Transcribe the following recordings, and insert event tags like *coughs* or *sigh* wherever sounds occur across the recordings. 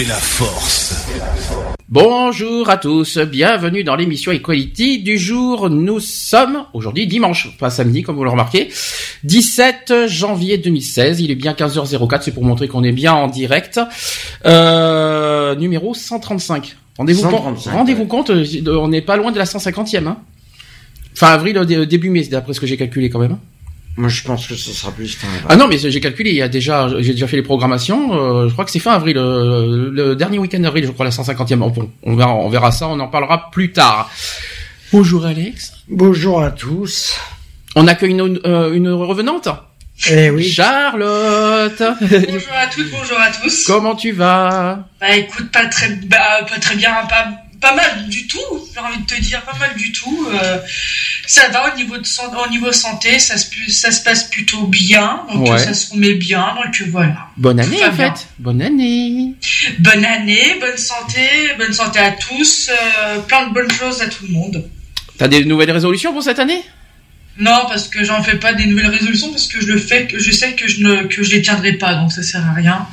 Fait la force. Bonjour à tous, bienvenue dans l'émission Equality du jour. Nous sommes aujourd'hui dimanche, pas samedi comme vous le remarquez, 17 janvier 2016. Il est bien 15h04, c'est pour montrer qu'on est bien en direct. Euh, numéro 135. Rendez-vous compte, 135, rendez-vous ouais. compte, euh, on n'est pas loin de la 150e. Hein. Fin avril, euh, dé- début mai, d'après ce que j'ai calculé quand même. Hein. Moi, je pense que ce sera plus fin. Ah non, mais j'ai calculé, il y a déjà, j'ai déjà fait les programmations. euh, je crois que c'est fin avril, euh, le dernier week-end d'avril, je crois la 150e. Bon, on verra, on verra ça, on en parlera plus tard. Bonjour Alex. Bonjour à tous. On accueille une, euh, une revenante. Eh oui. Charlotte. Bonjour à toutes, bonjour à tous. Comment tu vas? Bah écoute, pas très, bah, pas très bien, pas, pas mal du tout. J'ai envie de te dire, pas mal du tout. Euh, ça va au niveau de san- au niveau santé, ça se, pu- ça se passe plutôt bien, donc Ouais. euh, ça se remet bien, donc euh, voilà. Bonne année en bien. fait. Bonne année. Bonne année, bonne santé, bonne santé à tous, euh, plein de bonnes choses à tout le monde. T'as des nouvelles résolutions pour cette année? Non, parce que j'en fais pas des nouvelles résolutions, parce que je le fais, que je sais que je ne, que je les tiendrai pas, donc ça sert à rien.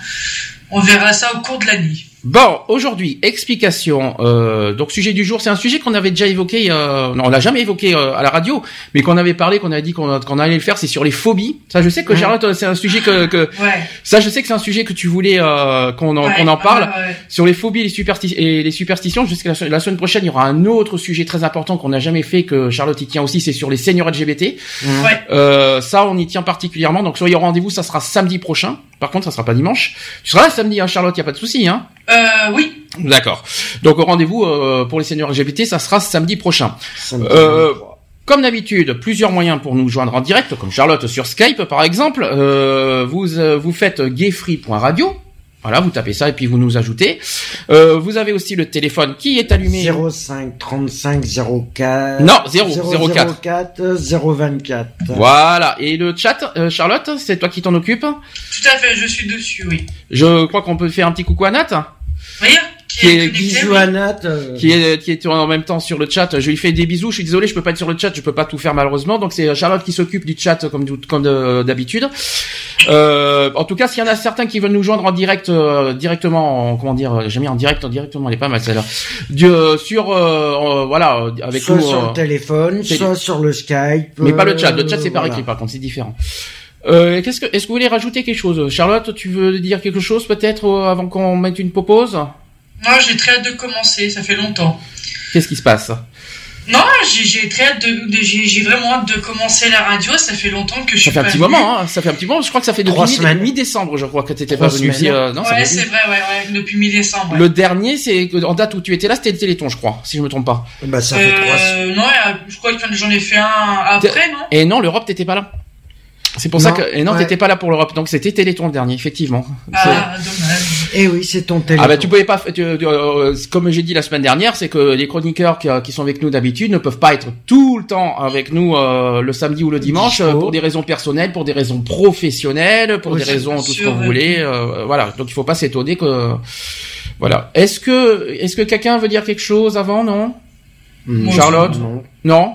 On verra ça au cours de l'année. Bon, aujourd'hui, explication. Euh, donc, sujet du jour, c'est un sujet qu'on avait déjà évoqué. Euh, non, on l'a jamais évoqué euh, à la radio, mais qu'on avait parlé, qu'on a dit qu'on allait le faire. C'est sur les phobies. Ça, je sais que. Charlotte, euh, c'est un sujet que, que *laughs* Ouais. ça, je sais que c'est un sujet que tu voulais euh, qu'on en, Ouais, en parle. Sur les phobies et les, supersti- et les superstitions, jusqu'à la, la semaine prochaine, il y aura un autre sujet très important qu'on n'a jamais fait, que Charlotte y tient aussi, c'est sur les seniors LGBT. Ouais. Euh, ça, on y tient particulièrement. Donc, soyez au rendez-vous, ça sera samedi prochain. Par contre, ça sera pas dimanche. Tu seras là samedi, hein, Charlotte, y a pas de souci, hein? Euh, oui. D'accord. Donc, au rendez-vous euh, pour les seniors LGBT, ça sera samedi prochain. Samedi Euh, 23. Comme d'habitude, plusieurs moyens pour nous joindre en direct, comme Charlotte sur Skype par exemple. Euh, vous euh, vous faites gayfree.radio. Voilà, vous tapez ça et puis vous nous ajoutez. Euh, vous avez aussi le téléphone qui est allumé. 05 35 04. Non, 0, 04. 04 024. Voilà. Et le chat, euh, Charlotte, c'est toi qui t'en occupes? Tout à fait, je suis dessus, oui. Je crois qu'on peut faire un petit coucou à Nat, Oui, Qui est- Bisous à Nat. euh, qui est qui est en même temps sur le chat. Je lui fais des bisous. Je suis désolé, je peux pas être sur le chat, je peux pas tout faire malheureusement. Donc c'est Charlotte qui s'occupe du chat comme d'habitude. Euh, en tout cas, s'il y en a certains qui veulent nous joindre en direct, euh, directement, en, comment dire, euh, j'ai mis en direct, en directement, elle est pas mal celle-là. Du- euh, sur euh, euh, voilà, avec soit nous. sur euh, le téléphone, télé- soit sur le Skype. mais pas le chat. Le chat c'est par voilà. écrit par contre, c'est différent. Euh, qu'est-ce que, est-ce que vous voulez rajouter quelque chose, Charlotte Tu veux dire quelque chose peut-être avant qu'on mette une pause Moi, j'ai très hâte de commencer, ça fait longtemps. Qu'est-ce qui se passe? Non, j'ai très hâte de, de- j'ai vraiment hâte de commencer la radio, ça fait longtemps que je suis Ça fait un petit venue. moment, hein. Ça fait un petit moment. Je crois que ça fait depuis Trois mi- mi-décembre, je crois que t'étais Trois pas venu ici. euh, non, ouais, c'est vrai, ouais, ouais, depuis mi-décembre. ouais. Le dernier, c'est en date où tu étais là, c'était le Téléthon, je crois, si je me trompe pas. Bah, ça fait trois Euh, non, euh, je crois que j'en ai fait un après, non? Et non, l'Europe, t'étais pas là. C'est pour ça Non, que et non, ouais. t'étais pas là pour l'Europe. Donc c'était Téléthon le dernier, effectivement. Ah, dommage. Eh oui, c'est ton téléphone. Ah bah tu pouvais pas, tu- tu- euh, comme j'ai dit la semaine dernière, c'est que les chroniqueurs qui, qui sont avec nous d'habitude ne peuvent pas être tout le temps avec nous euh, le samedi ou le dimanche euh, pour des raisons personnelles, pour des raisons professionnelles, pour Oui, des raisons tout ce que vous voulez. euh, voilà, donc il faut pas s'étonner que voilà. Est-ce que est-ce que quelqu'un veut dire quelque chose avant non? Charlotte? Non. Non?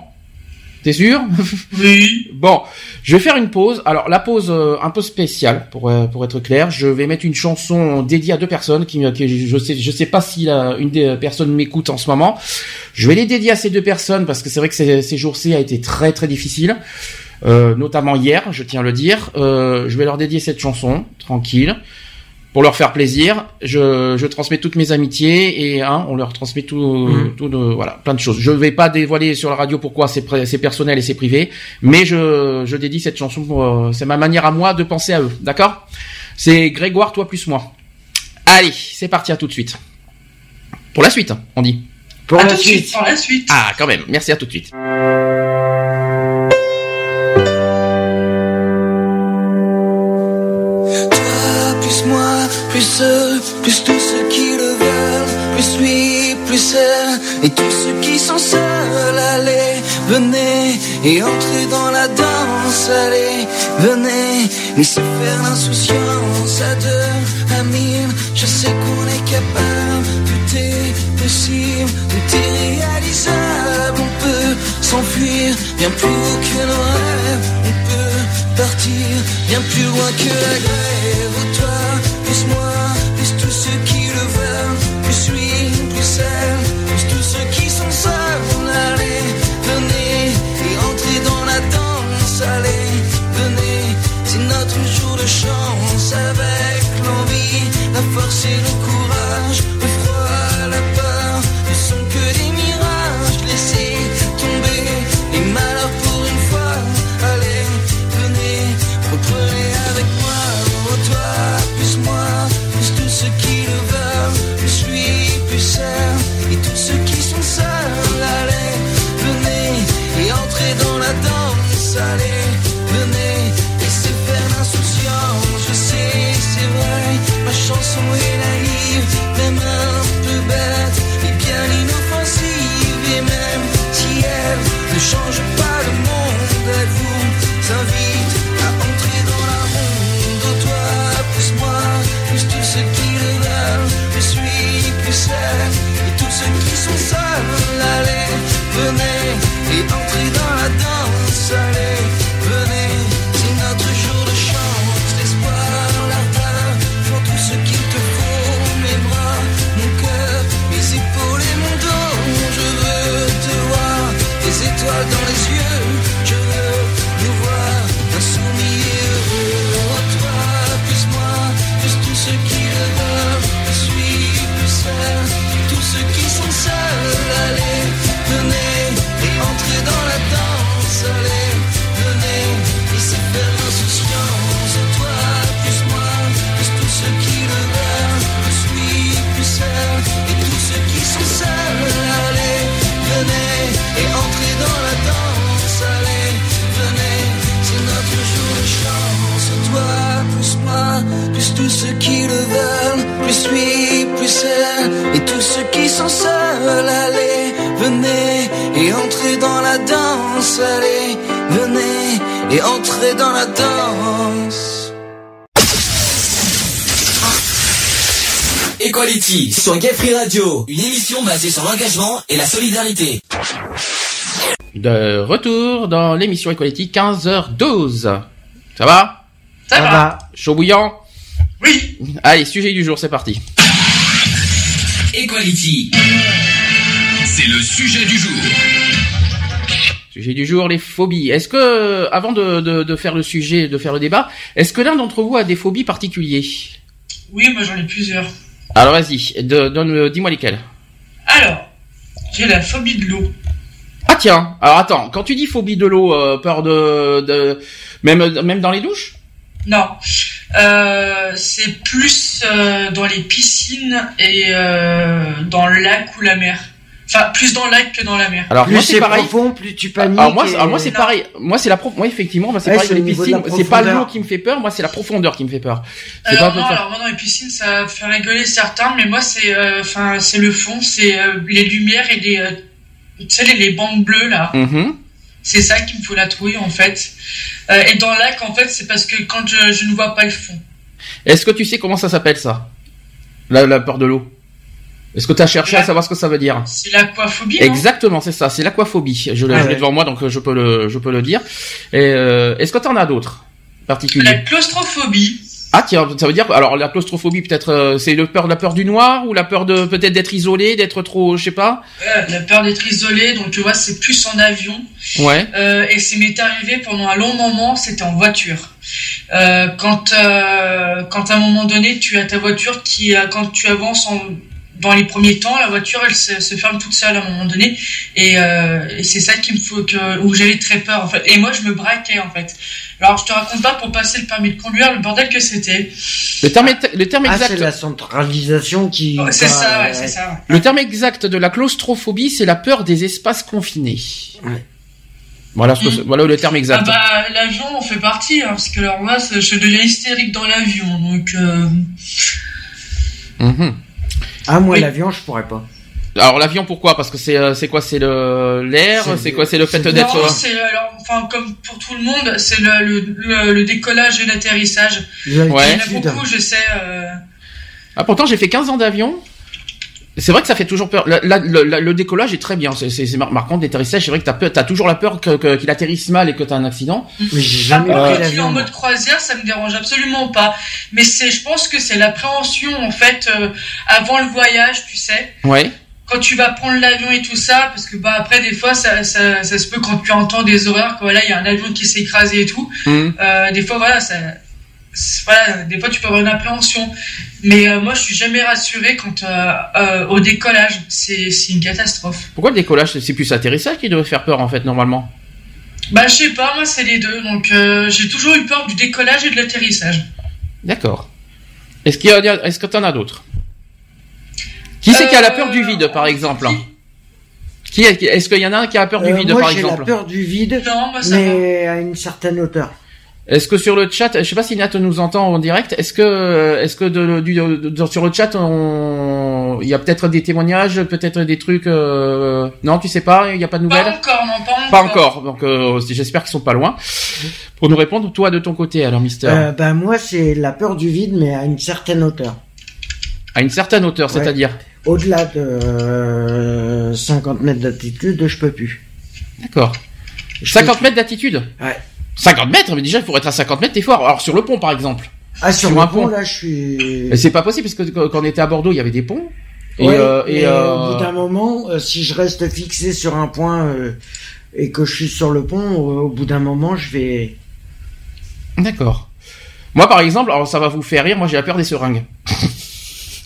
T'es sûr *laughs* Oui. Bon, je vais faire une pause. Alors la pause euh, un peu spéciale pour euh, pour être clair. Je vais mettre une chanson dédiée à deux personnes qui, qui je sais je sais pas si la, une des personnes m'écoute en ce moment. Je vais les dédier à ces deux personnes parce que c'est vrai que ces, ces jours-ci a été très très difficile, euh, notamment hier, je tiens à le dire. Euh, je vais leur dédier cette chanson tranquille. Pour leur faire plaisir. Je, je transmets toutes mes amitiés et hein, on leur transmet tout, Mhm. tout de, voilà, plein de choses. Je vais pas dévoiler sur la radio pourquoi c'est personnel et c'est privé, mais je, je dédie cette chanson pour, euh, c'est ma manière à moi de penser à eux, d'accord? C'est Grégoire, toi plus moi. Allez, c'est parti à tout de suite. Pour la suite, on dit. Pour à la tout de suite. suite. Pour la suite. Ah, quand même. Merci à tout de suite. Plus tous ceux qui le veulent, plus lui, plus elle, et tous ceux qui sont seuls, allez, venez, et entrez dans la danse, allez, venez, laissez faire l'insouciance à deux, à mille, je sais qu'on est capable, tout est possible, tout est réalisable, on peut s'enfuir, bien plus haut que nos rêves, on peut partir bien plus loin que la grève. Toi, plus moi, plus sont seuls. Allez, venez et entrez dans la danse. Allez, venez et entrez dans la danse. Equality sur Gay Free Radio, une émission basée sur l'engagement et la solidarité. De retour dans l'émission Equality 15h12. Ça va? Ça, Ça va. va. Chaud bouillant? Oui. Allez, sujet du jour, c'est parti. Equality. C'est le sujet du jour. Sujet du jour, les phobies. Est-ce que, avant de, de, de faire le sujet, de faire le débat, est-ce que l'un d'entre vous a des phobies particulières? Oui, moi j'en ai plusieurs. Alors vas-y, donne- dis-moi lesquelles. Alors, j'ai la phobie de l'eau. Ah tiens, alors attends, quand tu dis phobie de l'eau, euh, peur de, de même même dans les douches? Non, euh, c'est plus euh, dans les piscines et euh, dans le lac ou la mer. Enfin, plus dans le lac que dans la mer. Alors Plus moi c'est pareil. profond, plus tu paniques. Alors moi, et- alors moi c'est pareil. Moi c'est la prof. Moi effectivement, moi c'est Ouais, pareil les piscines. C'est pas l'eau qui me fait peur. Moi c'est la profondeur qui me fait peur. C'est Alors pas non, alors moi dans les piscines, ça fait rigoler certains, mais moi c'est, euh, enfin, c'est le fond, c'est euh, les lumières et les, euh, tu sais, les, les bandes bleues là. Mhm. C'est ça qui me fout la trouille en fait. Euh, et dans le lac, en fait, c'est parce que quand je, je ne vois pas le fond. Est-ce que tu sais comment ça s'appelle ça? La, la peur de l'eau. Est-ce que tu as cherché à savoir ce que ça veut dire? C'est l'aquaphobie. Exactement, c'est ça. C'est l'aquaphobie. Je l'ai Ah je l'ai ouais. devant moi, donc euh, je peux le je peux le dire. Euh, est-ce que tu en as d'autres La particuliers claustrophobie. Ah tiens, ça veut dire alors la claustrophobie peut-être euh, c'est le peur la peur du noir ou la peur de peut-être d'être isolé, d'être trop, je sais pas? Euh, la peur d'être isolé, donc tu vois, c'est plus en avion. Ouais. Euh, et c'est m'est arrivé pendant un long moment, c'était en voiture. Quand, quand à un moment donné, tu as ta voiture qui, quand tu avances en, dans les premiers temps, la voiture, elle se, se ferme toute seule à un moment donné. Et, et c'est ça qui me faut que, où j'avais très peur, en fait. Et moi, je me braquais, en fait. Alors, je te raconte pas pour passer le permis de conduire, le bordel que c'était. Le terme le terme Ah, exact c'est la centralisation qui. C'est ça, ouais, c'est ça. le terme exact de la claustrophobie, c'est la peur des espaces confinés. Ouais. Voilà, ce que c'est- voilà le terme Ah exact. bah, l'avion en fait partie, hein, parce que alors moi, je deviens hystérique dans l'avion, donc... Euh... Mhm. Ah, moi, Oui. l'avion, je pourrais pas. Alors l'avion pourquoi? Parce que c'est euh, c'est quoi? C'est le l'air? C'est quoi? C'est le fait d'être Non, c'est alors, enfin, comme pour tout le monde, c'est le, le, le, le décollage et l'atterrissage. Ouais. Il y en a beaucoup, je sais. Euh... Ah pourtant j'ai fait 15 ans d'avion. C'est vrai que ça fait toujours peur. La- la- le, la- le décollage est très bien. C'est mar- marquant l'atterrissage. C'est vrai que t'as t'as toujours la peur que- que- qu'il atterrisse mal et que t'as un accident. Mais j'ai jamais pris l'avion. en mode croisière, ça me dérange absolument pas. Mais c'est, je pense que c'est l'appréhension, en fait, euh, avant le voyage, tu sais. Ouais. Quand tu vas prendre l'avion et tout ça, parce que bah après des fois ça, ça, ça se peut quand tu entends des horreurs, que voilà il y a un avion qui s'est écrasé et tout. Mhm. Euh, des fois, voilà, ça, voilà, des fois tu peux avoir une appréhension. Mais euh, moi, je suis jamais rassuré quand euh, au décollage, c'est c'est une catastrophe. Pourquoi le décollage C'est plus l'atterrissage qui devrait faire peur en fait normalement? Bah, je sais pas, moi c'est les deux. Donc, j'ai toujours eu peur du décollage et de l'atterrissage. D'accord. Est-ce qu'il y a Est-ce que t'en as d'autres? Qui c'est qui a la peur du vide par exemple Qui est- Est-ce qu'il y en a un qui a peur du Euh, vide moi, par j'ai la exemple peur du vide, Non, moi ça va. mais à une certaine hauteur. Est-ce que sur le chat, je sais pas si Nat nous entend en direct, est-ce que, est-ce que de, du, de- de- sur le chat, on, il y a peut-être des témoignages, peut-être des trucs, euh, non, tu sais pas, il n'y a pas de Pas nouvelles? encore, non, pas encore. Pas encore, donc euh, j'espère qu'ils sont pas loin. Pour nous répondre, toi de ton côté, alors Mister, Euh, ben moi, c'est la peur du vide, mais à une certaine hauteur. à une certaine hauteur, ouais. c'est-à-dire. Au-delà de euh, 50 mètres d'altitude, je peux plus. D'accord. Je 50 peux mètres d'attitude. Ouais. 50 mètres, mais déjà pour être à 50 mètres, t'es fort. Alors sur le pont, par exemple. Ah, sur, sur le un pont, pont. là, je suis... C'est pas possible parce que quand on était à Bordeaux, il y avait des ponts. Et, Ouais, euh, et euh, au bout d'un moment, euh, si je reste fixé sur un point euh, et que je suis sur le pont, euh, au bout d'un moment, je vais... D'accord. Moi, par exemple, alors ça va vous faire rire, moi j'ai la peur des seringues.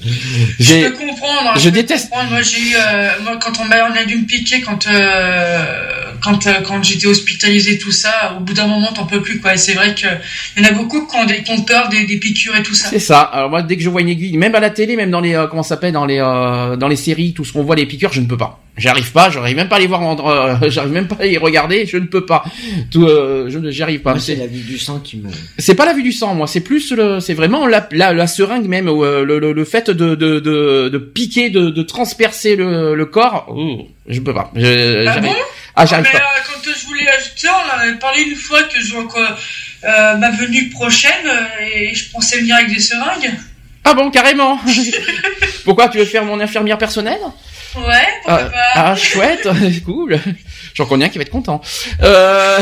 Je j'ai, peux comprendre. hein, je peux déteste- comprendre. Moi, j'ai eu, euh, moi, quand on m'a, on a dû me piquer, quand, euh, quand, euh, quand j'étais hospitalisé, tout ça, au bout d'un moment, t'en peux plus, quoi. Et c'est vrai que il y en a beaucoup qui ont, des, qui ont peur des, des piqûres et tout ça. c'est ça. Alors moi, dès que je vois une aiguille, même à la télé, même dans les, euh, comment ça s'appelle, dans les, euh, dans les séries, tout ce qu'on voit les piqûres, je ne peux pas. J'arrive pas, j'arrive même pas à les voir, euh, *laughs* j'arrive même pas à les regarder, je ne peux pas. Tout, euh, je ne, j'y arrive pas. C'est la vie du sang qui me... c'est pas la vue du sang, moi, c'est plus le, c'est vraiment la, la, la seringue même, ou, euh, le, le, le fait de, de, de, de piquer, de, de transpercer le, le corps. Ouh, je peux pas. Je, Ah j'arrive- bon? Ah, j'arrive Mais pas. euh, quand je voulais ajouter, on en avait parlé une fois que je vois quoi, euh, ma venue prochaine euh, et je pensais venir avec des seringues. Ah bon, carrément. *laughs* Pourquoi tu veux faire mon infirmière personnelle? Ouais, pourquoi ah, pas. ah, chouette, *laughs* cool. J'en connais un qui va être content. Euh,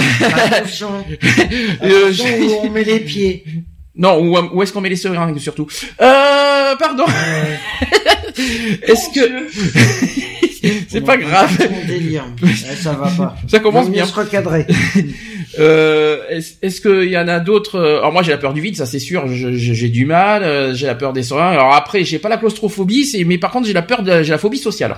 Attention, *laughs* euh, je- où on met les pieds. Non, où, où est-ce qu'on met les seringues surtout Euh, pardon. *laughs* Est-ce que *laughs* c'est pas grave Mon délire. Ouais, *laughs* ça va pas. Ça commence bien. se recadrer. Euh, est-ce, est-ce qu'il y en a d'autres euh, Alors moi j'ai la peur du vide, ça c'est sûr. je- je- j'ai du mal. euh, j'ai la peur des seringues. Alors après j'ai pas la claustrophobie, c'est mais par contre j'ai la peur de j'ai la phobie sociale.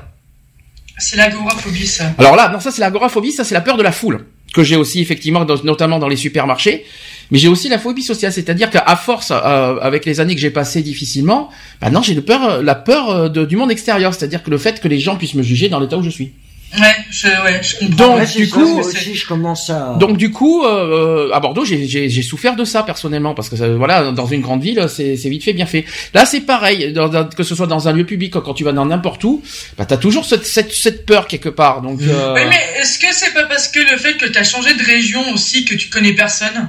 C'est l'agoraphobie, ça. Alors là, non, ça c'est l'agoraphobie, ça c'est la peur de la foule que j'ai aussi effectivement, dans- notamment dans les supermarchés. Mais j'ai aussi la phobie sociale, c'est-à-dire qu'à force, euh, avec les années que j'ai passées difficilement, maintenant j'ai le peur, la peur euh, de- du monde extérieur, c'est-à-dire que le fait que les gens puissent me juger dans l'état où je suis. Ouais, je, ouais, je comprends. Donc, Ouais, du coup, moi c'est- aussi, je commence à... Donc du coup, euh, à Bordeaux, j'ai- j'ai j'ai souffert de ça personnellement parce que ça- voilà, dans une grande ville, c'est c'est vite fait, bien fait. Là, c'est pareil, dans- dans- que ce soit dans un lieu public ou quand tu vas dans n'importe où, bah t'as toujours cette, cette cette peur quelque part. Donc euh, Oui, mais est-ce que c'est pas parce que le fait que t'as changé de région aussi que tu connais personne?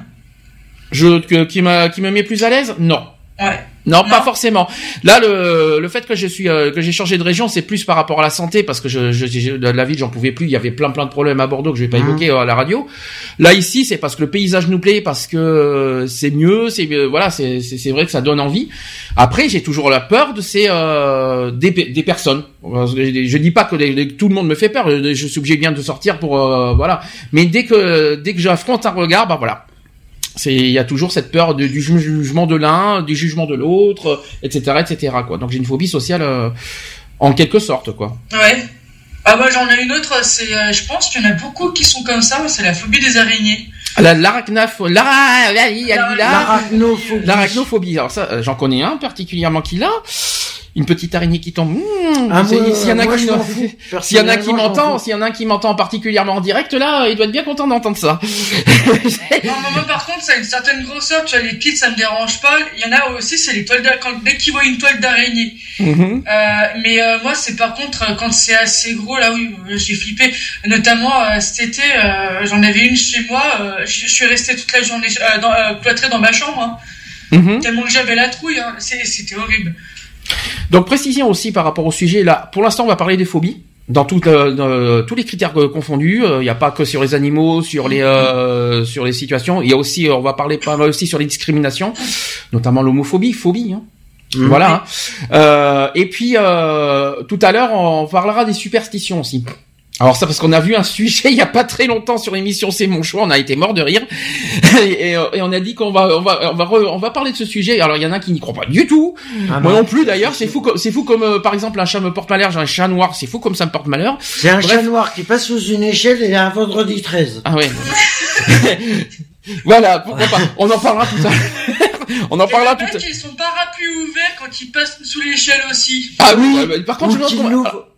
Je que- qui m'a qui me met plus à l'aise Non. Ouais. Non, pas forcément. Là, le, le fait que je suis euh, que j'ai changé de région, c'est plus par rapport à la santé parce que je, je, la ville, j'en pouvais plus. Il y avait plein plein de problèmes à Bordeaux que je vais pas mmh. évoquer euh, à la radio. Là ici, c'est parce que le paysage nous plaît, parce que euh, c'est mieux, c'est voilà, c'est c'est vrai que ça donne envie. Après, j'ai toujours la peur de ces des, des personnes. Je dis pas que tout le monde me fait peur. Je, suis obligé bien de sortir pour voilà. Mais dès que dès que j'affronte un regard, bah voilà c'est il y a toujours cette peur du jugement de l'un, du jugement de l'autre, etc., etc. Quoi. Donc j'ai une phobie sociale euh, en quelque sorte, quoi. Ouais. Ah bah j'en ai une autre. C'est, euh, je pense qu'il y en a beaucoup qui sont comme ça. C'est la phobie des araignées. La l'arachnophobie. L'arachnophobie. Alors ça, euh, j'en connais un particulièrement qui l'a une petite araignée qui tombe. Mmh, ah, *laughs* s'il y en a qui, s'il y en a qui m'entend, s'il y en a un qui m'entend particulièrement en direct, là, il doit être bien content d'entendre ça. *laughs* non, moi, par contre, ça a une certaine grosseur. Tu vois, les pieds, ça me dérange pas. Il y en a aussi, c'est les toiles d'araignée. Dès qu'ils voient une toile d'araignée. Mhm. euh, mais euh, moi, c'est par contre euh, quand c'est assez gros, là oui, j'ai flippé. Notamment cet été, j'en avais une chez moi. je suis resté toute la journée dans, cloîtré dans ma chambre. Hein. Mhm. Tellement que j'avais la trouille. Hein. C'était horrible. Donc précision aussi par rapport au sujet là. Pour l'instant, on va parler des phobies dans, euh, tous les critères confondus. Il euh, n'y a pas que sur les animaux, sur les euh, sur les situations. Il y a aussi, on va parler pas mal aussi sur les discriminations, notamment l'homophobie, phobie. Hein. Mmh. Voilà. Hein. et puis tout à l'heure, on parlera des superstitions aussi. Alors ça parce qu'on a vu un sujet *laughs* il y a pas très longtemps sur l'émission C'est mon choix, on a été mort de rire *laughs* et, et, on a dit qu'on va on va on va on va parler de ce sujet. Alors il y en a qui n'y croient pas du tout. Ah Moi non plus d'ailleurs, c'est fou c'est fou comme euh, par exemple un chat me porte malheur, j'ai un chat noir, c'est fou comme ça me porte malheur. C'est un chat noir qui passe sous une échelle et un vendredi 13. Ah ouais. *laughs* voilà, pourquoi pas. On en parlera tout à l'heure. *laughs* On en parlera tout à l'heure. qui sont parapluies ouverts quand ils passent sous l'échelle aussi. Ah oui, par contre,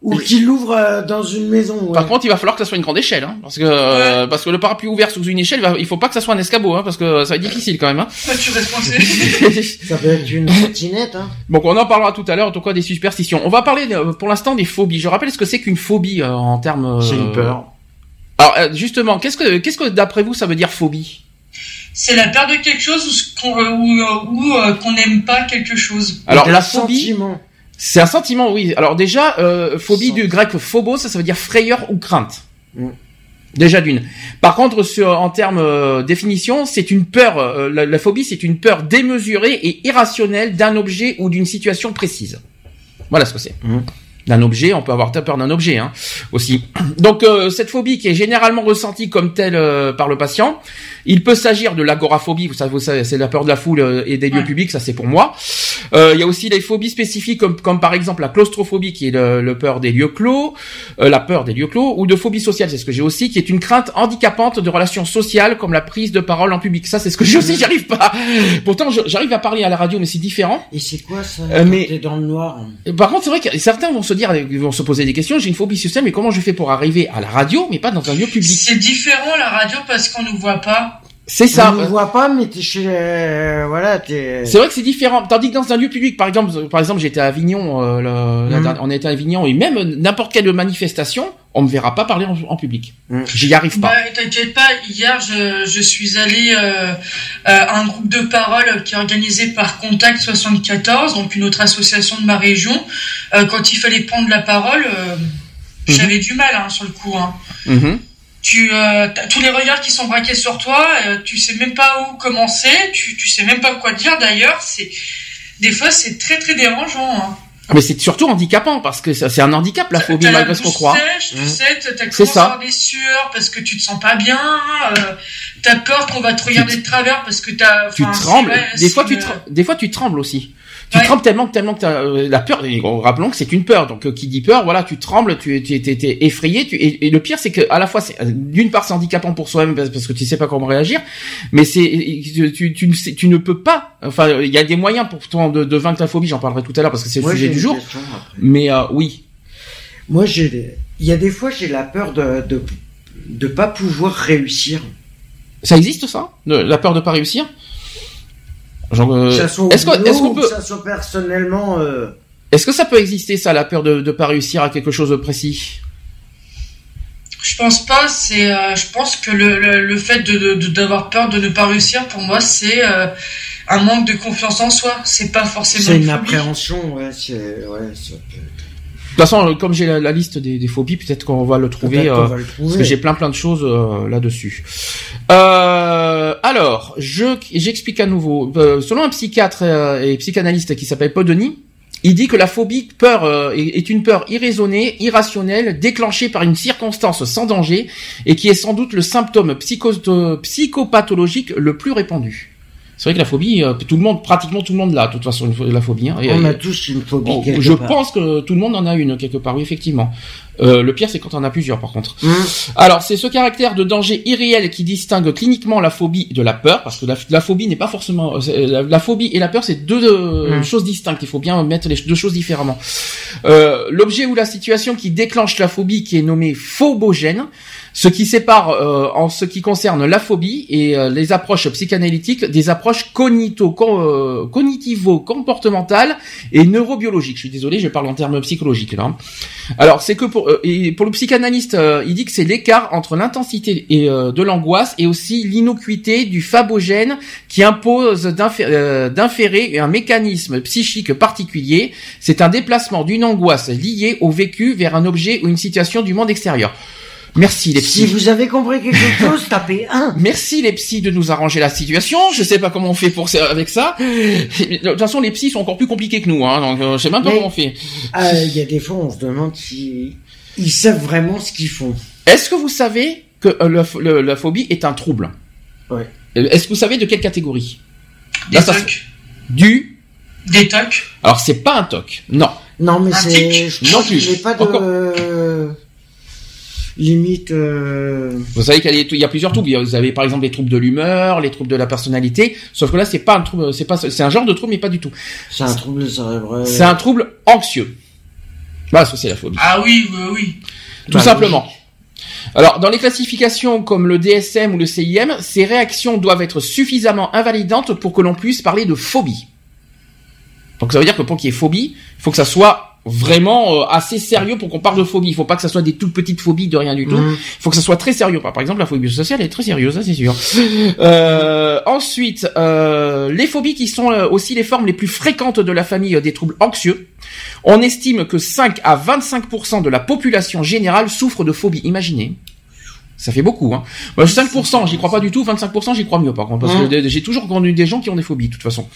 ou qu'il l'ouvre euh, dans une maison. Par contre, il va falloir que ça soit une grande échelle, hein, parce que euh, parce que le parapluie ouvert sous une échelle, il faut pas que ça soit un escabeau, hein, parce que ça va être difficile quand même. Hein. tu restes *laughs* ça peut être une trottinette. Hein. Donc on en parlera tout à l'heure, en tout cas des superstitions. On va parler pour l'instant des phobies. Je rappelle ce que c'est qu'une phobie euh, en termes. C'est une peur. Alors justement, qu'est-ce que qu'est-ce que d'après vous ça veut dire phobie? C'est la peur de quelque chose ou, qu'on n'aime pas quelque chose. Alors la phobie, c'est un sentiment, oui. Alors déjà, euh, phobie du grec phobos, ça, ça veut dire frayeur ou crainte. Mm. Déjà d'une. Par contre, sur, en termes euh, définition, c'est une peur. Euh, la, phobie, c'est une peur démesurée et irrationnelle d'un objet ou d'une situation précise. Voilà ce que c'est. Mm. D'un objet, on peut avoir peur d'un objet hein, aussi. Donc cette phobie qui est généralement ressentie comme telle par le patient, il peut s'agir de l'agoraphobie, vous savez, c'est la peur de la foule euh, et des lieux publics, ça c'est pour moi. Euh, il y a aussi des phobies spécifiques comme, comme par exemple la claustrophobie qui est le, peur des lieux clos, euh, la peur des lieux clos, ou de phobie sociale, c'est ce que j'ai aussi, qui est une crainte handicapante de relations sociales comme la prise de parole en public. Ça c'est ce que *laughs* j'ai aussi, j'arrive pas. Pourtant j'arrive à parler à la radio, mais c'est différent. Et c'est quoi ça euh, Mais dans le noir. Par contre c'est vrai que certains vont se dire, ils vont se poser des questions. J'ai une phobie sociale, mais comment je fais pour arriver à la radio, mais pas dans un lieu public? C'est différent la radio parce qu'on nous voit pas. C'est ça. On ne voit pas, mais t'es chez, euh, voilà, t'es. C'est vrai que c'est différent. Tandis que dans un lieu public, par exemple, par exemple, j'étais à Avignon, euh, mhm. on était à Avignon, et même n'importe quelle manifestation, on me verra pas parler en, public. Mm. J'y arrive pas. Bah, T'inquiète pas. Hier, je, je suis allé euh, à un groupe de parole qui est organisé par Contact 74, donc une autre association de ma région. Euh, quand il fallait prendre la parole, euh, mhm. j'avais du mal hein, sur le coup. Hein. Tu euh, tous les regards qui sont braqués sur toi, euh, tu sais même pas où commencer, tu tu sais même pas quoi dire d'ailleurs, c'est des fois c'est très très dérangeant. Hein. Ah, mais c'est surtout handicapant parce que c'est un handicap la phobie malgré ce qu'on croit. Sèche, tu mmh. sais, t'as ça. des sueurs parce que tu te sens pas bien, euh, t'as peur qu'on va te regarder de travers parce que t'as. Tu trembles. des fois tu des fois tu trembles aussi tu trembles tellement tellement que as, euh, la peur. rappelons que c'est une peur. Donc euh, qui dit peur, voilà, tu trembles, tu tu es effrayé. Tu, et, le pire, c'est que à la fois, c'est d'une part c'est handicapant pour soi-même parce que tu sais pas comment réagir, mais c'est tu, tu, tu, ne peux pas. Enfin, il y a des moyens pour toi de, de vaincre la phobie. J'en parlerai tout à l'heure parce que c'est le sujet du jour. Mais euh, oui. Moi, j'ai. Il y a des fois, j'ai la peur de, de de pas pouvoir réussir. Ça existe ça? La peur de pas réussir? Euh, est-ce qu'on peut ça personnellement euh, Est-ce que ça peut exister ça la peur de ne pas réussir à quelque chose de précis? Je pense pas. C'est, euh, je pense que le, le, fait de, d'avoir peur de ne pas réussir pour moi c'est un manque de confiance en soi. C'est pas forcément. C'est une, appréhension, ouais. C'est ouais, de toute façon, euh, comme j'ai la, liste des, phobies, peut-être qu'on va, le trouver, euh, parce que j'ai plein plein de choses euh, là-dessus. alors, je j'explique à nouveau. selon un psychiatre et psychanalyste qui s'appelle Podoni, il dit que la phobie peur est une peur irraisonnée, irrationnelle, déclenchée par une circonstance sans danger et qui est sans doute le symptôme psychopathologique le plus répandu. C'est vrai que la phobie, euh, tout le monde, pratiquement tout le monde l'a, de toute façon, la phobie. Hein. On a tous une phobie. je pense que tout le monde en a une quelque part, oui, effectivement. Euh, le pire, c'est quand on en a plusieurs, par contre. Mmh. Alors, c'est ce caractère de danger irréel qui distingue cliniquement la phobie de la peur, parce que la, phobie n'est pas forcément euh, la, phobie et la peur, c'est deux mmh. choses distinctes. Il faut bien mettre les deux choses différemment. L'objet ou la situation qui déclenche la phobie, qui est nommée phobogène, ce qui sépare euh, en ce qui concerne la phobie et euh, les approches psychanalytiques des approches cognito euh, cognitivo-comportementales et neurobiologiques. Je suis désolé, je parle en termes psychologiques là. Alors c'est que pour et pour le psychanalyste, il dit que c'est l'écart entre l'intensité et de l'angoisse et aussi l'innocuité du phagogène qui impose d'inférer un mécanisme psychique particulier. C'est un déplacement d'une angoisse liée au vécu vers un objet ou une situation du monde extérieur. Merci les psys. Si vous avez compris quelque *laughs* chose, tapez 1. Merci les psys de nous arranger la situation. Je sais pas comment on fait pour avec ça. De toute façon, les psys sont encore plus compliqués que nous, hein, donc euh, je sais même pas comment on fait. Euh, il y a des fois, on se demande si ils savent vraiment ce qu'ils font. Est-ce que vous savez que euh, la phobie est un trouble? Oui. Est-ce que vous savez de quelle catégorie? Des tocs. Du. Des tocs. Alors c'est pas un toc, non. Non mais c'est. Non plus. pas de limite. Euh... Vous savez qu'il y, a plusieurs troubles. Vous avez par exemple les troubles de l'humeur, les troubles de la personnalité. Sauf que là, c'est pas un trouble, c'est pas, c'est un genre de trouble, mais pas du tout. C'est un trouble cérébral. C'est un trouble anxieux. Bah, ça c'est la phobie. Ah oui, oui, oui. Tout bah, simplement. Alors, dans les classifications comme le DSM ou le CIM, ces réactions doivent être suffisamment invalidantes pour que l'on puisse parler de phobie. Donc ça veut dire que pour qu'il y ait phobie, il faut que ça soit vraiment euh, assez sérieux pour qu'on parle de phobie. Il faut pas que ça soit des toutes petites phobies de rien du tout. Mmh. Il faut que ça soit très sérieux. Par exemple, la phobie sociale est très sérieuse, ça c'est sûr. Euh, ensuite, euh, les phobies qui sont aussi les formes les plus fréquentes de la famille des troubles anxieux. On estime que 5 à 25% de la population générale souffre de phobie. Imaginez. Ça fait beaucoup, hein. 5%, j'y crois pas du tout. 25%, j'y crois mieux, par contre, parce que j'ai toujours connu des gens qui ont des phobies, de toute façon.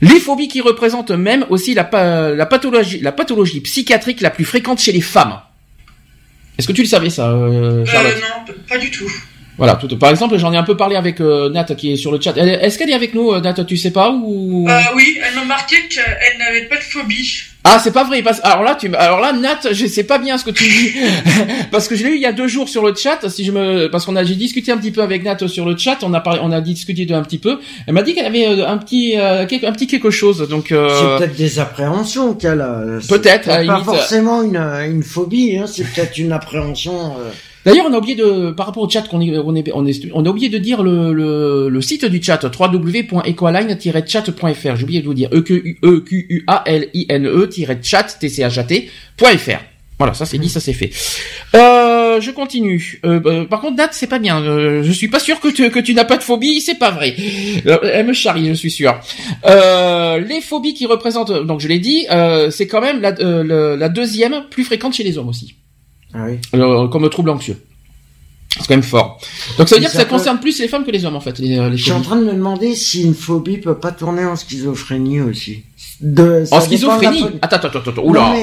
Les phobies qui représentent même aussi la, la, pathologie, la pathologie psychiatrique la plus fréquente chez les femmes. Est-ce que tu le savais ça, euh, Charlotte? Euh, Non, pas du tout. Voilà, tout, par exemple, j'en ai un peu parlé avec euh, Nat qui est sur le chat. Est-ce qu'elle est avec nous, euh, Nat Tu sais pas ou? Euh, Oui, elle m'a marqué qu'elle n'avait pas de phobie. Ah, c'est pas vrai. Alors là, tu, alors là, Nat, je sais pas bien ce que tu dis *laughs* parce que je l'ai eu il y a deux jours sur le chat. Si je me, parce qu'on a, j'ai discuté un petit peu avec Nat sur le chat. On a parlé, on a discuté de un petit peu. Elle m'a dit qu'elle avait euh, un petit, un petit quelque chose. Donc c'est peut-être des appréhensions qu'elle a. Peut-être. Pas forcément une, une phobie. Hein, c'est peut-être une appréhension. D'ailleurs, on a oublié de, par rapport au chat qu'on est, on est, on est, on a oublié de dire le, le, le site du chat www.equaline-chat.fr. J'ai oublié de vous dire e q u e a l i n e chat t c h a t.fr. Voilà, ça c'est dit, ça c'est fait. Euh, je continue. Euh, bah, par contre, date, c'est pas bien. Euh, je suis pas sûr que tu, que tu n'as pas de phobie, c'est pas vrai. Euh, elle me charrie, je suis sûr. Euh, les phobies qui représentent, donc je l'ai dit, c'est quand même la, la deuxième plus fréquente chez les hommes aussi. Ah oui. comme trouble anxieux. C'est quand même fort. Donc ça veut dire que ça concerne plus les femmes que les hommes en fait. Les, je suis en train de me demander si une phobie peut pas tourner en schizophrénie aussi. De, en schizophrénie Attends, attends, attends, attends. Oula.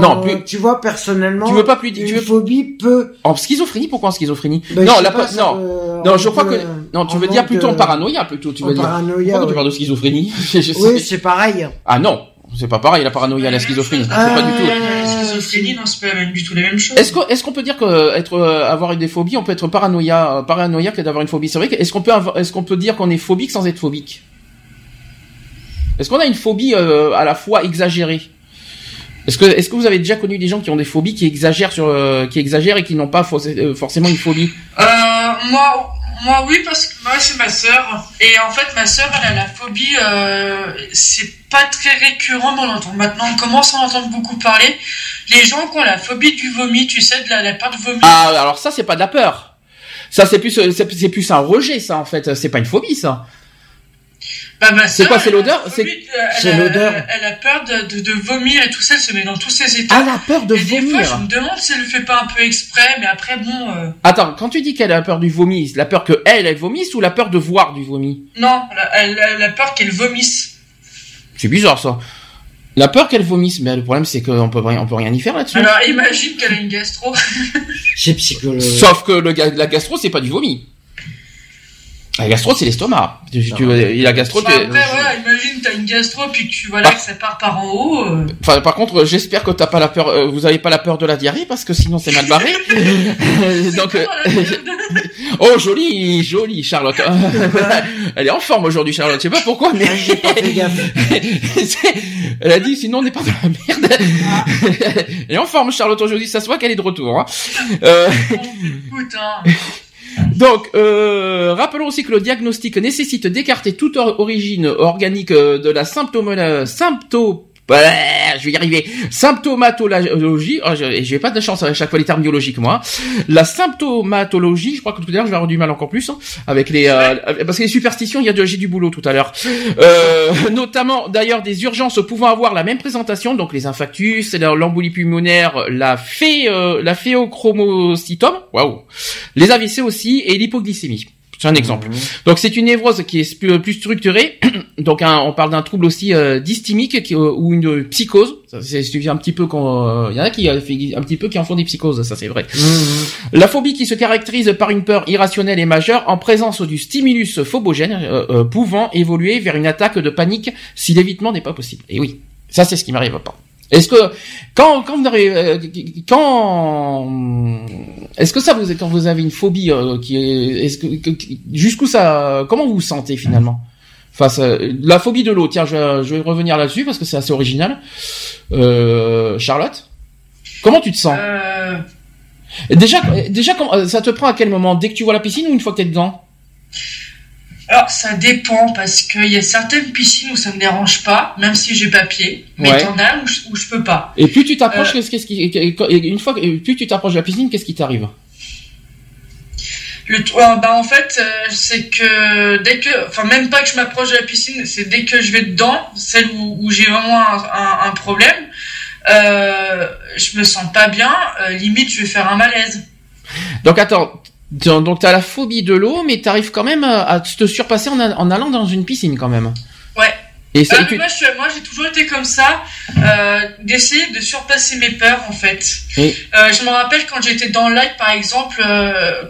Non, euh, tu vois personnellement. Tu veux pas plus une tu veux... phobie peut. En schizophrénie Pourquoi en schizophrénie ben, Non, la pas, non, non, je crois que non, tu veux dire plutôt en paranoïa plutôt. Tu veux dire. Paranoïa. Pourquoi tu parles de schizophrénie *laughs* Oui, c'est pareil. Ah non, c'est pas pareil, la paranoïa, la schizophrénie. c'est pas du tout. La schizophrénie, non, c'est pas du tout la même chose. Est-ce qu'on, est-ce qu'on peut dire que être, euh, avoir des phobies, on peut être paranoïa, euh, paranoïaque d'avoir une phobie? C'est vrai est-ce qu'on peut est-ce qu'on peut dire qu'on est phobique sans être phobique? Est-ce qu'on a une phobie euh, à la fois exagérée? Est-ce que, est-ce que vous avez déjà connu des gens qui ont des phobies qui exagèrent sur, qui exagèrent et qui n'ont pas forcément une phobie? Euh, Moi, moi oui parce que moi c'est ma sœur. Et en fait ma sœur elle a la phobie euh, c'est pas très récurrent on entend maintenant on commence à en entendre beaucoup parler. Les gens qui ont la phobie du vomi tu sais de la, la peur de vomir. Ah alors ça c'est pas de la peur. Ça c'est plus c'est plus un rejet ça en fait. C'est pas une phobie ça Bah, c'est quoi, c'est l'odeur C'est l'odeur. Elle a peur de, de, vomir et tout ça, elle se met dans tous ses états. Ah, elle a peur de vomir. Des fois, je me demande si elle le fait pas un peu exprès, mais après, bon. Euh... Attends, quand tu dis qu'elle a peur du vomi, la peur que elle, elle vomisse ou la peur de voir du vomi Non, elle, elle a peur qu'elle vomisse. C'est bizarre ça. La peur qu'elle vomisse, mais le problème c'est qu'on peut rien, on peut rien y faire là-dessus. Alors imagine qu'elle a une gastro. c'est psychologue. Sauf que le, la gastro c'est pas du vomi. La gastro, c'est l'estomac. Tu, tu, la gastro, bah, après, voilà, imagine, t'as une gastro, puis tu, voilà, bah. que ça part par en haut. Euh. Enfin, par contre, j'espère que t'as pas la peur, euh, vous avez pas la peur de la diarrhée, parce que sinon c'est mal barré. *laughs* Donc, euh, *laughs* oh, jolie, jolie, Charlotte. *laughs* Elle est en forme aujourd'hui, Charlotte. Je sais pas pourquoi, mais. Ah. Elle a dit, sinon on n'est pas dans la merde. Elle est en forme, Charlotte, aujourd'hui. Ça se voit qu'elle est de retour, hein. Euh... Écoute, hein. *laughs* Donc, euh, rappelons aussi que le diagnostic nécessite d'écarter toute origine organique euh, de la symptôme, symptôme je vais y arriver. Symptomatologie, oh, je, j'ai pas de chance à chaque fois les termes biologiques moi. La symptomatologie, je crois que tout à l'heure je vais avoir du mal encore plus hein, avec les euh, parce que les superstitions, il y a de j'ai du boulot tout à l'heure. Euh, *laughs* notamment d'ailleurs des urgences pouvant avoir la même présentation, donc les infarctus, l'embolie pulmonaire, la phé, euh, la phéochromocytome, waouh, les AVC aussi et l'hypoglycémie. C'est un exemple. Mhm. Donc c'est une névrose qui est plus, plus structurée. *clears throat* Donc on parle d'un trouble aussi euh, dysthymique qui, euh, ou une psychose. Ça suffit un petit peu quand il y en a qui euh, un petit peu qui en font des psychoses, ça c'est vrai. Mhm. La phobie qui se caractérise par une peur irrationnelle et majeure en présence du stimulus phobogène pouvant évoluer vers une attaque de panique si l'évitement n'est pas possible. Et oui, ça c'est ce qui m'arrive pas. Est-ce que quand quand vous avez quand est-ce que ça vous quand vous avez une phobie euh, qui est est-ce que, jusqu'où ça comment vous vous sentez finalement face à la phobie de l'eau tiens je, je, vais revenir là-dessus parce que c'est assez original. Euh, Charlotte comment tu te sens euh... déjà déjà ça te prend à quel moment? Dès que tu vois la piscine ou une fois que tu es dedans? Alors, ça dépend parce qu'il y a certaines piscines où ça me dérange pas, même si j'ai papier. Mais ouais. t'en as où je, où je peux pas. Et plus tu t'approches, euh, qu'est-ce qui, une fois, plus tu t'approches de la piscine, qu'est-ce qui t'arrive? Le euh, bah en fait euh, c'est que dès que enfin même pas que je m'approche de la piscine c'est dès que je vais dedans celle où, où j'ai vraiment un, un, un problème euh, je me sens pas bien limite je vais faire un malaise donc attends donc tu as la phobie de l'eau, mais tu arrives quand même à te surpasser en, allant dans une piscine quand même. Ouais. Et ça, euh, Moi, j'ai toujours été comme ça, euh, d'essayer de surpasser mes peurs en fait. Euh, je me rappelle quand j'étais dans le lac par exemple, euh,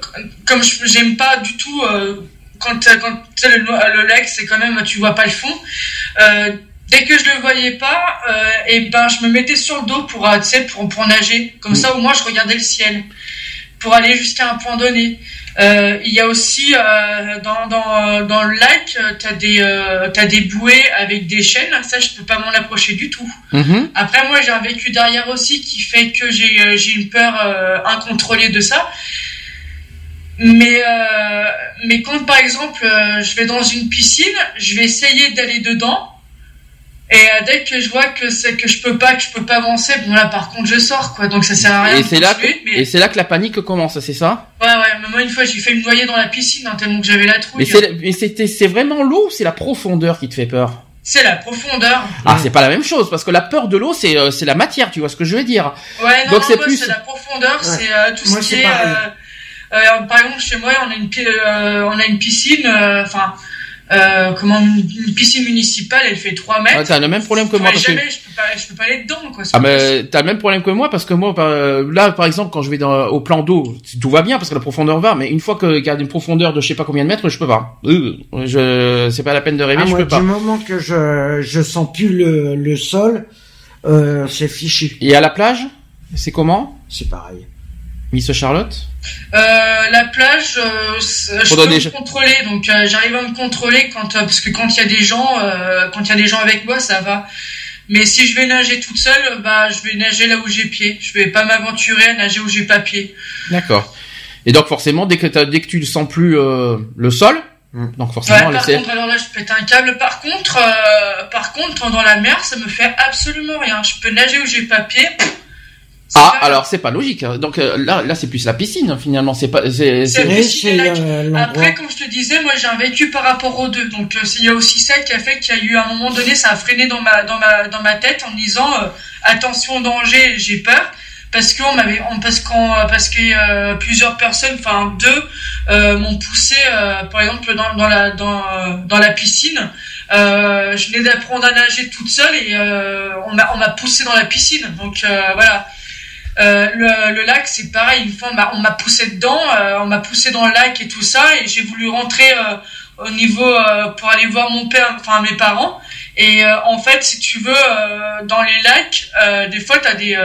comme j'aime pas du tout quand, quand le, le lac, c'est quand même tu vois pas le fond. dès que je le voyais pas, et ben je me mettais sur le dos pour, pour pour nager. Comme ça au moins je regardais le ciel pour aller jusqu'à un point donné. Euh, il y a aussi euh, dans, dans, dans le lac, euh, tu as, des, euh, as des bouées avec des chaînes. Ça, je peux pas m'en approcher du tout. Mm-hmm. Après, moi, j'ai un vécu derrière aussi qui fait que j'ai euh, une peur euh, incontrôlée de ça. Mais, mais quand, par exemple, je vais dans une piscine, je vais essayer d'aller dedans. Et euh, dès que je vois que c'est que je peux pas, que je peux pas avancer, bon là par contre je sors quoi, donc ça sert à rien. Et c'est là, que, et c'est là que la panique commence, c'est ça? Ouais ouais, mais moi une fois j'ai fait me noyer dans la piscine hein, tellement que j'avais la trouille. Mais c'était c'est vraiment l'eau, ou c'est la profondeur qui te fait peur? C'est la profondeur. Ah, c'est pas la même chose parce que la peur de l'eau, c'est euh, c'est la matière, tu vois ce que je veux dire. Ouais, non, Donc c'est plus c'est la profondeur, c'est euh, tout ce qui est. par exemple, chez moi, on a une on a une piscine, enfin euh, comment une piscine municipale, elle fait 3 mètres. Ah, t'as le même problème que moi. Parce jamais, je, peux pas, je peux pas aller dedans, quoi. Ah, mais t'as le même problème que moi parce que moi, là, par exemple, quand je vais dans, au plan d'eau, tout va bien parce que la profondeur va, mais une fois qu'il y a une profondeur de je sais pas combien de mètres, je peux pas. Euh, je, c'est pas la peine de rêver, ah, je moi, peux pas. Du moment que je, je sens plus le, le sol, euh, c'est fichu. Et à la plage, c'est comment? C'est pareil. Miss Charlotte euh, La plage, euh, je peux me contrôler, donc euh, j'arrive à me contrôler quand parce que quand il y a des gens, quand il y a des gens avec moi, ça va. Mais si je vais nager toute seule, bah je vais nager là où j'ai pied. Je vais pas m'aventurer à nager où j'ai pas pied. D'accord. Et donc forcément, dès que dès que tu ne sens plus le sol, hmm. donc forcément. par contre, alors là, je pète un câble. Par contre, par contre, dans la mer, ça me fait absolument rien. Je peux nager où j'ai pas pied Ah, alors c'est pas logique. Donc euh, là, là c'est plus la piscine finalement. C'est pas. C'est, euh, Après, comme je te disais, moi j'ai un vécu par rapport aux deux. Donc euh, il y a aussi ça qui a fait qu'il y a eu à un moment donné, ça a freiné dans ma dans ma dans ma tête en me disant attention danger, j'ai peur parce qu'on m'avait parce qu'on parce que plusieurs personnes, enfin deux, m'ont poussé par exemple dans dans la dans dans la piscine. je venais d'apprendre à nager toute seule et on m'a on m'a poussé dans la piscine. Donc voilà. Euh, le, le, lac, c'est pareil. Une fois, on m'a poussé dedans, euh, on m'a poussé dans le lac et tout ça, et j'ai voulu rentrer euh, au niveau pour aller voir mon père, enfin mes parents. Et en fait, si tu veux, dans les lacs, des fois, t'as des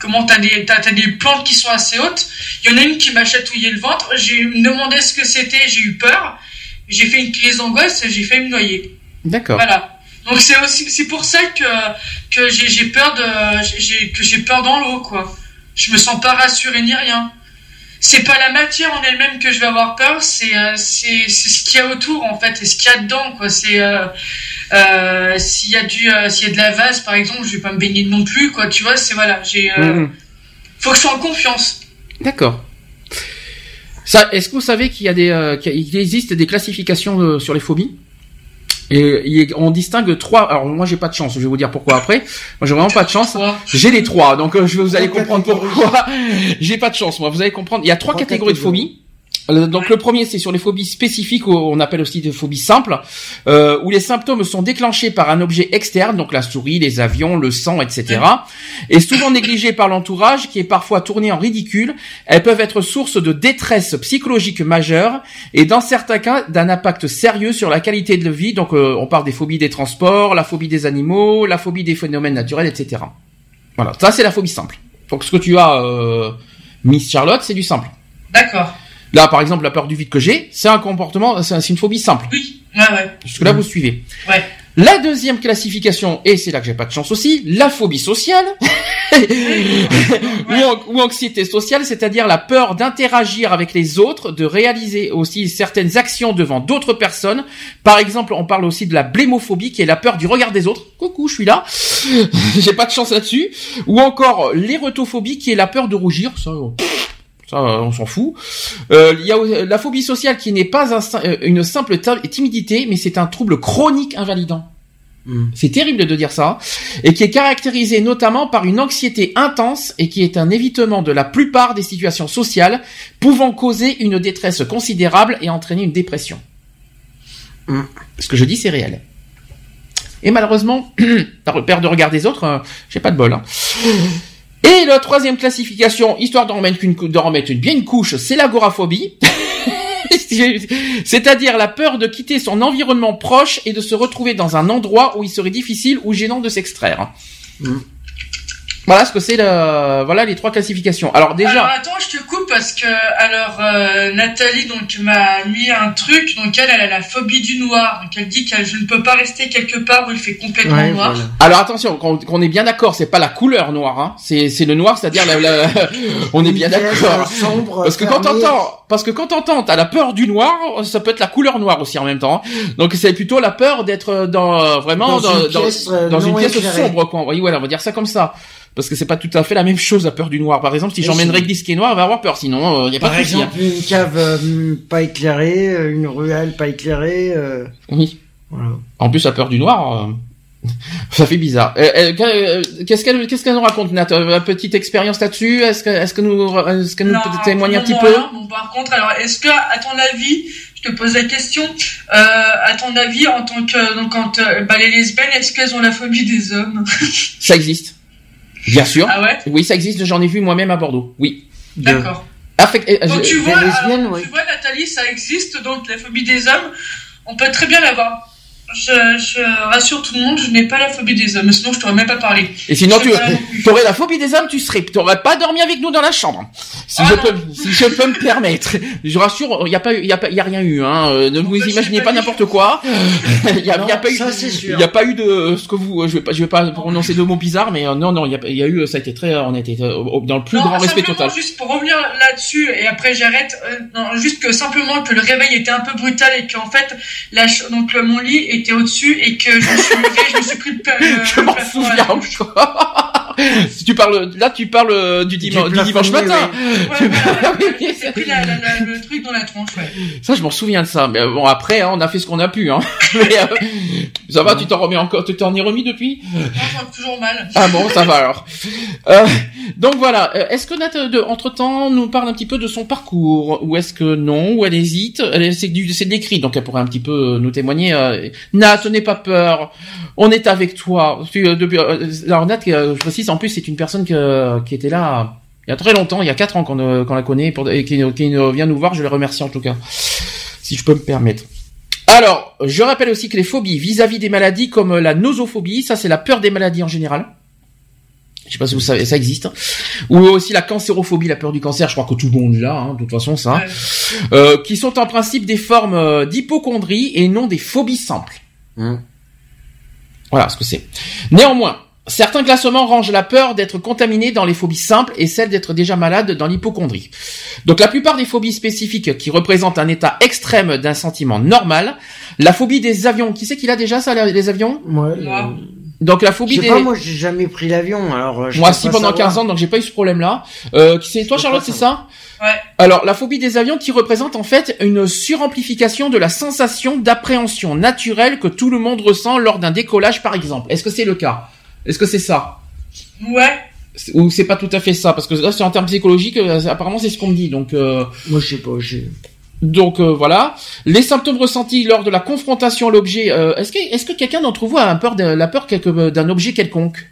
comment t'as des t'as, des plantes qui sont assez hautes. Il y en a une qui m'a chatouillé le ventre. J'ai me demandé ce que c'était, j'ai eu peur. J'ai fait une crise d'angoisse, j'ai fait me noyer. D'accord. Voilà. Donc c'est aussi c'est pour ça que que j'ai peur de j'ai que j'ai peur dans l'eau quoi. Je me sens pas rassuré ni rien. C'est pas la matière en elle-même que je vais avoir peur, c'est euh, c'est ce qu'il y a autour en fait et ce qu'il y a dedans quoi. C'est euh, euh, s'il y a du s'il y a de la vase par exemple, je vais pas me baigner non plus quoi. Tu vois, c'est voilà, j'ai mm-hmm. faut que je sois en confiance. D'accord. Ça, est-ce que vous savez qu'il y a des qu'il existe des classifications sur les phobies? Et on distingue trois. Alors moi j'ai pas de chance. Je vais vous dire pourquoi après. Moi j'ai vraiment pas de chance. J'ai les trois. Donc euh, je vous allez comprendre pourquoi. *laughs* j'ai pas de chance. Moi vous allez comprendre. Il y a trois catégories de phobie. Euh, donc le premier c'est sur les phobies spécifiques, on appelle aussi des phobies simples, euh, où les symptômes sont déclenchés par un objet externe, donc la souris, les avions, le sang, etc. Et souvent négligés par l'entourage, qui est parfois tourné en ridicule. Elles peuvent être source de détresse psychologique majeure et dans certains cas d'un impact sérieux sur la qualité de vie. Donc euh, on parle des phobies des transports, la phobie des animaux, la phobie des phénomènes naturels, etc. Voilà, ça c'est la phobie simple. Donc ce que tu as, euh, Miss Charlotte, c'est du simple. D'accord. Là, par exemple, la peur du vide que j'ai, c'est un comportement, c'est une phobie simple. Oui, ouais, ouais. Jusque là, vous suivez. Ouais. La deuxième classification, et c'est là que j'ai pas de chance aussi, la phobie sociale *laughs* ou, anxiété sociale, c'est-à-dire la peur d'interagir avec les autres, de réaliser aussi certaines actions devant d'autres personnes. Par exemple, on parle aussi de la blémophobie, qui est la peur du regard des autres. Coucou, je suis là. *laughs* j'ai pas de chance là-dessus. Ou encore l'érotophobie, qui est la peur de rougir. Ça, euh, on s'en fout. Euh, il y a la phobie sociale qui n'est pas euh, une simple timidité, mais c'est un trouble chronique invalidant. Hmm. C'est terrible de dire ça, et qui est caractérisé notamment par une anxiété intense et qui est un évitement de la plupart des situations sociales, pouvant causer une détresse considérable et entraîner une dépression. Hmm. Ce que je dis, c'est réel. Et malheureusement, *clears throat* par le père de regard des autres, j'ai pas de bol. Hein. Et la troisième classification, histoire d'en remettre une, de remettre une bien une couche, c'est l'agoraphobie. *laughs* C'est-à-dire la peur de quitter son environnement proche et de se retrouver dans un endroit où il serait difficile ou gênant de s'extraire. Mm. Voilà ce que c'est le voilà les trois classifications. Alors déjà. Alors attends, je te coupe parce que alors euh, Nathalie donc m'a mis un truc donc elle elle a la phobie du noir donc elle dit que je ne peux pas rester quelque part où il fait complètement noir. Alors attention, qu'on est bien d'accord, c'est pas la couleur noire hein. C'est c'est le noir, c'est-à-dire la, *laughs* on est bien d'accord. Parce que quand t'entends parce que quand t'entends t'as la peur du noir, ça peut être la couleur noire aussi en même temps. Donc c'est plutôt la peur d'être dans vraiment dans, dans une pièce, dans, une pièce sombre quoi. Oui voilà, on va dire ça comme ça parce que c'est pas tout à fait la même chose la peur du noir. Par exemple, si j'emmènerais Glisse qui est noir, elle va avoir peur. Sinon, il euh, y a pas de Par exemple, une cave euh, pas éclairée, euh, une ruelle pas éclairée. Oui. Voilà. En plus, la peur du noir. *laughs* Ça fait bizarre. qu'est-ce qu'elle, qu'est-ce qu'elle nous raconte, Nat? Une petite expérience là-dessus Est-ce que, est-ce que nous, est-ce que nous peut témoigner un petit peu? bon, Par contre, alors, est-ce que, à ton avis, je te pose la question, à ton avis, en tant que, donc, quand bah, les lesbiennes, est-ce qu'elles ont la phobie des hommes? Ça existe. Bien sûr. Ah ouais Oui, ça existe. J'en ai vu moi-même à Bordeaux. Oui. D'accord. Euh, donc tu vois, tu vois, Nathalie, ça existe. Donc la phobie des hommes, on peut très bien l'avoir je, rassure tout le monde, je n'ai pas la phobie des hommes, sinon je t'aurais même pas parlé. Et sinon tu aurais la phobie des hommes, tu serais, t'aurais pas dormi avec nous dans la chambre. Si, ah je, peux, si je peux me permettre. Je rassure, il y a pas, il y a pas, il y a rien eu. Hein. Euh, ne vous imaginez pas n'importe quoi. *laughs* Il y a, y a pas eu, il y a pas eu de ce que vous, je vais pas, je vais pas prononcer de mots bizarres, mais euh, non, non, il y a, il y a eu, ça a été très, on été euh, dans le plus grand respect total. Juste pour revenir là-dessus et après j'arrête. non, juste que simplement que le réveil était un peu brutal et qu'en fait, la, donc mon lit est était au-dessus et que je me suis levé, je me suis pris le, *laughs* Je m'en souviens. *laughs* *laughs* Si tu parles, là, tu parles du, dimanche, du dimanche matin. *laughs* Ouais, ouais, c'est pris la, la, le truc dans la tronche, ouais. Ça, je m'en souviens de ça. Mais bon, après, hein, on a fait ce qu'on a pu. Hein. *laughs* Mais, euh, ça va, tu t'en remets encore, tu t'en es remis depuis? Me toujours mal. Ah bon, ça va alors. Euh, donc voilà. Euh, Est-ce que Nat, entre temps, nous parle un petit peu de son parcours, ou est-ce que non, ou elle hésite? Elle- C'est du, c'est de l'écrit, donc elle pourrait un petit peu nous témoigner. Euh, Nat, n'aie pas peur. On est avec toi. Tu, euh, depuis, euh, alors Nat, euh, je précise, en plus, c'est une personne que, qui était là il y a très longtemps, il y a quatre ans qu'on euh, qu'on la connaît, pour, et qui, qui vient nous voir. Je le remercie en tout cas, si je peux me permettre. Alors, je rappelle aussi que les phobies vis-à-vis des maladies comme la nosophobie, ça c'est la peur des maladies en général. Je sais pas si vous savez, ça existe. Ou aussi la cancérophobie, la peur du cancer. Je crois que tout le monde l'a, hein, de toute façon, ça. Ouais. Euh, qui sont en principe des formes euh, d'hypochondrie et non des phobies simples. Hum. Voilà ce que c'est. Néanmoins, certains classements rangent la peur d'être contaminé dans les phobies simples et celle d'être déjà malade dans l'hypochondrie. Donc la plupart des phobies spécifiques qui représentent un état extrême d'un sentiment normal, la phobie des avions, qui c'est qu'il a déjà ça, les avions? Ouais, Moi. euh, Donc la phobie des... pas, moi j'ai jamais pris l'avion, alors. euh, je Moi si pendant savoir. 15 ans, donc j'ai pas eu ce problème-là. Euh, qui c'est toi Charlotte, c'est ça? Ouais. Alors la phobie des avions qui représente en fait une suramplification de la sensation d'appréhension naturelle que tout le monde ressent lors d'un décollage par exemple. Est-ce que c'est le cas? Est-ce que c'est ça Ouais. Ou c'est pas tout à fait ça Parce que là c'est en termes psychologiques, euh, apparemment c'est ce qu'on me dit. Donc euh, Moi je sais pas, j'ai. donc euh, voilà. Les symptômes ressentis lors de la confrontation à l'objet. euh, est-ce que est-ce que quelqu'un d'entre vous a un peur de, la peur quelque- d'un objet quelconque?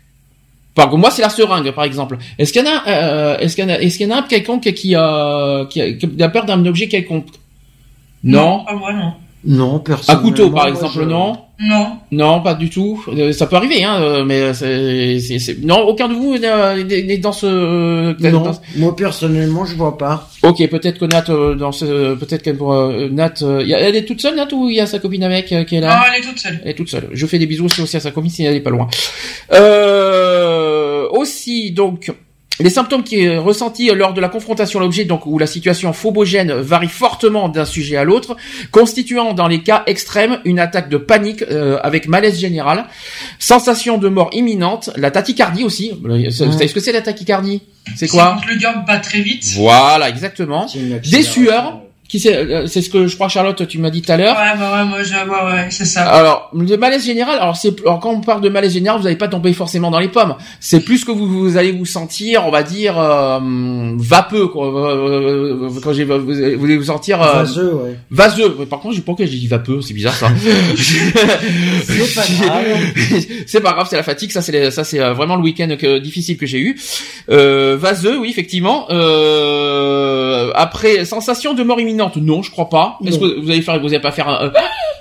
Par exemple, moi, c'est la seringue, par exemple. Est-ce qu'il y en a, euh, est-ce qu'il y en a, est-ce qu'il y en a un quelconque qui a, qui a, qui a peur d'un objet quelconque? Non? Pas moi, non. Non, Un personne. couteau, par exemple, non Non. Non, pas du tout. Euh, Ça peut arriver, hein, euh, mais c'est, c'est, c'est- non, aucun de vous euh, n'est n'est dans ce. euh, Non, dans- moi personnellement je vois pas. Ok, peut-être que Nat, euh, dans ce, peut-être qu'elle pourra, euh, Nat, euh, y a- elle est toute seule, Nat, ou il y a sa copine avec euh, qui est là Non, elle est toute seule. Elle est toute seule. Je fais des bisous aussi, aussi à sa copine si elle est pas loin. Euh, aussi, donc, les symptômes qui est ressentis lors de la confrontation à l'objet, donc où la situation phobogène varie fortement d'un sujet à l'autre, constituant dans les cas extrêmes une attaque de panique euh, avec malaise général, sensation de mort imminente, la tachycardie aussi. Vous savez ce que c'est la tachycardie? C'est quoi? quand le cœur bat très vite. Voilà, exactement. Des sueurs. Qui c'est euh, C'est ce que je crois Charlotte, tu m'as dit tout à l'heure. Ouais, bah ouais, moi, je, ouais, ouais, c'est ça. Alors, le malaise général, alors c'est alors, quand on parle de malaise général, vous n'allez pas tomber forcément dans les pommes. C'est plus que vous, vous allez vous sentir, on va dire, euh, vapeux. Quoi. Euh, euh, Quand j'ai, vous, vous allez vous sentir euh, Vaseux, ouais. vaseux. Mais Par contre, je sais pas pourquoi j'ai dit vapeux, c'est bizarre ça. *laughs* C'est pas *laughs* grave. c'est pas grave, c'est la fatigue. Ça, c'est ça, c'est euh, vraiment le week-end que, difficile que j'ai eu. Euh, vaseux, oui, effectivement. Euh, après, sensation de mort imminente, non, je crois pas. Est-ce que vous allez faire, vous allez pas faire un, euh,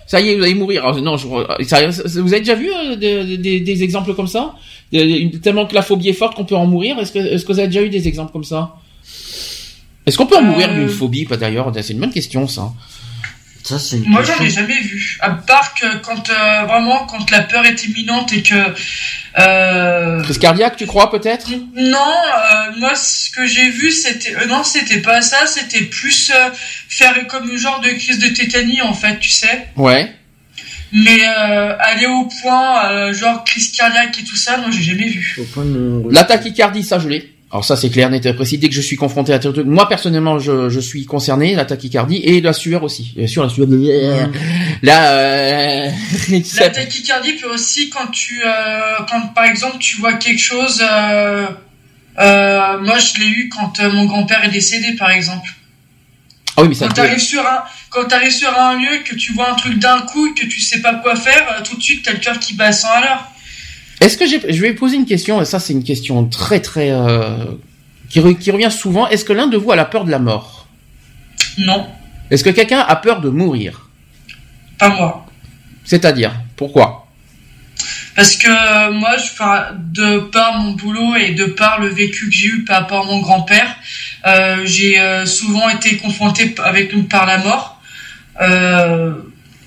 ça y est, vous allez mourir. Alors, non, je, ça- vous avez déjà vu euh, des, des- des exemples comme ça? Tellement que la phobie est forte qu'on peut en mourir. Est-ce que, est-ce que vous avez déjà eu des exemples comme ça? Est-ce qu'on peut en Euh, mourir d'une phobie, pas d'ailleurs? C'est une bonne question, ça. Ça c'est. une Moi, j'en ai jamais vu. À part que quand euh, vraiment, quand la peur est imminente et que euh, Crise cardiaque, tu crois peut-être? Non, euh, moi, ce que j'ai vu, c'était euh, non, c'était pas ça. C'était plus euh, faire comme une genre de crise de tétanie, en fait, tu sais. Ouais. Mais euh, aller au point, euh, genre crise cardiaque et tout ça, non, j'ai jamais vu. Faut pas nous- La tachycardie, ça je l'ai. Alors ça c'est clair, net et précis. Dès que je suis confronté à truc, moi personnellement je, je suis concerné, la tachycardie et la sueur aussi. Bien sûr la sueur. Là, euh... *laughs* La tachycardie peut aussi quand tu, euh, quand par exemple tu vois quelque chose. Euh, euh, moi, je l'ai eu quand euh, mon grand-père est décédé, par exemple. ah oui mais ça. Quand t'arrives sur un, quand t'arrives sur un lieu, que tu vois un truc d'un coup, que tu sais pas quoi faire, tout de suite t'as le cœur qui bat à 100 à l'heure. Est-ce que j'ai, je vais poser une question. et Ça c'est une question très très euh... qui, re- qui revient souvent. Est-ce que l'un de vous a la peur de la mort? Non, Est-ce que quelqu'un a peur de mourir? Pas moi. C'est-à-dire pourquoi? Parce que euh, moi, je, de par mon boulot et de par le vécu que j'ai eu par rapport à mon grand-père, euh, j'ai souvent été confronté avec par la mort. Euh,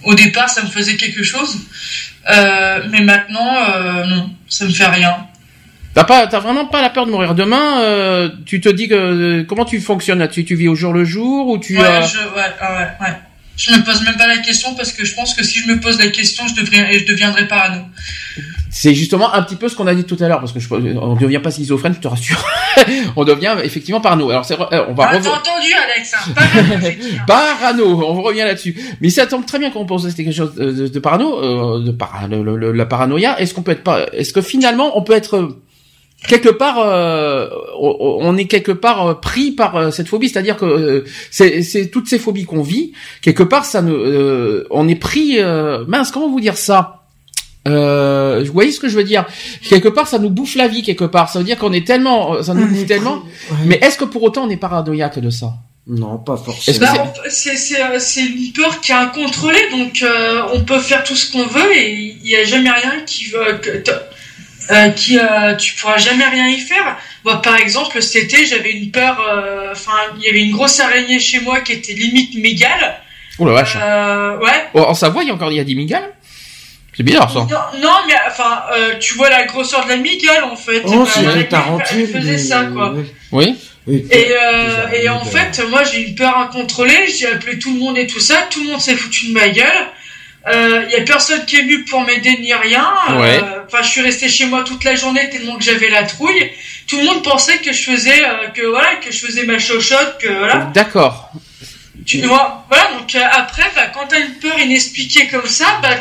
au départ, ça me faisait quelque chose, mais maintenant, euh, non, ça me fait rien. T'as pas, t'as vraiment pas la peur de mourir. Demain, euh, tu te dis que euh, comment tu fonctionnes là-dessus Tu vis au jour le jour ou tu Ouais, euh, je, ouais, ah ouais, ouais. Je me pose même pas la question parce que je pense que si je me pose la question, je devrais, je deviendrais parano. C'est justement un petit peu ce qu'on a dit tout à l'heure, parce que je, on ne devient pas schizophrène, je te rassure. *laughs* on devient effectivement parano. Alors c'est euh, on va. Ah, t'as entendu, Alex hein, Parano. On revient là-dessus. Mais ça tombe très bien qu'on pose quelque chose de, de parano, euh, de para, la paranoïa. Est-ce qu'on peut être pas Est-ce que finalement on peut être quelque part, euh, on est quelque part euh, pris par euh, cette phobie, c'est-à-dire que c'est toutes ces phobies qu'on vit, quelque part, ça ne, on est pris. mince, comment vous dire ça? Euh, vous voyez ce que je veux dire? Quelque part, ça nous bouffe la vie. Quelque part, ça veut dire qu'on est tellement, ça nous bouffe tellement. Mais est-ce que pour autant on est paranoïaque de ça? Non, pas forcément. C'est une peur qui est incontrôlée, donc on peut faire tout ce qu'on veut et il n'y a jamais rien qui veut. Euh, qui euh, tu pourras jamais rien y faire. Moi, par exemple, cet été, j'avais une peur. Euh, enfin, il y avait une grosse araignée chez moi qui était limite mégale. Oh la vache. Euh, ouais. Oh, en Savoie, il y a encore il y a des migales. C'est bizarre ça. Non, mais enfin, tu vois la grosseur de la migale en fait. Oh, c'est une tarentine. faisait ça quoi. Oui. Et, et en fait, moi j'ai une peur incontrôlée. J'ai appelé tout le monde et tout ça. Tout le monde s'est foutu de ma gueule. Il euh, y a personne qui est venu pour m'aider ni rien. Euh, enfin, je suis resté chez moi toute la journée tellement que j'avais la trouille. Tout le monde pensait que je faisais euh, que voilà que je faisais ma chochotte que voilà. D'accord. Tu vois, voilà. Donc après, bah, quand t'as une peur inexpliquée comme ça, bah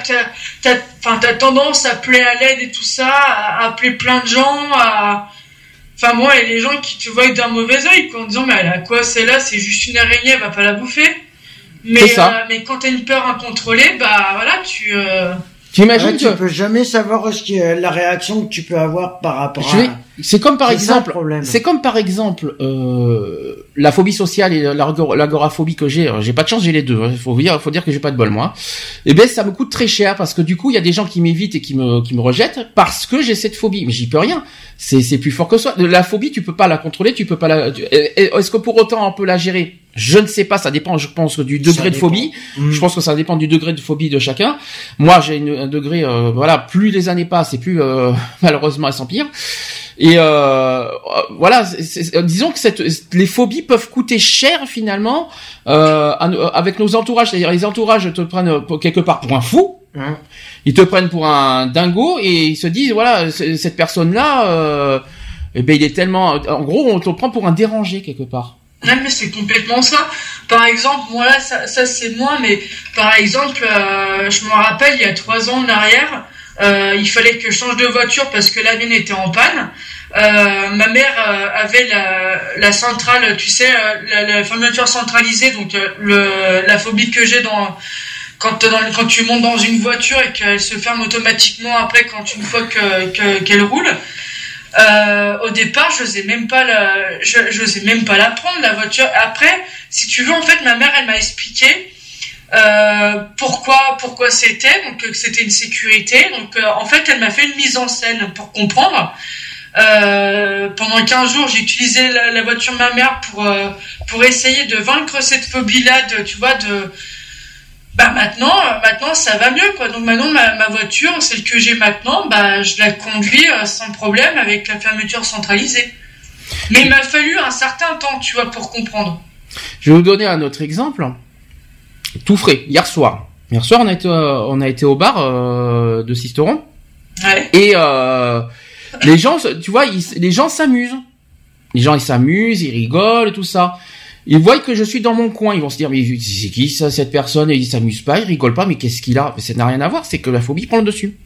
t'as t'as tendance à appeler à l'aide et tout ça, à, appeler plein de gens. À... Enfin moi, il y a des gens qui te voient d'un mauvais oeil en disant mais à quoi celle-là C'est juste une araignée, elle va pas la bouffer. Mais, euh, mais quand t'as une peur incontrôlée, bah voilà, tu. Euh... T'imagines Tu peux jamais savoir ce qui est la réaction que tu peux avoir par rapport à. C'est comme par exemple. C'est comme par exemple euh, la phobie sociale et l'agoraphobie que j'ai. J'ai pas de chance, j'ai les deux. Il hein. faut dire, faut dire que j'ai pas de bol moi. Et eh ben ça me coûte très cher parce que du coup il y a des gens qui m'évitent et qui me qui me rejettent parce que j'ai cette phobie. Mais j'y peux rien. C'est c'est plus fort que soi. La phobie, tu peux pas la contrôler, tu peux pas la. Est-ce que pour autant on peut la gérer? Je ne sais pas, ça dépend, je pense, du degré de phobie. Je pense que ça dépend du degré de phobie de chacun. Moi, j'ai un degré, euh, voilà, plus les années passent et plus euh, *laughs* malheureusement elles s'empirent. Et euh, voilà, disons que cette, les phobies peuvent coûter cher finalement avec nos entourages. C'est-à-dire les entourages te prennent quelque part pour un fou. Ils te prennent pour un dingo et ils se disent voilà cette personne-là, eh ben il est tellement, en gros on te prend pour un dérangé quelque part. Non, mais c'est complètement ça. Par exemple, moi là, ça, ça c'est moi, mais par exemple, euh, je me rappelle, il y a trois ans en arrière, euh, il fallait que je change de voiture parce que la mienne était en panne. Euh, ma mère euh, avait la, la, centrale, tu sais, euh, la, la fermeture centralisée, donc le, la phobie que j'ai dans quand, dans, quand tu montes dans une voiture et qu'elle se ferme automatiquement après quand une fois que qu'elle roule. Euh, au départ, je n'osais même pas la, je, même pas la prendre la voiture. Après, si tu veux, en fait, ma mère, elle m'a expliqué euh, pourquoi, pourquoi c'était, donc que c'était une sécurité. Donc, euh, en fait, elle m'a fait une mise en scène pour comprendre. Euh, pendant 15 jours, j'ai utilisé la, la, voiture de ma mère pour pour essayer de vaincre cette phobie-là, de tu vois, de bah maintenant, euh, maintenant ça va mieux quoi. Donc maintenant ma, ma voiture, celle que j'ai maintenant, bah je la conduis euh, sans problème avec la fermeture centralisée. Mais il m'a fallu un certain temps, tu vois, pour comprendre. Je vais vous donner un autre exemple. Tout frais, hier soir. Hier soir, on a été, euh, on a été au bar de Sisteron. Ouais. Et les gens, tu vois, les gens s'amusent. Les gens, ils s'amusent, ils rigolent tout ça. Ils voient que je suis dans mon coin, ils vont se dire mais c'est qui ça cette personne? Et ils s'amusent pas, ils rigolent pas, mais qu'est-ce qu'il a? Ça n'a rien à voir, c'est que la phobie prend le dessus.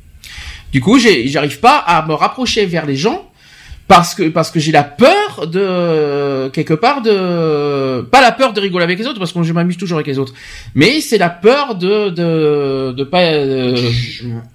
Du coup, j'arrive pas à me rapprocher vers les gens parce que parce que j'ai la peur de quelque part de pas la peur de rigoler avec les autres parce que je m'amuse toujours avec les autres, mais c'est la peur de de de pas euh,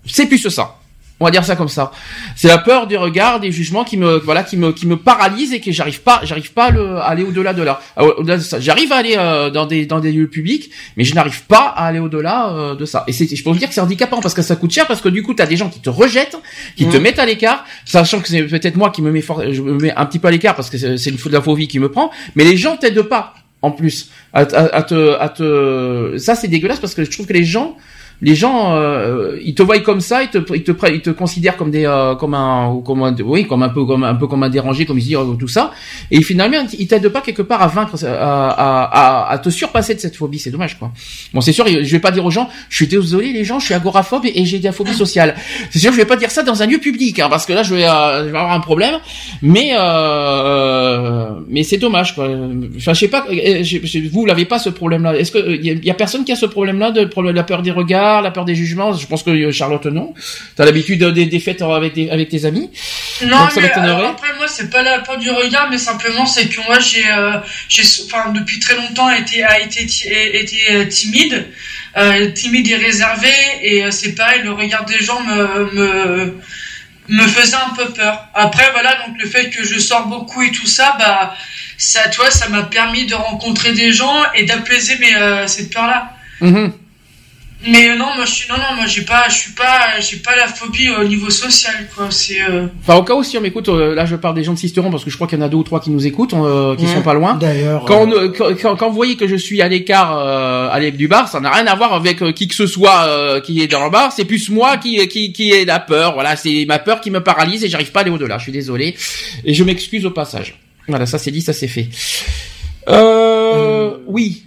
c'est plus ça. On va dire ça comme ça. C'est la peur du regard, des jugements qui me, voilà, qui me, qui me paralyse et que j'arrive pas, j'arrive pas à, aller au-delà de là. Au-delà de ça, j'arrive à aller euh, dans des, dans des lieux publics, mais je n'arrive pas à aller au-delà euh, de ça. Et c'est, je peux vous dire que c'est handicapant parce que ça coûte cher parce que du coup, t'as des gens qui te rejettent, qui te mettent à l'écart, sachant que c'est peut-être moi qui me mets, je me mets un petit peu à l'écart parce que c'est une de la phobie qui me prend, mais les gens t'aident pas en plus à, à, te, à te, ça c'est dégueulasse parce que je trouve que les gens les gens, euh, ils te voient comme ça, ils te, ils te, ils te considèrent comme des, euh, comme un, comme un, oui, comme un peu, comme un peu comme un dérangé, comme ils disent tout ça. Et finalement, ils t'aident pas quelque part à vaincre, à, à, à, te surpasser de cette phobie. C'est dommage, quoi. Bon, c'est sûr, je vais pas dire aux gens, je suis désolé, les gens, je suis agoraphobe et, j'ai de la phobie sociale. C'est sûr, je vais pas dire ça dans un lieu public, hein, parce que là, je vais, euh, je vais avoir un problème. Mais, euh, mais c'est dommage, quoi. Enfin, je sais pas, vous l'avez pas ce problème-là. Est-ce que il y, a personne qui a ce problème-là de, de la peur des regards? La peur des jugements. Je pense que euh, Charlotte non. T'as l'habitude des, des fêtes avec, avec tes amis? Non, mais après moi c'est pas la peur du regard, mais simplement c'est que moi j'ai, euh, j'ai, enfin depuis très longtemps été, a été, été euh, timide, timide et réservé, et c'est pareil, le regard des gens me, me me faisait un peu peur. Après voilà, donc le fait que je sors beaucoup et tout ça, bah ça, toi, ça m'a permis de rencontrer des gens et d'apaiser mes cette peur là. Mais non, moi je suis non non, moi j'ai pas je suis pas j'ai pas la phobie au niveau social quoi, c'est euh... Enfin au cas où si on m'écoute euh, là je parle des gens de Sisteron parce que je crois qu'il y en a deux ou trois qui nous écoutent euh, qui sont pas loin. D'ailleurs quand, euh, quand, quand vous voyez que je suis à l'écart à du bar, ça n'a rien à voir avec qui que ce soit qui est dans le bar, c'est plus moi qui qui qui est la peur, voilà, c'est ma peur qui me paralyse et j'arrive pas à aller au-delà. Je suis désolé et je m'excuse au passage. Voilà, ça c'est dit, ça c'est fait. Euh, oui.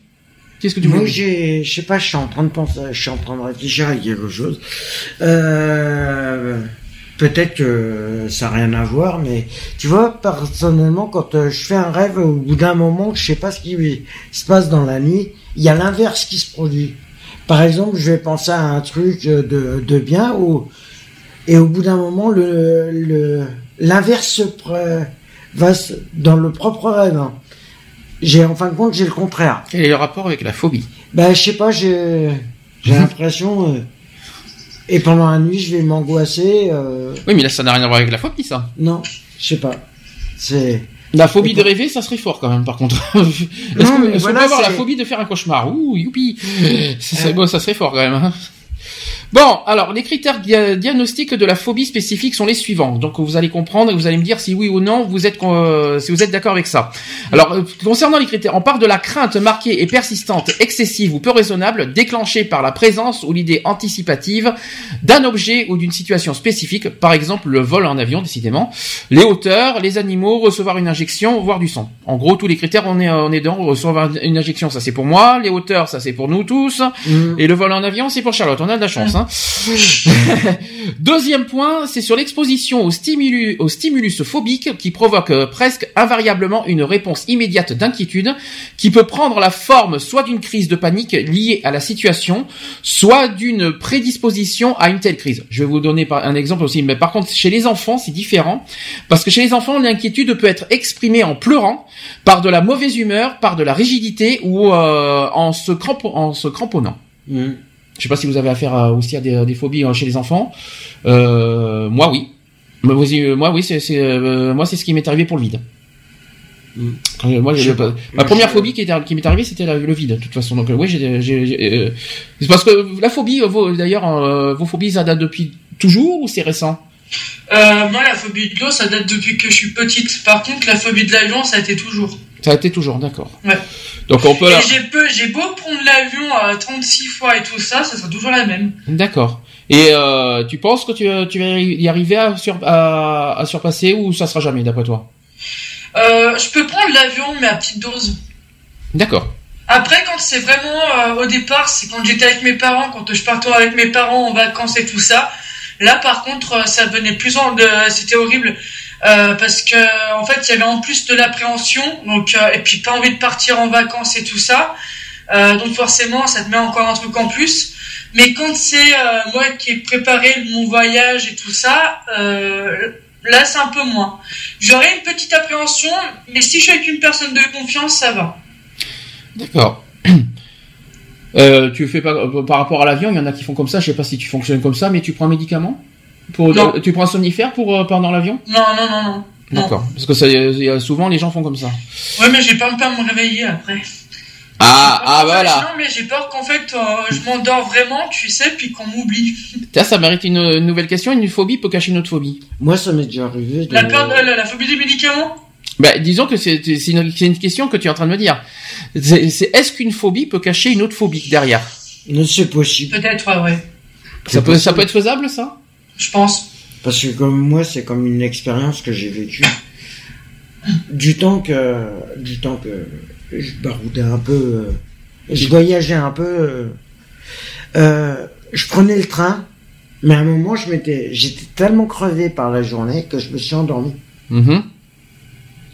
Qu'est-ce que tu Moi, j'ai, je sais pas, je suis en train de penser, je suis en train de réfléchir à quelque chose. Euh, peut-être que ça n'a rien à voir, mais tu vois, personnellement, quand euh, je fais un rêve, au bout d'un moment, je sais pas ce qui se passe dans la nuit, il y a l'inverse qui se produit. Par exemple, je vais penser à un truc de, de bien, ou, et au bout d'un moment, le, le, l'inverse va dans le propre rêve. Hein. J'ai en fin de compte j'ai le contraire. Quel est le rapport avec la phobie Ben je sais pas, j'ai *laughs* l'impression euh, et pendant la nuit je vais m'angoisser. Euh... Oui mais là ça n'a rien à voir avec la phobie ça. Non, je sais pas. C'est la phobie de rêver, ça serait fort quand même, par contre. *laughs* Est-ce qu'on peut avoir la phobie de faire un cauchemar? Ouh, youpi ça, bon, ça serait fort quand même. Hein. Bon, alors les critères diagnostiques de la phobie spécifique sont les suivants. Donc vous allez comprendre et vous allez me dire si oui ou non vous êtes euh, si vous êtes d'accord avec ça. Alors euh, concernant les critères, on part de la crainte marquée et persistante, excessive ou peu raisonnable, déclenchée par la présence ou l'idée anticipative d'un objet ou d'une situation spécifique, par exemple le vol en avion décidément, les hauteurs, les animaux, recevoir une injection, voir du sang. En gros tous les critères on est on est dans recevoir une injection, ça c'est pour moi, les hauteurs ça c'est pour nous tous mmh. et le vol en avion c'est pour Charlotte. On a de la chance. Hein. *laughs* Deuxième point, c'est sur l'exposition au stimulus, au stimulus phobique qui provoque euh, presque invariablement une réponse immédiate d'inquiétude qui peut prendre la forme soit d'une crise de panique liée à la situation, soit d'une prédisposition à une telle crise. Je vais vous donner un exemple aussi, mais par contre chez les enfants c'est différent parce que chez les enfants l'inquiétude peut être exprimée en pleurant, par de la mauvaise humeur, par de la rigidité ou euh, en, se en se cramponnant. Mmh. Je sais pas si vous avez affaire aussi à des, phobies hein, chez les enfants. Euh, moi, oui. Moi, oui, c'est, euh, moi, c'est ce qui m'est arrivé pour le vide. Mm. Moi, ma première phobie qui, qui m'est arrivée, c'était le vide, de toute façon. Donc, oui, j'ai, c'est parce que la phobie, d'ailleurs, euh, vos phobies, ça date depuis toujours ou c'est récent? Moi, la phobie de l'eau, ça date depuis que je suis petite. Par contre, la phobie de l'avion, ça a été toujours. Ça a été toujours, d'accord. Ouais. Donc on peut. Et j'ai beau prendre l'avion à 36 fois et tout ça, ça sera toujours la même. D'accord. Et euh, tu penses que tu, tu vas y arriver à, sur, à, à, surpasser ou ça sera jamais d'après toi? Euh, Je peux prendre l'avion mais à petite dose. D'accord. Après, quand c'est vraiment euh, au départ, c'est quand j'étais avec mes parents, quand je partais avec mes parents en vacances et tout ça. Là, par contre, ça venait plus en, de, c'était horrible. Euh, parce que en fait il y avait en plus de l'appréhension donc euh, et puis pas envie de partir en vacances et tout ça. Euh, donc forcément ça te met encore un truc en plus. Mais quand c'est moi qui ai préparé mon voyage et tout ça là c'est un peu moins. J'aurais une petite appréhension mais si je suis avec une personne de confiance ça va. D'accord. *clears throat* Tu fais pas par rapport à l'avion il y en a qui font comme ça. Je sais pas si tu fonctionnes comme ça mais tu prends un médicament? Pour, tu prends un somnifère pour euh, pendant l'avion? Non, non, non, non. D'accord. Parce que ça, y a, souvent les gens font comme ça. Ouais, mais j'ai peur de pas me réveiller après. Ah, ah voilà. Non, mais j'ai peur qu'en fait, euh, je m'endors vraiment, tu sais, puis qu'on m'oublie. Tiens, ça mérite une, nouvelle question. Une phobie peut cacher une autre phobie? Moi, ça m'est déjà arrivé. La, peur de, la, phobie des médicaments? Bah, disons que c'est une, une, question que tu es en train de me dire. C'est est-ce qu'une phobie peut cacher une autre phobie derrière? C'est possible. Peut-être, ouais, ouais. Ça peut, ça peut être faisable, ça? Je pense. Parce que comme moi, c'est comme une expérience que j'ai vécue. Du temps que, du temps que je baroudais un peu, euh, je voyageais un peu, euh, euh, je prenais le train, mais à un moment, je m'étais, j'étais tellement crevé par la journée que je me suis endormi. Mhm.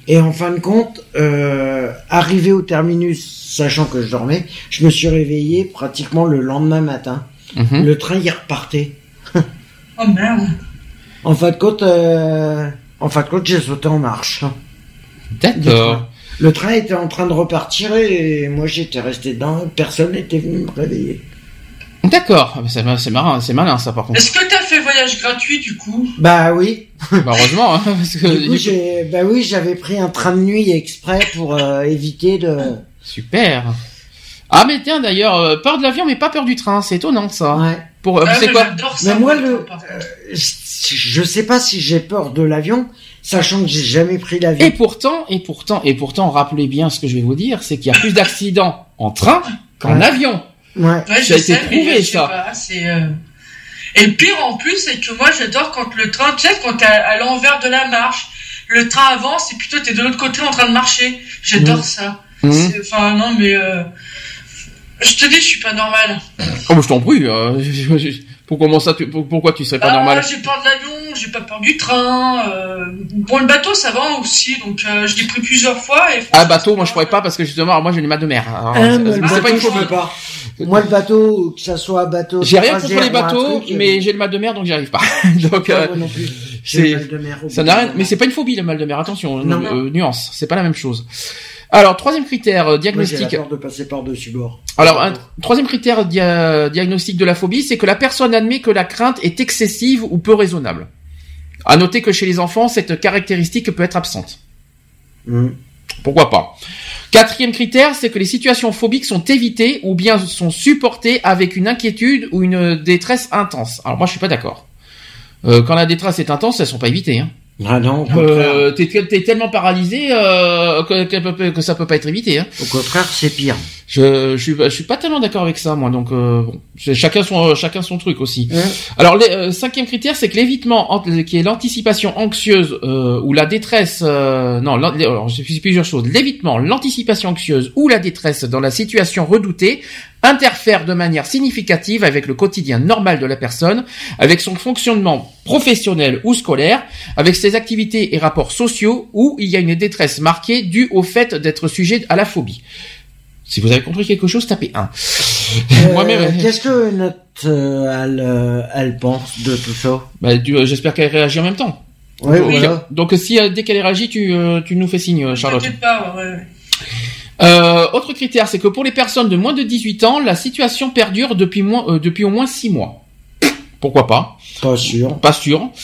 Et en fin de compte, euh, arrivé au terminus, sachant que je dormais, je me suis réveillé pratiquement le lendemain matin. Mhm. Le train y repartait. Oh merde. En fin de compte, euh, en fin de compte, j'ai sauté en marche. D'accord. Le train était en train de repartir et moi j'étais resté dedans. Personne n'était venu me réveiller. D'accord. Ah, C'est marrant, c'est malin ça par contre. Est-ce que t'as fait voyage gratuit du coup? Bah oui. *laughs* Bah, heureusement, hein, parce que Du coup, du coup- j'ai, bah oui, j'avais pris un train de nuit exprès pour euh, éviter de. super. Ah mais tiens d'ailleurs, euh, peur de l'avion mais pas peur du train, c'est étonnant ça. Ouais. Pour euh, Ah, c'est mais quoi ça. Mais moi, le- contre. Je sais pas si j'ai peur de l'avion, sachant que j'ai jamais pris l'avion. Et pourtant, et pourtant, et pourtant, rappelez bien ce que je vais vous dire, c'est qu'il y a plus d'accidents en train qu'en Ouais. avion. Ouais. Ouais, Ça a été prouvé, ça. pas, euh, Et le pire en plus, c'est que moi j'adore quand le train, tu sais, quand t'es à, à l'envers de la marche, le train avance et toi t'es de l'autre côté en train de marcher. J'adore Mhm. ça. C'est- Enfin non mais euh... je te dis, je suis pas normal. Oh, mais je t'en prie. euh, je- je- pour comment ça, tu, pour- pourquoi tu serais pas Ah, normal J'ai peur de l'avion, j'ai pas peur du train. Euh... Bon le bateau ça va aussi, donc euh, je l'ai pris plusieurs fois. Et Ah bateau, moi je pourrais pas parce que justement, alors, moi j'ai les mal de mer. Alors, Ah, c'est- pas une pas. Moi, le bateau, que ça soit bateau. J'ai rien contre les bateaux, truc, mais j'ai le mal de mer donc j'y arrive pas. *laughs* donc euh, euh, moi non plus. c'est- ça n'a rien. Mais c'est pas une phobie le mal de mer. Attention, Non. euh, nuance, c'est pas la même chose. Alors troisième critère euh, Moi, la peur de passer par-dessus bord. Alors, un troisième critère dia- diagnostic de la phobie, c'est que la personne admet que la crainte est excessive ou peu raisonnable. À noter que chez les enfants, cette caractéristique peut être absente. Hum. Pourquoi pas? Quatrième critère, c'est que les situations phobiques sont évitées ou bien sont supportées avec une inquiétude ou une détresse intense. Alors moi, je suis pas d'accord. Euh, quand la détresse est intense, elles sont pas évitées. Hein. Ah non. Euh, t'es, t'es tellement paralysé euh, que, que, que ça peut pas être évité. Hein. Au contraire, c'est pire. Je, je suis, je suis pas tellement d'accord avec ça, moi. Donc, euh, bon, c'est chacun son, chacun son truc aussi. Alors, le euh, cinquième critère, c'est que l'évitement, qui est l'anticipation anxieuse euh, ou la détresse. euh, non, alors j'ai plusieurs choses. L'évitement, l'anticipation anxieuse ou la détresse dans la situation redoutée interfère de manière significative avec le quotidien normal de la personne, avec son fonctionnement professionnel ou scolaire, avec ses activités et rapports sociaux, où il y a une détresse marquée due au fait d'être sujet à la phobie. Si vous avez compris quelque chose, tapez 1. Euh, Moi-même. Qu'est-ce que notre euh, elle, euh, elle pense de tout ça? Bah, tu- euh, j'espère qu'elle réagit en même temps. Ouais, Donc, voilà. Donc si euh, dès qu'elle réagit, tu, euh, tu nous fais signe, euh, Charlotte. Pas, ouais. Euh, autre critère, c'est que pour les personnes de moins de 18 ans, la situation perdure depuis, euh, depuis au moins 6 mois. Pourquoi pas? Pas sûr. Pas sûr. *laughs*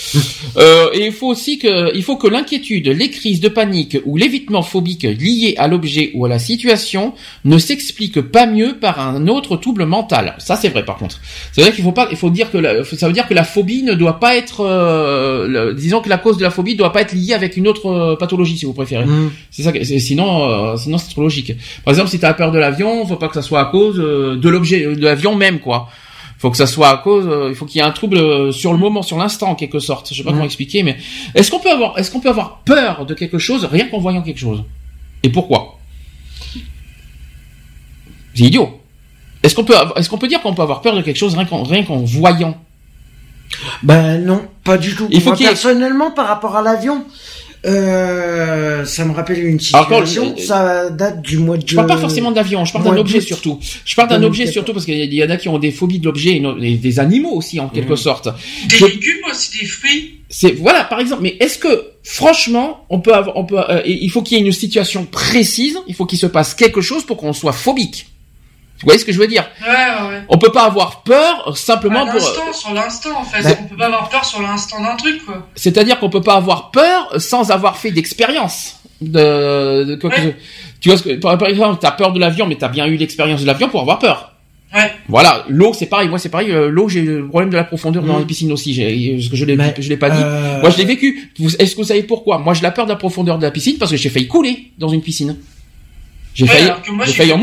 Euh, et il faut aussi que, il faut que l'inquiétude, les crises de panique ou l'évitement phobique lié à l'objet ou à la situation ne s'explique pas mieux par un autre trouble mental. Ça, c'est vrai, par contre. C'est vrai qu'il faut pas, il faut dire que la- ça veut dire que la phobie ne doit pas être, euh, le- disons que la cause de la phobie ne doit pas être liée avec une autre euh, pathologie, si vous préférez. Hum. C'est ça. Sinon, euh, sinon c'est trop logique. Par exemple, si tu as peur de l'avion, faut pas que ça soit à cause euh, de l'objet, de l'avion même, quoi. Faut que ça soit à cause. euh, il faut qu'il y ait un trouble euh, sur le moment, sur l'instant, en quelque sorte. Je sais pas Mhm. comment expliquer, mais est-ce qu'on peut avoir, est-ce qu'on peut avoir peur de quelque chose rien qu'en voyant quelque chose? Et pourquoi? C'est idiot. Est-ce qu'on peut, est-ce qu'on peut dire qu'on peut avoir peur de quelque chose rien qu'en, rien qu'en voyant? Ben non, pas du tout. Il faut Moi, qu'il y ait- personnellement, par rapport à l'avion, euh, ça me rappelle une Alors, quand- situation. ça date du mois de. Je parle pas forcément d'avion, je parle d'un objet surtout. Je parle d'un objet 2014. surtout parce qu'il y en a qui ont des phobies de l'objet et des animaux aussi en quelque Mhm. sorte. Des Je- légumes aussi, des fruits. C'est voilà par exemple. Mais est-ce que franchement on peut avoir, on peut, euh, il faut qu'il y ait une situation précise, il faut qu'il se passe quelque chose pour qu'on soit phobique. Vous voyez ce que je veux dire? Ouais, ouais, ouais. On peut pas avoir peur simplement À pour. l'instant, sur l'instant, en fait. Bah- On peut pas avoir peur sur l'instant d'un truc, quoi. C'est-à-dire qu'on peut pas avoir peur sans avoir fait d'expérience. De, de quoi que- Ouais. Tu vois ce que par, exemple, t'as peur de l'avion, mais t'as bien eu l'expérience de l'avion pour avoir peur. Ouais. Voilà, l'eau c'est pareil. Moi c'est pareil. euh, L'eau j'ai le problème de la profondeur dans Mm. les piscines aussi. J'ai, ce que je l'ai, Mais, je l'ai pas dit. euh, Moi je l'ai vécu. Est-ce que vous savez pourquoi? Moi j'ai la peur de la profondeur de la piscine parce que j'ai failli couler dans une piscine. J'ai Ouais, failli, j'ai failli en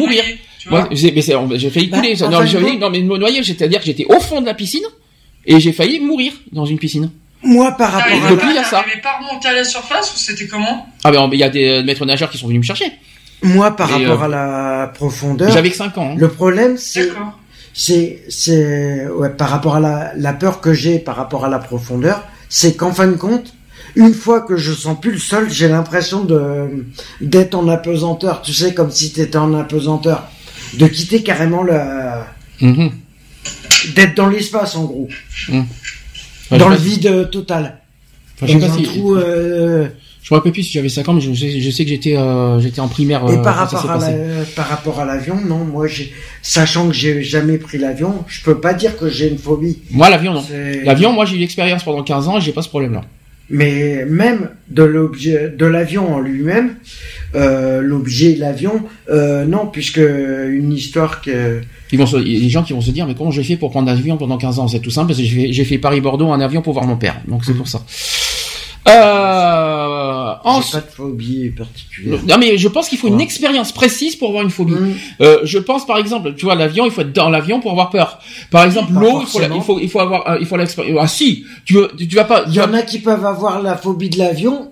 noyer. mourir. Moi, j'ai failli Bah, couler. non, j'ai- non, mais me noyer, c'est-à-dire que j'étais au fond de la piscine et j'ai failli mourir dans une piscine. Moi, par rapport T'arrivais à depuis, pas, il y a ça. pas à remonter à la surface ou c'était comment? Ah ben, il y a des euh, maîtres nageurs qui sont venus me chercher. moi, par Et, rapport euh, à la profondeur, J'avais que 5 ans. hein. le problème, c'est c'est ouais, par rapport à la, la peur que j'ai par rapport à la profondeur, c'est qu'en fin de compte, une fois que je sens plus le sol, j'ai l'impression de d'être en apesanteur. Tu sais, comme si t'étais en apesanteur, de quitter carrément le, Mhm. d'être dans l'espace en gros, Enfin, dans le si- vide euh, total, enfin, je sais pas si- trou. euh, Je me rappelle plus si j'avais 5 ans, mais je sais, je sais que j'étais euh, j'étais en primaire. Et par rapport à la, par rapport à l'avion, non, moi sachant que j'ai jamais pris l'avion, je peux pas dire que j'ai une phobie. Moi, l'avion, non. L'avion, moi, j'ai eu l'expérience pendant 15 ans et j'ai pas ce problème-là. Mais même de l'objet, de l'avion en lui-même, l'objet, l'avion, euh, non, puisque une histoire que, Ils vont se- des gens qui vont se dire, mais comment j'ai fait pour prendre l'avion pendant 15 ans? C'est tout simple, parce que j'ai fait, j'ai fait Paris-Bordeaux en avion pour voir mon père. Donc c'est pour ça. Euh, en- pas de phobie particulière. Non mais je pense qu'il faut une expérience précise pour avoir une phobie. Hum, Euh, je pense par exemple, tu vois l'avion, il faut être dans l'avion pour avoir peur. Par exemple l'eau, il faut, il faut il faut avoir euh, il faut l'expérience. Ah si, tu veux tu, tu vas pas Il y en a qui peuvent avoir la phobie de l'avion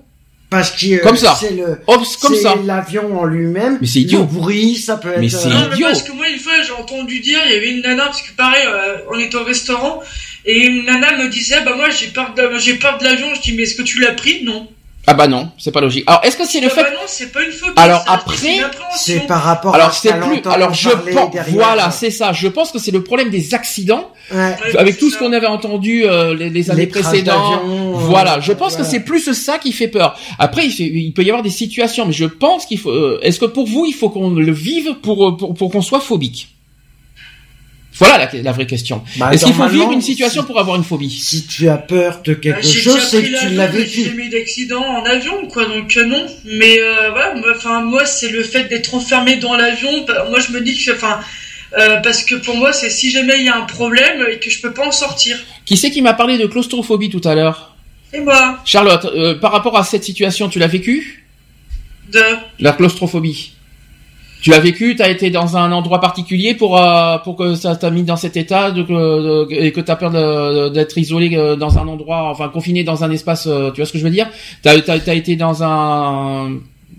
parce que Comme ça. c'est le, comme c'est ça. l'avion en lui-même. Mais c'est idiot. Le bruit, ça peut être. Mais c'est euh, Non, mais idiot. parce que moi, une fois, j'ai entendu dire, il y avait une nana, parce que pareil, euh, on était au restaurant, et une nana me disait, bah moi, j'ai peur de, j'ai peur de l'avion. Je dis, mais est-ce que tu l'as pris? Non. Ah bah non, c'est pas logique. Alors est-ce que c'est le Ah fait bah non, c'est pas une phobie. Alors ça, après, c'est par rapport à alors ce c'est plus alors je pense voilà, c'est ça. Je pense que c'est le problème des accidents Ouais. Avec tout ce qu'on avait entendu euh, les, les années Les précédentes. euh, Voilà, je pense voilà. que c'est plus ça qui fait peur. Après, il, fait- il peut y avoir des situations, mais je pense qu'il faut. euh, Est-ce que pour vous, il faut qu'on le vive pour pour, pour qu'on soit phobique? Voilà la, la vraie question. Bah, Est-ce qu'il faut vivre une situation si- pour avoir une phobie Si tu as peur de quelque j'ai chose, c'est que tu l'as J'ai vécu. jamais eu d'accident en avion, quoi, donc euh, non. Mais euh, voilà, moi, enfin moi, c'est le fait d'être enfermé dans l'avion. bah, Moi, je me dis que, enfin, euh, parce que pour moi, c'est si jamais il y a un problème et que je peux pas en sortir. Qui c'est qui m'a parlé de claustrophobie tout à l'heure Et moi, Charlotte, euh, par rapport à cette situation, tu l'as vécu? De La claustrophobie. Tu l'as vécu, t'as été dans un endroit particulier pour euh, pour que ça t'a mis dans cet état de, que- de- et que t'as peur de- d'être isolé euh, dans un endroit, enfin confiné dans un espace. euh, tu vois ce que je veux dire? T'as t'as été dans un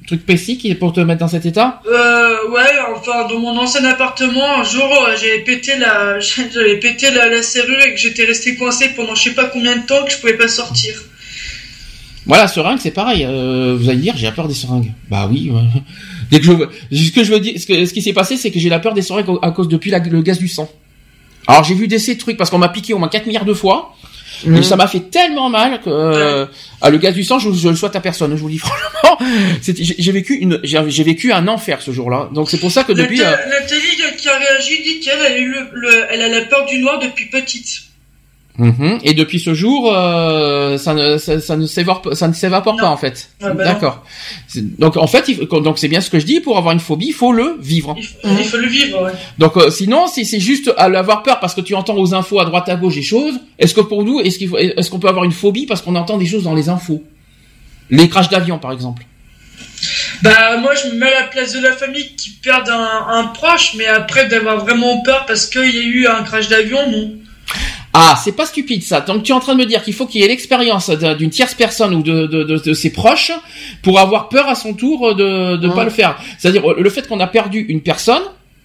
truc précis qui est pour te mettre dans cet état? Euh, ouais, enfin, dans mon ancien appartement, un jour, j'avais pété la, *laughs* j'avais pété la, la serrure et que j'étais resté coincé pendant je sais pas combien de temps que je pouvais pas sortir. Voilà, seringue, c'est pareil. Euh, vous allez dire, j'ai peur des seringues. Bah oui. ouais. Dès que je, ce que je veux dire, ce, que- ce qui s'est passé, c'est que j'ai la peur des seringues à cause depuis la- le gaz du sang. Alors j'ai vu des ces trucs parce qu'on m'a piqué au moins 4 milliards de fois. Et Mhm. ça m'a fait tellement mal que euh, ah, le gaz du sang, je, je le souhaite à personne. Je vous dis *laughs* franchement, j'ai j'ai vécu une, j'ai vécu un enfer ce jour-là. Donc c'est pour ça que depuis, euh, Nathalie qui a réagi dit qu'elle a eu le, le- elle a la peur du noir depuis petite. Mhm. et depuis ce jour, euh, ça ne, ça, ça ne s'évapore, ça ne s'évapore Non. pas en fait. Ah bah D'accord. Donc en fait, il donc c'est bien ce que je dis. Pour avoir une phobie, il faut le vivre. Il, faut- il faut le vivre, ouais. Donc euh, sinon, si c'est juste à l'avoir peur parce que tu entends aux infos à droite à gauche des choses, est-ce que pour nous, est-ce qu'il faut, est-ce qu'on peut avoir une phobie parce qu'on entend des choses dans les infos, les crashs d'avion par exemple. Bah, moi, je me mets à la place de la famille qui perd un, un proche, mais après d'avoir vraiment peur parce qu'il y a eu un crash d'avion, non. Ah, c'est pas stupide ça. Donc tu es en train de me dire qu'il faut qu'il y ait l'expérience d'un- d'une tierce personne ou de, de, de, de ses proches pour avoir peur à son tour de ne Ouais. pas le faire. C'est-à-dire le fait qu'on a perdu une personne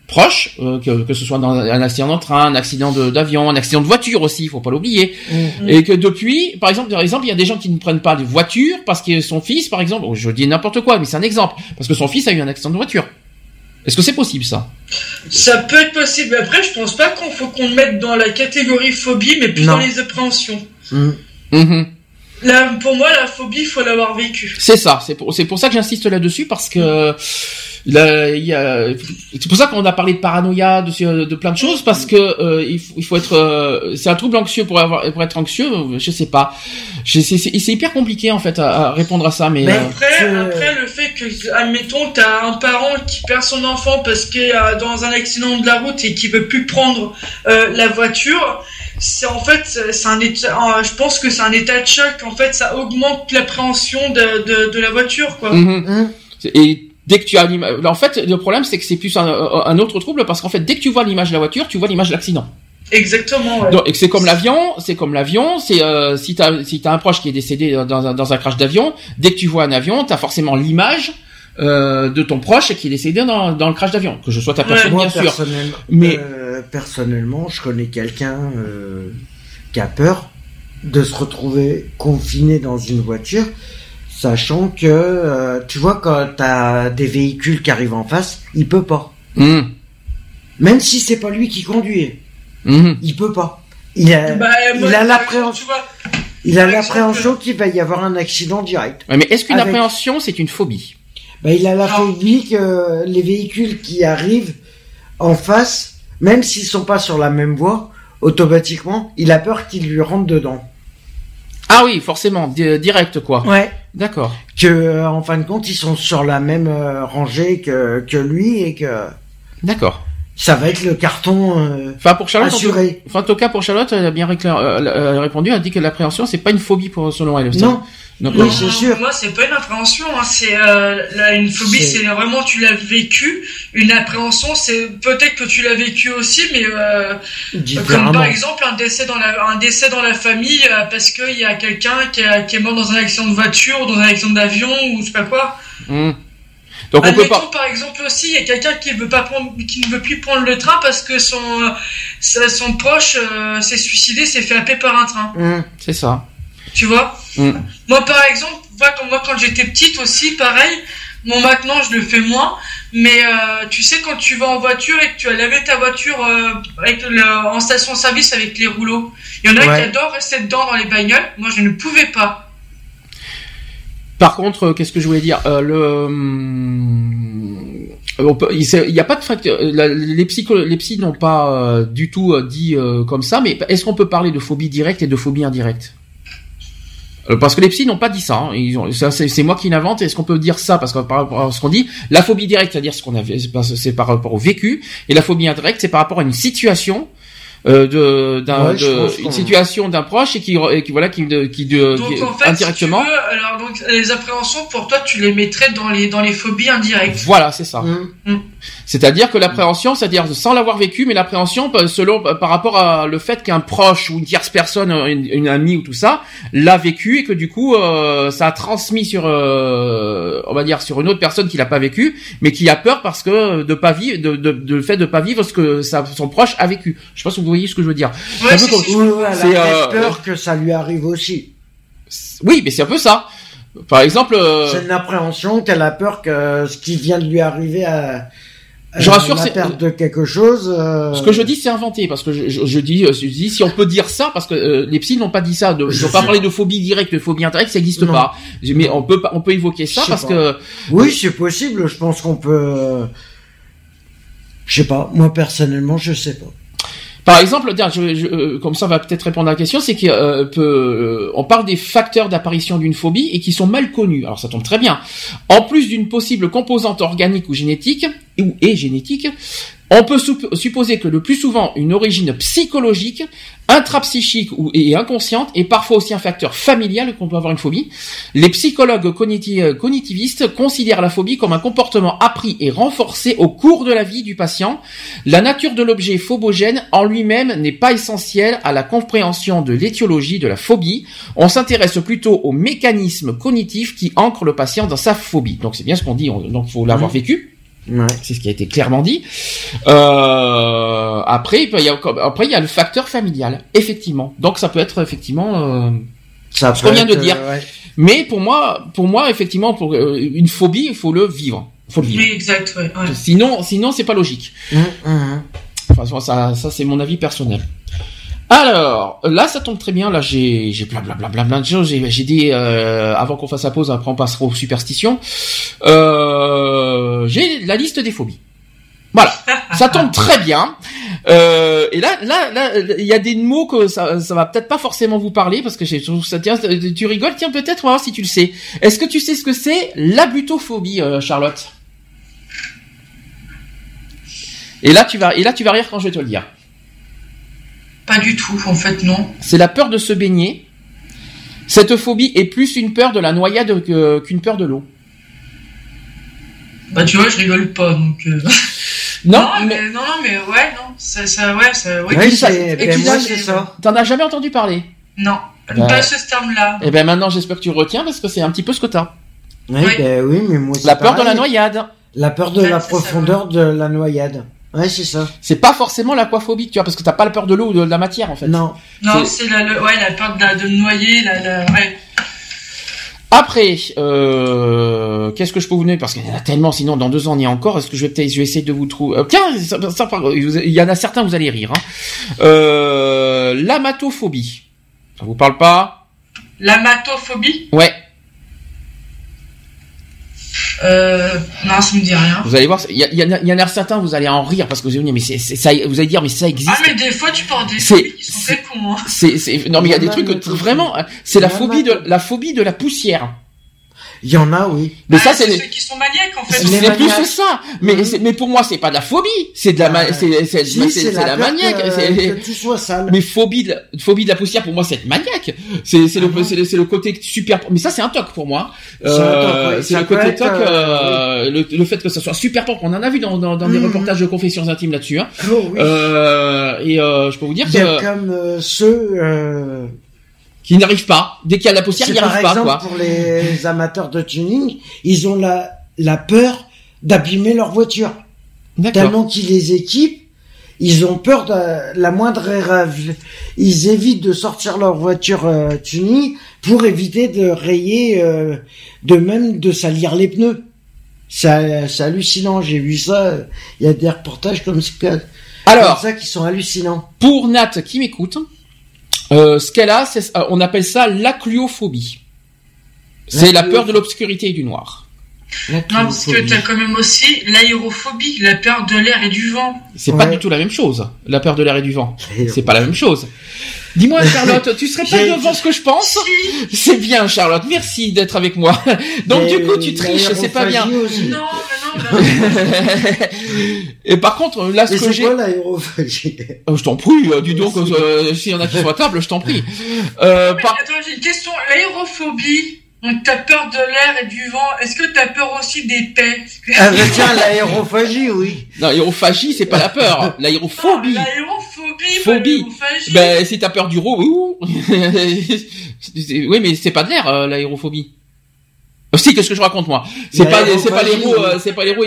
proche, euh, que, que ce soit dans un accident de train, un accident de- d'avion, un accident de voiture aussi, il faut pas l'oublier. Mhm. Et que depuis, par exemple, par exemple, il y a des gens qui ne prennent pas de voiture parce que son fils, par exemple, je dis n'importe quoi, mais c'est un exemple, parce que son fils a eu un accident de voiture. Est-ce que c'est possible ça? Ça peut être possible. mais Après, je pense pas qu'on faut qu'on le mette dans la catégorie phobie, mais plus Non. dans les appréhensions. Mhm. Mhm. Là, pour moi, la phobie, il faut l'avoir vécue. C'est ça, c'est pour, c'est pour ça que j'insiste là-dessus parce que il y a, c'est pour ça qu'on a parlé de paranoïa, de, de plein de choses parce que euh, il, faut, il faut être, euh, c'est un trouble anxieux pour avoir, pour être anxieux, je sais pas, Je- c'est, c'est, c'est hyper compliqué en fait à, à répondre à ça, mais, Mais- euh, Après, après, le fait que, admettons, t'as un parent qui perd son enfant parce qu'il est dans un accident de la route et qui veut plus prendre euh, la voiture, c'est en fait, c'est un état, euh, je pense que c'est un état de choc. En fait, ça augmente l'appréhension de, de, de la voiture, quoi. mhm. Mhm. et Dès que tu as l'image, en fait, le problème c'est que c'est plus un, un, autre trouble parce qu'en fait, dès que tu vois l'image de la voiture, tu vois l'image de l'accident. Exactement. Ouais. Donc, c'est comme l'avion, c'est comme l'avion. C'est euh, si t'as si t'as un proche qui est décédé dans un, dans un crash d'avion, dès que tu vois un avion, t'as forcément l'image euh, de ton proche qui est décédé dans, dans le crash d'avion, que je sois ta personne bien sûr. personnellement, Mais- euh, personnellement, je connais quelqu'un euh, qui a peur de se retrouver confiné dans une voiture, sachant que, euh, tu vois, quand t'as des véhicules qui arrivent en face, il peut pas. Hum, Même si c'est pas lui qui conduit, hum. il peut pas. Il a, Bah, il a l'appréhension, il a qu'il va y avoir un accident direct. Ouais, mais est-ce qu'une Avec- appréhension c'est une phobie? Bah, il a la Non. phobie que les véhicules qui arrivent en face, même s'ils sont pas sur la même voie, automatiquement, il a peur qu'ils lui rentrent dedans. Ah oui, forcément, di- direct quoi. Ouais. D'accord. Que, euh, en fin de compte, ils sont sur la même euh, rangée que, que lui et que D'accord. ça va être le carton euh, Enfin pour Charlotte, en tout- assuré. enfin en tout cas pour Charlotte, elle a bien récla- euh, a répondu, elle a dit que l'appréhension c'est pas une phobie pour selon elle. Non, Oui, euh, c'est sûr. Moi, c'est pas une appréhension. Hein. C'est euh, là, une phobie, C'est- vraiment tu l'as vécu. Une appréhension, c'est peut-être que tu l'as vécu aussi, mais euh, comme par exemple un décès dans la un décès dans la famille euh, parce qu'il y a quelqu'un qui, qui est mort dans un accident de voiture, ou dans un accident d'avion ou je sais pas quoi. hum. Donc on peut pas. par exemple aussi, il y a quelqu'un qui veut pas prendre, qui ne veut plus prendre le train parce que son euh, son proche euh, s'est suicidé, s'est fait happer par un train. Hum, C'est ça. Tu vois Hum. Moi, par exemple, moi, quand j'étais petite aussi, pareil. Bon, maintenant, je le fais moins. Mais euh, tu sais, quand tu vas en voiture et que tu as lavé ta voiture euh, avec le, en station-service avec les rouleaux, il y en a Ouais. qui adorent rester dedans dans les bagnoles. Moi, je ne pouvais pas. Par contre, euh, qu'est-ce que je voulais dire euh, Le, peut- il n'y a pas de Les psycho, les psys n'ont pas du tout dit comme ça. Mais est-ce qu'on peut parler de phobie directe et de phobie indirecte? Parce que les psys n'ont pas dit ça. hein. Ils ont, ça, c'est, c'est moi qui l'invente. Est-ce qu'on peut dire ça? Parce que par rapport à ce qu'on dit, la phobie directe, c'est-à-dire ce qu'on avait, c'est par- rapport au vécu, et la phobie indirecte, c'est par rapport à une situation. Euh, de, d'un, Ouais, une situation d'un proche et qui, et qui voilà qui, de, qui de, Donc, qui- en fait, indirectement si tu veux, alors, donc, les appréhensions, pour toi, tu les mettrais dans les, dans les phobies indirectes. voilà c'est ça hum. C'est-à-dire que l'appréhension, c'est-à-dire sans l'avoir vécu, mais l'appréhension euh, selon euh, par rapport à le fait qu'un proche ou une tierce personne, euh, une, une amie ou tout ça, l'a vécu et que du coup euh, ça a transmis sur, euh, on va dire sur une autre personne qui l'a pas vécu, mais qui a peur parce que de pas vivre, de, de, de le fait de pas vivre ce que sa, son proche a vécu. Je sais pas si vous voyez ce que je veux dire. Ouais, C'est, euh, peur que ça lui arrive aussi. Oui, mais c'est un peu ça. Par exemple, euh, C'est une appréhension qu'elle a peur que ce qui vient de lui arriver à Je rassure, la c'est- perte de quelque chose. euh, Ce que je dis, c'est inventé parce que je, je, je dis, euh, je dis, si on peut dire ça, parce que euh, les psys n'ont pas dit ça, de, ils n'ont pas parlé de phobie directe, de phobie indirecte, ça n'existe pas. Mais on peut, on peut évoquer ça parce pas. que Oui, c'est possible. Je pense qu'on peut. euh, Je sais pas. Moi personnellement, je sais pas. Par exemple, je, je, euh, comme ça on va peut-être répondre à la question, c'est qu'on euh, euh, on parle des facteurs d'apparition d'une phobie et qui sont mal connus. Alors ça tombe très bien. En plus d'une possible composante organique ou génétique ou et génétique, on peut sup- supposer que le plus souvent une origine psychologique, intrapsychique ou et inconsciente et parfois aussi un facteur familial qu'on peut avoir une phobie. Les psychologues euh, cognitivistes considèrent la phobie comme un comportement appris et renforcé au cours de la vie du patient la nature de l'objet phobogène en lui-même n'est pas essentielle à la compréhension de l'étiologie de la phobie. On s'intéresse plutôt aux mécanismes cognitifs qui ancrent le patient dans sa phobie. Donc c'est bien ce qu'on dit, on- donc faut l'avoir Mhm. vécu. Ouais. C'est ce qui a été clairement dit. Euh, après, il y a, après il y a le facteur familial, effectivement. Donc ça peut être effectivement. euh, Ça Ce qu'on vient de dire. euh, ouais. Mais pour moi, pour moi, effectivement, pour euh, une phobie, il faut le vivre. Faut le vivre. Oui, exact, ouais. ouais. Sinon, sinon c'est pas logique. Hum, hum, Enfin, ça, ça c'est mon avis personnel. Alors, là, ça tombe très bien. Là, j'ai, j'ai plein, plein, plein, plein, plein de choses. J'ai, j'ai dit, euh, avant qu'on fasse la pause, après on passera aux superstitions. Euh, j'ai la liste des phobies. Voilà, ça tombe très bien. Euh, et là, là, là, il y a des mots que ça, ça va peut-être pas forcément vous parler parce que j'ai je trouve ça tiens, tu rigoles, tiens peut-être, on va voir si tu le sais. Est-ce que tu sais ce que c'est l'abutophobie, euh, Charlotte? Et là, tu vas, et là, tu vas rire quand je vais te le dire. Pas du tout, en fait, non. c'est la peur de se baigner. Cette phobie est plus une peur de la noyade qu'une peur de l'eau. Bah tu vois, je rigole pas donc. euh. *laughs* Non, non, mais mais... non, non, mais ouais, non, ça, ça, ouais, ça, ouais. Ça- c'est- et ben moi, c'est ça. t'en as jamais entendu parler? Non, Ouais. pas ce terme-là. Et ben maintenant, j'espère que tu retiens parce que c'est un petit peu ce que t'as. Oui. ben oui, mais moi, c'est La peur de la pareil. noyade. La peur de Ouais, la ça, profondeur de la noyade. Ouais, c'est ça. C'est pas forcément l'aquaphobie, tu vois, parce que t'as pas la peur de l'eau ou de la matière, en fait. Non. Non, C'est- la, le- ouais, la peur de, la- de me noyer, la, la, ouais. Après, euh, qu'est-ce que je peux vous donner? Parce qu'il y en a tellement, sinon dans deux ans on y est encore. Est-ce que je vais peut-être, je vais essayer de vous trouver. Euh, tiens, ça, ça, par- il y en a certains, vous allez rire. Hein. Euh, L'amatophobie. Ça vous parle pas? L'amatophobie, Ouais. Euh, non, ça me dit rien. Vous allez voir, il y, en a- il y en a certains, vous allez en rire parce que vous allez dire, mais c'est, c'est- ça, vous allez dire, mais ça existe. Ah, mais des fois, tu portes des C'est- phobies qui sont c'est- faits pour moi. C'est, c'est, non mais il y a des trucs que vraiment, euh, c'est la phobie de la phobie de la poussière. Il y en a, oui. Mais Ah, ça c'est, c'est les- ceux qui sont maniaques, en fait. c'est Les plus maniaques. ça. Mais c'est- mais pour moi c'est pas de la phobie, c'est de la, ma- Ah, c'est, c'est, Si, c'est- c'est c'est la, la maniaque. que, c'est- que tout soit sale. Mais phobie de, la, phobie de la poussière pour moi c'est être maniaque. C'est c'est le Ah le, c'est le côté super. Mais ça c'est un toc pour moi. C'est un toc, ouais. le côté être, toc. euh, euh, le, le fait que ça soit super propre. On en a vu dans dans, dans des Mhm. reportages de confessions intimes là-dessus. Hein. Oh, oui. Euh, et euh, je peux vous dire Il y a que comme euh, ceux euh, qui n'arrivent pas. Dès qu'il y a de la poussière, ils n'y par arrivent pas exemple quoi. pour les amateurs de tuning, ils ont la la peur d'abîmer leur voiture. D'accord. Tellement qu'ils les équipent, ils ont peur de la moindre erreur. Ils évitent de sortir leur voiture euh, tuning pour éviter de rayer, euh, de même de salir les pneus. C'est hallucinant, j'ai vu ça. Il y a des reportages comme ça, comme Alors ça qui sont hallucinants. pour Nat qui m'écoute, euh, ce qu'elle a, c'est- euh, on appelle ça l'acluophobie. C'est la peur de l'obscurité et du noir. Non, parce que t'as quand même aussi l'aérophobie, la peur de l'air et du vent. C'est pas du tout la même chose. La peur de l'air et du vent. C'est pas la même chose. Dis-moi, Charlotte, tu serais pas devant ce que je pense Si, C'est bien, Charlotte. Merci d'être avec moi. *laughs* Donc du coup, tu triches, c'est pas bien. aussi. non, mais non, mais *laughs* et par contre, là, ce Mais que c'est j'ai, l'aérophagie Euh, je t'en prie, euh, dis donc, euh, s'il y en a qui sont à table, je t'en prie. Euh, Mais par- attends, j'ai une question. L'aérophobie, donc t'as peur de l'air et du vent. Est-ce que t'as peur aussi des que- Ah bah tiens, l'aérophagie, oui. Non, l'aérophagie, c'est pas la peur. *laughs* L'aérophobie. L'aérophobie, Phobie. Ben, si t'as peur du ro, ouh. *laughs* oui, mais c'est pas de l'air, euh, l'aérophobie. Euh, Si, qu'est-ce que je raconte moi C'est pas, les- c'est pas les roues, euh, c'est pas les roues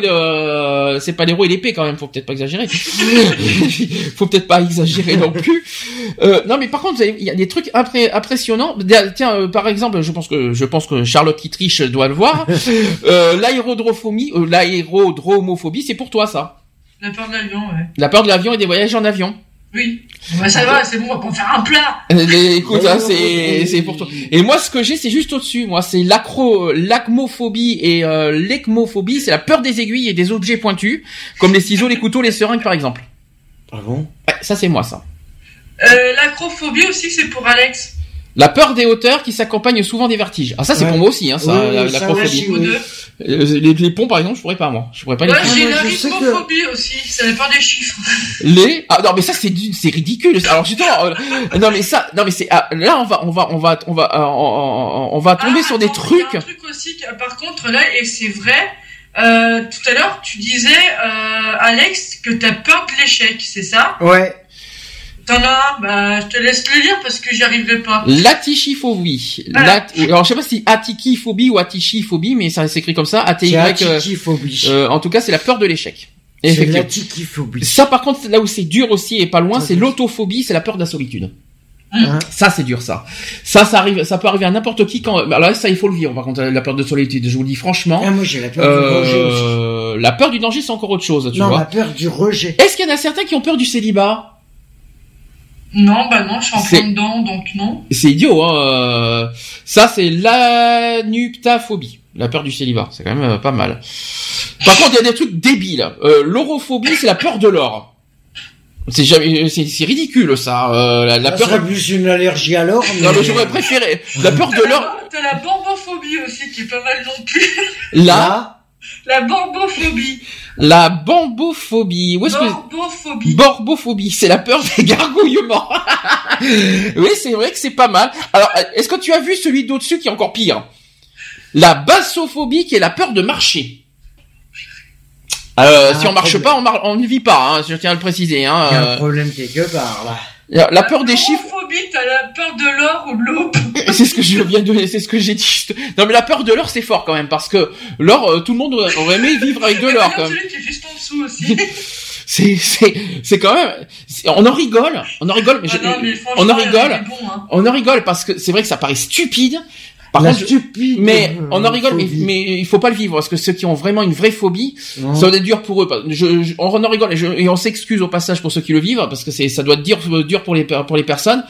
c'est pas les roues et l'épée quand même. Faut peut-être pas exagérer. *laughs* *laughs* Faut peut-être pas exagérer non plus. Euh, non, mais par contre, il y a des trucs impré- impressionnants. Tiens, euh, par exemple, je pense que je pense que Charlotte qui triche doit le voir. *laughs* Euh, l'aérodrophobie, euh, l'aérodromophobie, c'est pour toi ça. La peur de l'avion, ouais. La peur de l'avion et des voyages en avion. Oui. Bah, ça va, c'est bon, on va pas en faire un plat. Mais écoute, hein, c'est c'est pour toi. Et moi, ce que j'ai, c'est juste au-dessus. Moi, c'est l'acro, l'acmophobie et euh, l'ecmophobie. C'est la peur des aiguilles et des objets pointus, comme les ciseaux, les couteaux, les seringues, par exemple. Ah bon Ouais, ça, c'est moi, ça. Euh, l'acrophobie aussi, c'est pour Alex. La peur des hauteurs qui s'accompagne souvent des vertiges. Ah, ça, c'est Ouais. pour moi aussi, hein, ça, Oui, la- ça. Euh, les, les ponts, par exemple, je pourrais pas, moi. Je pourrais pas les j'ai moi, la je sais que- aussi. La peur des chiffres. *laughs* Les ah non mais ça c'est c'est ridicule alors justement euh, non mais ça non mais c'est ah, là on va on va on va on va euh, on, va tomber Ah, sur des attends, il y a trucs un truc aussi, qui- par contre, là, et c'est vrai, euh, tout à l'heure, tu disais, euh, Alex, que t'as peur de l'échec, c'est ça? Ouais. T'en as Bah, je te laisse le lire parce que j'y arriverai pas. Latichiphobie. Voilà. Lat- alors je sais pas si atikiphobie ou atichiphobie mais ça s'écrit comme ça A T C'est Y la euh, tikiphobie. euh, en tout cas c'est la peur de l'échec. C'est Effectivement. la tikiphobie. Ça par contre là où c'est dur aussi et pas loin c'est l'autophobie c'est la peur de la solitude. Hein Ça c'est dur ça. Ça ça arrive ça peut arriver à n'importe qui quand alors là, ça il faut le vivre par contre la peur de solitude je vous le dis franchement. Ah, moi j'ai la peur du rejet aussi. Euh, la peur du danger c'est encore autre chose tu Non, vois. la peur du rejet. Est-ce qu'il y en a certains qui ont peur du célibat? Non, bah non, je suis en plein dedans, donc non. C'est idiot, hein. euh, Ça, c'est l'anuptaphobie, la peur du célibat. C'est quand même euh, pas mal. Par contre, il y a des trucs débiles. Euh, L'orophobie, c'est la peur de l'or. C'est jamais, c'est c'est ridicule ça. Euh, la, la Ça peur. serait plus une allergie alors. Mais... Non, mais j'aurais préféré la peur de l'or. T'as la borbophobie aussi, qui est pas mal non plus. La, Là, La borbophobie. la bambophobie. Où est-ce que Borbophobie. Borbophobie, c'est la peur des gargouillements. *laughs* oui, c'est vrai que c'est pas mal. Alors, est-ce que tu as vu celui d'au-dessus qui est encore pire? La bassophobie, qui est la peur de marcher. Euh, Ah, si on marche problème. pas, on, mar- on ne vit pas. Hein, je tiens à le préciser. Hein, Il y a un euh, problème quelque part là. La, la peur des chiffres. T'as la peur de l'or ou de l'aube. *laughs* C'est ce que je viens de, c'est ce que j'ai dit. Non mais la peur de l'or c'est fort quand même parce que l'or, euh, tout le monde aurait aimé vivre avec de l'or quand même. celui qui est juste en dessous aussi. *laughs* C'est, c'est, c'est quand même. On en rigole, on en rigole, mais, Ah je- non, mais on en rigole, bon, hein. on en rigole parce que c'est vrai que ça paraît stupide. Par la contre, stupide. mais euh, on en rigole, mais, mais il faut pas le vivre parce que ceux qui ont vraiment une vraie phobie, Non. ça doit être dur pour eux. Je, je- on en rigole et, je- et on s'excuse au passage pour ceux qui le vivent parce que c'est, ça doit être dur, dur pour les pour les personnes.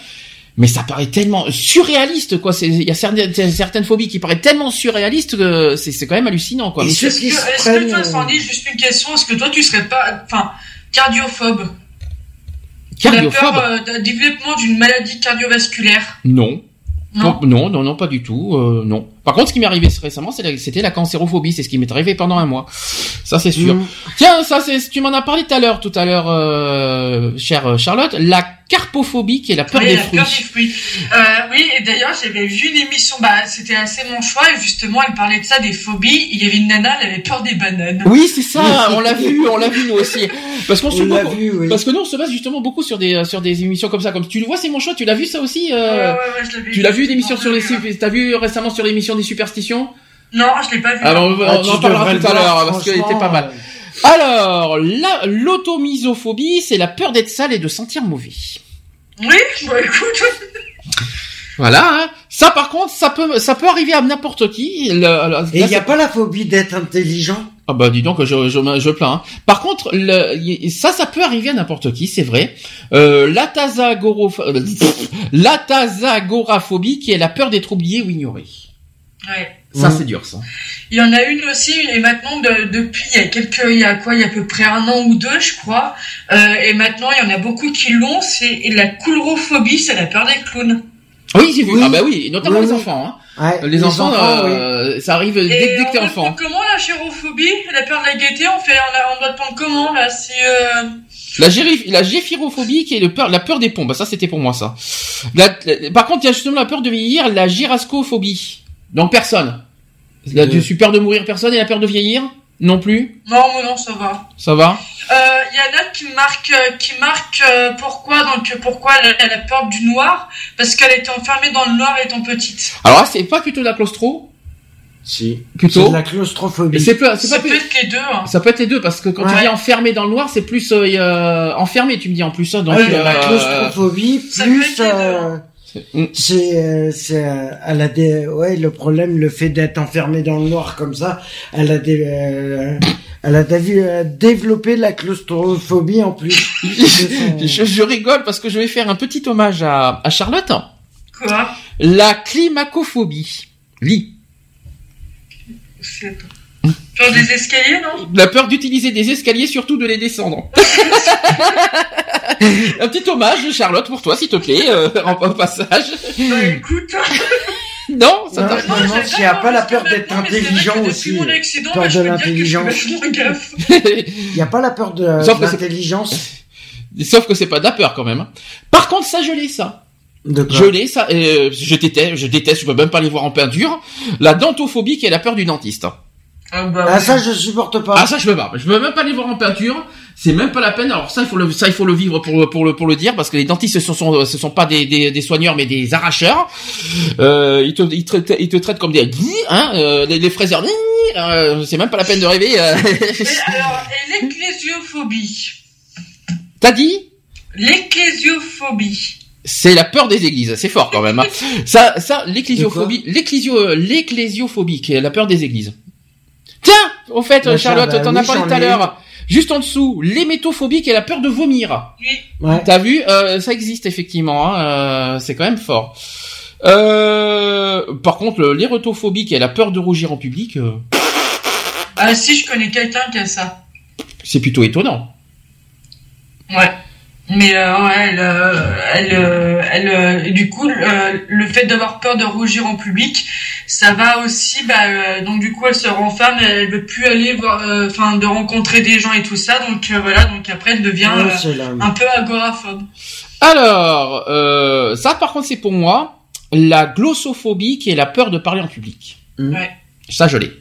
Mais ça paraît tellement surréaliste, quoi. C'est, il y a certaines, certaines phobies qui paraissent tellement surréalistes que c'est, c'est quand même hallucinant, quoi. Est-ce que, est-ce prennent, que toi, euh, Sandy, juste une question, est-ce que toi, tu serais pas, enfin, cardiophobe? Cardiophobe La peur euh, d'un développement d'une maladie cardiovasculaire? Non. Non. non, non, non, pas du tout. euh, non. Par contre, ce qui m'est arrivé récemment, c'est la- c'était la cancérophobie. C'est ce qui m'est arrivé pendant un mois. Ça, c'est sûr. Mm. Tiens, ça, c'est, tu m'en as parlé tout à l'heure, tout à l'heure, euh, chère Charlotte. La carpophobie, qui est la peur Oui, des la fruits. peur des fruits. Euh, oui, et d'ailleurs, j'avais vu une émission, bah, c'était assez mon choix, et justement, elle parlait de ça, des phobies. Il y avait une nana, elle avait peur des bananes. Oui, c'est ça. on l'a vu, on l'a vu nous aussi. Parce qu'on se On l'a beaucoup- vu, oui. Parce que nous, on se base justement beaucoup sur des sur des émissions comme ça. Comme tu le vois, c'est mon choix. Tu l'as vu ça aussi. Euh, ouais, ouais, je l'avais Tu l'as vu l'émission Non, sur les. T'as vu récemment sur l'émission des superstitions? Non, je l'ai pas vu. Alors, on, Ah, on tu en parlera tout à l'heure parce qu'elle était pas mal. Alors, la l'automisophobie, c'est la peur d'être sale et de sentir mauvais. Oui, bah, écoute. Voilà. Hein. Ça, par contre, ça peut ça peut arriver à n'importe qui. Le- le- Et il n'y a pas la phobie d'être intelligent? Ah bah dis donc, je je, je plains. hein. Par contre, le, y- ça, ça peut arriver à n'importe qui, c'est vrai. Euh, l'atasagoraph- euh, *laughs* l'atasagoraphobie, qui est la peur d'être oublié ou ignoré. Ouais. Ça, Mm. c'est dur, ça. Il y en a une aussi, et maintenant, de- depuis, il y a quelques, il y a quoi, il y a à peu près un an ou deux, je crois, euh, et maintenant, il y en a beaucoup qui l'ont, c'est la coulrophobie, c'est la peur des clowns. Oui, j'ai vu. Oui. Ah bah oui, notamment Oui, les oui. enfants. Hein. Ouais, Les, enfants, euh, ça arrive dès, dès que t'es enfant. comment la chérophobie, la peur de la gaieté, on fait, on, on doit prendre comment, là, si, euh... La, géphirophobie, qui est le peur, la peur des pompes. Ça, c'était pour moi, ça. La- la- par contre, il y a justement la peur de vieillir, la gyrascophobie. Donc, personne. La, Euh. tu peur de mourir, personne, et la peur de vieillir Non plus Non, mais non, ça va. Ça va Euh, Il y en a qui marquent, euh, qui marquent euh, pourquoi donc pourquoi elle, elle a peur du noir? Parce qu'elle était enfermée dans le noir étant petite. Alors là, c'est pas plutôt de la claustro Si. Plutôt. C'est de la claustrophobie. C'est pas, Ça pas peut plus- être les deux. Hein. Ça peut être les deux parce que quand tu Ouais. dis enfermé dans le noir, c'est plus euh, euh, enfermé, tu me dis en plus. hein, donc, Ouais, la euh, claustrophobie ça peut plus être les deux, euh, Mm. C'est euh, c'est euh, elle a des ouais le problème le fait d'être enfermée dans le noir comme ça elle a des euh, elle a des- euh, développé la claustrophobie en plus *laughs* je, je rigole parce que je vais faire un petit hommage à, à Charlotte. Quoi? La climacophobie. Lit. Peur des escaliers, non? La peur d'utiliser des escaliers, surtout de les descendre. *laughs* un petit hommage, Charlotte, pour toi, s'il te plaît, euh, en, en passage. Bah écoute. Non, ça Non, non, non, s'il y a pas la peur d'être intelligent aussi, accident, peur de l'intelligence. il y a pas la peur de, Sauf de que c'est- l'intelligence Sauf que c'est pas de la peur quand même. Par contre, ça, je l'ai, ça. de quoi? Je l'ai, ça. euh, je déteste, je déteste, je peux même pas les voir en peinture. La dentophobie, qui est la peur du dentiste. Ah, bah, ah ça je supporte pas Ah ça je peux pas. Je peux même pas les voir en peinture. C'est même pas la peine. Alors ça il faut le ça il faut le vivre pour le- pour le pour le dire parce que les dentistes ce sont ce sont pas des des, des soigneurs mais des arracheurs. Euh, ils te ils te traitent, ils te traitent comme des hein euh, les, les fraiseurs. Euh, c'est même pas la peine de rêver. euh. Et *laughs* alors, et l'ecclésiophobie T'as dit? L'ecclésiophobie. c'est la peur des églises. C'est fort quand même. hein. *laughs* Ça ça l'ecclésiophobie l'ecclésio l'ecclésiophobie qui est la peur des églises. Tiens, au fait, Bah, Charlotte, bah t'en oui, as parlé j'en tout à l'heure. Juste en dessous, l'hémétophobie qui est la peur de vomir. Oui. ouais. T'as vu, euh, ça existe effectivement. Hein, euh, c'est quand même fort. Euh, par contre, l'érotophobie, qui est la peur de rougir en public, euh, Ah si, je connais quelqu'un qui a ça. c'est plutôt étonnant. Ouais. Mais euh, ouais, elle, euh, elle, euh, elle, euh, et du coup, euh, le fait d'avoir peur de rougir en public, ça va aussi, bah, euh, donc du coup, elle se renferme, elle veut plus aller voir, euh, enfin, de rencontrer des gens et tout ça, donc euh, voilà, donc après, elle devient euh, la- un peu agoraphobe. Alors, euh, ça par contre, c'est pour moi la glossophobie, qui est la peur de parler en public. Mm. Ouais. Ça, je l'ai.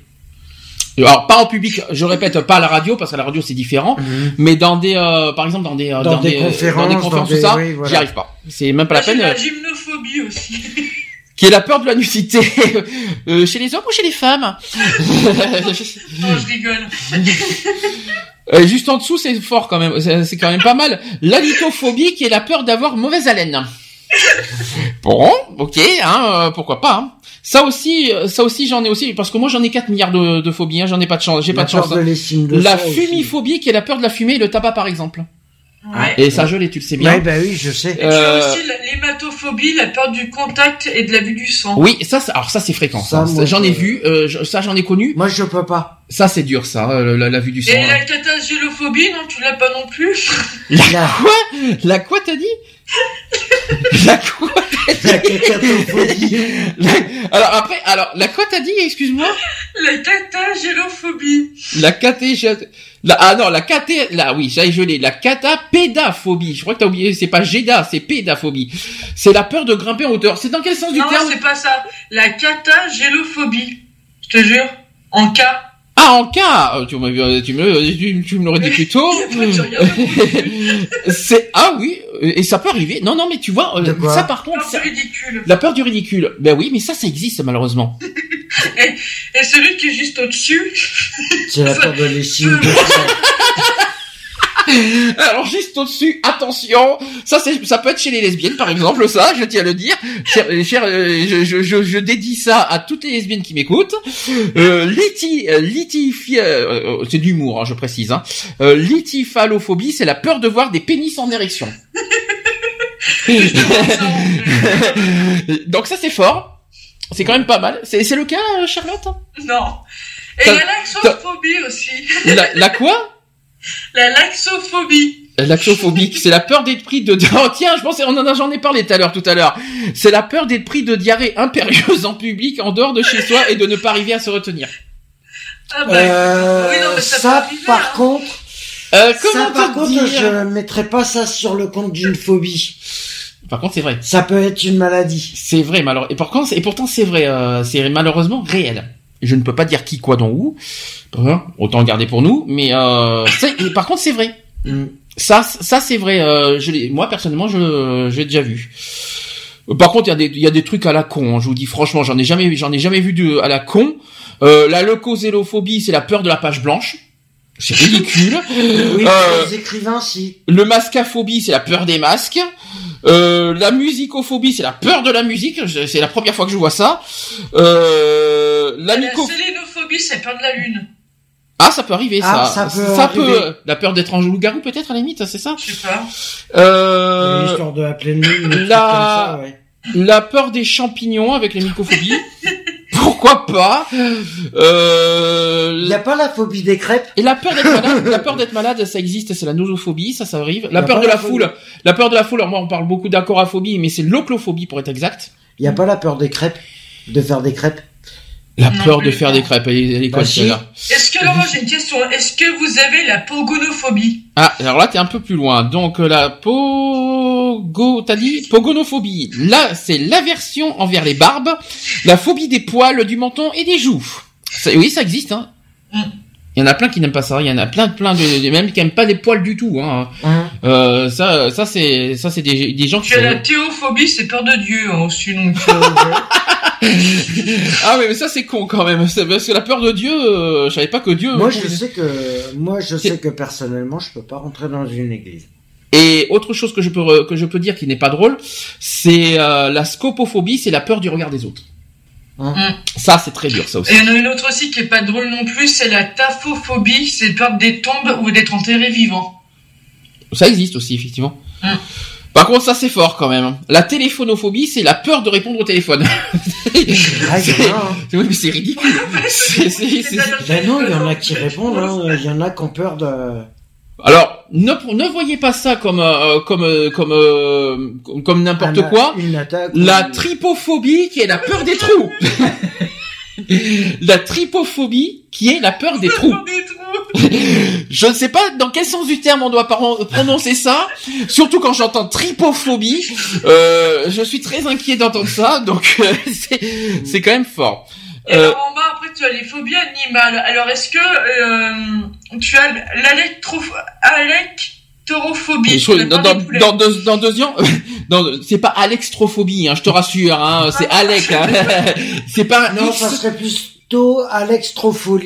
Alors pas en public, je répète, pas à la radio parce qu'à la radio c'est différent, Mhm. mais dans des, euh, par exemple dans des, euh, Dans des euh, conférences, dans des dans conférences des- tout ça, oui, voilà. j'y arrive pas. C'est même pas la J'ai peine. la gymnophobie aussi. *laughs* qui est la peur de la nudité *laughs* euh, chez les hommes ou chez les femmes *laughs* Non, je rigole. Euh, Juste en dessous, c'est fort quand même. C'est c'est quand même pas mal. L'alitophobie, qui est la peur d'avoir mauvaise haleine. Bon, ok, hein, euh, pourquoi pas. hein. Ça aussi, euh, ça aussi, j'en ai aussi parce que moi j'en ai 4 milliards de, de phobies. Hein, j'en ai pas de chance. J'ai La pas de chance. de hein. de La soi aussi. fumiphobie, qui est la peur de la fumée et le tabac par exemple. Ouais. Et ça, je l'ai, tu le sais bien. Ouais, bah oui, je sais. Et tu Euh, as aussi l'hématophobie, la peur du contact et de la vue du sang. Oui, ça, alors ça c'est fréquent. Ça, J'en ai vu, euh, je- ça j'en ai connu. Moi, je peux pas. Ça c'est dur, ça, euh, la, la vue du sang. Et la catagélophobie, non, tu l'as pas non plus La, La quoi t'as dit? *laughs* La quoi la cacatophobie. La- Alors après, alors la quoi t'as dit Excuse-moi. La catagélophobie. La caté, la ah non la caté, là oui, je l'ai. La catapédaphobie. Je crois que t'as oublié. C'est pas géda, c'est pédaphobie. C'est la peur de grimper en hauteur. C'est dans quel sens du Non, terme c'est pas ça. La catagélophobie. Je te jure. En cas. Ah en cas, euh, tu me, tu me, tu, tu me l'aurais dit plus tôt. *laughs* *laughs* C'est ah oui, euh, et ça peut arriver. Non non mais tu vois, euh, ça par contre, C'est ça- ridicule. la peur du ridicule. Ben oui, mais ça ça existe malheureusement. *laughs* Et celui qui est juste au-dessus, C'est la peur de soi. *laughs* Alors juste au-dessus, attention, ça c'est, ça peut être chez les lesbiennes par exemple, ça, je tiens à le dire. Cher, cher, euh, je, je, je, je dédie ça à toutes les lesbiennes qui m'écoutent. Euh, liti, euh, litifia- euh, c'est de l'humour, hein, je précise. Hein. Euh, c'est la peur de voir des pénis en érection. *laughs* Donc ça c'est fort. C'est quand même pas mal. C'est, c'est le cas, euh, Charlotte? Non. Et T'as- la laxophobie aussi. la, la quoi? La laxophobie. L'axophobique, c'est la peur d'être pris de... *laughs* Oh, tiens, je pensais, on en a, j'en ai parlé tout à l'heure, tout à l'heure. C'est la peur d'être pris de diarrhée impérieuse en public, en dehors de chez soi, et de ne pas arriver à se retenir. Ah bah, Euh, oui, non, mais ça, ça, arriver, par hein. contre, Euh, ça, comment par te contre, dire je mettrais pas ça sur le compte d'une phobie. Par contre, c'est vrai. Ça peut être une maladie. C'est vrai, malheureusement. Et, pourtant, et pourtant, c'est vrai. euh, c'est malheureusement réel. Je ne peux pas dire qui, quoi, dont, où. Hein, Autant garder pour nous. Mais euh, *coughs* par contre, c'est vrai. Mm. Ça, ça c'est vrai. Euh, je moi, personnellement, je j'ai déjà vu. Par contre, il y a des y a des trucs à la con. hein, je vous dis franchement, j'en ai jamais j'en ai jamais vu de à la con. Euh, la leucozélophobie, c'est la peur de la page blanche. C'est *laughs* ridicule. Oui, Euh, les écrivains, si. Le mascaphobie, c'est la peur des masques. Euh, la musicophobie, c'est la peur de la musique. C'est la première fois que je vois ça. Euh, la La sélénophobie, c'est peur de la lune. Ah, ça peut arriver, Ah, ça. ça peut arriver. La peur d'être un loup-garou, peut-être, à la limite, c'est ça Je sais pas. euh, L'histoire de la pleine lune, la- comme ça, ouais. La peur des champignons avec les mycophobies. *laughs* Pourquoi pas euh, Il y a pas la phobie des crêpes Et la peur d'être malade, *laughs* la peur d'être malade, ça existe, c'est la nosophobie, ça, ça arrive. La peur de la la foule, la peur de la foule. Alors moi, on parle beaucoup d'acoraphobie, mais c'est l'oclophobie pour être exact. Il y a pas la peur des crêpes De faire des crêpes La Non peur de faire des crêpes. Elle est, quoi Bah, celle-là Est-ce que, alors moi j'ai une question, est-ce que vous avez la pogonophobie? Ah, alors là, t'es un peu plus loin. Donc euh, la pogo, t'as dit pogonophobie. Là, c'est l'aversion envers les barbes, la phobie des poils, du menton et des joues. Ça- oui, ça existe. Hein. Mm. Il y en a plein qui n'aiment pas ça. Il y en a plein, plein de, de- même qui n'aiment pas les poils du tout. Hein. Hein Euh, ça, ça c'est, ça c'est des, des gens qui. J'ai la théophobie, c'est peur de Dieu hein, aussi, donc... euh, *laughs* Ah mais ça c'est con quand même. C'est- Parce que la peur de Dieu, euh, je savais pas que Dieu. Moi, je sais que, moi, je sais que personnellement, je peux pas rentrer dans une église. Et autre chose que je peux que je peux dire qui n'est pas drôle, c'est euh, la scopophobie, c'est la peur du regard des autres. Hein Mm. Ça c'est très dur ça aussi. Et il y en a une autre aussi qui est pas drôle non plus, c'est la taphophobie, c'est peur des tombes ou d'être enterré vivant. Ça existe aussi effectivement. Mm. Par contre ça c'est fort quand même. La téléphonophobie, c'est la peur de répondre au téléphone. Ah, oui mais c'est ridicule. *laughs* C'est- Ben non, il y en a qui répondent, hein. Il y en a qui ont peur de... Alors ne ne voyez pas ça comme euh, comme euh, comme euh, comme- comme n'importe quoi. Une attaque. La ou- tripophobie qui est la peur des trous. *laughs* la tripophobie qui est la peur des trous. Je ne sais pas dans quel sens du terme on doit prononcer ça, surtout quand j'entends tripophobie. Euh, je suis très inquiet d'entendre ça, donc euh, *laughs* c'est c'est quand même fort. Et Euh, alors en bas, après, tu as les phobies animales. Alors, est-ce que euh, tu as l'électrophobie dans, dans, dans, deux, dans deux ans, *laughs* c'est pas alextrophobie, hein, je te rassure, hein, c'est. Alec. Hein. *laughs* c'est pas. Non, ça serait plus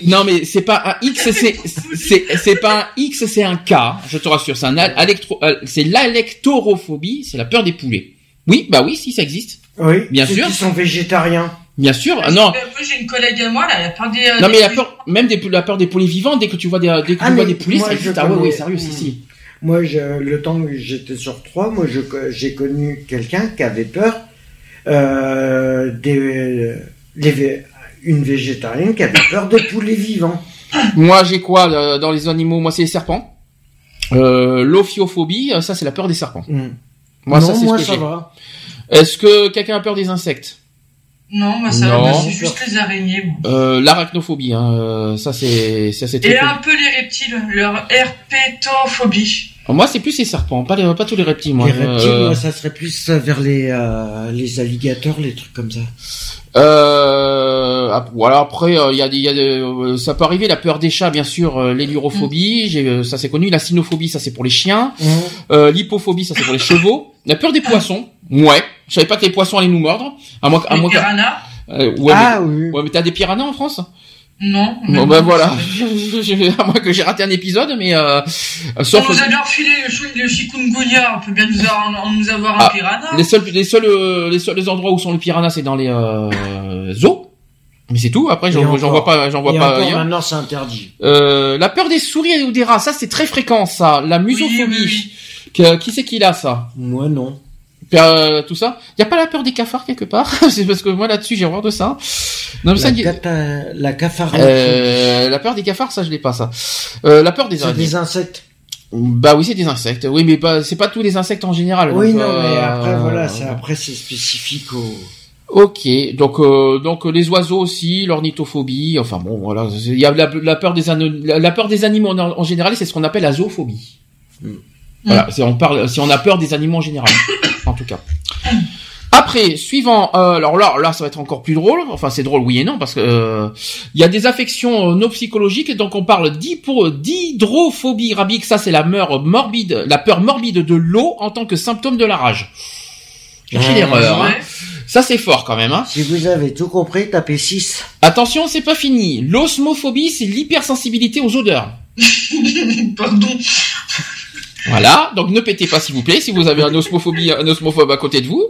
Non, mais c'est pas un X, c'est c'est c'est pas un X, c'est un K. Je te rassure, c'est un alectro, euh, c'est l'alectorophobie, c'est la peur des poulets. Oui, bah oui, si ça existe. Oui. Bien sûr. Qui sont végétariens. Bien sûr. Ah, non. J'ai une collègue à moi, là, elle a peur des. Non, mais la peur, même des, la peur des poulets vivants, dès que tu vois des, dès que tu ah, vois des poulets, ça existe. Ah oui, sérieux, si, si. Moi, je, le temps que j'étais sur trois, moi, j'ai connu quelqu'un qui avait peur euh, des, des, une végétarienne qui avait peur de poulets vivants. Moi, j'ai quoi euh, dans les animaux? Moi, c'est les serpents. Euh, L'ophiophobie, euh, ça, c'est la peur des serpents. Hmm. Moi, ça, c'est ce que va. Est-ce que quelqu'un a peur des insectes? Non, moi ça, c'est juste les araignées. Euh, L'arachnophobie, hein, ça c'est, ça c'est. Et un peu les reptiles, leur herpétophobie. Moi, c'est plus les serpents, pas, les, pas tous les reptiles. Moi. Les reptiles, euh, moi, ça serait plus vers les euh, les alligators, les trucs comme ça. Euh, voilà. Après, il y a, y a ça peut arriver la peur des chats, bien sûr, l'héliurophobie, mm. ça c'est connu. La cynophobie, ça c'est pour les chiens. Mm. L'hypophobie, ça c'est pour les chevaux. La peur des poissons, ouais. Je savais pas que les poissons allaient nous mordre. À moins, à piranhas? ouais, ah mais, oui. Ouais, mais t'as des piranhas en France? Non. Bon ben voilà, *laughs* à moins que j'ai raté un épisode, mais euh, sauf. On nous a refilé le, chikungunya, on peut bien nous avoir, nous avoir un ah, piranha. Les seuls, les seuls, euh, les seuls endroits où sont les piranhas, c'est dans les euh, zoos. Mais c'est tout. Après, j'en vois pas, j'en vois pas. maintenant, c'est interdit. Euh, la peur des souris ou des rats, ça c'est très fréquent, ça. La musophobie. Qui c'est qui l'a ça? Moi non. Euh, tout ça. Il y a pas la peur des cafards quelque part *laughs* C'est parce que moi là-dessus j'ai horreur de ça. Non, mais la, ça, la cafard. Euh, la peur des cafards, ça je l'ai pas ça. Euh, la peur des des insectes. Bah oui, c'est des insectes. Oui, mais pas, c'est pas tous les insectes en général. Oui, non, mais après voilà, c'est après c'est spécifique au. Ok, donc euh, donc les oiseaux aussi, l'ornithophobie, enfin bon voilà, il y a la, peur des la, peur des animaux en, général, c'est ce qu'on appelle la zoophobie. Hmm. Voilà, si on parle, si on a peur des animaux en général, en tout cas. Après, suivant, euh, alors là, là, ça va être encore plus drôle. Enfin, c'est drôle, oui et non, parce que euh, il y a des affections euh, non psychologiques, et donc on parle d'hydrophobie rabique. Ça, c'est la peur morbide, la peur morbide de l'eau en tant que symptôme de la rage. J'ai ah, l'erreur. Hein. Ça, c'est fort quand même. Hein. Si vous avez tout compris, tapez 6. Attention, c'est pas fini. L'osmophobie, c'est l'hypersensibilité aux odeurs. *laughs* Pardon. Voilà, donc ne pétez pas s'il vous plaît si vous avez un osmophobie, un osmophobe à côté de vous.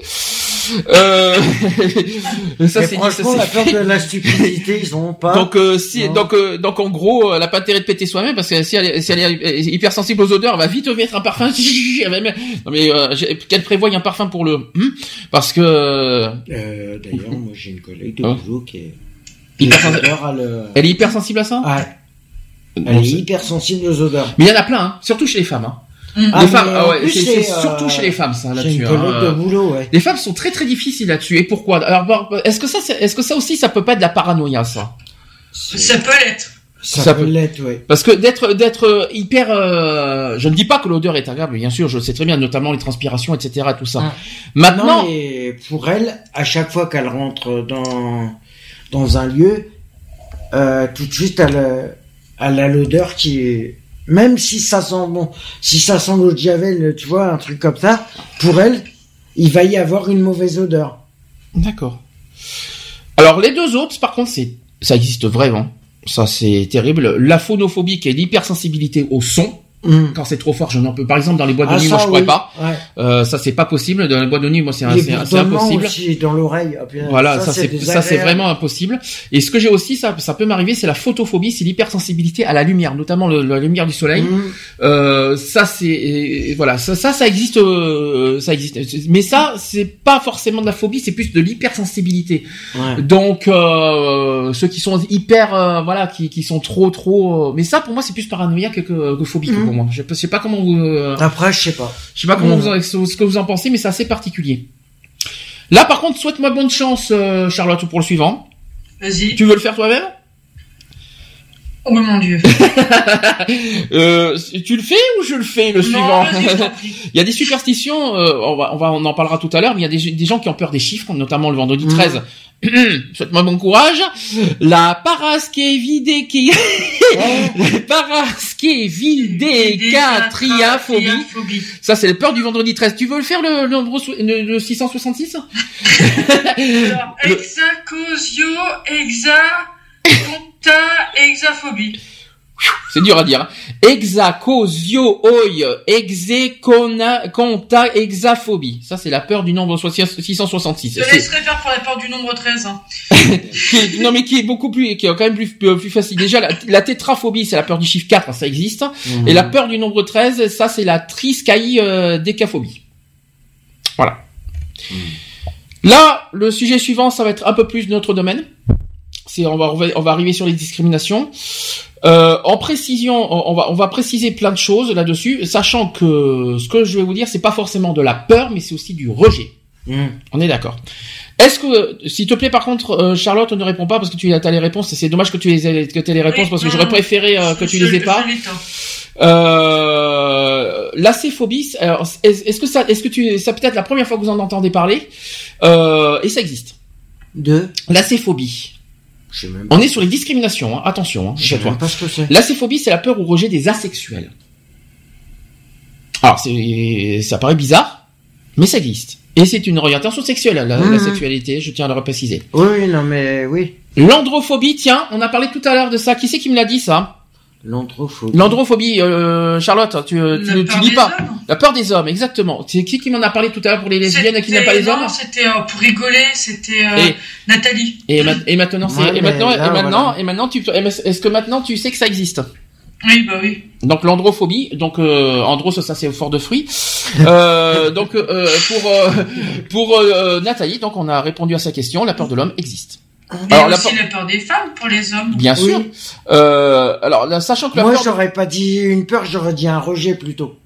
Euh... *laughs* ça c'est franchement la peur de *laughs* la stupidité ils ont pas. Donc euh, si donc euh, donc en gros elle a pas intérêt de péter soi-même parce que si elle, est, si elle est hypersensible aux odeurs elle va vite mettre un parfum. *laughs* non mais euh, qu'elle prévoit un parfum pour le hmm, parce que. Euh, D'ailleurs moi j'ai une collègue de hein boulot qui est. Elle est hypersensible à ça? Ouais. Elle est hypersensible aux odeurs. Mais il y en a plein, hein, surtout chez les femmes. Hein. Mm. Les femmes, ah ouais, c'est surtout chez les femmes ça là-dessus. Hein. boulot, ouais. Les femmes sont très très difficiles là-dessus. Et pourquoi? Alors, est-ce que ça, est-ce que ça aussi, ça peut pas être de la paranoïa, ça? Ça peut l'être. Ça, peut l'être, oui. Parce que d'être d'être hyper, euh, je ne dis pas que l'odeur est agréable, bien sûr, je le sais très bien, notamment les transpirations, etc., tout ça. Ah. Maintenant, et pour elle, à chaque fois qu'elle rentre dans dans un lieu, euh, tout de suite, elle elle a l'odeur qui est même si ça sent bon, si ça sent l'eau de javel, tu vois, un truc comme ça, pour elle, il va y avoir une mauvaise odeur. D'accord. Alors les deux autres, par contre, c'est ça existe vraiment. Ça c'est terrible. La phonophobie qui est l'hypersensibilité au son. Mm. Quand c'est trop fort, je n'en peux. Par exemple, dans les boîtes de ah, nuit, moi, je pourrais pas. Euh, ça, c'est pas possible. Dans les boîtes de nuit, moi, c'est impossible. Aussi dans l'oreille. Voilà, ça, c'est ça, c'est vraiment impossible. Et ce que j'ai aussi, ça, ça peut m'arriver, c'est la photophobie, c'est l'hypersensibilité à la lumière, notamment la lumière du soleil. Mm. Euh, ça, c'est voilà, ça, ça, ça existe, euh, ça existe. Mais ça, c'est pas forcément de la phobie, c'est plus de l'hypersensibilité. Donc, euh, ceux qui sont hyper, euh, voilà, qui, qui sont trop, trop. mais ça, pour moi, c'est plus paranoïaque que, que Mm. Je sais pas comment vous. Euh, Après, je sais pas. Je sais pas comment vous ce que vous en pensez, mais c'est assez particulier. Là, par contre, souhaite-moi bonne chance, euh, Charlotte, pour le suivant. Vas-y. Tu veux le faire toi-même? Oh mon dieu. *laughs* euh, tu le fais ou je le fais le suivant? *laughs* Il y a des superstitions, euh, on, va, on, va, on en parlera tout à l'heure, mais il y a des, des, gens qui ont peur des chiffres, notamment le vendredi 13. *clears throat* souhaite-moi bon courage. La paraskevidéki... *laughs* paraskevidécatriaphobie. Ça, c'est la peur du vendredi 13. Tu veux le faire, le, nombre le, 666? Alors, *laughs* hexacosio, hexa, hexaphobie. C'est dur à dire. Exa, cosio, oi, exe, conta, exaphobie. Ça, c'est la peur du nombre 666. Je laisserai faire pour la peur du nombre 13. Hein. *laughs* non, mais qui est beaucoup plus, qui est quand même plus, plus facile. Déjà, la, tétraphobie, c'est la peur du chiffre 4, ça existe. Mhm. Et la peur du nombre 13, ça, c'est la triscaï euh, décaphobie. Voilà. Mhm. Là, le sujet suivant, ça va être un peu plus notre domaine. C'est on va, on va arriver sur les discriminations. Euh, en précision, on va, on va préciser plein de choses là-dessus, sachant que ce que je vais vous dire, c'est pas forcément de la peur, mais c'est aussi du rejet. Hmm. On est d'accord. Est-ce que, s'il te plaît, par contre, euh, Charlotte, ne réponds pas parce que tu as les réponses. C'est dommage que tu aies, que aies les réponses parce que j'aurais préféré euh, que tu les aies pas. Euh, l'acéphobie, est-ce que ça, est-ce que tu, ça peut-être la première fois que vous en entendez parler, euh, et ça existe. De? L'acéphobie. On est sur les discriminations, hein. attention. Hein, je sais pas ce que c'est. L'acéphobie, c'est la peur ou rejet des asexuels. Alors, c'est, ça paraît bizarre, mais ça existe. Et c'est une orientation sexuelle, la, mmh. sexualité, je tiens à le repréciser. Oui, non, mais oui. L'androphobie, tiens, on a parlé tout à l'heure de ça. Qui c'est qui me l'a dit, ça? L'androphobie. L'androphobie, euh, Charlotte, tu, tu, tu dis pas. La peur des hommes, exactement. C'est qui qui m'en a parlé tout à l'heure pour les lesbiennes et qui n'a pas les hommes C'était euh, pour rigoler, c'était euh, Nathalie. Et, et maintenant, c'est et maintenant, et maintenant, et maintenant, tu, est-ce que maintenant tu sais que ça existe oui, bah oui. Donc l'androphobie, donc euh, andros ça c'est fort de fruits. Euh, donc euh, pour euh, pour euh, Nathalie, donc on a répondu à sa question, la peur de l'homme existe. Mais alors, aussi la peur... des femmes pour les hommes. Bien sûr. Euh, alors, sachant que la Moi, j'aurais pas dit une peur, j'aurais dit un rejet plutôt.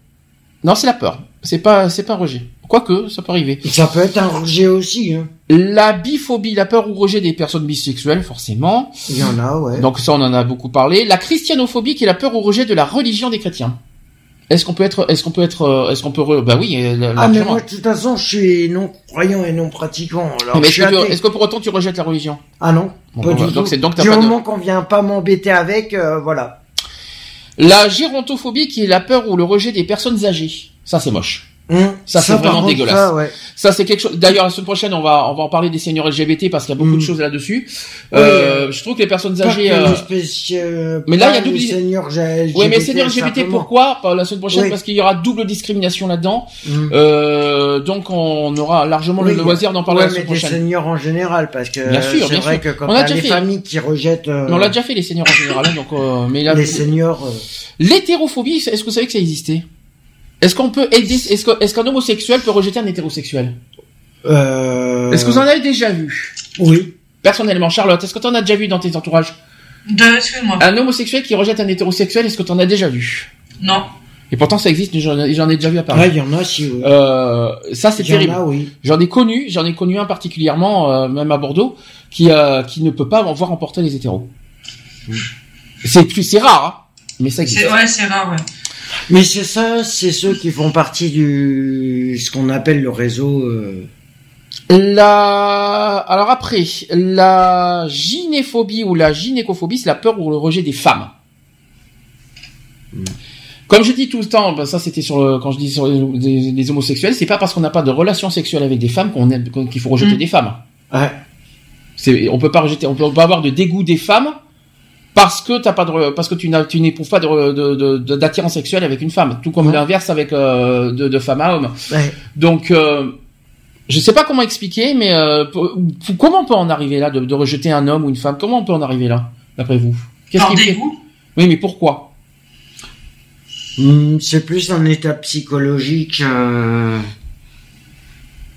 Non, c'est la peur. C'est pas, c'est pas un rejet. Quoique, ça peut arriver. Ça peut être un rejet aussi. Hein. La biphobie, la peur ou rejet des personnes bisexuelles, forcément. Il y en a, ouais. Donc ça, on en a beaucoup parlé. La christianophobie, qui est la peur ou rejet de la religion des chrétiens. Est-ce qu'on peut être, est-ce qu'on peut être, euh, est-ce qu'on peut, bah oui. Euh, ah mais moi de toute façon, je suis non croyant et non pratiquant. mais est-ce que, pour autant tu rejettes la religion? Ah non. pas du, donc c'est donc du moment qu'on vient pas m'embêter avec, euh, voilà. La gérontophobie, qui est la peur ou le rejet des personnes âgées. Ça c'est moche. Mmh. Ça, c'est vraiment dégueulasse. Ça, ouais. ça c'est quelque chose. D'ailleurs, la semaine prochaine, on va on va en parler des seniors LGBT parce qu'il y a beaucoup de mmh. choses là-dessus. euh, je trouve que les personnes âgées. Euh... mais là, il y a double. Seniors LGBT, oui, mais seniors LGBT, pourquoi La semaine prochaine, parce qu'il y aura double discrimination là-dedans. Mmh. Euh, donc, on aura largement le loisir d'en parler la semaine prochaine. Les seniors en général, parce que c'est vrai que quand on a déjà les familles qui rejettent. Euh... on l'a déjà fait les seniors en général, hein, donc. Euh, mais là, les seniors. Euh, L'hétérophobie, est-ce que vous savez que ça existait? Est-ce qu'on peut Est-ce qu'un homosexuel peut rejeter un hétérosexuel? Euh... Est-ce que vous en avez déjà vu? Oui. Personnellement, Charlotte, est-ce que tu en as déjà vu dans tes entourages? De, excuse-moi. Un homosexuel qui rejette un hétérosexuel, est-ce que tu en as déjà vu? Non. Et pourtant, ça existe. J'en ai déjà vu apparaître. Ouais, il y en a si. Oui. Euh, ça, c'est terrible. oui. J'en ai connu, j'en ai connu un particulièrement, euh, même à Bordeaux, qui euh, qui ne peut pas voir emporter les hétéros. C'est plus, c'est rare, hein, mais ça existe. Ouais, c'est rare. Ouais. Mais c'est ça, c'est ceux qui font partie du ce qu'on appelle le réseau. Euh... La alors après la gynéphobie ou la gynécophobie, c'est la peur ou le rejet des femmes. Hmm. Comme je dis tout le temps, ben ça c'était sur quand je dis sur les, homosexuels, c'est pas parce qu'on n'a pas de relation sexuelle avec des femmes qu'on qu'il faut rejeter hmm. des femmes. Ouais. C'est on peut pas rejeter, on peut pas avoir de dégoût des femmes parce que t'as pas de parce que tu n'as tu n'éprouves pas de d'attirance sexuelle avec une femme tout comme l'inverse avec euh, de, de femme à homme. Ouais. donc euh, je sais pas comment expliquer mais euh, comment on peut en arriver là de, de, rejeter un homme ou une femme? Comment on peut en arriver là d'après vous? Qu'est-ce qui oui mais pourquoi? Hmm, c'est plus un état psychologique euh,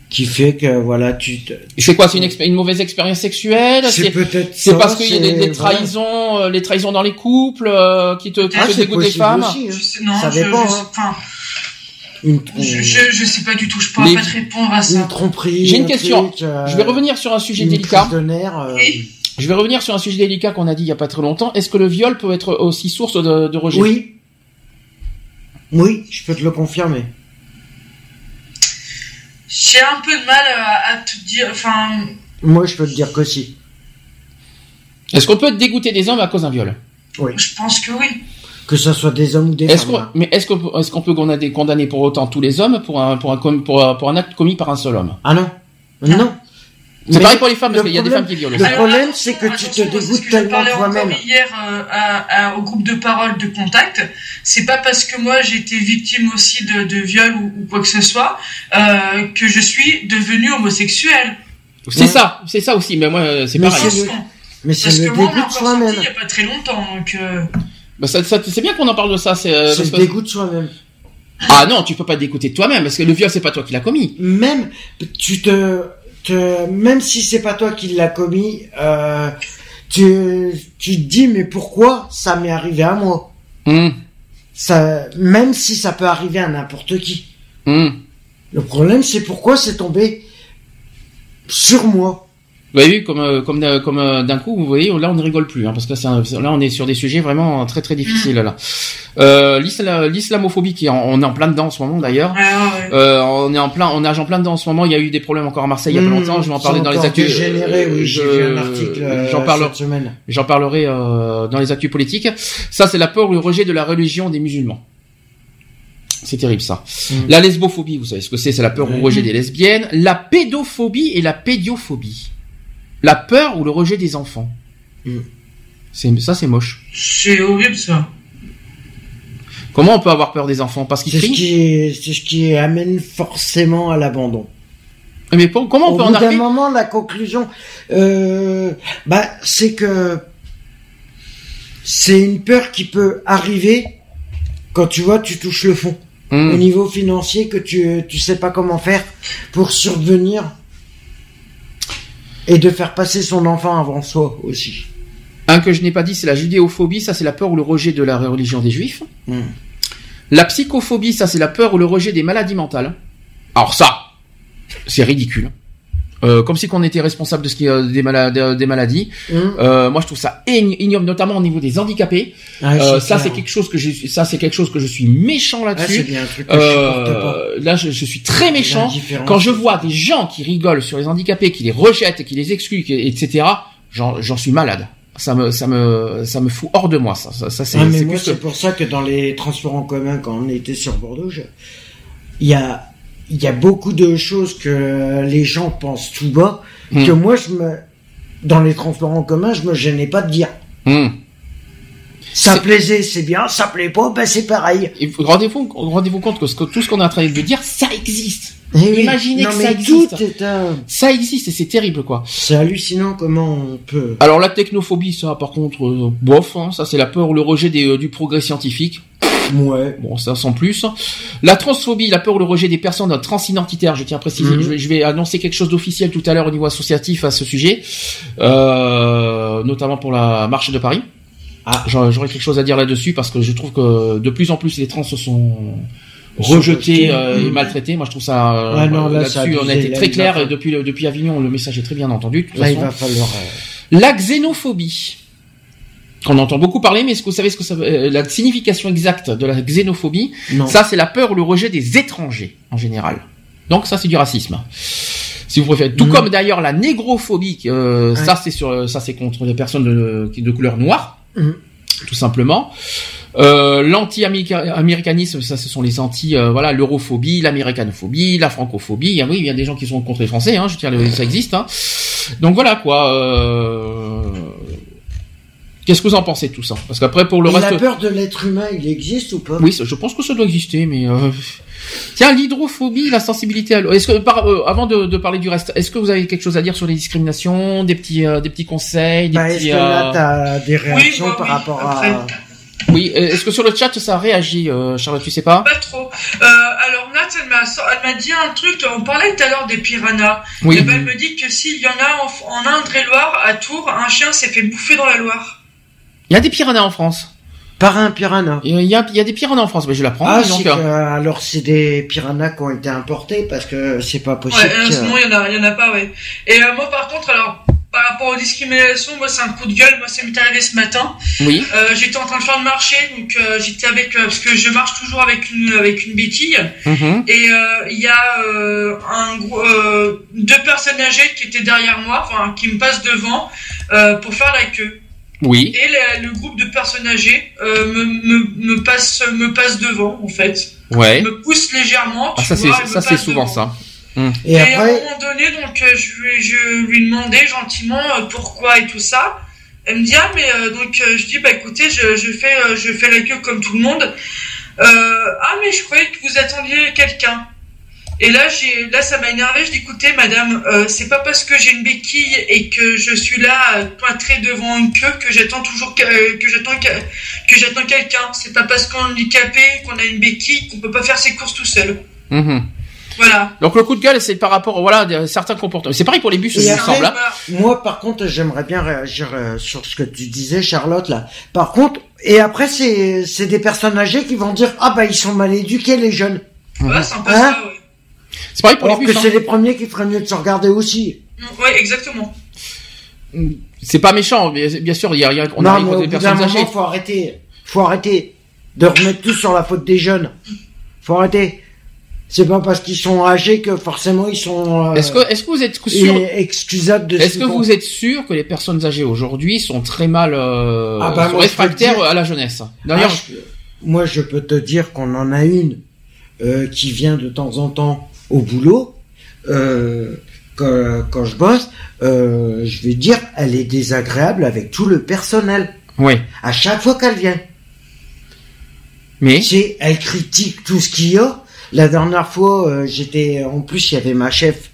qui fait que voilà tu c'est quoi c'est une, une mauvaise expérience sexuelle c'est peut-être c'est parce qu'il y a des, trahisons euh, les trahisons dans les couples euh, qui te, qui ah, te dégoûtent des femmes aussi, hein. non, ça dépend je, hein. une je, je, sais pas du tout je pourrais pas te répondre à ça. une tromperie j'ai une question. euh, je vais revenir sur un sujet délicat. de nerf, je vais revenir sur un sujet délicat qu'on a dit il y a pas très longtemps. Est-ce que le viol peut être aussi source de, de rejet? Oui. Oui je peux te le confirmer j'ai un peu de mal à, te dire. Enfin, Moi, je peux te dire que si. Est-ce qu'on peut être dégoûté des hommes à cause d'un viol? Oui. Je pense que oui. Que ce soit des hommes ou des Est-ce femmes. qu'on, hein. mais est-ce qu'on, peut- est-ce qu'on peut condamner, condamner pour autant tous les hommes pour un, pour un, com- pour, un- pour un acte commis par un seul homme? Ah non. Non. C'est pareil pour les femmes, parce qu'il y a des femmes qui violent. Le aussi. problème, c'est que tu te dégoûtes tellement parlais encore toi-même. hier euh, à- à- au groupe de parole de contact, c'est pas parce que moi j'ai été victime aussi de, de viol ou, ou quoi que ce soit euh, que je suis devenue homosexuelle. C'est ça, c'est ça aussi, mais moi, euh, c'est Mais pareil. le-. Mais c'est Parce le que moi, on dégoût l'a de encore sorti soi-même. il y a pas très longtemps, donc euh, Bah, ça, ça- c'est bien qu'on en parle de ça. C'est, euh, le dégoût de soi-même. Ah non, tu peux pas te dégoûter toi-même, parce que le viol, c'est pas toi qui l'as commis. Même, tu te, même si c'est pas toi qui l'as commis, euh, tu, tu te dis, mais pourquoi ça m'est arrivé à moi? Hum, Ça, même si ça peut arriver à n'importe qui. hum. Le problème, c'est pourquoi c'est tombé sur moi. Vous avez vu comme euh, comme euh, comme euh, d'un coup, vous voyez, là on ne rigole plus, hein, parce que c'est un- là on est sur des sujets vraiment très très difficiles là. Euh, l'isla- L'islamophobie, qui est en- on est en plein dedans en ce moment d'ailleurs. ouais, ouais. Euh, on est en plein, on nage en plein dedans en ce moment. Il y a eu des problèmes encore à Marseille il y a pas Mmh, longtemps. Je vais en parler dans les actus. dégénéré, oui, j'ai Je- vu un article euh, J'en parlerai euh, dans les actus politiques. Ça, c'est la peur ou le rejet de la religion des musulmans. C'est terrible ça. Mm. La lesbophobie, vous savez ce que c'est C'est la peur ou le Oui. rejet des lesbiennes. La pédophobie et la pédiophobie. La peur ou le rejet des enfants. Mm. C'est ça, c'est moche. C'est horrible ça. Comment on peut avoir peur des enfants? Parce qu'ils C'est ce crient. qui, c'est ce qui amène forcément à l'abandon. Mais pour- comment on Au peut bout en d'un arriver? moment, la conclusion, euh, bah, c'est que c'est une peur qui peut arriver quand tu vois, tu touches le fond. Hmm. Au niveau financier, que tu, tu sais pas comment faire pour survenir et de faire passer son enfant avant soi aussi. Un que je n'ai pas dit, c'est la judéophobie. Ça, c'est la peur ou le rejet de la religion des juifs. Hmm. La psychophobie, ça, c'est la peur ou le rejet des maladies mentales. Alors ça, c'est ridicule. Euh, comme si qu'on était responsable de ce qui euh, des, mala- de- des maladies. Hum. Euh, moi, je trouve ça ign- ignoble, notamment au niveau des handicapés. Ah, Euh, ça, c'est quelque chose que je, ça, c'est quelque chose que je suis méchant Ah, là-dessus. Euh, là, je, je suis très méchant. Quand je vois des gens qui rigolent sur les handicapés, qui les rejettent, qui les excluent, qui- etc., j'en suis malade. Ça me, ça me, ça me fout hors de moi. Ça, ça, ça, c'est Ah, c'est que- pour ça que dans les transports en commun, quand on était sur Bordeaux, je- il y a, il y a beaucoup de choses que les gens pensent tout bas, Hmm. que moi, je me, dans les transports en commun, je me gênais pas de dire. Hum. Ça plaisait, c'est bien, ça plaît pas, ben c'est pareil. Rendez-vous rendez-vous compte que, ce que tout ce qu'on est en train de dire, ça existe. Eh. Imaginez non, que mais ça existe. Tout est un... Ça existe et c'est terrible quoi. C'est hallucinant comment on peut. Alors la technophobie, ça par contre, euh, bof, hein, ça c'est la peur ou le rejet des, euh, du progrès scientifique. Ouais. Bon, ça sans plus. La transphobie, la peur ou le rejet des personnes transidentitaires. Je tiens à préciser, Mhm. je, vais, je vais annoncer quelque chose d'officiel tout à l'heure au niveau associatif à ce sujet, euh, notamment pour la marche de Paris. Ah. J'aurais j'aurais quelque chose à dire là-dessus parce que je trouve que de plus en plus les trans se sont rejetés euh, et maltraités. Moi, je trouve ça euh, Ah non, là, ça a là-dessus, on a été Là, très clair et falloir- depuis depuis Avignon, le message est très bien entendu. de toute Là, il façon. va falloir. euh, La xénophobie. On entend beaucoup parler, mais est-ce que vous savez ce que ça veut, euh, la signification exacte de la xénophobie Non. Ça, c'est la peur ou le rejet des étrangers, en général. Donc, ça, c'est du racisme. Si vous préférez. Tout Mhm. comme d'ailleurs la négrophobie, euh, Ouais. ça, c'est sur, ça, c'est contre les personnes de, de couleur noire. Mhm. Tout simplement. Euh, l'anti-américanisme, ça, ce sont les anti, euh, voilà, l'europhobie, l'américanophobie, la francophobie. Ah oui, il y a des gens qui sont contre les Français, hein, je dire, ça existe. Hein. Donc voilà quoi. Euh... Qu'est-ce que vous en pensez de tout ça? Parce qu'après pour le Et reste, la peur de l'être humain, il existe ou pas? Oui, je pense que ça doit exister, mais euh... tiens, l'hydrophobie, la sensibilité à l'eau. Est-ce que par, euh, avant de, de parler du reste, est-ce que vous avez quelque chose à dire sur les discriminations, des petits, euh, des petits conseils, des Bah, est-ce petits, que là, t'as des réactions bah par oui, rapport après. à... Oui, est-ce que sur le chat ça réagit, euh, Charlotte, tu sais pas? Pas trop. Euh, alors Nat, elle m'a, elle m'a dit un truc. On parlait tout à l'heure des piranhas. Oui. Et ben, elle me dit que s'il y en a en, en Indre-et-Loire, à Tours, un chien s'est fait bouffer dans la Loire. Il y a des piranhas en France. Par un piranha. Il y a, il y a des piranhas en France, mais je l'apprends. Ah, donc, c'est que, euh, alors c'est des piranhas qui ont été importés parce que c'est pas Ouais, possible. que- sinon il y en a, il y en a pas, ouais. Et euh, moi par contre, alors par rapport aux discriminations, moi c'est un coup de gueule. Moi, ça m'est arrivé ce matin. Oui. Euh, j'étais en train de faire le marché, donc euh, j'étais avec euh, parce que je marche toujours avec une avec une béquille. Mhm. Et euh, il y a euh, un euh, deux personnes âgées qui étaient derrière moi, enfin qui me passent devant euh, pour faire la queue. Oui. Et le, le groupe de personnes âgées euh, me, me, me passe me passe devant en fait. Ouais. Me pousse légèrement. Ah, tu ça vois, ça c'est souvent devant. ça. Et Et, à un moment donné, donc euh, je lui je lui demandais gentiment euh, pourquoi et tout ça. Elle me dit ah mais euh, donc je dis bah écoutez je, je fais je fais la queue comme tout le monde. Euh, ah mais je croyais que vous attendiez quelqu'un. Et là j'ai là ça m'a énervé. Je dis écoutez madame euh, c'est pas parce que j'ai une béquille et que je suis là euh, pointrée devant une queue que j'attends toujours que, euh, que j'attends que, que j'attends quelqu'un. C'est pas parce qu'on est handicapé qu'on a une béquille qu'on peut pas faire ses courses tout seul. Mhm. Voilà. Donc le coup de gueule c'est par rapport voilà à certains comportements. C'est pareil pour les bus il me semble. hein. Bah, moi, par contre, j'aimerais bien réagir sur ce que tu disais, Charlotte, là. Par contre, et après, c'est, c'est des personnes âgées qui vont dire, ah bah, ils sont mal éduqués, les jeunes. Ouais, c'est un peu Hein ça, ouais. C'est pareil pour Alors les que bus. hein. c'est les premiers qui feraient mieux de se regarder aussi. Ouais, exactement. C'est pas méchant, bien bien sûr, il y a, il y a- on non, arrive mais au des bout d'un personnes âgées. moment, faut arrêter. Faut arrêter de remettre tout sur la faute des jeunes. Faut arrêter. C'est pas parce qu'ils sont âgés que forcément ils sont euh, Est-ce que, est-ce que vous êtes sûr, excusables de ce est-ce qu'ils que font. vous êtes sûr que les personnes âgées aujourd'hui sont très mal, euh, Ah bah, sont moi, je peux réfractaires te dire- à la jeunesse? Ah, D'ailleurs, je- moi, je peux te dire qu'on en a une euh, qui vient de temps en temps au boulot. Euh, quand, quand je bosse, euh, je vais dire, elle est désagréable avec tout le personnel. oui. À chaque fois qu'elle vient, Mais, c'est, elle critique tout ce qu'il y a. La dernière fois, euh, j'étais, en plus, il y avait ma chef,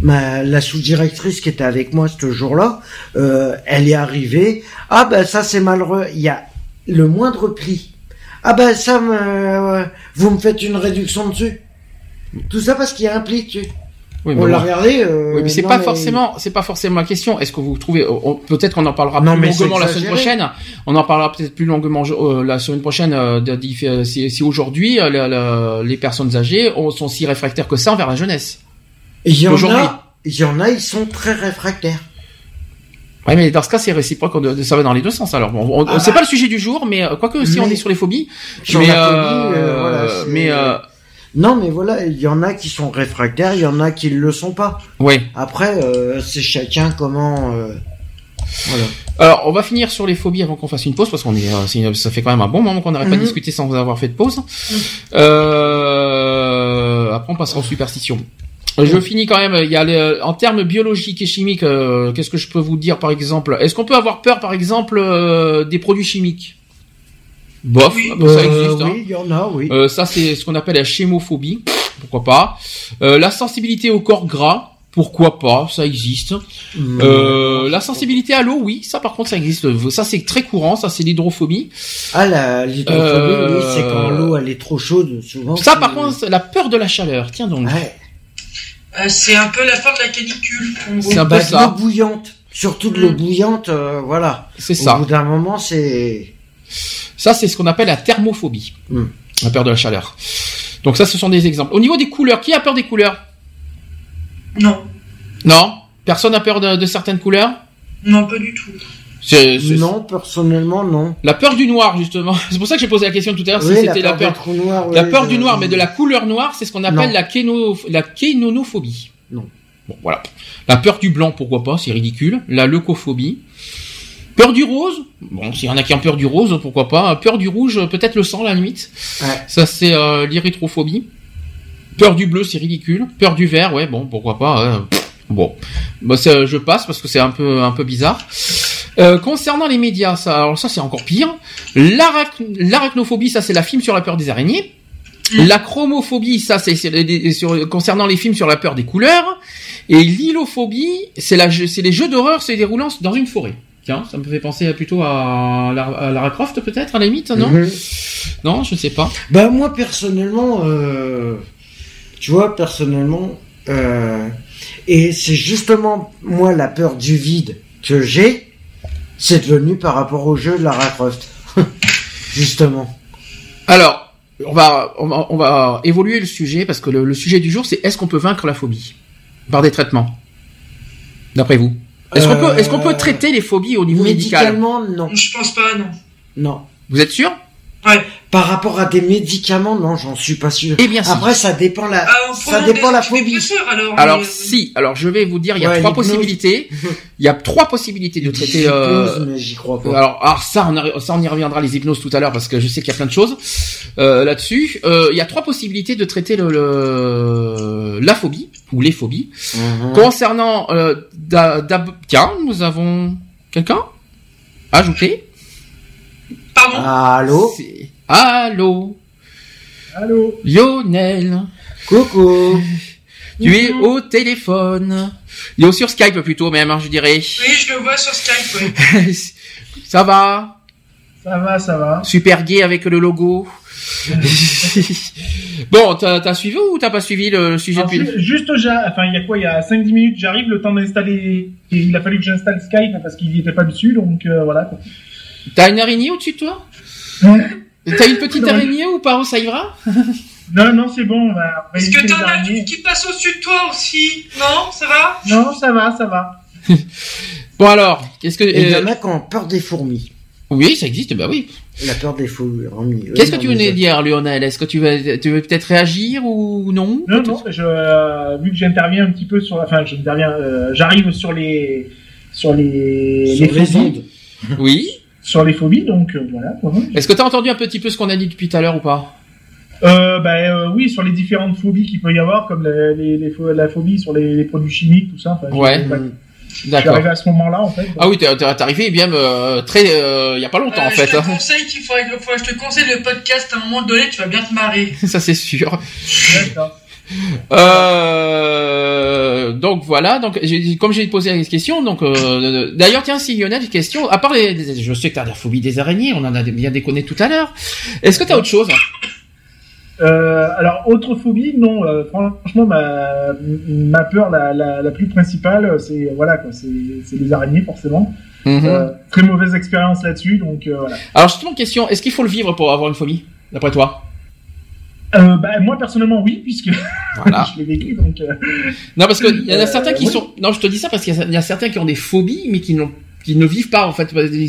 ma, la sous-directrice qui était avec moi ce jour-là. Euh, elle est arrivée. Ah ben ça c'est malheureux. Il y a le moindre prix. Ah ben ça, me, vous me faites une réduction dessus. Tout ça parce qu'il y a un prix dessus. oui, mais On l'a regardé. Euh, Oui, mais c'est pas forcément, c'est pas forcément la question. Est-ce que vous trouvez, peut-être qu'on en parlera Non, plus mais longuement la semaine prochaine. On en parlera peut-être plus longuement euh, la semaine prochaine. euh, de, faire- si, si aujourd'hui euh, les personnes âgées ont- sont si réfractaires que ça envers la jeunesse. Il y en a. Il y en a, ils sont très réfractaires. Oui, mais dans ce cas, c'est réciproque. Ça va dans les deux sens. Alors, bon, on, Ah c'est bah. pas le sujet du jour, mais euh, quoique si Mais- on est sur les phobies, Sur mais, la euh, phobie, euh, voilà, mais euh, Non, mais voilà, il y en a qui sont réfractaires, il y en a qui le sont pas. ouais. Après, euh, c'est chacun comment. euh, Voilà. Alors, on va finir sur les phobies avant qu'on fasse une pause parce qu'on est, euh, ça fait quand même un bon moment qu'on n'aurait pas Mhm. discuté sans avoir fait de pause. Euh, après, on passera aux superstitions. Je finis quand même. Il y a en termes biologiques et chimiques, qu'est-ce que je peux vous dire par exemple? Est-ce qu'on peut avoir peur par exemple des produits chimiques? Bof, Oui. bah, ça Euh, existe. hein. Oui, il y en a, oui. Euh, ça, c'est ce qu'on appelle la chémophobie. Pourquoi pas Euh, La sensibilité au corps gras. Pourquoi pas Ça existe. Mmh. Euh, la sensibilité à l'eau, oui, ça par contre ça existe. Ça c'est très courant, ça c'est l'hydrophobie. Ah, la l'hydrophobie, Euh, oui, c'est quand l'eau elle est trop chaude, souvent. Ça par contre, c'est la peur de la chaleur. Tiens donc. Ouais. Euh, c'est un peu la fin de la canicule. C'est un peu Bah, de ça. l'eau bouillante. Surtout de l'eau Mm. bouillante, euh, voilà. C'est Au ça. bout d'un moment, c'est. Ça c'est ce qu'on appelle la thermophobie. Hmm. La peur de la chaleur. Donc ça, ce sont des exemples. Au niveau des couleurs, qui a peur des couleurs? Non, Non? Personne n'a peur de, de certaines couleurs? Non, pas du tout. C'est- c'est- Non, personnellement, non. La peur du noir justement. *laughs* C'est pour ça que j'ai posé la question tout à l'heure si c'était la peur. trous noirs, La oui, peur du noir, mais de la couleur noire, c'est ce qu'on appelle Non. la, kéno... la kénonophobie. Non. Bon, voilà. La peur du blanc, pourquoi pas, c'est ridicule. La leucophobie. Peur du rose. Bon, s'il y en a qui ont peur du rose, pourquoi pas. Peur du rouge, peut-être le sang, à la limite. Ouais. Ça, c'est euh, l'érythrophobie. Peur du bleu, c'est ridicule. Peur du vert, ouais, bon, pourquoi pas. hein. Bon, bah, je passe parce que c'est un peu, un peu bizarre. Euh, concernant les médias, ça, alors ça c'est encore pire. L'arac- L'arachnophobie, ça c'est la film sur la peur des araignées. La chromophobie, ça c'est concernant les films sur la peur des couleurs. Et l'hylophobie, c'est les jeux d'horreur se déroulant dans une forêt. Tiens, ça me fait penser plutôt à, Lara- Croft peut-être à la limite, non. Non, je ne sais pas. Bah moi personnellement, euh, tu vois personnellement, euh, et c'est justement moi la peur du vide que j'ai, c'est devenu par rapport au jeu de Lara Croft, *laughs* justement. Alors, on va, on va, on va évoluer le sujet parce que le, le sujet du jour, c'est est-ce qu'on peut vaincre la phobie par des traitements D'après vous? Est-ce qu'on peut, est-ce qu'on peut traiter les phobies au niveau médical? Médicalement, non. Je pense pas, non. Non. Vous êtes sûr? Par rapport à des médicaments, non, j'en suis pas sûr. Eh bien, si. Après, ça dépend la, Ah, ça dépend la phobie. alors. Alors mais, si, alors je vais vous dire, il y a Ouais, trois possibilités. *laughs* Il y a trois possibilités de traiter. Euh... mais j'y crois pas. Alors, alors ça, on ça, on y reviendra les hypnoses tout à l'heure parce que je sais qu'il y a plein de choses euh, là-dessus. Euh, Il y a trois possibilités de traiter le, le- la phobie ou les phobies. Mhm. Concernant, euh, tiens, nous avons quelqu'un? Ajouté. Pardon? Allô? Allô, Allô? Lionel. Coucou *laughs* Tu es au téléphone. Il est sur Skype plutôt même, hein, je dirais. Oui, je le vois sur Skype, ouais. *laughs* ça va? Ça va, ça va. Super gay avec le logo. *laughs* bon, t'as suivi ou t'as pas suivi le, le sujet Alors, depuis ju- juste, enfin, il y a quoi Il y a 5-10 minutes, j'arrive, le temps d'installer. Il a fallu que j'installe Skype parce qu'il n'y était pas dessus, donc euh, voilà. quoi. T'as une araignée au-dessus de toi? T'as une petite Non. araignée ou pas Ça ira *laughs* Non, non, c'est bon, on va, Est-ce que t'en as une qui passe au-dessus de toi aussi? Non, ça va? Non, ça va, ça va. *laughs* Bon alors, qu'est-ce que il y euh, en a qui ont peur des fourmis. Oui, ça existe, bah oui. La peur des fourmis. Qu'est-ce que tu venais dire, Lionel? Est-ce que tu veux, tu veux peut-être réagir ou non? Non, non, je, euh, vu que j'interviens un petit peu sur, enfin, j'interviens, euh, j'arrive sur les, sur les, Sur les les. Oui. Sur les phobies, donc euh, voilà. Est-ce que t'as entendu un petit peu ce qu'on a dit depuis tout à l'heure ou pas? Euh, bah, euh, oui, sur les différentes phobies qu'il peut y avoir, comme les, les, les pho- la phobie sur les, les produits chimiques, tout ça. Enfin, Ouais. Je suis D'accord. arrivé à ce moment-là, en fait. donc- Ah oui, t'es arrivé bien euh, très, euh, il y a pas longtemps Euh, en fait. Je te hein. conseille qu'il faudrait que faudrait que je te conseille le podcast à un moment donné, tu vas bien te marrer. *laughs* Ça c'est sûr. D'accord. Euh, donc voilà, donc comme j'ai posé la question, donc euh, d'ailleurs tiens si Lionel une question, à part les, les- je sais que t'as la phobie des araignées, on en a bien déconné tout à l'heure. Est-ce que t'as autre chose? Euh, alors, autre phobie, non. euh, franchement, ma, ma peur la, la, la plus principale, c'est voilà, quoi, c'est les araignées, forcément. Mhm. Euh, très mauvaise expérience là-dessus, donc voilà. Alors justement question, est-ce qu'il faut le vivre pour avoir une phobie, d'après toi? Euh, bah, moi personnellement, oui, puisque Voilà. *laughs* je l'ai vécu, donc. euh, Non parce que il y en a Euh, certains qui oui. sont, non je te dis ça parce qu'il y, y a certains qui ont des phobies mais qui n'ont qui ne vivent pas en fait, ils,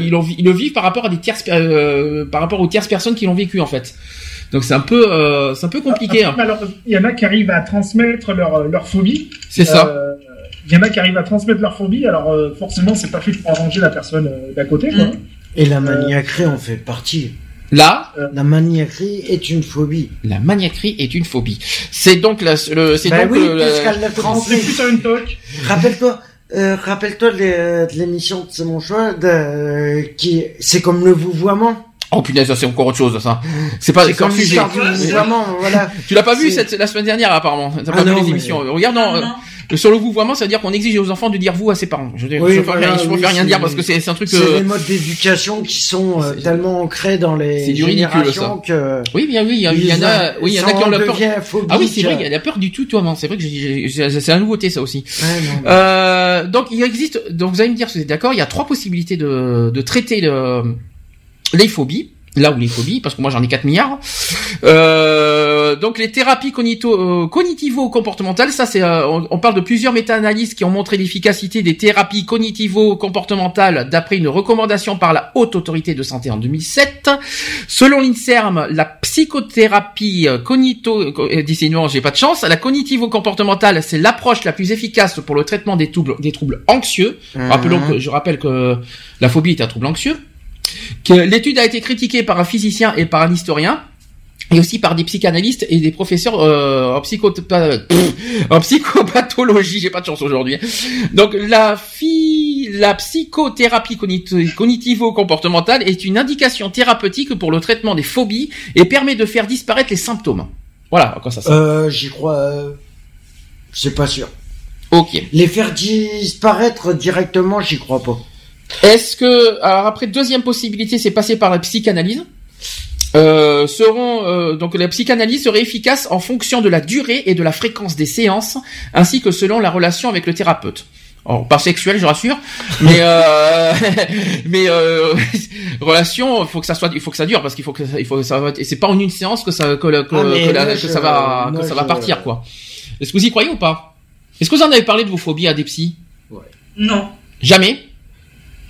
ils, l'ont- ils le vivent par rapport à des tierces, euh, par rapport aux tierces personnes qui l'ont vécu en fait. Donc c'est un peu, euh, c'est un peu compliqué. hein. Alors, il y en a qui arrivent à transmettre leur, leur phobie. C'est ça. Euh, Il y en a qui arrivent à transmettre leur phobie, alors euh, forcément, c'est pas fait pour arranger la personne euh, d'à côté, quoi. Mm. Et la maniaquerie en fait partie. Là, La maniaquerie est une phobie. la maniaquerie est une phobie. C'est donc la, le, c'est Bah donc oui, le- parce la- une toque. Rappelle-toi, euh, rappelle-toi de l'é- de l'émission de C'est mon choix, de, qui, c'est comme le vouvoiement. Oh punaise, ça c'est encore autre chose ça. C'est pas comme sujet. vouvoiement, voilà. Tu l'as pas vu cette la semaine dernière apparemment. T'as Ah pas vu non, les mais- émissions. Regarde non, Non, non. sur le vouvoiement, ça veut dire qu'on exige aux enfants de dire vous à ses parents. Je, je, Oui, voilà, oui, rien dire parce que c'est un truc. C'est euh, les modes d'éducation qui sont euh, tellement ancrés dans les C'est du ridicule, générations que Oui, bien oui, il y, a- y en a, oui, il y en a ça qui ont la peur. Ah oui, c'est vrai, il y a la peur du tutoiement. C'est vrai que c'est la nouveauté ça aussi. Non, Euh, donc il existe, donc vous allez me dire si vous êtes d'accord, il y a trois possibilités de, de traiter le, les phobies. Là où les phobies, parce que moi j'en ai 4 milliards. Euh, donc les thérapies cognito, euh, cognitivo-comportementales, ça c'est, euh, on, on parle de plusieurs méta-analyses qui ont montré l'efficacité des thérapies cognitivo-comportementales d'après une recommandation par la Haute Autorité de Santé en 2007. Selon l'INSERM, la psychothérapie euh, cognito, euh, non, j'ai pas de chance, la cognitivo-comportementale, c'est l'approche la plus efficace pour le traitement des troubles, des troubles anxieux. Rappelons Mhm. que, je rappelle que la phobie est un trouble anxieux. Que l'étude a été critiquée par un physicien et par un historien. Et aussi par des psychanalystes et des professeurs euh, en, psycho *coughs* en psychopathologie. J'ai pas de chance aujourd'hui. Donc la, psychothérapie cognit- cognitivo-comportementale est une indication thérapeutique pour le traitement des phobies et permet de faire disparaître les symptômes. Voilà quoi ça sert. Euh, j'y crois, euh, c'est pas sûr. Ok. Les faire disparaître directement, j'y crois pas. Est-ce que alors après deuxième possibilité, c'est passer par la psychanalyse. Euh, seront euh, donc la psychanalyse serait efficace en fonction de la durée et de la fréquence des séances, ainsi que selon la relation avec le thérapeute. Alors, pas sexuel, je rassure, mais euh, *laughs* mais euh, *laughs* relation, faut que ça soit, il faut que ça dure parce qu'il faut que ça, il faut que ça, et c'est pas en une séance que ça que, la- que- Ah, mais que la- moi, que je- ça va que ça va partir quoi. Est-ce que vous y croyez ou pas? Est-ce que vous en avez parlé de vos phobies à des psys? Non. Jamais?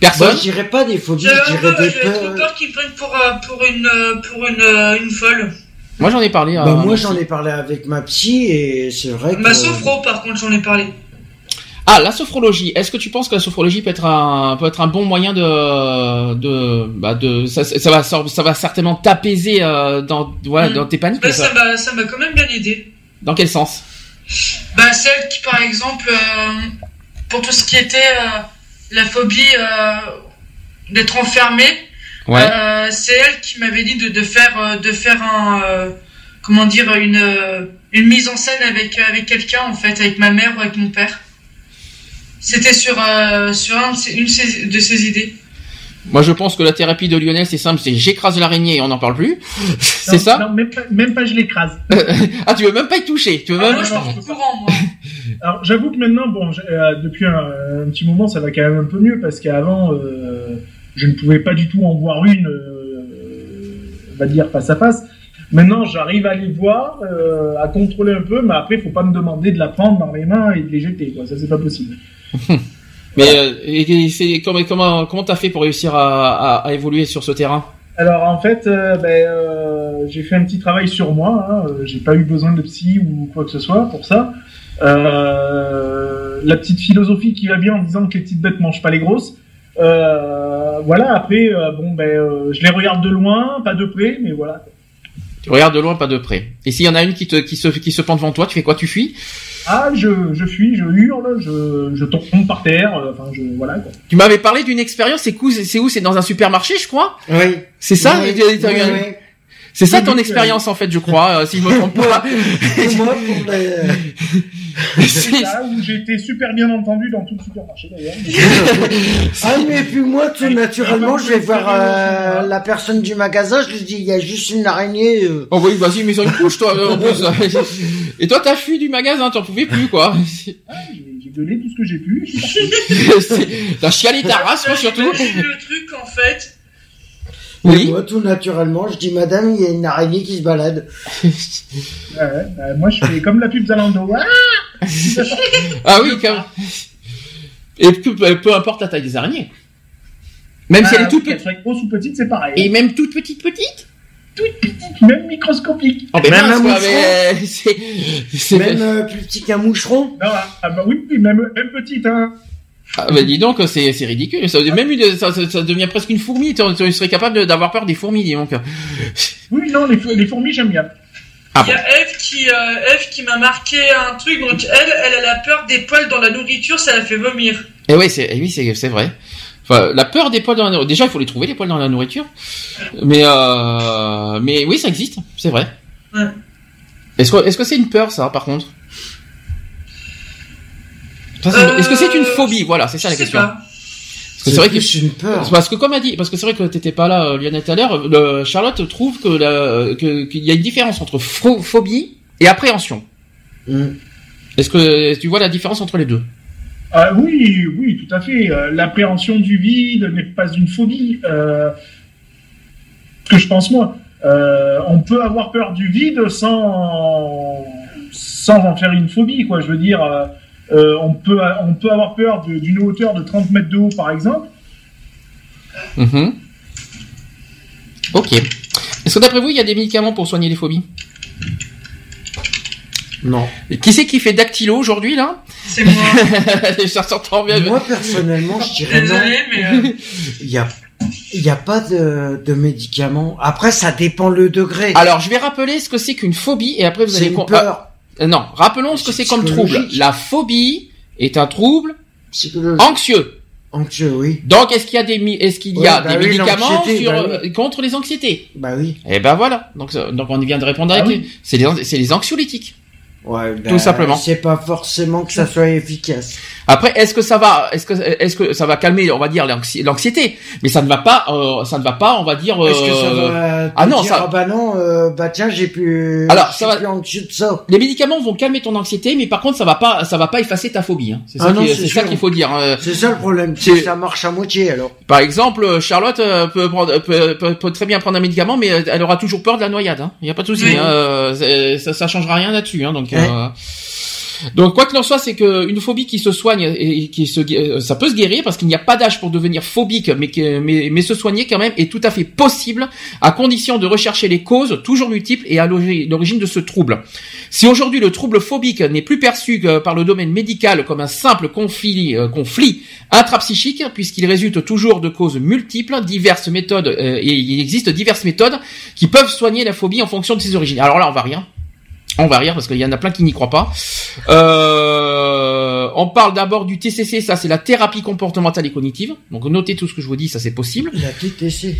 Personne Moi, je dirais pas des phobies, J'avais je peu, dirais des peurs. peur qu'ils me prennent pour, euh, pour une, euh, pour une, euh, une folle. Moi j'en ai parlé. Bah, moi, j'en ai parlé avec ma psy et c'est vrai que. Ma sophro, par contre, j'en ai parlé. Ah, la sophrologie. Est-ce que tu penses que la sophrologie peut être un peut être un bon moyen de de bah de ça, ça va ça va certainement t'apaiser euh, dans voilà Mm. dans tes paniques. Bah, ça- ça m'a, ça m'a quand même bien aidé. Dans quel sens? Bah, celle qui, par exemple, euh, pour tout ce qui était euh, la phobie euh, d'être enfermé, Ouais. euh, c'est elle qui m'avait dit de, de faire, euh, de faire un, comment dire, une, une mise en scène avec, avec quelqu'un, en fait, avec ma mère ou avec mon père. C'était sur, sur un une de ses idées. Moi je pense que la thérapie de Lionel c'est simple, c'est j'écrase l'araignée et on n'en parle plus. *laughs* c'est ça Non, même pas, même pas je l'écrase. *laughs* Ah tu veux même pas y toucher, tu veux Ah, même moi, je non, courant, moi. Alors j'avoue que maintenant, bon, euh, depuis un, un petit moment, ça va quand même un peu mieux parce qu'avant, euh, je ne pouvais pas du tout en voir une, euh, on va dire face à face. Maintenant, j'arrive à les voir, euh, à contrôler un peu, mais après, il faut pas me demander de la prendre dans les mains et de les jeter, quoi. Ça, c'est pas possible. *laughs* Mais euh, et- comment comment comment t'as fait pour réussir à, à, à évoluer sur ce terrain? Alors en fait, euh, ben, euh, j'ai fait un petit travail sur moi. Hein, euh, j'ai pas eu besoin de psy ou quoi que ce soit pour ça. Euh, la petite philosophie qui va bien en disant que les petites bêtes mangent pas les grosses. Euh, voilà. Après, bon ben, je les regarde de loin, pas de près, mais voilà. Tu regardes de loin, pas de près. Et s'il y en a une qui te qui se qui se pend devant toi, tu fais quoi? Tu fuis? Ah, je, je fuis, je hurle, je, je tombe par terre. euh, Enfin, je voilà. Quoi. Tu m'avais parlé d'une expérience. C'est où C'est où? C'est dans un supermarché, je crois? Oui. C'est ça? Oui, t'as- t'as oui, eu un- oui. C'est ça ton expérience en fait, je crois, euh, si je me trompe *laughs* pas. Et moi, pour les- *laughs* C'est là où j'ai été super bien entendu dans tout le supermarché d'ailleurs. *laughs* Ah, mais puis moi, tout naturellement, je vais voir euh, la personne du magasin, je lui dis, il y a juste une araignée. euh. Oh oui, vas-y, mets sur une couche, toi. euh, en plus. *laughs* Et toi, t'as fui du magasin, t'en pouvais plus, quoi. Ah, j'ai j'ai gueulé tout ce que j'ai pu. je suis parti. *laughs* T'as chialé ta race, toi, surtout. J'imagine le truc, en fait. Et Oui. moi, tout naturellement, je dis, madame, il y a une araignée qui se balade. *laughs* Ouais, ouais, moi, je fais comme la pub Zalando. Ah *laughs* Ah oui, quand même. Et peu, peu importe la taille des araignées. Même si elle est toute Qu'elle petite. soit grosse ou petite, c'est pareil. Et même toute petite petite. toute petite, même microscopique. Oh, mais Même mince, un moucheron. mais *laughs* Même euh, plus petit qu'un moucheron. Non, ah, ah, bah oui, oui, même, même petite, hein. Ah, bah, dis donc, c'est, c'est ridicule. Ça, même une, ça, devient presque une fourmi. Tu, tu serais capable d'avoir peur des fourmis, dis donc. Oui, non, les, les fourmis, j'aime bien. Ah Il y a Eve qui, euh, Eve qui m'a marqué un truc. Donc elle, elle a la peur des poils dans la nourriture, ça la fait vomir. Et oui, c'est, et oui, c'est, c'est vrai. Enfin, la peur des poils dans la nourriture. Déjà, il faut les trouver, les poils dans la nourriture. Mais, euh, mais oui, ça existe. C'est vrai. Ouais. Est-ce que, est-ce que c'est une peur, ça, par contre? Euh, Est-ce que c'est une phobie? Voilà, c'est ça la Je sais question. pas. Parce que c'est vrai que, une peur. parce que comme a dit, parce que c'est vrai que t'étais pas là, euh, Lionel, tout à l'heure, Charlotte trouve que la, qu'il y a une différence entre pho- phobie et appréhension. Mm. Est-ce que tu vois la différence entre les deux? Ah oui, oui, tout à fait. Euh, L'appréhension du vide n'est pas une phobie. Euh, ce que je pense moi. Euh, on peut avoir peur du vide sans sans en faire une phobie, quoi. Je veux dire, euh, on peut on peut avoir peur d'une hauteur de 30 mètres de haut, par exemple. Mhm. Ok. Est-ce que d'après vous, il y a des médicaments pour soigner les phobies? Non. Et Qui c'est qui fait dactylo aujourd'hui là? C'est moi. *laughs* Bien. Moi, personnellement, je dirais non. Désolé, mais euh, *laughs* Il y a, il y a pas de, de médicaments. Après, ça dépend le degré. Alors, je vais rappeler ce que c'est qu'une phobie et après vous c'est allez une com- peur Ah, non, rappelons ce que C'est comme trouble. La phobie est un trouble anxieux. Anxieux, oui. Donc, est-ce qu'il y a des est-ce qu'il y Ouais, a bah des oui, médicaments sur bah euh, contre les anxiétés? Bah oui. Eh ben voilà. Donc, euh, donc on vient de répondre Ah avec oui. les- c'est les c'est les anxiolytiques. Ouais, bah, Tout simplement. C'est pas forcément que ça soit efficace. Après, est-ce que ça va, est-ce que, est-ce que ça va calmer, on va dire l'anxi- l'anxiété, mais ça ne va pas, euh, ça ne va pas, on va dire. Est-ce que ça euh, va te ah non, dire, ça- ah bah non, euh, bah tiens, j'ai plus, Alors, ça va- plus anxieux de ça. Les médicaments vont calmer ton anxiété, mais par contre, ça va pas, ça va pas effacer ta phobie. Hein. C'est ça, Ah ça qu'il faut dire. hein. C'est ça le problème, C'est- ça marche à moitié alors. Par exemple, Charlotte euh, peut, prendre, peut, peut, peut très bien prendre un médicament, mais euh, elle aura toujours peur de la noyade. Il hein. y a pas de souci. Oui. Hein. euh, Ça, ça changera rien là-dessus. Hein. Donc, Donc quoi qu'il en soit, c'est qu'une phobie qui se soigne et qui se, euh, ça peut se guérir parce qu'il n'y a pas d'âge pour devenir phobique, mais, mais, mais se soigner quand même est tout à fait possible à condition de rechercher les causes toujours multiples et à l'origine de ce trouble. Si aujourd'hui le trouble phobique n'est plus perçu par le domaine médical comme un simple conflit, euh, conflit intrapsychique, puisqu'il résulte toujours de causes multiples, diverses méthodes, euh, et il existe diverses méthodes qui peuvent soigner la phobie en fonction de ses origines. Alors là, on va rien. On va rire parce qu'il y en a plein qui n'y croient pas. Euh, on parle d'abord du TCC, ça c'est la thérapie comportementale et cognitive. Donc notez tout ce que je vous dis, ça c'est possible. La TTC.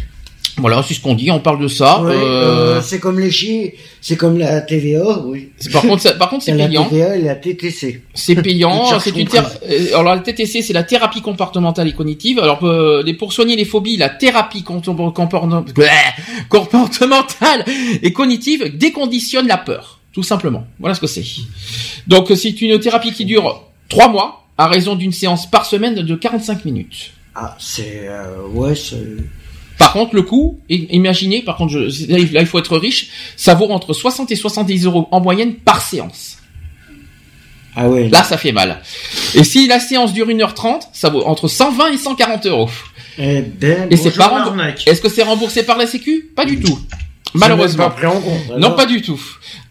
Voilà, c'est ce qu'on dit, on parle de ça. Euh, euh... c'est comme les chi, c'est comme la TVA, oui. Par contre, par contre, c'est *laughs* payant. La TVA et la TTC. C'est payant. c'est une euh, Alors la TTC, c'est la thérapie comportementale et cognitive. Alors euh, pour soigner les phobies, la thérapie *laughs* comportementale et cognitive déconditionne la peur, tout simplement. Voilà ce que c'est. Donc c'est une thérapie qui dure trois mois à raison d'une séance par semaine de 45 minutes. Ah, c'est euh, ouais, c'est par contre, le coût, imaginez, par contre, je, là, il faut être riche, ça vaut entre 60 et 70 euros en moyenne par séance. Ah ouais. Là, ça fait mal. Et si la séance dure 1h30, ça vaut entre 120 et 140 euros. Eh ben, et c'est pas Est-ce que c'est remboursé par la Sécu? Pas du tout. Malheureusement. Pas pris en compte, non, pas du tout.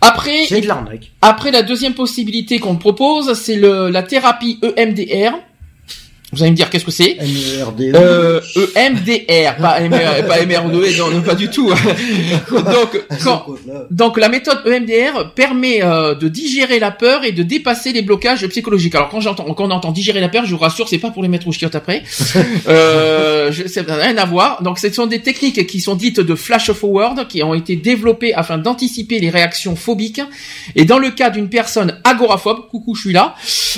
Après, de. Après, la deuxième possibilité qu'on propose, c'est la thérapie EMDR. Vous allez me dire qu'est-ce que c'est MERD. Euh, EMDR, pas, MR, pas MRD, non, non, pas du tout. donc, quand, donc la méthode EMDR permet euh, de digérer la peur et de dépasser les blocages psychologiques. Alors quand j'entends, quand on entend digérer la peur, je vous rassure, c'est pas pour les mettre au chiottes après. *laughs* euh, je, ça n'a rien à voir. Donc ce sont des techniques qui sont dites de flash forward, qui ont été développées afin d'anticiper les réactions phobiques. Et dans le cas d'une personne agoraphobe, coucou, je suis là,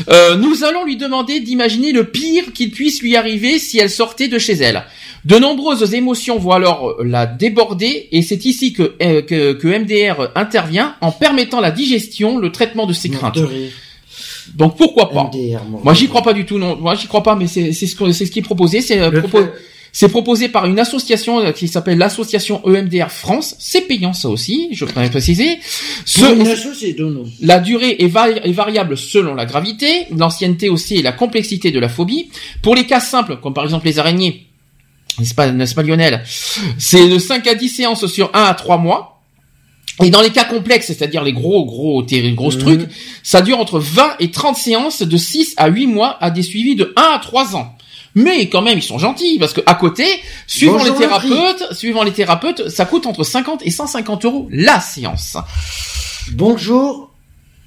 euh, nous allons lui demander d'imaginer le pire qu'il puisse lui arriver si elle sortait de chez elle. De nombreuses émotions vont alors la déborder et c'est ici que, euh, que, MDR intervient en permettant la digestion, le traitement de ses craintes. Donc pourquoi pas? Moi j'y crois pas du tout, non. Moi j'y crois pas, mais c'est ce, c'est ce qui est proposé. C'est euh, c'est proposé par une association euh, qui s'appelle l'association EMDR France. C'est payant ça aussi, je voudrais préciser. la durée est, variable selon la gravité, l'ancienneté aussi et la complexité de la phobie. Pour les cas simples, comme par exemple les araignées, n'est-ce pas, n'est-ce pas Lionel C'est de 5 à 10 séances sur 1 à 3 mois. Et dans les cas complexes, c'est-à-dire les gros, gros, grosses mhm. trucs, ça dure entre 20 et 30 séances de 6 à 8 mois à des suivis de 1 à 3 ans mais quand même ils sont gentils parce que à côté, suivant les thérapeutes, suivant les thérapeutes, ça coûte entre 50 et 150 euros la séance. Bonjour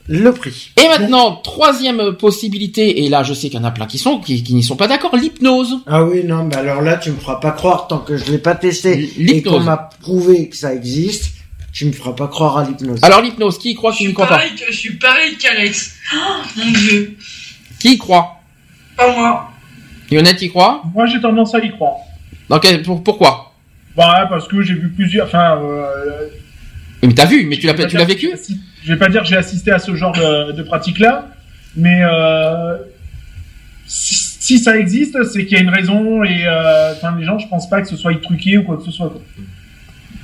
le prix. Et maintenant, troisième possibilité, et là je sais qu'il y en a plein qui sont, qui, n'y sont pas d'accord, l'hypnose. Ah oui, non, mais alors là tu me feras pas croire tant que je l'ai pas testé et qu'on m'a prouvé que ça existe, tu me feras pas croire à l'hypnose. Alors l'hypnose, qui y croit, qui ne croit pas Je suis pareil qu'Alex. Oh, mon dieu. Qui y croit? Pas moi. Lionel, y crois Moi, j'ai tendance à y croire. pourquoi? Bah, parce que j'ai vu plusieurs. Enfin. Euh, mais t'as vu, mais tu l'as, tu l'as vécu? Je vais pas dire que j'ai assisté à ce genre de, pratique-là, mais euh, si, ça existe, c'est qu'il y a une raison et euh, enfin, les gens, je pense pas que ce soit truqué ou quoi que ce soit.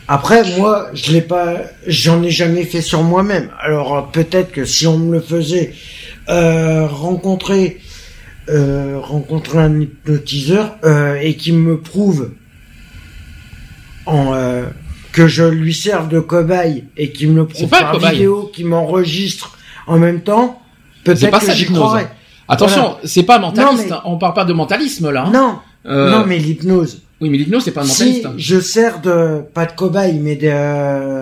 Après, moi, je l'ai pas, j'en ai jamais fait sur moi-même. Alors peut-être que si on me le faisait rencontrer euh, rencontrer un hypnotiseur euh, et qui me prouve en, euh, que je lui serve de cobaye et qui me le prouve par vidéo, qui m'enregistre en même temps, peut-être que j'y croirais. Attention, c'est pas mentaliste. Hein. On parle pas de mentalisme là. Hein. Non. Non, mais l'hypnose. Oui, mais l'hypnose, c'est pas un mentaliste. Si, je sers de, pas de cobaye, mais de...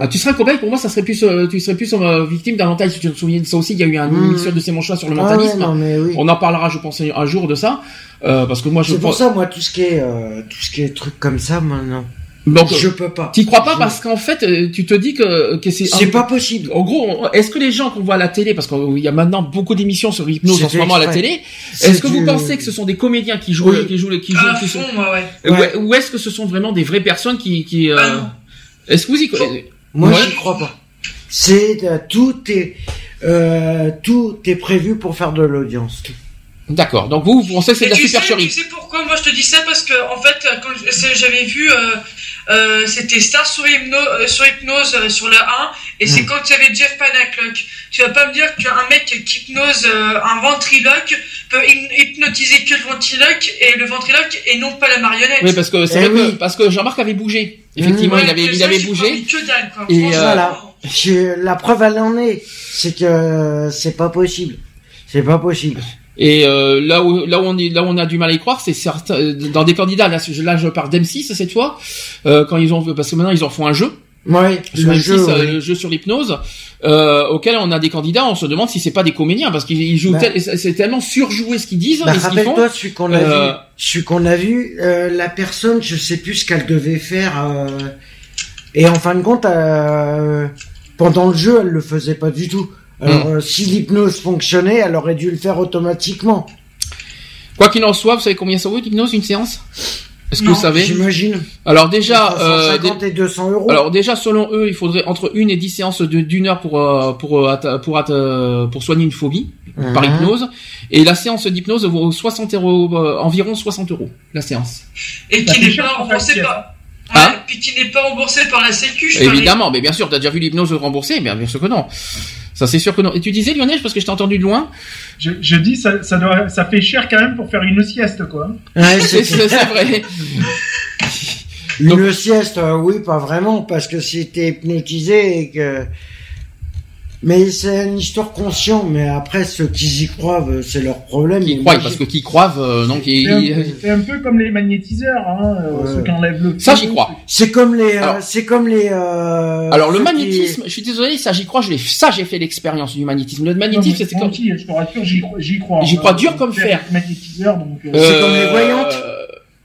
Ah, tu serais cobaye, pour moi, ça serait plus, euh, tu serais plus euh, victime d'un mentalisme. Tu te souviens de ça aussi, il y a eu un mmh. émission de ces choix sur le ah mentalisme. non, mais oui. On en parlera, je pense, un jour de ça. Euh, parce que moi, je C'est pour ça, moi, tout ce qui est, euh, tout ce qui est truc comme ça, maintenant. Donc, je peux pas. T'y crois pas parce qu'en fait, euh, tu te dis que, que c'est. C'est pas possible. En gros, est-ce que les gens qu'on voit à la télé, parce qu'il y a maintenant beaucoup d'émissions sur l'hypnose en ce moment à la télé, est-ce que vous pensez que ce sont des comédiens qui jouent, qui jouent, qui jouent, qui sont... ouais. Ou est-ce que ce sont vraiment des vraies personnes qui, qui euh... Ah est-ce que vous y croyez Moi, j'y crois pas. C'est euh, tout est euh, tout est prévu pour faire de l'audience. D'accord. Donc vous, vous pensez que c'est de la supercherie Tu sais pourquoi? Moi je te dis ça parce que en fait quand j'avais vu euh, euh, c'était Star sur, hypnose, sur hypnose sur la 1 et c'est hmm. quand il y avait Jeff Panaclock. Tu vas pas me dire qu'un mec qui hypnose un ventriloque peut hypnotiser que le ventriloque et le ventriloque et non pas la marionnette. Oui, parce que c'est eh parce que Jean-Marc avait bougé. Effectivement, il avait, il avait bougé. et voilà. La preuve, elle en est. C'est que c'est pas possible. C'est pas possible. Et euh, là où là où on est là où on a du mal à y croire, c'est certain dans des candidats. Là, là je parle d'M6 cette fois, euh, quand ils ont parce que maintenant ils en font un jeu. Ouais, le, jeu, euh, le jeu sur l'hypnose, euh, auquel on a des candidats, on se demande si c'est pas des comédiens parce qu'ils jouent, bah. c'est tellement surjoué ce qu'ils disent. Bah, Rappelle-toi celui qu'on a euh, vu, celui qu'on a vu, euh, la personne, je sais plus ce qu'elle devait faire, et en fin de compte, pendant le jeu, elle le faisait pas du tout. Alors, hmm. si l'hypnose fonctionnait, elle aurait dû le faire automatiquement. Quoi qu'il en soit, vous savez combien ça vaut l'hypnose une séance? Est-ce que vous savez? J'imagine. Alors déjà, euh, et 200 euros. Alors déjà, selon eux, il faudrait entre une et dix séances d'une heure pour euh, pour euh, pour pour, pour soigner une phobie par mhm. hypnose. Et la séance d'hypnose vaut 60 euros, environ 60 euros la séance. Et qui n'est pas remboursée par. Hein puis qui n'est pas remboursé par la Sécu. Évidemment, mais bien sûr, tu as déjà vu l'hypnose remboursée, bien, bien sûr que non. Ça c'est sûr que non. Et tu disais Lionel, parce que je t'ai entendu de loin. Je, je dis ça, ça, doit, ça fait cher quand même pour faire une sieste quoi. Ouais, c'est *laughs* vrai. une sieste, euh, oui, pas vraiment, parce que si t'es hypnotisé et que mais c'est une histoire consciente, mais après, ceux qui y croient, euh, c'est leur problème. Qui croient, parce que qui croient, euh, donc C'est un, peu comme les magnétiseurs, hein, euh, ceux qui enlèvent le. Ça, j'y crois. C'est comme les, c'est comme les. alors le magnétisme, je suis désolé, ça j'y crois, je l'ai, ça j'ai fait l'expérience du magnétisme. Le magnétisme, c'est comme. Je te rassure, j'y crois. J'y crois, dur comme fer. Magnétiseur, donc. c'est comme les voyantes.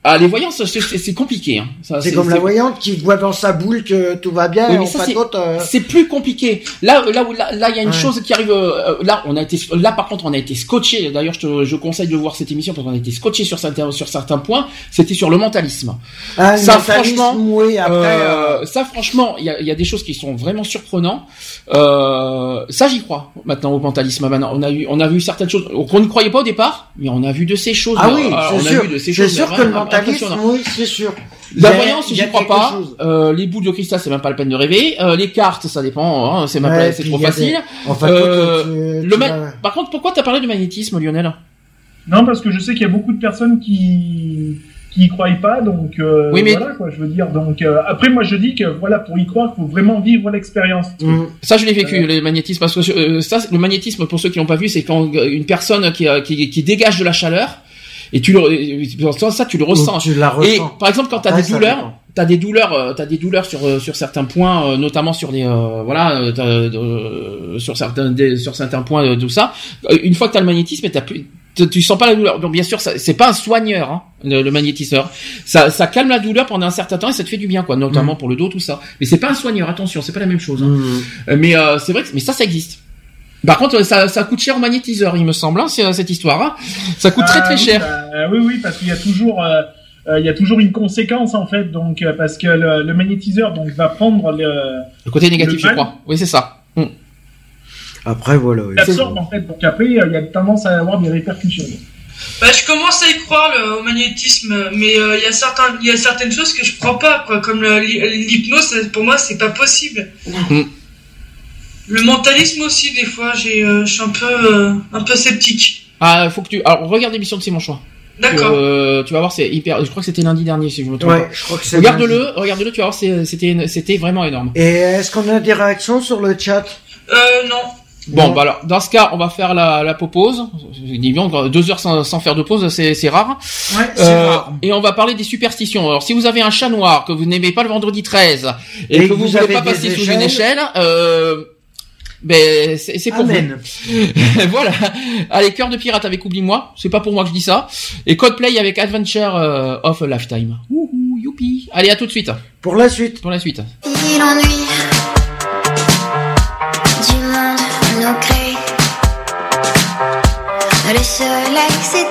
Ah, les voyances, c'est compliqué. Hein. C'est comme la voyante qui voit dans sa boule que tout va bien. Oui, euh, c'est plus compliqué. Là, là où là, il y a une chose qui arrive. Euh, là, on a été, là par contre, on a été scotché. D'ailleurs, je te, je conseille de voir cette émission parce qu'on a été scotché sur certains, sur certains points. C'était sur le mentalisme. Ah, ça, franchement, oui, après, euh, ça, franchement, il y a, y a, des choses qui sont vraiment surprenantes. ça, j'y crois. Maintenant, au mentalisme, maintenant, on a eu, on a vu certaines choses qu'on ne croyait pas au départ, mais on a vu de ces choses. Ah oui, c'est sûr. C'est sûr que le oui, c'est sûr. La voyance, j'y crois pas. Euh, les boules de cristal, c'est même pas la peine de rêver. Euh, les cartes, ça dépend. Hein, c'est même c'est trop facile. euh, le Par contre, pourquoi t'as parlé du magnétisme, Lionel? Non, parce que je sais qu'il y a beaucoup de personnes qui qui y croient pas, donc euh, oui, mais... voilà quoi. Je veux dire. Donc euh, après, moi, je dis que voilà, pour y croire, il faut vraiment vivre l'expérience. Mm. Ça, je l'ai vécu le magnétisme parce que ça, le magnétisme, pour ceux qui l'ont pas vu, c'est quand une personne qui, qui, qui dégage de la chaleur et tu le ça tu le ressens. Tu la ressens. Et par exemple quand tu as des douleurs, tu as des douleurs, euh, tu as des douleurs sur euh, sur certains points euh, notamment sur les voilà sur certains sur certains points tout ça. Une fois que tu as le magnétisme, tu plus tu sens pas la douleur. Donc bien sûr, c'est pas un soigneur, hein, le, magnétiseur. Ça, ça calme la douleur pendant un certain temps et ça te fait du bien, quoi, notamment mm. pour le dos, tout ça. Mais c'est pas un soigneur. Attention, c'est pas la même chose. Hein. Mm. Mais c'est vrai que, mais ça, ça existe. Par contre, ça, ça coûte cher au magnétiseur, il me semble, hein, cette histoire. Hein. Ça coûte très très euh, cher. Bah, oui, oui, parce qu'il y a toujours, euh, euh, il y a toujours une conséquence en fait, donc parce que le, magnétiseur donc va prendre le, le côté négatif, je crois. Oui, c'est ça. Hmm. Après, voilà. Oui. Il absorbe en fait, donc après, il y a tendance à avoir des répercussions. Bah, je commence à y croire le, au magnétisme, mais il y a certains, il y a certaines choses que je crois pas, quoi, comme l'hypnose. Pour moi, c'est pas possible. Hmm. Le mentalisme aussi, des fois, j'ai, euh, je suis un peu, euh, un peu sceptique. Ah, faut que tu. Alors, regarde l'émission de Simon Choix. D'accord. Euh, tu vas voir, c'est hyper. Je crois que c'était lundi dernier, si je me trompe. Ouais, je crois que c'est. Regarde-le, regarde-le, tu vas voir, c'était, c'était vraiment énorme. Et est-ce qu'on a des réactions sur le chat? Euh, non. Bon, bah alors, dans ce cas, on va faire la, la pause. Deux heures sans, sans faire de pause, c'est, c'est rare. Ouais, c'est euh, rare. Et on va parler des superstitions. Alors, si vous avez un chat noir, que vous n'aimez pas le vendredi 13, et, que vous ne voulez pas passer sous une échelle, euh, ben c'est pour vous. *laughs* voilà. Allez, cœur de pirate avec oublie-moi. C'est pas pour moi que je dis ça. Et Codeplay avec Adventure euh, of a Lifetime. Ouhou, youpi. Allez, à tout de suite. Pour la suite. Pour la suite. Le soleil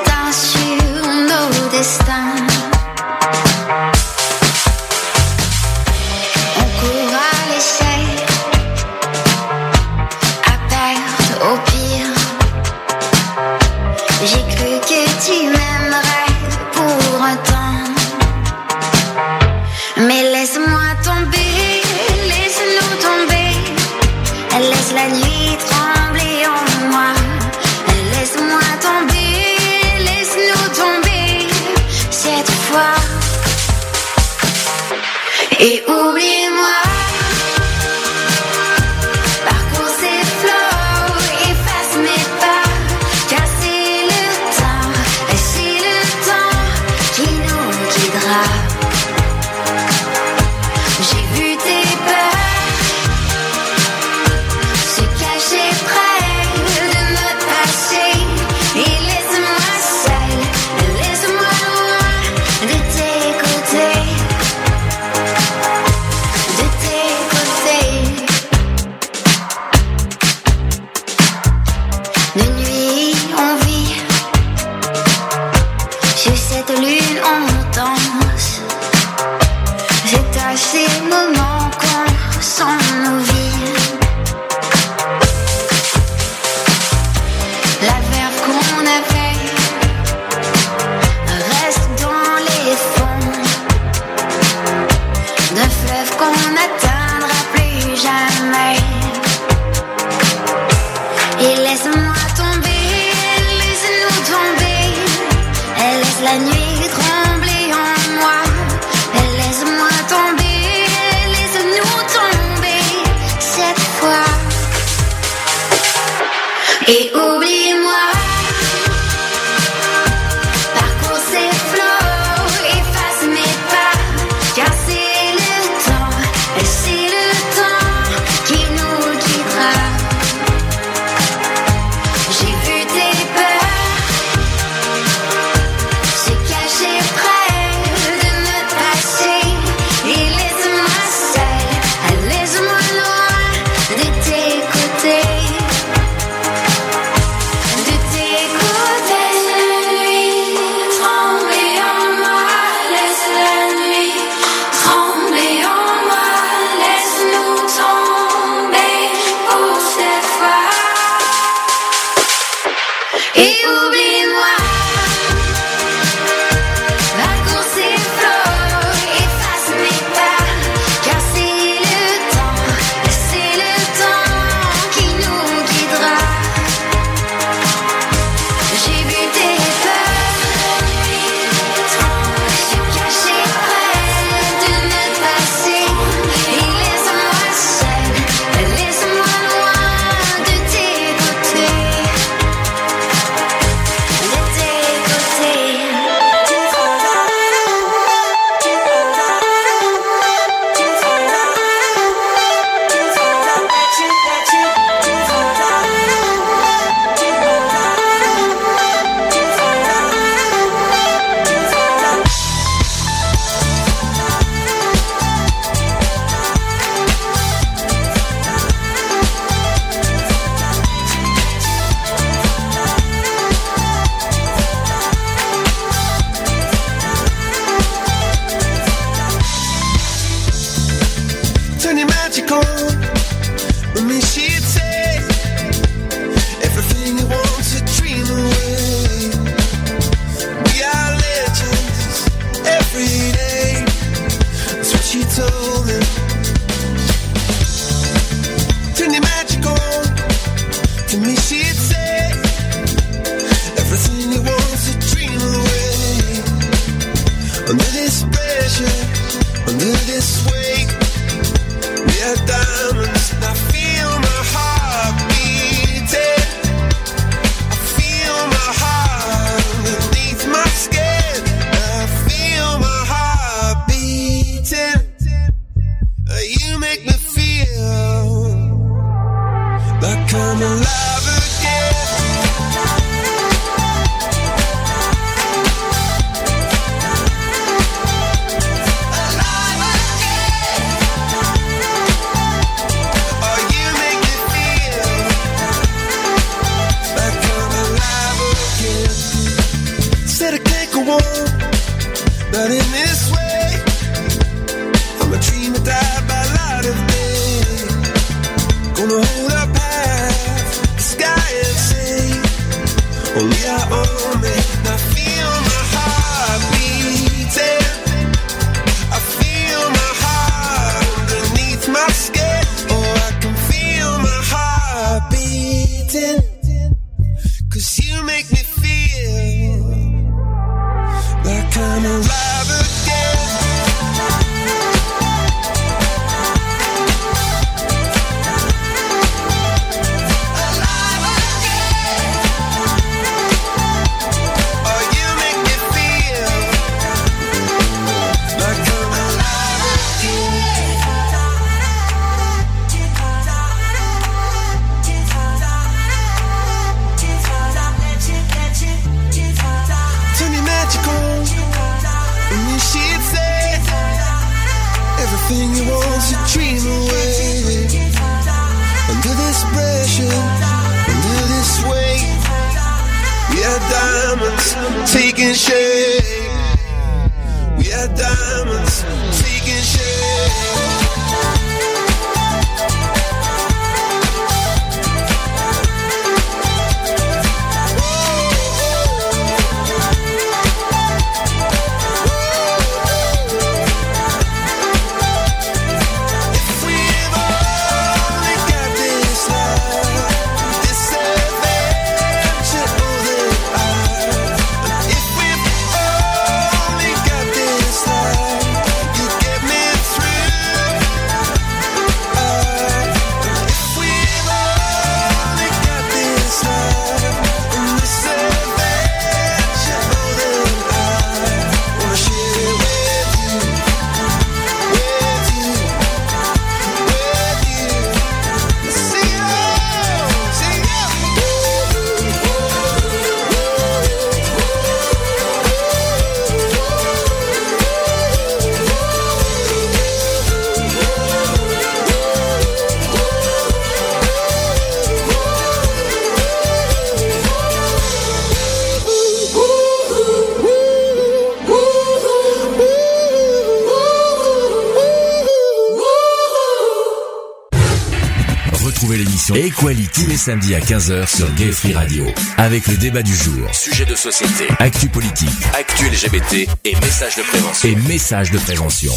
tous les samedis à 15h sur Gay Free Radio. Avec le débat du jour, sujet de société, actu politique, actu LGBT et messages de prévention. Et messages de prévention.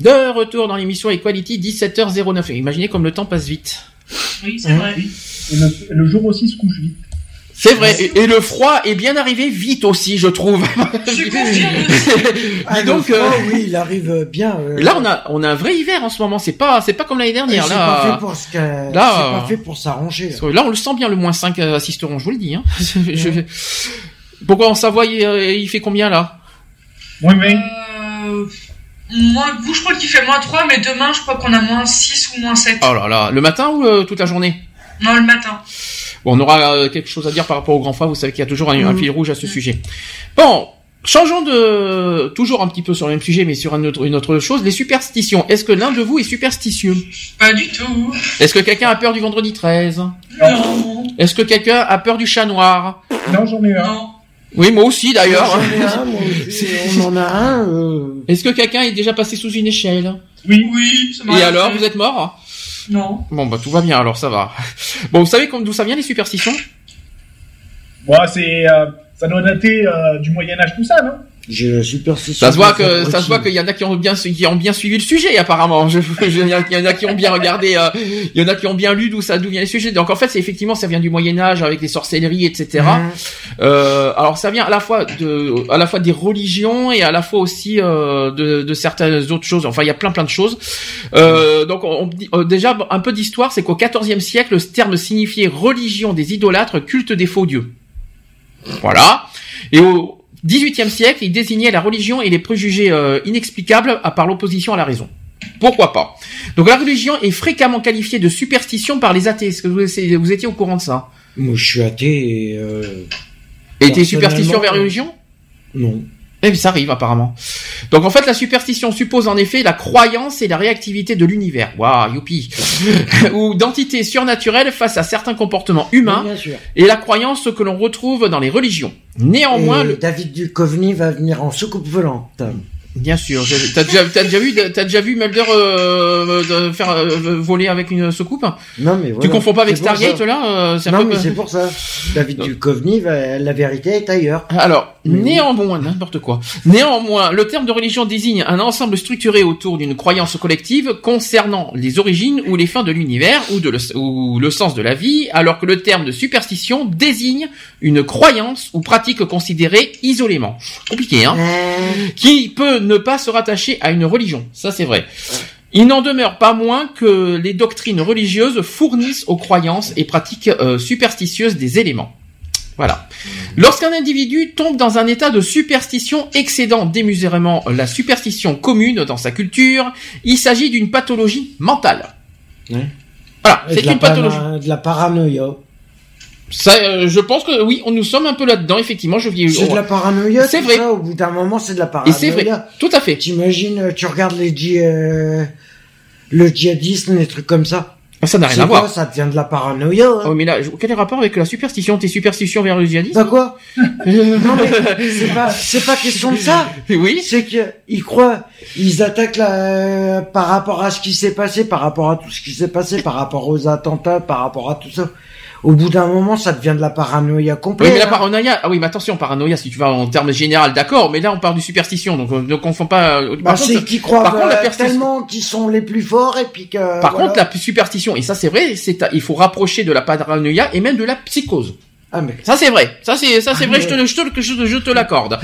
De retour dans l'émission Equality 17h09. Et imaginez comme le temps passe vite. Oui, c'est vrai. Et le, et le jour aussi se couche vite. C'est vrai. Et, et le froid est bien arrivé vite aussi, je trouve. Je. *laughs* Ah, donc, le froid, euh, oui, il arrive bien. euh, Là, on a, on a un vrai hiver en ce moment. C'est pas, c'est pas comme l'année dernière. c'est pas fait Là, pour ce que- là, c'est pas euh, fait pour s'arranger. Là, on le sent bien le moins 5 assisteront, je vous le dis. Hein. *laughs* Je- Pourquoi en Savoie, il, il fait combien là? Oui, mais Euh, moi, vous, je crois qu'il fait moins 3, mais demain, je crois qu'on a moins 6 ou moins 7. Oh là là, le matin ou euh, toute la journée? Non, le matin. Bon, on aura euh, quelque chose à dire par rapport au grand froid. Vous savez qu'il y a toujours un, un Mm. fil rouge à ce sujet. Bon, changeons de toujours un petit peu sur le même sujet, mais sur un autre- une autre chose. Les superstitions. Est-ce que l'un de vous est superstitieux? Pas du tout. Est-ce que quelqu'un a peur du vendredi 13 Non. Est-ce que quelqu'un a peur du chat noir? Non, j'en ai un. Non. Oui, moi aussi d'ailleurs. J'en ai un, *laughs* moi aussi, on en a un. euh, Est-ce que quelqu'un est déjà passé sous une échelle? Oui. Oui, ça Et alors, vous êtes mort? Non. Bon, bah tout va bien, alors ça va. Bon, vous savez comme d'où ça vient les superstitions? Bon, c'est, euh, ça doit dater euh, du Moyen Âge tout ça, non? J'ai la superstition. Ça se voit que ça se voit qu'il y en a qui ont bien qui ont bien suivi le sujet apparemment. *laughs* Je, je- il y en a qui ont bien regardé, euh, il y en a qui ont bien lu d'où ça d'où vient les sujets. Donc en fait, c'est effectivement ça vient du Moyen Âge avec les sorcelleries, etc. Mhm. Euh, alors ça vient à la fois de à la fois des religions et à la fois aussi euh, de, de certaines autres choses. Enfin, il y a plein plein de choses. Euh, donc on, on dit- déjà un peu d'histoire, c'est qu'au XIVe siècle, ce terme signifiait religion des idolâtres, culte des faux dieux. Voilà. Et au XVIIIe siècle, il désignait la religion et les préjugés euh, inexplicables à par l'opposition à la raison. Pourquoi pas? Donc la religion est fréquemment qualifiée de superstition par les athées. Est-ce que vous, vous étiez au courant de ça? Moi, je suis athée et. Euh... Et t'es Personnellement, superstition vers religion? Non. Eh bien, ça arrive apparemment. Donc en fait, la superstition suppose en effet la croyance et la réactivité de l'univers. Waouh, youpi *laughs* Ou d'entités surnaturelles face à certains comportements humains Oui, bien sûr. et la croyance que l'on retrouve dans les religions. Néanmoins, Et le... David Duchovny va venir en soucoupe volante. bien sûr, t'as déjà, t'as déjà vu, t'as déjà vu Mulder euh, de faire euh, voler avec une soucoupe? Non, mais Tu voilà. confonds pas avec Stargate là euh, c'est un Non, peu- mais c'est pour ça. David Duchovny, va... la vérité est ailleurs. Alors. Néanmoins, n'importe quoi. Néanmoins, le terme de religion désigne un ensemble structuré autour d'une croyance collective concernant les origines ou les fins de l'univers ou, de le, ou le sens de la vie, alors que le terme de superstition désigne une croyance ou pratique considérée isolément. Compliqué, hein? Qui peut ne pas se rattacher à une religion. Ça, c'est vrai. Il n'en demeure pas moins que les doctrines religieuses fournissent aux croyances et pratiques euh, superstitieuses des éléments. Voilà. Lorsqu'un individu tombe dans un état de superstition excédant démesurément la superstition commune dans sa culture, il s'agit d'une pathologie mentale. Ouais. Voilà, et c'est une pathologie. De la paranoïa. Ça, euh, je pense que oui, on nous sommes un peu là-dedans, effectivement. Je. C'est de la paranoïa. C'est vrai. ça, au bout d'un moment, c'est de la Et paranoïa. c'est vrai, tout à fait. T'imagines, euh, tu regardes les dji- euh, le djihadisme, les trucs comme ça. Ça n'a rien à quoi, voir. Ça devient de la paranoïa. hein. Oh, mais là, quel est le rapport avec la superstition? Tes superstitions vers le djihadisme Bah quoi *laughs* Non mais c'est pas c'est pas question de ça. *laughs* Oui. C'est que ils croient, ils attaquent la, par rapport à ce qui s'est passé, par rapport à tout ce qui s'est passé, par rapport aux attentats, par rapport à tout ça. Au bout d'un moment, ça devient de la paranoïa Oui, complète. mais la hein. paranoïa, ah oui, mais attention, paranoïa, si tu vas en termes général, d'accord, mais là, on parle de superstition, donc euh, ne confond pas. euh, Bah, par c'est qu'ils croient par contre, la euh, tellement qu'ils sont les plus forts et puis que. par voilà. contre, la superstition, et ça c'est vrai, c'est il faut rapprocher de la paranoïa et même de la psychose. Ah mais Ça c'est vrai, ça c'est ça c'est Ah, vrai, mais- je te, je te, je, te- je te l'accorde.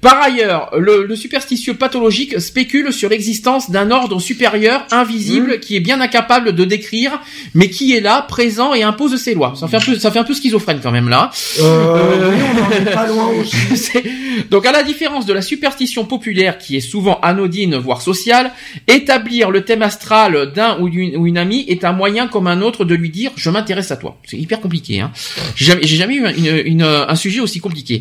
Par ailleurs, le, le superstitieux pathologique spécule sur l'existence d'un ordre supérieur Mmh. invisible qui est bien incapable de décrire, mais qui est là, présent et impose ses lois. Ça fait un peu, ça fait un peu schizophrène quand même là. euh, oui, on en est pas loin *laughs* aussi. C'est- Donc à la différence de la superstition populaire qui est souvent anodine voire sociale, établir le thème astral d'un ou d'une ou une amie est un moyen comme un autre de lui dire je m'intéresse à toi. C'est hyper compliqué hein. Jamais, j'ai jamais eu une- une- un sujet aussi compliqué.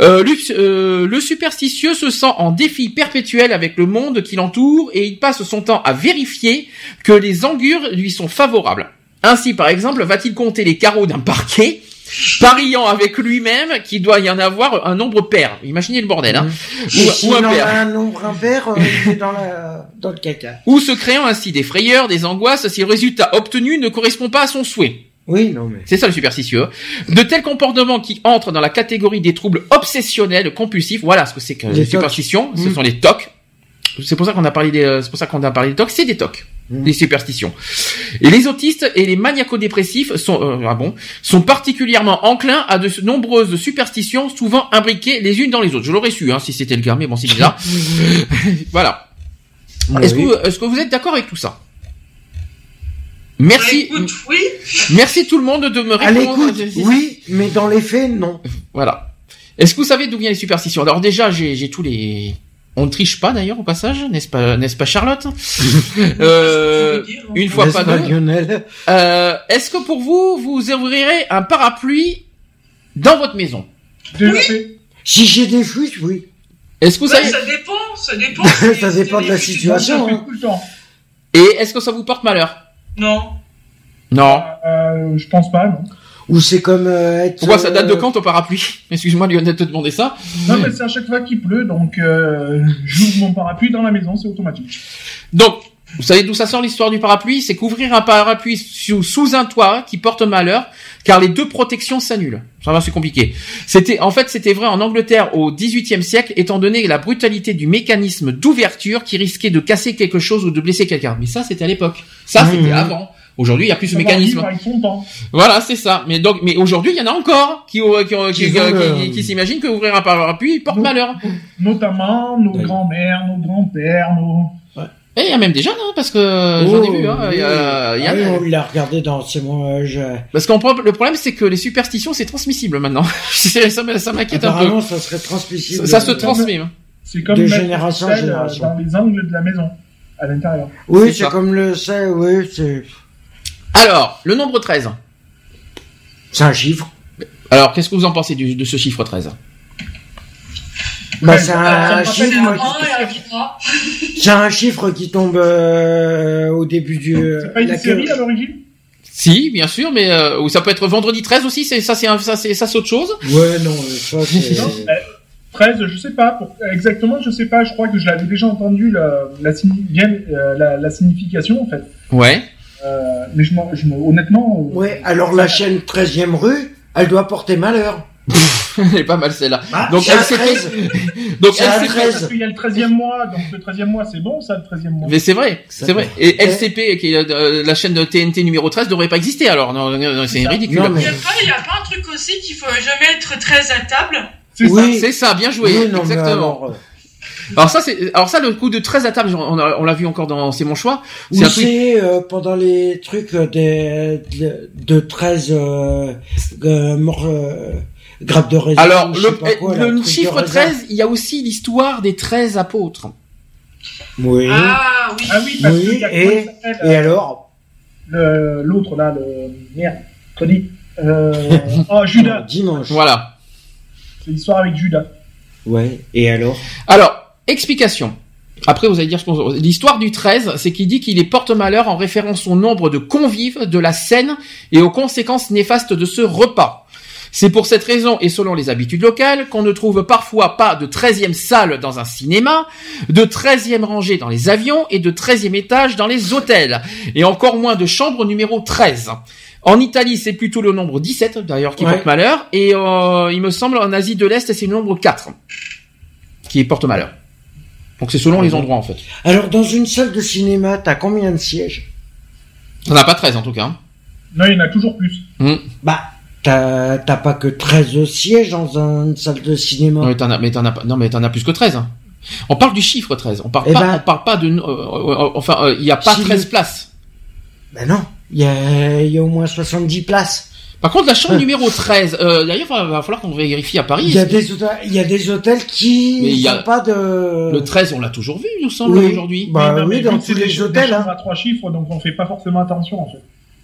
Euh, le, euh, le superstitieux se sent en défi perpétuel avec le monde qui l'entoure et il passe son temps à vérifier que les angures lui sont favorables. Ainsi, par exemple, va-t-il compter les carreaux d'un parquet pariant avec lui-même qu'il doit y en avoir un nombre pair? Imaginez le bordel, hein. Et Ou, ou un pair. un nombre impair, euh, dans la dans le caca. Ou se créant ainsi des frayeurs, des angoisses si le résultat obtenu ne correspond pas à son souhait. Oui, non mais. C'est ça le superstitieux. De tels comportements qui entrent dans la catégorie des troubles obsessionnels compulsifs. Voilà ce que c'est que Les superstitions. Ce sont les tocs. C'est pour ça qu'on a parlé des, euh, c'est pour ça qu'on a parlé des tocs. C'est des tocs. Mm. Les superstitions. Et les autistes et les maniaco-dépressifs sont, euh, ah bon, sont particulièrement enclins à de nombreuses superstitions, souvent imbriquées les unes dans les autres. Je l'aurais su, hein, si c'était le cas, mais bon, c'est bizarre. *laughs* *laughs* voilà. Ah Est-ce oui. que, vous- est-ce que vous êtes d'accord avec tout ça? Merci, Écoute, oui. merci tout le monde de me À répondre. l'écoute, oui, mais dans les faits, non. Voilà. Est-ce que vous savez d'où viennent les superstitions? Alors déjà, j'ai j'ai tous les. On ne triche pas d'ailleurs au passage, n'est-ce pas, n'est-ce pas Charlotte? *laughs* Euh, Une fois pas pas, deux. Euh, Est-ce que pour vous, vous ouvrirez un parapluie dans votre maison? Fait. Si j'ai des fuites, oui. Est-ce que vous Ouais, savez ça dépend, ça dépend. *laughs* Ça dépend de la situation. Hein. Et est-ce que ça vous porte malheur? Non. Non. Euh, je pense pas, non. Ou c'est comme euh, être. Pourquoi ça date de euh, quand ton parapluie *laughs* Excuse-moi Lionel de te demander ça. Non, mais c'est à chaque fois qu'il pleut, donc euh, j'ouvre mon parapluie dans la maison, c'est automatique. Donc, vous savez d'où ça sort l'histoire du parapluie? C'est qu'ouvrir un parapluie sous, sous un toit qui porte malheur, car les deux protections s'annulent. Ça va, c'est compliqué. C'était, en fait, c'était vrai en Angleterre au XVIIIe siècle, étant donné la brutalité du mécanisme d'ouverture qui risquait de casser quelque chose ou de blesser quelqu'un. Mais ça, c'était à l'époque. Ça, Mmh. c'était avant. Aujourd'hui, il n'y a plus ce mécanisme. Voilà, c'est ça. Mais donc, mais aujourd'hui, il y en a encore qui, euh, qui, qui, Qui qui, veulent, qui- euh, s'imaginent que ouvrir un parapluie porte malheur. Notamment nos grands-mères, nos grands-pères, nos... Et il y a même des jeunes, hein, parce que j'en ai oh, vu. Hein, il y a, il y a- ah oui, on l'a regardé dans ces mois. je- Parce que le problème, c'est que les superstitions, c'est transmissible maintenant. *laughs* Ça m'inquiète un peu. Apparemment, ça serait transmissible. Ça, ça se Euh, transmet. hein. C'est comme De génération en sel, euh, génération. dans les angles de la maison, à l'intérieur. Oui, C'est comme le sait, oui, c'est. Alors, le nombre 13. C'est un chiffre. Alors, qu'est-ce que vous en pensez du- de ce chiffre 13 Bah, Ouais, c'est ça un chiffre. qui- 1 et un vitra. C'est un chiffre qui tombe euh, au début du. C'est pas une la- série à l'origine? Si, bien sûr, mais euh, ou ça peut être vendredi 13 aussi. C'est ça, c'est ça, c'est ça, c'est autre chose. Ouais, non, ça c'est. Euh, 13, je sais pas. Pour- Exactement, je sais pas. Je crois que je l'avais déjà entendu la, la, euh, la, la signification, en fait. Ouais. Euh, mais je, je me- honnêtement... euh, Ouais, alors la chaîne 13e rue, elle doit porter malheur. *laughs* *laughs* Elle est pas mal celle-là. Bah, Donc c'est un LCP *laughs* 13. Donc LCP. 13. Parce qu'il y a le 13e mois, donc le 13e mois, c'est bon, ça, le 13e mois. Mais c'est vrai, Ça c'est vrai. Et LCP, qui est euh, la chaîne de TNT numéro 13, devrait pas exister alors. Non, non, non, c'est ça. ridicule. Non, mais- Il y a pas, il y a pas un truc aussi qu'il faut jamais être très à table. C'est Oui. C'est ça, bien joué. Oui, non, Exactement. alors, euh, Alors ça, c'est, alors ça, le coup de 13 à table, on, l'a vu encore dans C'est mon choix. C'est Ou un truc. c'est euh, pendant les trucs euh, des, de, de 13 euh, euh, euh, de raisin. Alors, sais le, pas quoi, là, le truc de chiffre raisin. 13, il y a aussi l'histoire des 13 apôtres. Oui. Ah oui. Ah oui, parce Oui, qu'il y a et- euh, alors le- L'autre, là, le... Merde, Tony. Euh... oh, Judas. *laughs* Dimanche. Voilà. C'est l'histoire avec Judas. Ouais. Et alors Alors, explication. Après, vous allez dire ce qu'on... L'histoire du 13, c'est qu'il dit qu'il est porte-malheur en référence au nombre de convives de la scène et aux conséquences néfastes de ce repas. C'est pour cette raison, et selon les habitudes locales, qu'on ne trouve parfois pas de 13e salle dans un cinéma, de 13e rangée dans les avions et de 13e étage dans les hôtels, et encore moins de chambre numéro 13. En Italie, c'est plutôt le nombre 17, d'ailleurs, qui Ouais. porte malheur, et euh, il me semble en Asie de l'Est, c'est le nombre 4, qui porte malheur. Donc c'est selon les endroits, en fait. Alors, dans une salle de cinéma, t'as combien de sièges? On n'a pas 13, en tout cas. hein. Non, il y en a toujours plus. Hmm. Bah, t'as t'as pas que 13 sièges dans une salle de cinéma? Non, mais t'en as, mais t'en as pas, non, mais t'en as plus que 13. hein. On parle du chiffre 13. On parle Eh pas, ben- on parle pas de, euh, euh, enfin, euh, il y a pas Si 13 le- places. Ben non, il y a, il y a au moins 70 places. Par contre, la chambre numéro 13, euh, d'ailleurs, va, va falloir qu'on vérifie à Paris. Il y a des hôtels, il y a des hôtels qui Mais il y a- n'ont pas de... Le 13, on l'a toujours vu, il nous semble, Oui. aujourd'hui. Bah non, mais oui, dans tous des les hôtels, chambres hein. à trois chiffres, donc on fait pas forcément attention, en fait.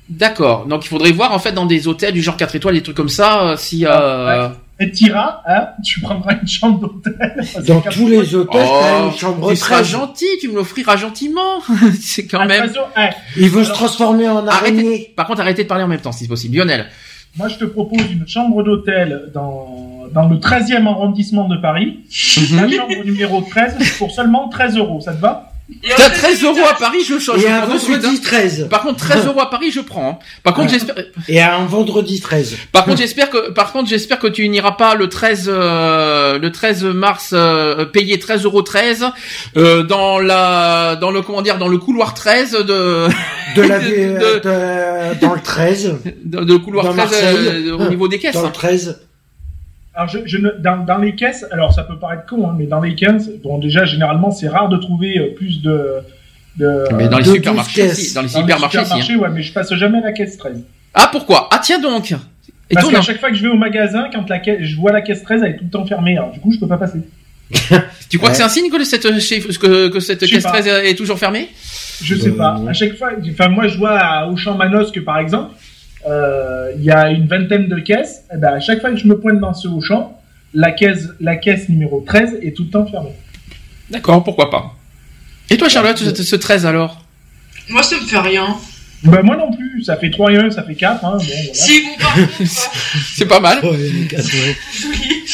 D'accord. Donc, il faudrait voir, en fait, dans des hôtels du genre 4 étoiles, des trucs comme ça, euh, si, euh... Ah, Et t'iras, hein, tu prendras une chambre d'hôtel. *laughs* Dans tous les hôtels, t'as Oh, une chambre tu seras 13. gentil, tu me l'offriras gentiment. *laughs* c'est quand Ah, même. façon, hein, Il veut se transformer en araignée. Arrêtez. Par contre, arrêtez de parler en même temps, si c'est possible. Lionel. moi, je te propose une chambre d'hôtel dans, dans le 13e arrondissement de Paris. La chambre numéro 13 pour seulement 13 euros. Ça te va? T'as 13 euros à Paris, je change. Et un vendredi hein. 13. Par contre, 13 euros à Paris, je prends. hein. Par contre, Ouais. j'espère. Et un vendredi 13. Par contre, j'espère que, par contre, j'espère que tu n'iras pas le 13, euh, le 13 mars euh, payer 13 euros 13 euh, dans la, dans le comment dire, dans le couloir 13 de, De la, *laughs* de- de, de- dans le 13. de, de le couloir Dans 13 Marseille. euh, au niveau des caisses. Dans le 13. Alors, je, je ne, dans, dans les caisses, alors ça peut paraître con, hein, mais dans les caisses, bon, déjà, généralement, c'est rare de trouver euh, plus de. de Mais dans les de supermarchés, 12 aussi, caisses. dans les dans les supermarchés, aussi, hein. supermarchés, ouais, mais je passe jamais à la caisse 13. Ah pourquoi? Ah tiens donc. Et Parce qu'à chaque fois que je vais au magasin, quand la caisse, je vois la caisse 13, elle est tout le temps fermée. Alors, du coup, je peux pas passer. *laughs* tu crois Ouais. que c'est un signe que cette, que, que cette caisse pas. 13 est toujours fermée? Je sais Euh, pas. À chaque fois, enfin moi je vois à Auchan Manosque par exemple, il y a une vingtaine de caisses. Et ben à chaque fois que je me pointe dans ce Auchan, la caisse, la caisse numéro 13 est tout le temps fermée. D'accord, pourquoi pas. Et toi, Charlotte, ce, ce 13 alors? Moi, ça me fait rien. Ben moi non plus. Ça fait 3 et 1, ça fait 4. Hein, bon, voilà. Si, bon, par contre. *laughs* euh, C'est pas mal. oui.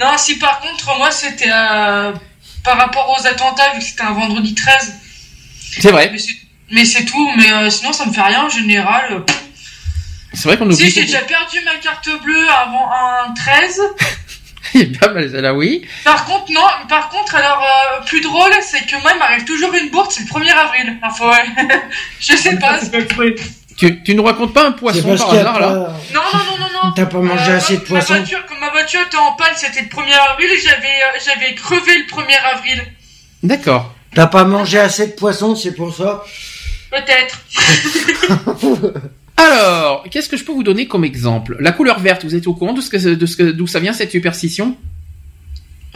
Non, si par contre, moi, c'était euh, par rapport aux attentats, vu que c'était un vendredi 13. C'est vrai. Mais c'est- tout. Mais euh, sinon, ça me fait rien en général. euh. C'est vrai qu'on Si, oublie. j'ai déjà perdu ma carte bleue avant un 13. *laughs* Il est pas mal celle-là, oui. Par contre, non, par contre, alors, euh, plus drôle, c'est que moi, il m'arrive toujours une bourse, c'est le 1er avril. Enfin, ouais. *laughs* je sais pas. *laughs* Tu, tu nous racontes pas un C'est poisson par qu'il y a hasard là pas... Non, non, non, non, non. T'as pas mangé Euh, assez de poisson Ma voiture, comme ma voiture était en panne, c'était le 1er avril et j'avais, euh, j'avais crevé le 1er avril. D'accord. T'as pas mangé assez de poisson, c'est pour ça? Peut-être. Alors, qu'est-ce que je peux vous donner comme exemple? La couleur verte, vous êtes au courant de ce que, de ce que, d'où ça vient cette superstition?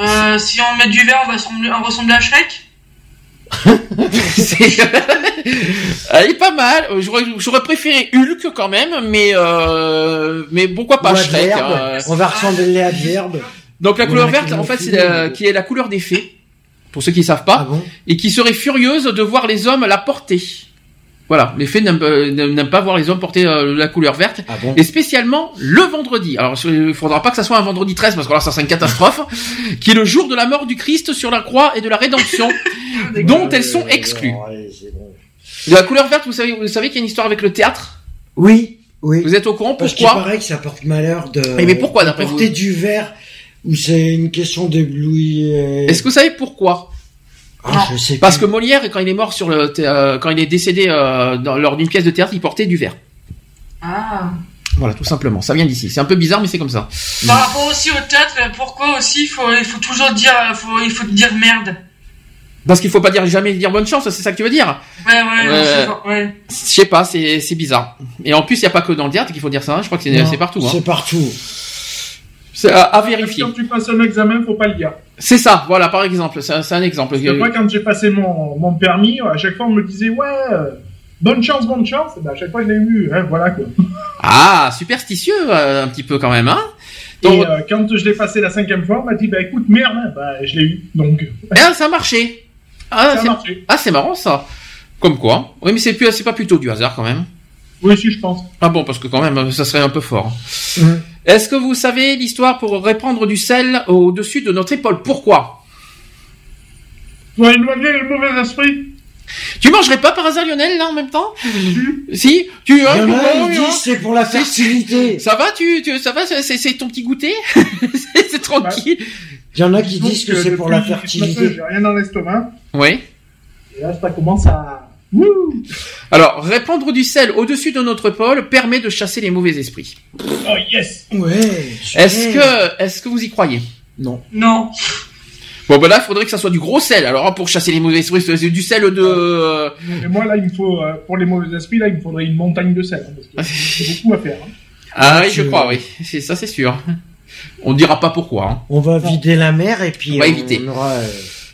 Euh, si on met du vert, on va ressembler, on ressembler à Shrek? *laughs* C'est- *laughs* Elle est pas mal. J'aurais, préféré Hulk quand même, mais euh, mais pourquoi pas Ou Shrek hein. On va ressembler à Adverbe. Donc la couleur verte, en fait, c'est la- mais- qui est la couleur des fées, pour ceux qui ne savent pas, Ah bon? et qui serait furieuse de voir les hommes la porter. Voilà, les fées n'aiment, euh, n'aiment pas voir les hommes porter euh, la couleur verte, Ah bon? Et spécialement le vendredi. Alors il faudra pas que ça soit un vendredi 13 parce que là ça serait une catastrophe, *laughs* qui est le jour de la mort du Christ sur la croix et de la rédemption, *laughs* dont elles sont exclues. De la couleur verte, vous savez, vous savez qu'il y a une histoire avec le théâtre? Oui, oui. Vous êtes au courant? Parce qu'il pourquoi paraît que ça porte malheur de Mais- mais pourquoi, d'après porter vous du verre ou c'est une question d'éblouir Est-ce que vous savez pourquoi? Ah, je sais Parce que. Molière, quand il est mort sur le, euh, quand il est décédé euh, dans- lors d'une pièce de théâtre, il portait du verre. Ah. Voilà, tout simplement. Ça vient d'ici. C'est un peu bizarre, mais c'est comme ça. Par rapport aussi au théâtre, euh, pourquoi aussi il faut, il faut toujours dire, euh, faut, il faut dire merde? Parce qu'il faut pas dire jamais dire bonne chance, c'est ça que tu veux dire? Ouais, ouais, ouais. Je sais pas, c'est c'est bizarre. Et en plus, il y a pas que dans le théâtre qu'il faut dire ça. hein. Je crois que c'est partout. Hein. C'est partout. C'est à, à vérifier. Quand tu passes un examen, faut pas le dire. C'est ça. Voilà, par exemple. C'est un- exemple. Parce que moi, quand j'ai passé mon, mon permis, à chaque fois, on me disait, ouais, euh, bonne chance, bonne chance. Et ben, à chaque fois, je l'ai eu. Hein, voilà quoi. Ah, superstitieux euh, un petit peu quand même, hein Et euh, quand je l'ai passé la cinquième fois, on m'a dit bah écoute merde, bah je l'ai eu. Donc Ah, ça a *laughs* marché. Ah, Ça a c'est- marché. ah, c'est marrant ça. Comme quoi. Oui, mais c'est plus, pas plutôt du hasard quand même. oui, si je pense. Ah bon, parce que quand même, ça serait un peu fort. Mhm. Est-ce que vous savez l'histoire pour répandre du sel au-dessus de notre épaule? Pourquoi? Pour éloigner le mauvais esprit. Tu mangerais pas par hasard Lionel là en même temps? Si Tu Il y en hein, a, bon, ils hein. disent c'est pour la fertilité. Ça va tu, tu ça va c'est- ton petit goûter? *laughs* C'est tranquille. Il y en a qui disent que c'est pour la fertilité. J'ai rien dans l'estomac. Oui. Et là, ça commence à. Alors, répandre du sel au-dessus de notre épaule permet de chasser les mauvais esprits. Oh yes Ouais. Est-ce que est-ce que vous y croyez? Non. Non. Bon ben là, il faudrait que ça soit du gros sel. Alors pour chasser les mauvais esprits, c'est du sel de Et moi, là, il me faut, euh, pour les mauvais esprits, là, il me faudrait une montagne de sel. hein, parce que *laughs* c'est beaucoup à faire. hein. Ah oui, je crois, oui. C'est ça, c'est sûr. On ne dira pas pourquoi. hein. On va vider la mer et puis On va éviter. aura, euh,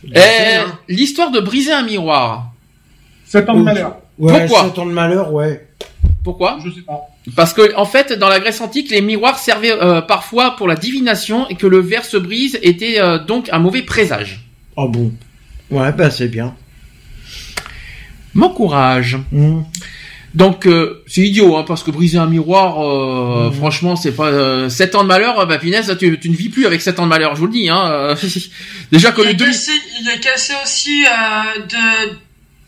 du Eh, sel, hein. L'histoire de briser un miroir. Sept ans de malheur. Ouais, Pourquoi sept ans de malheur, ouais. Pourquoi Je sais pas. Parce que en fait, dans la Grèce antique, les miroirs servaient euh, parfois pour la divination et que le verre se brise était euh, donc un mauvais présage. Oh bon. Ouais, bah c'est bien. Mon courage. Hmm. Donc euh, c'est idiot, hein, parce que briser un miroir, euh, Mhm. franchement, c'est pas euh, 7 ans de malheur. Bah finesse, tu, tu ne vis plus avec 7 ans de malheur, je vous le dis. Hein, *laughs* déjà que Il le a, demi. cassé, il a cassé aussi euh, de.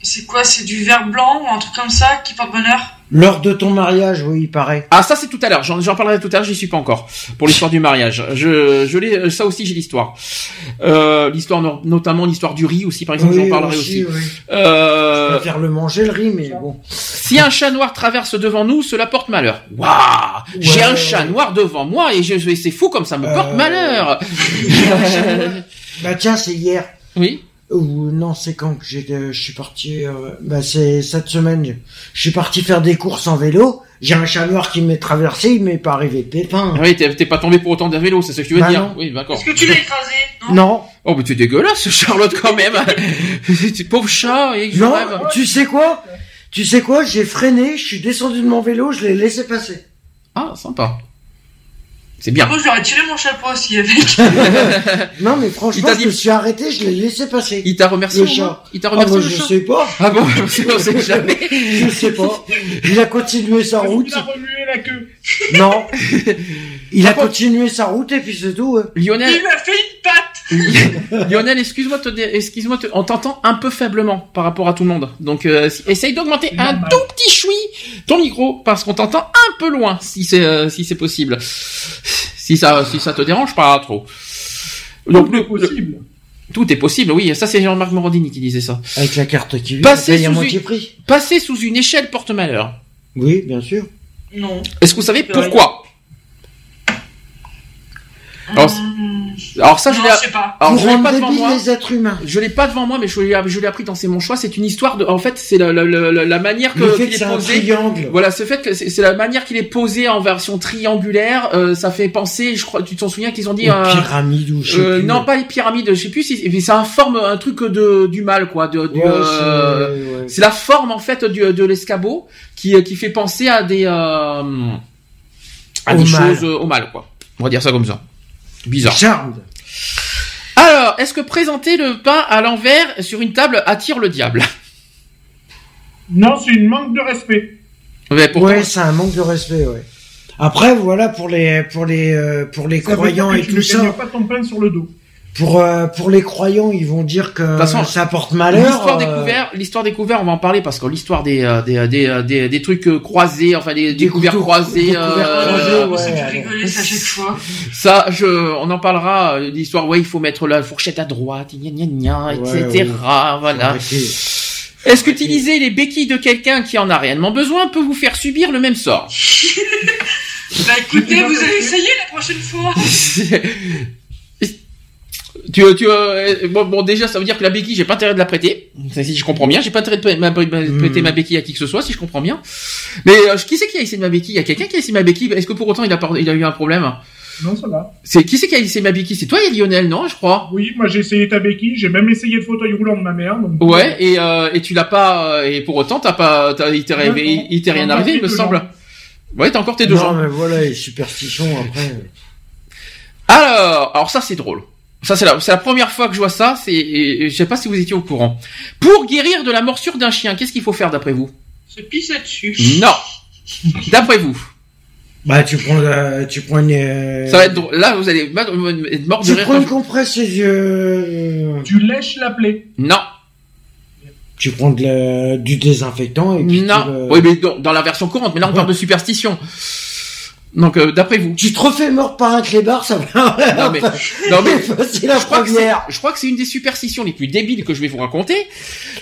C'est quoi C'est du verre blanc ou un truc comme ça qui porte bonheur? L'heure de ton mariage, oui, il paraît. Ah ça c'est tout à l'heure. J'en, j'en parlerai tout à l'heure. J'y suis pas encore pour l'histoire du mariage. Je, je l'ai. Ça aussi j'ai l'histoire. Euh, l'histoire no- notamment l'histoire du riz aussi par exemple. Oui, j'en parlerai aussi. oui. Euh, Je préfère le manger, le riz, mais bon. Si un chat noir traverse devant nous, cela porte malheur. Waouh J'ai un chat noir devant moi et je, je- c'est fou comme ça me porte Euh, malheur. *laughs* Bah tiens, c'est hier. oui. Ou non, c'est quand que j'ai, euh, je suis parti. euh, bah c'est cette semaine. Je suis parti faire des courses en vélo. J'ai un chat noir qui m'est traversé, il m'est pas arrivé de pépin. Ah Oui, t'es, t'es pas tombé pour autant d'un vélo, c'est ce que tu veux Bah dire. non. Oui, d'accord. Est-ce que tu l'as écrasé? Non. Non, Oh, mais t'es dégueulasse, Charlotte, quand même. *laughs* C'est pauvre chat, et je non. rêve. Tu sais quoi? Tu sais quoi? J'ai freiné, je suis descendu de mon vélo, je l'ai laissé passer. Ah, sympa. C'est bien. Moi, ai tiré mon chapeau aussi avec. *laughs* Non, mais Il franchement, t'a je dit- me suis arrêté, je l'ai laissé passer. Il t'a remercié Le chat. Il t'a Ah remercié bah, le je chat sais pas. Ah bon, on sait, *laughs* jamais. Je sais pas. Il a continué sa route. Il a remué la queue. Non. *laughs* Il a contre- continué sa route et puis c'est tout. hein. Lionel, Il m'a fait une patte *laughs* Lionel, excuse-moi, te excuse-moi, te- on t'entend un peu faiblement par rapport à tout le monde. Donc, euh, essaye d'augmenter un tout petit choui ton micro parce qu'on t'entend un peu loin, si c'est euh, si c'est possible. Si ça si ça te dérange pas trop. Donc Tout le- est possible. le- tout est possible, oui. Ça c'est Jean-Marc Morandini qui disait ça. Avec la carte qui vient, Passer sous moitié une- prix. Passer sous une échelle porte malheur. Oui, bien sûr. Non. Est-ce que vous savez pourquoi Alors, Hum, Alors ça, je l'ai. je sais pas. Alors je l'ai pas devant moi. les êtres humains. Je l'ai pas devant moi, mais je l'ai, je l'ai appris dans C'est mon choix. C'est une histoire de. En fait, c'est la, la, la, la manière que Le fait qu'il que est c'est un posé. triangle. Voilà, ce fait que c'est la manière qu'il est posé en version triangulaire, euh, ça fait penser. Je crois, tu t'en souviens qu'ils ont dit. Ou euh, pyramide ou je sais euh, plus. non, pas les pyramides. Je sais plus si mais c'est un forme, un truc de du mal, quoi. De, du, Ouais, euh, c'est- ouais. c'est la forme en fait du, de l'escabeau qui qui fait penser à des euh, à Au des mal. choses euh, au mal, quoi. On va dire ça comme ça. Bizarre. Alors, est-ce que présenter le pain à l'envers sur une table attire le diable? Non, c'est une manque de respect. Mais pourtant- Ouais, c'est un manque de respect, ouais. Après, voilà, pour les, pour les, euh, pour les Ça veut croyants et que tu tout ne ça. gagnes pas ton pain sur le dos. Pour, euh, pour les croyants, ils vont dire que façon, ça porte malheur. L'histoire euh, découvert, l'histoire découvert, on va en parler parce que l'histoire des euh, des, des, des, des trucs euh, croisés, enfin des, Des découvertes croisées, des euh, couverts croisés, ouais. ça rigoler ça à chaque fois. ça, je, on en parlera. euh, L'histoire, ouais, il faut mettre la fourchette à droite, gna gna gna, Ouais, etc. ouais. Voilà. Arrêtez. Est-ce qu'utiliser les béquilles de quelqu'un qui en a réellement besoin peut vous faire subir le même sort? *laughs* Bah écoutez, vous allez essayer la prochaine fois. *laughs* Tu, tu, euh, bon, bon, déjà, ça veut dire que la béquille, j'ai pas intérêt de la prêter. Si je comprends bien, j'ai pas intérêt de prêter ma, ma- prêter Hmm. ma béquille à qui que ce soit, si je comprends bien. Mais euh, qui c'est qui a essayé ma béquille? Il y a quelqu'un qui a essayé ma béquille? Est-ce que pour autant il a, il eu un problème? Non, ça va. C'est qui c'est qui a essayé ma béquille? C'est toi et Lionel, non Je crois? Oui, moi j'ai essayé ta béquille, j'ai même essayé le fauteuil roulant de ma mère. Donc... Ouais, et, euh, et tu l'as pas, euh, et pour autant, t'as pas, t'as, il t'est Non, non, il rien non, arrivé, il me semble. Ouais, t'as encore tes deux non, jambes. mais voilà, les superstitions après. Alors, alors ça c'est drôle. Ça c'est la, c'est la première fois que je vois ça. C'est, et- et je sais pas si vous étiez au courant. Pour guérir de la morsure d'un chien, qu'est-ce qu'il faut faire d'après vous? Se pisser dessus. Non. D'après vous, Bah, tu prends, la- tu prends une. euh, ça va être drôle. Là, vous allez être mort de Tu rire. prends une compresse et euh, Tu lèches la plaie. Non, tu prends de la- du désinfectant et puis tu, non. le- Oui, mais dans, dans la version courante. Mais là, on parle de superstition. Donc, euh, d'après vous. tu te refais mort par un clébard, ça va. Non mais, non mais, *laughs* c'est la je crois que c'est, première. je crois que c'est une des superstitions les plus débiles que je vais vous raconter.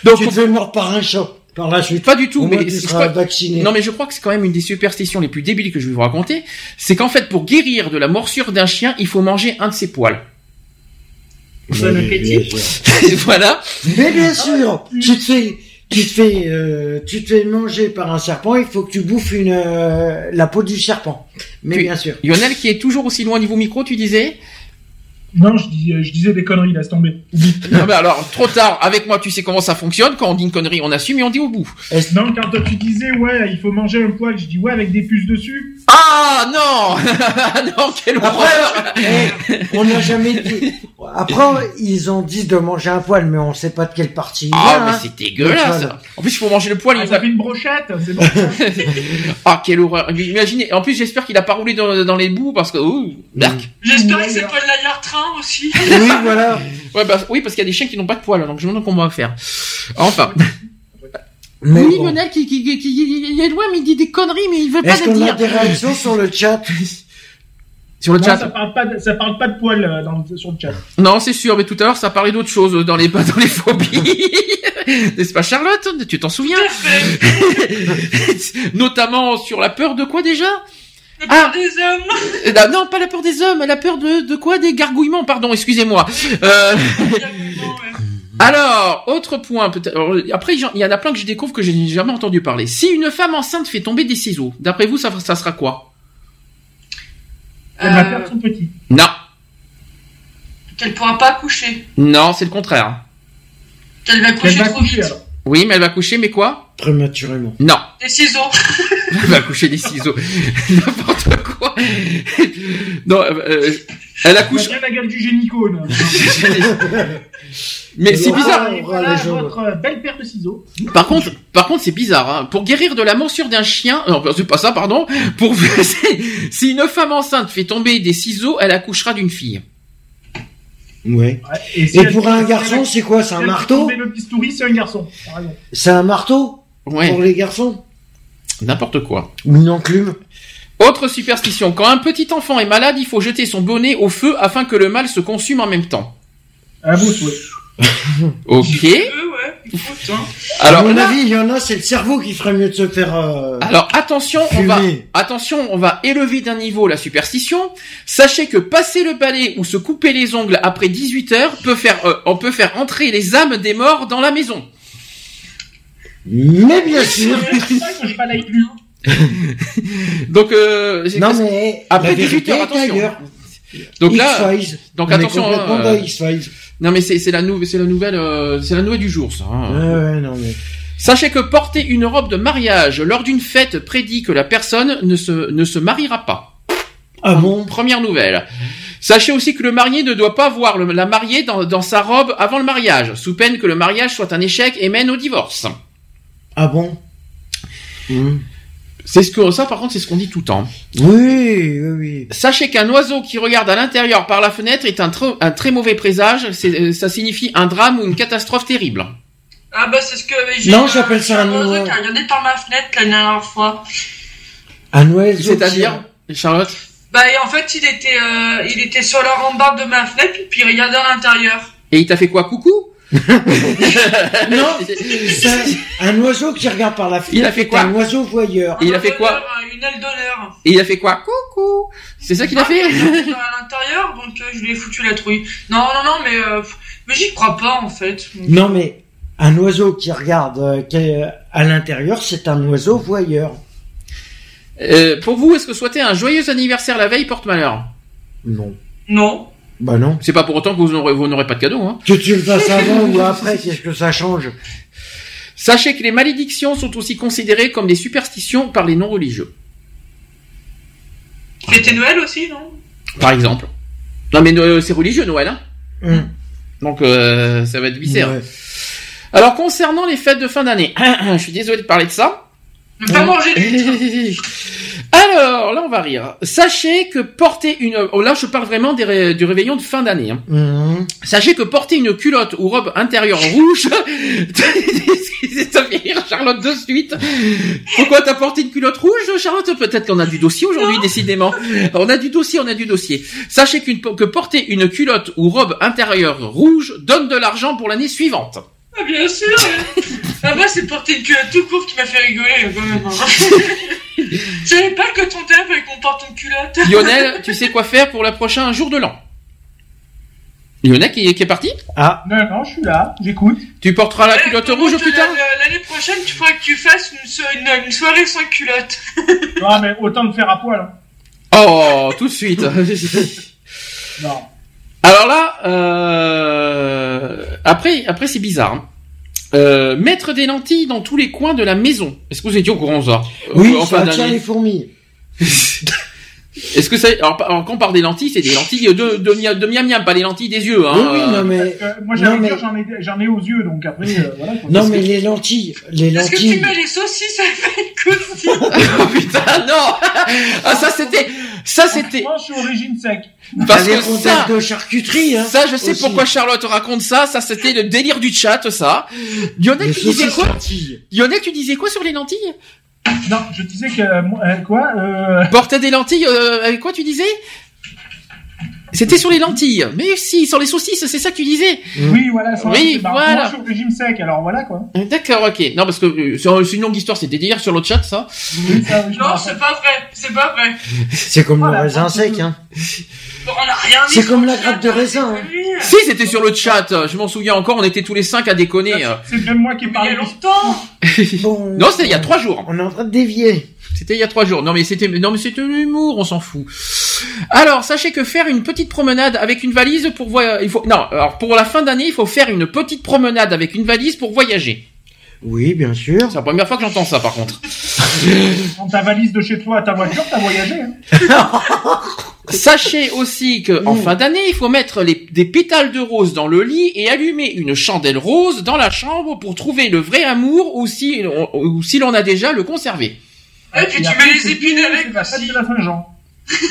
Donc, Tu te fais mort par un chat par la suite. pas du tout. Au Mais tu je seras crois- vacciné. Non mais je crois que c'est quand même une des superstitions les plus débiles que je vais vous raconter. C'est qu'en fait, pour guérir de la morsure d'un chien, il faut manger un de ses poils. Bon appétit. bien sûr. *laughs* voilà. Mais bien sûr, tu te fais, tu te fais, euh, tu te fais manger par un serpent. Il faut que tu bouffes une euh, la peau du serpent. Mais Tu- bien sûr. Lionel qui est toujours aussi loin niveau micro, tu disais? Non, je, dis, je disais des conneries, laisse tomber. Non *laughs* mais alors, trop tard, avec moi tu sais comment ça fonctionne, quand on dit une connerie on assume et on dit au bout. Non, quand tu disais, ouais, il faut manger un poil, je dis, ouais, avec des puces dessus. Ah non *laughs* Non, quelle horreur *laughs* Après, on n'a jamais dit. Après, ils ont dit de manger un poil, mais on sait pas de quelle partie. il Ah vient, mais hein. c'est dégueulasse En plus il faut manger le poil, Ah, il ça fait une brochette, c'est bon. Ah quelle horreur Imaginez, en plus j'espère qu'il a pas roulé dans, dans les bouts parce que... Ouh, berk. J'espère que c'est pas de la aussi. Oui, voilà. Ouais, bah, oui parce qu'il y a des chiens qui n'ont pas de poils, donc je me demande comment on va faire. Enfin... Mais oui, bon. Lionel qui, qui, qui, qui- il est loin, mais il dit des conneries, mais il veut pas Est-ce les qu'on a dire. des réactions sur le chat *laughs* Sur le Non, chat. ça parle pas de, ça parle pas de poil euh, dans, sur le chat. Non, c'est sûr, mais tout à l'heure, ça parlait d'autre chose dans les, *laughs* dans les phobies. *laughs* N'est-ce pas, Charlotte? Tu t'en souviens? Notamment sur la peur de quoi déjà? Le Ah. peur des hommes. Euh, non, Non, pas la peur des hommes, la peur de, de quoi? Des gargouillements, pardon, excusez-moi. Euh, *laughs* alors, autre point, peut-être. Après, il y en a plein que je découvre que je n'ai jamais entendu parler. Si une femme enceinte fait tomber des ciseaux, d'après vous, ça, ça sera quoi? Elle va Euh, perdre son petit. Non. Qu'elle pourra pas accoucher. Non, c'est le contraire. Qu'elle va va trop coucher vite. Oui, mais elle va coucher, mais quoi? Prématurément. Non. Des ciseaux. *laughs* Elle va coucher des ciseaux. *laughs* N'importe quoi. Non, euh, euh, elle Elle accouche. a bien la gueule du génicone. *laughs* Mais c'est bizarre. Ah, voilà, votre euh, belle paire de ciseaux. Par contre, par contre, c'est bizarre. Hein. Pour guérir de la morsure d'un chien, non, c'est pas ça, pardon. Pour si une femme enceinte fait tomber des ciseaux, elle accouchera d'une fille. Ouais. Ouais, Et si pour un garçon, c'est quoi C'est un marteau le bistouri, c'est un garçon. C'est un marteau Ouais, pour les garçons n'importe quoi. Ou une enclume Autre superstition. Quand un petit enfant est malade, il faut jeter son bonnet au feu afin que le mal se consume en même temps. À vous, souhait. Ok. *laughs* Euh. Alors à mon là, avis, il y en a, c'est le cerveau qui ferait mieux de se faire. euh, alors attention, on va. Attention, on va élever d'un niveau la superstition. Sachez que passer le balai ou se couper les ongles après 18 heures peut faire, euh, on peut faire entrer les âmes des morts dans la maison. Mais bien sûr. C'est pour ça que je balaye plus. Donc, euh, j'ai- non mais Après la 18 vérité heures, est attention. donc là, X-Files. donc On est attention, complètement hein, dans X-Files. Non mais c'est c'est la nouvelle, c'est la nouvelle, euh, c'est la nouvelle du jour, ça. hein. Ouais, ouais, non mais. Sachez que porter une robe de mariage lors d'une fête prédit que la personne ne se ne se mariera pas. Ah bon? Première nouvelle. Sachez aussi que le marié ne doit pas voir le- la mariée dans, dans sa robe avant le mariage, sous peine que le mariage soit un échec et mène au divorce. Ah bon? Hmm. C'est ce que ça, par contre, c'est ce qu'on dit tout le temps. Oui, oui, oui. Sachez qu'un oiseau qui regarde à l'intérieur par la fenêtre est un, tr- un très mauvais présage. Euh, Ça signifie un drame ou une catastrophe terrible. Ah bah c'est ce que j'ai. Non, j'appelle ça un un oiseau oiseau. qui a regardé par ma fenêtre la dernière fois. Un oiseau. C'est-à-dire, Charlotte? Bah et en fait il était euh, il était sur la rambarde de ma fenêtre puis il regardait à l'intérieur. Et il t'a fait quoi, coucou? *laughs* Non, c'est un oiseau qui regarde par la fenêtre. Il a fait quoi Un oiseau voyeur. Il a Un fait quoi Une aile d'honneur. Et il a fait quoi Coucou C'est ça qu'il a fait à l'intérieur donc euh, je lui ai foutu la trouille. Non non non mais euh, mais j'y crois pas en fait. Non, mais un oiseau qui regarde euh, qui est, euh, à l'intérieur, c'est un oiseau voyeur. Euh, Pour vous, est-ce que souhaiter un joyeux anniversaire la veille porte malheur? Non. Non. Bah non. C'est pas pour autant que vous n'aurez, vous n'aurez pas de cadeau. Hein. Que tu le fasses avant ou après, qu'est-ce que ça change Sachez que les malédictions sont aussi considérées comme des superstitions par les non-religieux. Fêter Noël aussi, non? Par exemple. Non mais euh, c'est religieux Noël. Hein Hum. Donc euh, ça va être bizarre. Ouais. Alors concernant les fêtes de fin d'année, *coughs* je suis désolé de parler de ça. Ne pas manger de *laughs* Alors là on va rire. Sachez que porter une... Oh, là je parle vraiment des ré- du réveillon de fin d'année. hein. Hum. Sachez que porter une culotte ou robe intérieure rouge, ça fait rire Charlotte de suite. Pourquoi t'as porté une culotte rouge, Charlotte? Peut-être qu'on a du dossier aujourd'hui, décidément. On a du dossier, on a du dossier. Sachez qu'une, que porter une culotte ou robe intérieure rouge donne de l'argent pour l'année suivante. Ah, bien sûr Ah, moi, c'est porter une culotte tout court qui m'a fait rigoler, quand même. hein. *laughs* Je savais pas que ton thème fallait qu'on porte une culotte? Lionel, tu sais quoi faire pour le prochain jour de l'an? Lionel qui, qui est parti? Ah, Non, non, je suis là, j'écoute. Tu porteras la Ouais, culotte par rouge plus tard? la- L'année prochaine, tu feras que tu fasses une, so- une- une soirée sans culotte. *laughs* Ah, mais autant me faire à poil. hein. Oh, tout de suite. Non. Alors là, euh, après, après c'est bizarre. hein. Euh, mettre des lentilles dans tous les coins de la maison. Est-ce que vous étiez au courant ça? Oui, ça attire les fourmis. *laughs* Est-ce que ça alors, quand on parle des lentilles, c'est des lentilles de de, de miam miam, pas les lentilles des yeux. Hein. oui, oui, non mais, Euh, moi, Non, mais- j'en ai, j'en ai aux yeux, donc après, euh, voilà. non mais les lentilles, les Est-ce que tu lentilles. mets les saucisses avec aussi *laughs* *laughs* oh putain, non Ah ça c'était, ça c'était, Moi, je suis origine sec. parce que ça, de charcuterie, hein. ça je sais aussi. pourquoi Charlotte raconte ça. Ça c'était le délire du chat, ça. Lionel, tu disais quoi lentilles. Lionel, tu disais quoi sur les lentilles? Non, je disais que, euh, euh, quoi, euh, Porter des lentilles, euh, avec quoi tu disais? C'était sur les lentilles. Mais si, sur les saucisses, c'est ça que tu disais. oui, voilà, ça, Oui, c'est- bah, voilà. Moi, je suis origine sec, alors voilà, quoi. D'accord, ok. Non, parce que euh, c'est une longue histoire, c'était hier sur le chat, ça. Oui, ça, oui, je me Non, c'est pas vrai, c'est pas vrai. *laughs* C'est comme Voilà, le raisin sec, hein. Bon, on a rien dit C'est sur comme la grappe de raisin, hein. Si, c'était sur le chat. Je m'en souviens encore. On était tous les cinq à déconner. C'est bien moi qui ai parlé. a longtemps *laughs* Bon. Non, c'était il y a trois jours. On est en train de dévier. C'était il y a trois jours. Non, mais c'était, non, mais c'était l'humour. On s'en fout. Alors, sachez que faire une petite promenade avec une valise pour voyager, il faut, non, alors pour la fin d'année, il faut faire une petite promenade avec une valise pour voyager. Oui, bien sûr. C'est la première fois que j'entends ça, par contre. *laughs* Dans ta valise de chez toi à ta voiture, t'as voyagé, hein. *laughs* Sachez aussi que en Mm. fin d'année, il faut mettre les- des pétales de rose dans le lit et allumer une chandelle rose dans la chambre pour trouver le vrai amour ou si, ou si l'on a déjà le conserver. Et puis Et tu mets les épines avec la fête de la Saint-Jean.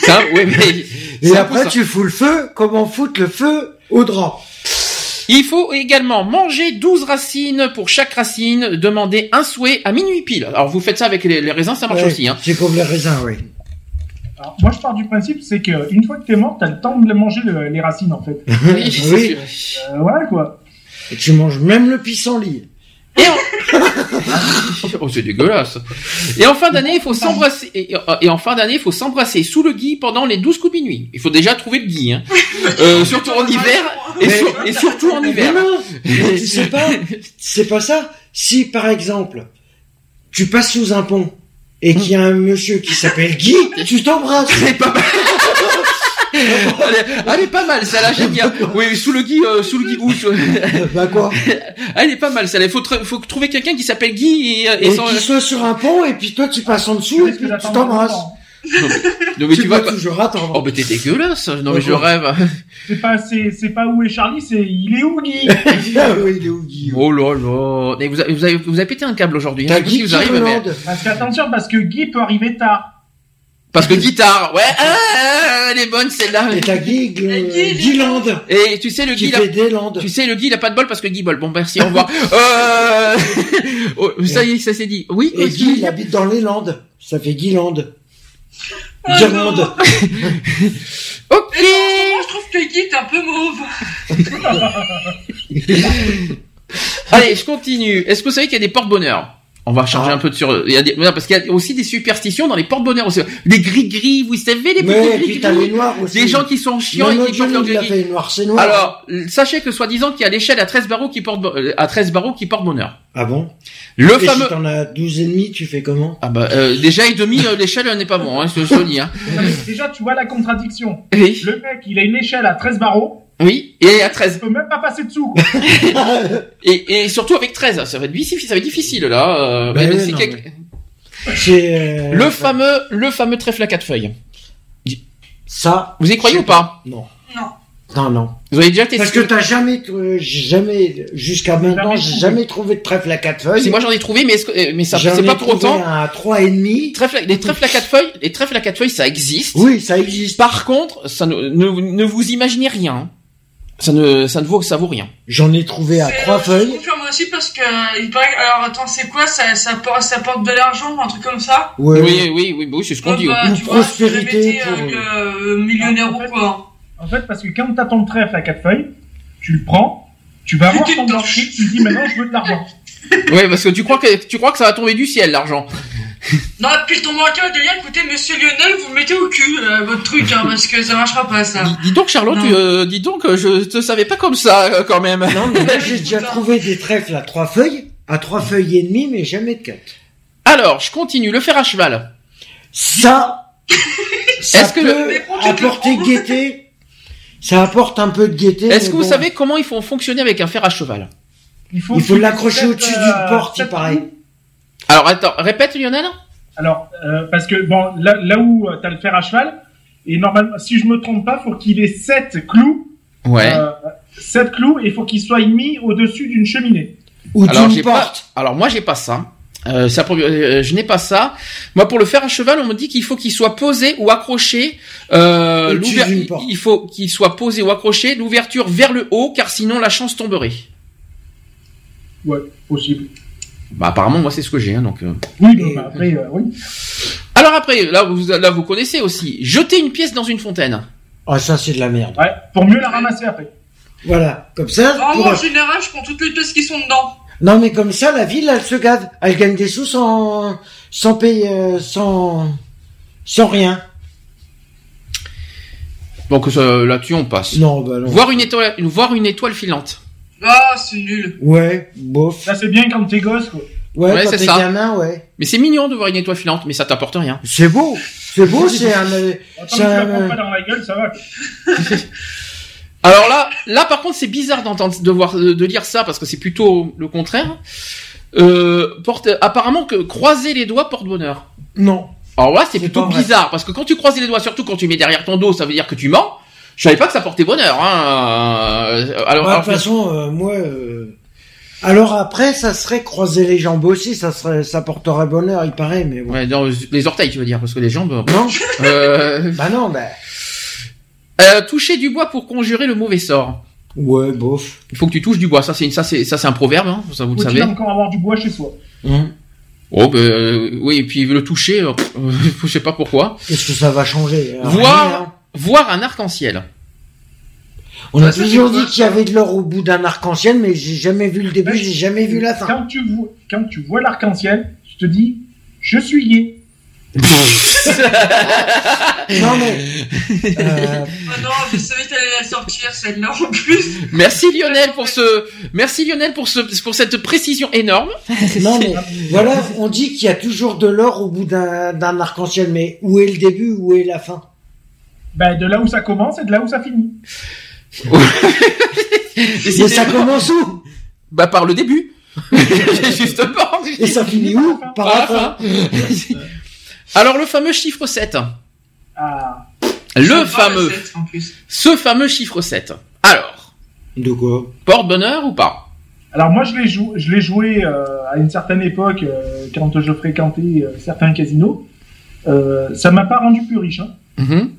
Ça, oui, mais Et après, tu fous le feu. Comment foutre le feu au drap Il faut également manger 12 racines pour chaque racine, demander un souhait à minuit pile. Alors vous faites ça avec les, les raisins, ça marche Ouais, aussi. Hein. C'est comme les raisins, oui. Alors, moi, je pars du principe, c'est que une fois que t'es mort, t'as le temps de manger le- les racines, en fait. *laughs* Oui, Oui. Euh, voilà, quoi. Et tu manges même le pissenlit. Et en... *laughs* oh, c'est dégueulasse. Et en fin d'année, il faut s'embrasser. Et, en fin d'année, il faut s'embrasser sous le gui pendant les 12 coups de minuit. Il faut déjà trouver le gui, hein. Euh, *laughs* surtout en hiver. Et, Mais- sur- et surtout en hiver. mais pas, c'est pas ça. Si par exemple, tu passes sous un pont et qu'il y a un monsieur qui s'appelle Guy, tu t'embrasses. C'est pas mal. Elle, est, elle est pas mal, celle-là, j'aime bien. Oui, sous le Guy, euh, sous le Guy, où sous- bah quoi Elle est pas mal, celle-là. Il faut, faut trouver quelqu'un qui s'appelle Guy et, et Et sans- qu'il soit sur un pont et puis toi tu passes en dessous et puis tu t'embrasses. Non, mais tu, tu vas vas pas. toujours attendre. Oh, mais t'es dégueulasse. Non, mais je rêve. C'est pas, c'est, c'est pas où est Charlie, c'est il est où Guy *laughs* Ah oui, il est où Guy Oh là là. Mais vous avez, vous avez, vous avez pété un câble aujourd'hui. hein. Je Guy si vous qui arrivez, mais-. Parce qu'attention, parce que Guy peut arriver tard. Parce que guitare. Ouais, ah, ah, elle est bonne celle-là. Et t'as *laughs* Guy, euh, Guy, Guy Land, Et tu sais, le Guy, il a- fait des landes. tu sais, le Guy, il a pas de bol parce que Guy bol. Bon, merci, au revoir. *laughs* euh... *laughs* oh, ça y est, ça s'est dit. Oui, Et Guy, il habite dans les Landes. Ça fait Guy Land. Ah, Guirlande. non. Ok. Et moi, je trouve que Guy est un peu mauve. Allez, je continue. Est-ce que vous savez qu'il y a des porte-bonheur? On va changer Ah. un peu de sur. Il y a des... non, parce qu'il y a aussi des superstitions dans les porte-bonheur aussi. Les gris-gris, vous savez, les petits noirs aussi. Des gens qui sont chiants Non, et qui portent leur noir, noir. Alors, sachez que soi-disant qu'il y a l'échelle à 13 barreaux qui porte, euh, à 13 barreaux qui porte bonheur. Ah bon? Le Et fameux. si t'en as 12 et demi, tu fais comment? Ah bah, euh, déjà et demi, euh, l'échelle n'est pas bon, hein, c'est Sony, hein. Déjà, tu vois la contradiction. Oui. Le mec, il a une échelle à 13 barreaux, Oui. Et à il 13. peut même pas passer dessous. quoi. *laughs* Et, et surtout avec 13, ça va être difficile, ça va être difficile, là. euh, Ben mais oui, c'est non, quelque- C'est euh, Le fameux, le fameux trèfle à quatre feuilles. ça. Vous y croyez ou pas? Non. Non. Non, non. Vous avez déjà testé? Parce que t'as jamais, euh, jamais, jusqu'à maintenant, Jamais j'ai trouvé. jamais trouvé de trèfle à quatre feuilles. Si moi j'en ai trouvé, mais, est-ce que- euh, mais ça, c'est pas pour trouvé autant. un à trois et demi. Trèfle, les trèfles à quatre feuilles, les trèfles à quatre feuilles, ça existe. Oui, ça existe. Par contre, ça ne, ne, ne vous imaginez rien. Ça ne, ça ne vaut, ça vaut rien. J'en ai trouvé à trois euh, Je feuilles. confirme aussi parce que euh, il paraît. que- Alors attends, c'est quoi? Ça, ça, porte, ça porte de l'argent ou un truc comme ça? Ouais. Oui, oui, oui, oui, c'est ce qu'on dit. bah, tu prospérité pour- euh, euh, millionnaire ou quoi. En fait, parce que quand t'as ton trèfle à 4 feuilles, tu le prends, tu vas voir ton banquier, tu dis maintenant je veux de l'argent. *laughs* Ouais, parce que tu crois que, tu crois que ça va tomber du ciel, l'argent. Non, puis ton va te dire, écoutez, monsieur Lionel, vous le mettez au cul, euh, votre truc, hein, parce que ça marchera pas, ça. Dis, dis donc, Charlotte, tu, euh, dis donc, euh, je te savais pas comme ça, euh, quand même. Non, mais là, j'ai déjà trouvé des trèfles à trois feuilles, à trois feuilles et demie, mais jamais de quatre. Alors, je continue. Le fer à cheval. Ça, *laughs* ça Est-ce que le- peut te apporter gaieté. Ça apporte un peu de gaieté. Est-ce mais que vous bon. savez comment il faut fonctionner avec un fer à cheval? Il faut l'accrocher au-dessus fasses, d'une euh, porte, il paraît. Alors, attends, répète, Lionel. Alors, euh, parce que bon, là, là où euh, t'as le fer à cheval, et normalement, si je me trompe pas, faut qu'il ait 7 clous. Ouais. Euh, 7 clous, et il faut qu'il soit mis au-dessus d'une cheminée. Ou Alors, d'une j'ai pas, porte. alors moi, j'ai pas ça. Euh, ça euh, je n'ai pas ça. Moi, pour le fer à cheval, on me dit qu'il faut qu'il soit posé ou accroché. Euh, il faut qu'il soit posé ou accroché, l'ouverture vers le haut, car sinon la chance tomberait. Ouais, possible. Bah, apparemment, moi, c'est ce que j'ai. Hein, donc. euh. Oui, bah, après, euh, oui. Alors après, là, vous, là, vous connaissez aussi. Jeter une pièce dans une fontaine. Ah, ça, c'est de la merde. Ouais, pour mieux la ramasser après. Voilà. Comme ça, pour- moi, en général, je prends toutes les pièces qui sont dedans. non, mais comme ça, la ville, elle se gave. Elle gagne des sous sans, sans payer, euh, sans, sans rien. Donc là-dessus, on passe. Non, bah non. Voir une étoile, voir une étoile filante. Ah, c'est nul. Ouais, bof. Ça, c'est bien quand t'es gosse, quoi. Ouais, Ouais, quand c'est t'es ça. gamin, ouais. Mais c'est mignon de voir une étoile filante, mais ça t'apporte rien. C'est beau. C'est beau, *laughs* c'est un, euh, Attends, tu la un, prends euh, pas dans la gueule, ça va. *laughs* Alors là, là par contre, c'est bizarre d'entendre, de voir, de lire ça parce que c'est plutôt le contraire. Euh, porte, apparemment que croiser les doigts porte bonheur. non. Alors là, c'est plutôt bizarre parce que quand tu croises les doigts, surtout quand tu mets derrière ton dos, ça veut dire que tu mens. Je savais pas que ça portait bonheur. Hein. Euh, Alors, Ouais, de alors, toute façon, euh, moi. euh, Alors après, ça serait croiser les jambes aussi, ça serait, ça porterait bonheur, il paraît, mais bon. ouais, dans les orteils, tu veux dire, parce que les jambes. Non. *laughs* Euh, bah non, bah. euh, toucher du bois pour conjurer le mauvais sort. Ouais, bof. Il faut que tu touches du bois. Ça, c'est une- ça, c'est ça, c'est un proverbe. Hein, ça, vous le savez. encore avoir du bois chez soi Hum. Oh, ben, euh, oui, et puis le toucher, euh, euh, *laughs* je sais pas pourquoi. Qu'est-ce que ça va changer Rien, Voir, hein. Voir un arc-en-ciel. On a toujours dit qu'il y avait de l'or au bout d'un arc-en-ciel, mais j'ai jamais vu le début, j'ai jamais vu la fin. Quand tu vois, quand tu vois l'arc-en-ciel, tu te dis, je suis gay. *laughs* Non mais. euh, Ah non, je savais que t'allais la sortir, celle-là, en plus. *laughs* Merci Lionel pour ce, merci Lionel pour ce, pour cette précision énorme. *laughs* non mais voilà, on dit qu'il y a toujours de l'or au bout d'un arc-en-ciel, mais où est le début, où est la fin? Ben, de là où ça commence et de là où ça finit. *laughs* Et ça commence où? Bah, par le début. *laughs* Justement. Et ça finit où? Par la fin. Alors, le fameux chiffre 7. Ah, Le fameux, de sept, en plus. ce fameux chiffre 7. Alors, De quoi? Porte bonheur ou pas? Alors moi je l'ai joué, je l'ai joué euh, à une certaine époque euh, quand je fréquentais euh, certains casinos. Euh, ça m'a pas rendu plus riche. Hein. Mhm.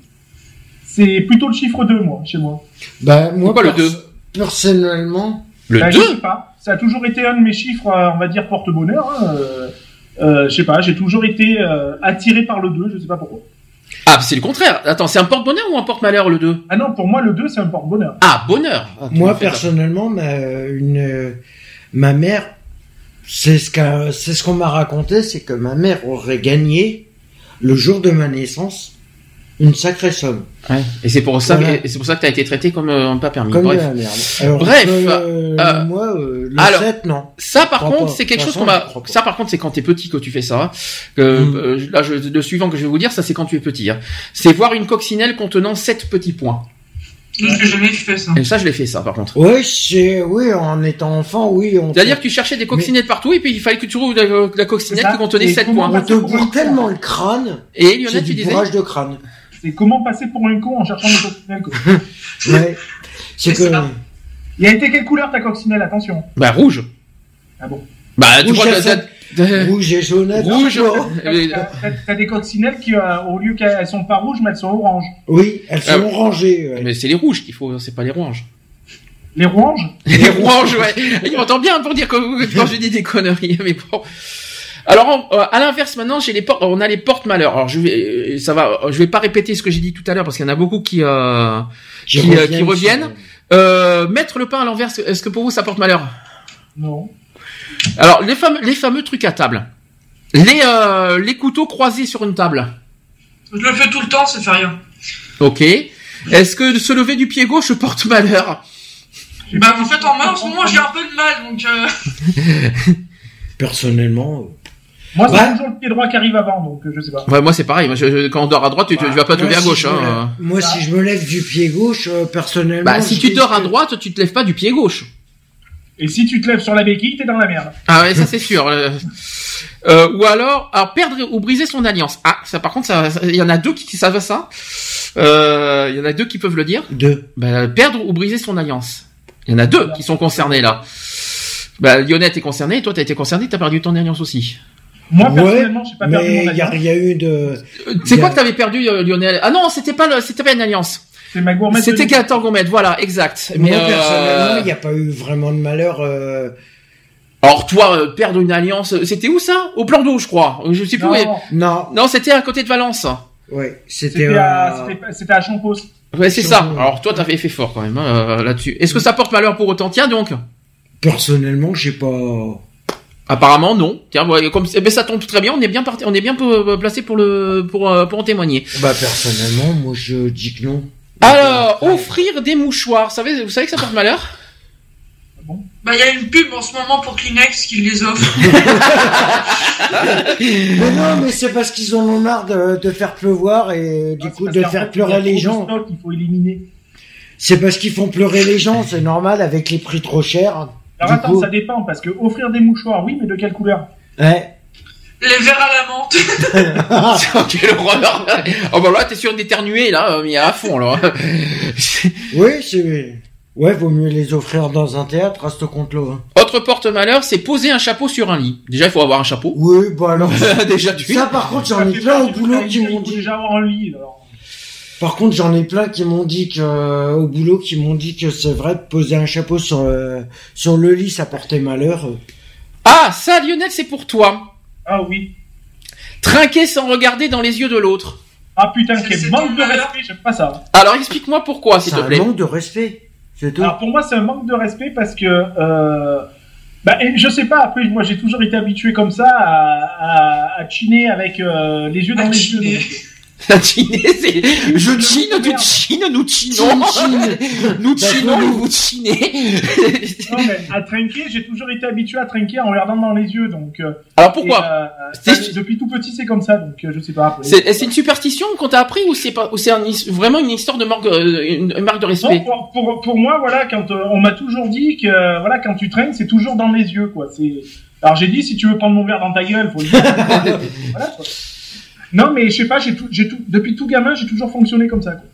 C'est plutôt le chiffre 2 moi chez moi. Bah moi Pourquoi le pers- 2? personnellement, Le Bah, Je 2? sais pas. Ça a toujours été un de mes chiffres, euh, on va dire porte-bonheur. Hein. Euh, euh, je sais pas. J'ai toujours été euh, attiré par le 2 Je sais pas pourquoi. Ah, c'est le contraire. Attends, c'est un porte bonheur ou un porte malheur le 2? Ah non, pour moi le 2 c'est un porte-bonheur. Ah, bonheur. Ah, moi personnellement, ma, une, ma mère C'est ce ce qu'on m'a raconté, c'est que ma mère aurait gagné le jour de ma naissance une sacrée somme. Ouais. Et c'est pour ça, Voilà. c'est pour ça que t'as été traité comme euh, pas permis. Comme de Bref. la merde. Alors, Bref, euh, euh, moi, euh, le alors, 7, non. Ça, par Je contre, c'est quelque chose qu'on m'a. je. Ça, par contre, c'est quand t'es petit que tu fais ça. Que Mm. euh, là, je, le suivant que je vais vous dire, ça, c'est quand tu es petit. hein. C'est voir une coccinelle contenant sept petits points. Je n'ai jamais fait ça. Et ça, je l'ai fait ça, par contre. Oui, c'est, oui, en étant enfant, oui, on. C'est-à-dire que tu cherchais des coccinettes partout et puis il fallait que tu trouves la, la coccinelle C'est ça. qui contenait Et 7 comment points. on te bourre tellement le crâne, Et Lionel, tu du disais de crâne. C'est comment passer pour un con en cherchant une coccinelle, quoi. *laughs* Ouais. C'est que. Il a été quelle couleur ta coccinelle? Attention. Bah, rouge. Ah bon? Bah, tu Rouge, crois que ça- rouge et jaune. Rouge. Euh, *laughs* T'as des coccinelles qui, euh, au lieu qu'elles sont pas rouges, mais elles sont oranges. Oui, elles sont Ah. orangées. ouais. Mais c'est les rouges qu'il faut, c'est pas les oranges. Les rouges *laughs* Les rouges, ouais. Il m'entend bien pour dire que quand je dis des conneries, mais bon. Alors, euh, à l'inverse, maintenant, j'ai les portes, on a les portes malheurs. Alors, je vais, euh, ça va, je vais pas répéter ce que j'ai dit tout à l'heure parce qu'il y en a beaucoup qui, euh, Qui qui, euh, reviennent qui reviennent. sur- Euh, mettre le pain à l'envers, est-ce que pour vous ça porte malheur? Non. Alors, les fameux, les fameux trucs à table. Les, euh, les couteaux croisés sur une table. Je le fais tout le temps, ça fait rien. Ok. Est-ce que se lever du pied gauche porte malheur? Bah, en fait, en main, en ce moment, j'ai un peu de mal, donc, euh... *laughs* Personnellement. Moi, c'est Ouais. toujours le pied droit qui arrive avant, donc euh, je sais pas. Ouais, moi c'est pareil. Moi, je- je- quand on dort à droite, tu, tu vas pas te lever à si gauche. je me Hein. lève- Moi, si je me lève du pied gauche, euh, personnellement. Bah, si tu dors à droite, tu te lèves pas du pied gauche. Et si tu te lèves sur la béquille, t'es dans la merde. Ah ouais, ça c'est sûr. Euh, euh, ou alors, alors perdre ou briser son alliance. Ah, ça par contre, ça- ça- il y en a deux qui savent ça. Euh, Il y en a deux qui peuvent le dire. Deux. Bah, perdre ou briser son alliance. Il y en a deux qui sont concernés là. Bah, Lionel est concerné, et toi t'as été concerné, t'as perdu ton alliance aussi. Moi, Ouais, personnellement, j'ai pas perdu mais mon il y a, alliance. il y a eu de. Euh, C'est quoi a- que t'avais perdu, euh, Lionel? Ah non, c'était pas le, c'était pas une alliance. C'est ma gourmette. C'était de- Gaëtan Gourmet, voilà, exact. Moi, Mais euh, personnellement, il n'y a pas eu vraiment de malheur. euh, alors toi, euh, perdre une alliance, c'était où ça? Au plan d'eau, je crois. Je sais plus. Non, où est- non, c'était à côté de Valence. ouais, c'était. c'était à, c'était- c'était à Champos. Ouais, c'est ça. Alors toi, t'avais fait fort quand même hein, là-dessus. Est-ce que ça porte malheur pour autant Tiens donc? Personnellement, j'ai pas. Apparemment non. Tiens, ouais, comme eh ben, ça tombe très bien. On est bien parti, on est bien euh, placé pour le pour euh, pour en témoigner. Bah, personnellement, moi, je dis que non. Alors, offrir des mouchoirs. Vous savez, vous savez que ça porte malheur? Bah, il y a une pub en ce moment pour Kleenex qui les offre. *laughs* Mais non, mais c'est parce qu'ils en ont marre de, de faire pleuvoir et du coup de faire fait, il y a pleurer les gens. stock, Il faut éliminer. C'est parce qu'ils font pleurer les gens, c'est normal avec les prix trop chers. Alors Du attends, coup- ça dépend, parce que offrir des mouchoirs, oui, mais de quelle couleur? Ouais. Les verres à la menthe. *laughs* Quelle horreur Oh bah là, t'es sûr d'éternuer là, euh, mais à fond là. *laughs* Oui, c'est. Ouais, vaut mieux les offrir dans un théâtre à ce compte-là. hein. Autre porte malheur, c'est poser un chapeau sur un lit. Déjà, il faut avoir un chapeau. Oui, bah alors. *laughs* Déjà, tu. Ça, par contre, j'en ai plein au boulot qui m'ont dit. déjà avoir un lit. alors. Par contre, j'en ai plein qui m'ont dit que euh, au boulot qui m'ont dit que c'est vrai de poser un chapeau sur euh, sur le lit, ça portait malheur. Ah, ça, Lionel, c'est pour toi. Ah oui. Trinquer sans regarder dans les yeux de l'autre. Ah putain, C'est- quel manque de respect, j'aime pas ça. Alors, explique-moi pourquoi, s'il C'est un manque de respect. C'est tout. Alors pour moi, c'est un manque de respect parce que, euh, bah, je sais pas. Après, moi, j'ai toujours été habitué comme ça à, à, à chiner avec euh, les yeux dans À les chiner. yeux. donc. La Chine, c'est... Je chine, tu chines, nous chinons. *laughs* Nous chinons, vous vous chinez. Non, mais à trinquer, j'ai toujours été habitué à trinquer en regardant dans les yeux, donc. euh, Alors et, pourquoi euh, ça, Depuis tout petit, c'est comme ça, donc euh, je sais pas. C'est une superstition qu'on t'a appris ou c'est pas ou c'est un- vraiment une histoire de marque une, une marque de Non, respect? pour, pour, pour moi, voilà, quand euh, on m'a toujours dit que, euh, voilà, quand tu traînes, c'est toujours dans les yeux, quoi. C'est. Alors j'ai dit, si tu veux prendre mon verre dans ta gueule, faut le dire. *laughs* voilà, quoi. Non, mais je sais pas, j'ai tout, j'ai tout, depuis tout gamin, j'ai toujours fonctionné comme ça. Quoi.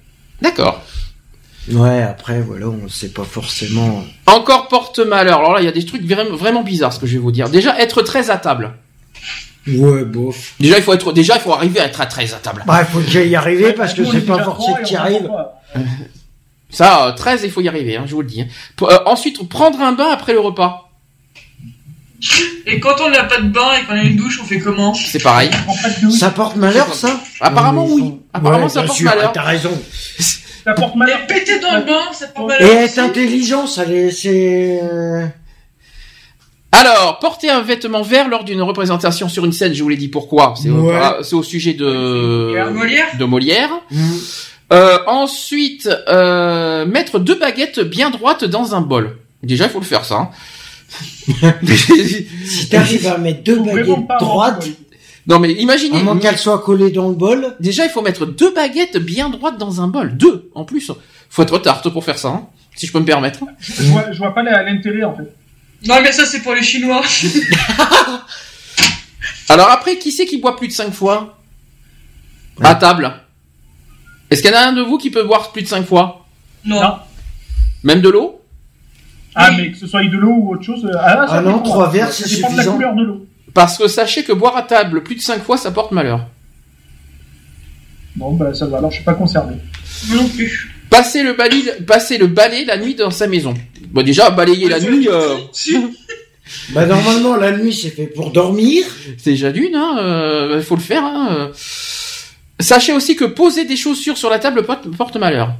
D'accord. Ouais, après voilà, on sait pas forcément. Encore porte malheur. Alors là, il y a des trucs vraiment vraiment bizarres ce que je vais vous dire. Déjà être très à table. Ouais, bof. Déjà il faut être déjà il faut arriver à être à très à table. Bah, il faut qu'il y arriver parce que c'est est pas déjà forcé trois que et tu y on arrives. comprend pas. Ça euh, 13 il faut y arriver hein, je vous le dis. hein. P- euh, ensuite prendre un bain après le repas. Et quand on n'a pas de bain et qu'on a une douche, on fait comment C'est pareil. On prend pas de douche. Ça porte malheur, ça Apparemment Non, mais ils oui. Apparemment Ouais, ça bien porte sûr, malheur. T'as raison. Ça porte malheur. Et péter dans le bain, ça porte Et malheur être intelligent, ça les, c'est. euh, Alors, porter un vêtement vert lors d'une représentation sur une scène, je vous l'ai dit pourquoi. C'est au- Ouais. ah, c'est au, sujet de Molière de Molière. Mmh. Euh, ensuite, euh, mettre deux baguettes bien droites dans un bol. Déjà, il faut le faire ça. hein. *laughs* Si t'arrives à mettre deux baguettes droites, non mais imaginez. à moins qu'elles soient collées dans le bol, Déjà, il faut mettre deux baguettes bien droites dans un bol. Deux, en plus. Faut être tarte pour faire ça, hein, si je peux me permettre. Je vois, je vois pas la- l'intérêt en fait. Non, mais ça, c'est pour les Chinois. *laughs* Alors après, qui c'est qui boit plus de cinq fois? À table. Est-ce qu'il y en a un de vous qui peut boire plus de cinq fois? Non. Non. Même de l'eau? Ah, mais que ce soit de l'eau ou autre chose. euh, Ah, ça Ah non, dépend. trois verres, c'est Ça dépend de la suffisant. couleur de l'eau. Parce que sachez que boire à table plus de cinq fois, ça porte malheur. Bon, bah ça va, alors je suis pas concerné. Moi non plus. Passer le balai, passer le balai la nuit dans sa maison. Bon déjà, balayer la nuit, euh, Si. *laughs* bah normalement la nuit c'est fait pour dormir. c'est déjà d'une, hein, euh, faut le faire. Hein. Sachez aussi que poser des chaussures sur la table porte malheur.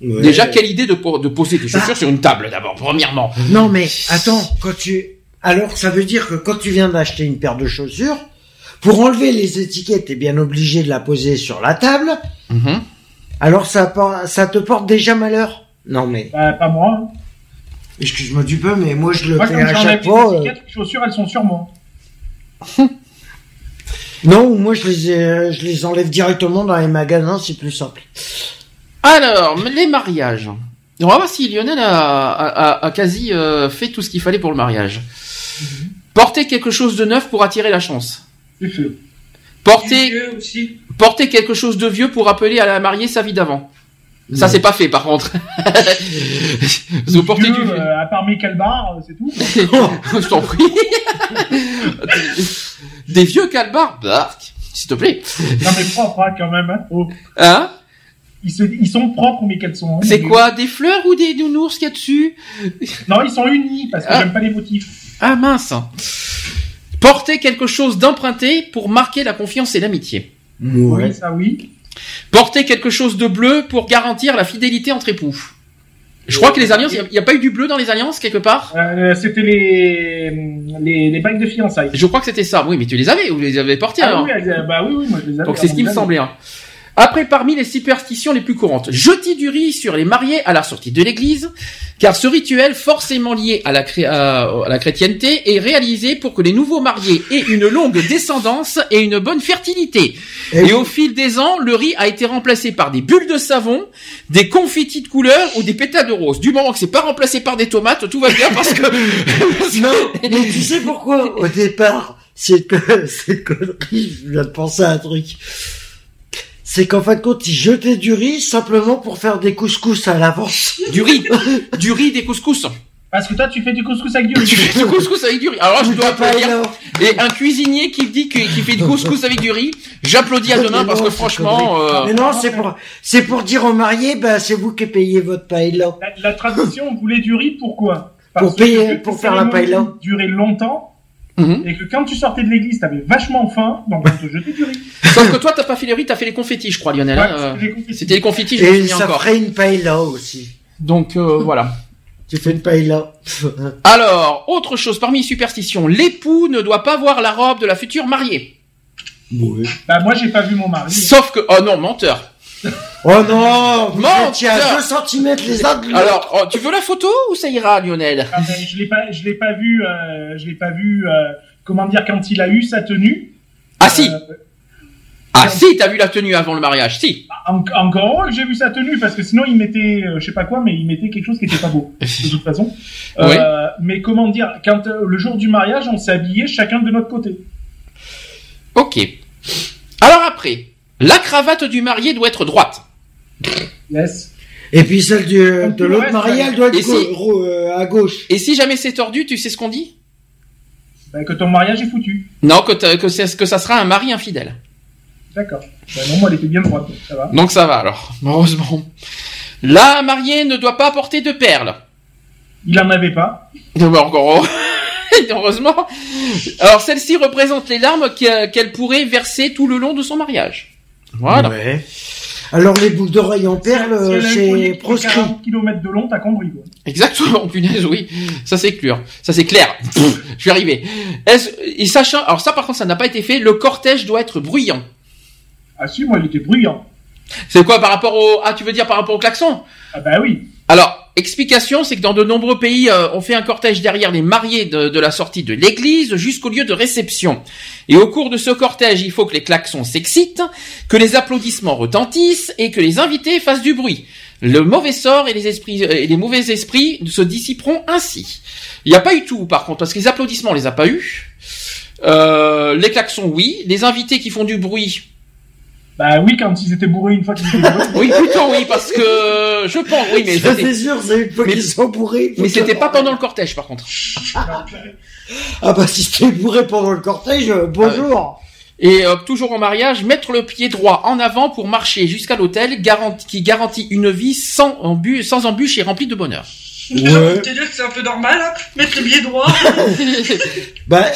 Ouais. Déjà, quelle idée de, po- de poser des chaussures Bah. sur une table d'abord, premièrement. Non mais attends, quand tu alors ça veut dire que quand tu viens d'acheter une paire de chaussures, pour enlever les étiquettes, t'es bien obligé de la poser sur la table. Mhm. Alors ça te porte déjà malheur? Non mais Bah, pas moi. hein. excuse-moi du peu, mais moi je le Moi, fais quand à chaque les fois. euh, étiquettes, les chaussures, elles sont sur moi. Non, moi je les ai- je les enlève directement dans les magasins, c'est plus simple. Alors, les mariages. On va voir si Lionel a, a- a- a quasi euh, fait tout ce qu'il fallait pour le mariage. Porter quelque chose de neuf pour attirer la chance. Porter, Vieux aussi. porter quelque chose de vieux pour rappeler à la mariée sa vie d'avant. Ça, Non. c'est pas fait, par contre. *laughs* Vous portez du Vieux, euh, à part mes calbars, euh, c'est tout. *laughs* Je t'en prie. *laughs* Des vieux calbars. Bah, s'il te plaît. Non, mais propres, hein, quand même. Hein. Oh. Hein? Ils, se- ils sont propres, mes caleçons. hein. C'est quoi Des fleurs ou des nounours qu'il y a dessus? Non, ils sont unis, parce que Ah. j'aime pas les motifs. Ah mince. Porter quelque chose d'emprunté pour marquer la confiance et l'amitié. Ouais. Oui, ça oui. Porter quelque chose de bleu pour garantir la fidélité entre époux. Je crois que les alliances, il n'y a, pas eu du bleu dans les alliances quelque part? Euh, C'était les, les, les bagues de fiançailles. Je crois que c'était ça. Oui, mais tu les avais, vous les avez portés Ah alors. oui, elles- bah oui, oui, moi je les avais. Donc c'est ce qui me semblait. hein. Après, parmi les superstitions les plus courantes, jeter du riz sur les mariés à la sortie de l'église, car ce rituel, forcément lié à la, cré- à- à la chrétienté, est réalisé pour que les nouveaux mariés aient une longue descendance et une bonne fertilité. Et Et au fil des ans, le riz a été remplacé par des bulles de savon, des confettis de couleur ou des pétales de rose. Du moment que c'est pas remplacé par des tomates, tout va bien parce que... *laughs* Non, mais tu sais pourquoi au départ cette, co- cette connerie, je viens de penser à un truc. C'est qu'en fin de compte, ils jetaient du riz simplement pour faire des couscous à l'avance. du riz, *laughs* du riz, des couscous. Parce que toi, tu fais du couscous avec du Tu riz. fais du couscous avec du riz. Alors je dois Pas applaudir. Et un cuisinier qui dit qu'il fait du couscous avec du riz, j'applaudis à demain parce que franchement, euh, Mais non, c'est pour, c'est pour dire aux mariés, bah, c'est vous qui payez votre paella. La, la tradition voulait du riz, pourquoi? Pour payer- pour faire la paella. durait longtemps, mhm. et que quand tu sortais de l'église, t'avais vachement faim, donc on te jetait du riz. *laughs* sauf que toi t'as pas fait les riz, t'as fait les confettis, je crois, Lionel. Ouais, hein, euh, c'était les confettis. Je Et ça encore. ferait une paella aussi. Donc euh, *laughs* voilà. Tu fais une paella. *laughs* Alors, autre chose parmi les superstitions, l'époux ne doit pas voir la robe de la future mariée. Bah moi, j'ai pas vu mon mari. Sauf que, oh non, menteur. Oh non, vous Menteur. étiez à 2 cm les uns de l'autre. Alors, oh, tu veux la photo ou ça ira, Lionel Ah, mais je l'ai pas, je l'ai pas vu, euh, je l'ai pas vu, euh, comment dire, quand il a eu sa tenue. Ah si, Euh, ah si, t'as vu la tenue avant le mariage, si. en- encore j'ai vu sa tenue, parce que sinon il mettait, euh, je sais pas quoi, mais il mettait quelque chose qui était pas beau, *laughs* de toute façon. Euh, Oui. Mais comment dire, quand euh, le jour du mariage, on s'est habillés chacun de notre côté. Ok. Alors après, la cravate du marié doit être droite. Yes. Et puis celle du, de l'autre mariée, elle doit être si- euh, à gauche. Et si jamais c'est tordu, tu sais ce qu'on dit? Bah, que ton mariage est foutu. Non, que, que, que ça sera un mari infidèle. D'accord. Bah, non, moi, elle était bien droite, donc ça va. Donc ça va alors, *laughs* heureusement. La mariée ne doit pas porter de perles. Il en avait pas. Non, mais encore *laughs* heureusement. Alors celle-ci représente les larmes que- qu'elle pourrait verser tout le long de son mariage. Voilà. Ouais. Alors les boucles d'oreilles en perles, c'est proscrit. 40 km de long, t'as compris, quoi. Exactement, *laughs* punaise, oui. Ça c'est clair. Ça c'est clair. je vais arriver. Est-ce, et sachant, alors ça par contre ça n'a pas été fait, le cortège doit être bruyant. Ah si, moi il était bruyant. C'est quoi par rapport au, ah tu veux dire par rapport au klaxon? Ah bah oui. Alors, explication, c'est que dans de nombreux pays, euh, on fait un cortège derrière les mariés de, de la sortie de l'église jusqu'au lieu de réception. Et au cours de ce cortège, il faut que les klaxons s'excitent, que les applaudissements retentissent et que les invités fassent du bruit. Le mauvais sort et les esprits et les mauvais esprits se dissiperont ainsi. Il n'y a pas eu tout, par contre, parce que les applaudissements, on les a pas eu. Euh, les klaxons, oui. Les invités qui font du bruit, Bah oui, quand ils étaient bourrés une fois qu'ils étaient bourrés. *laughs* oui, plutôt oui, parce que je pense, oui, mais Ça c'était- c'est sûr, c'est une fois Mais- qu'ils sont bourrés. mais c'était pas pendant le cortège, par contre. Ah bah si c'était bourré pendant le cortège, euh, bonjour. Et euh, toujours en mariage, mettre le pied droit en avant pour marcher jusqu'à l'hôtel, garanti- qui garantit une vie sans, embu- sans embûche et remplie de bonheur. De te dire que c'est un peu normal, hein, mettre le pied droit. *laughs* Bah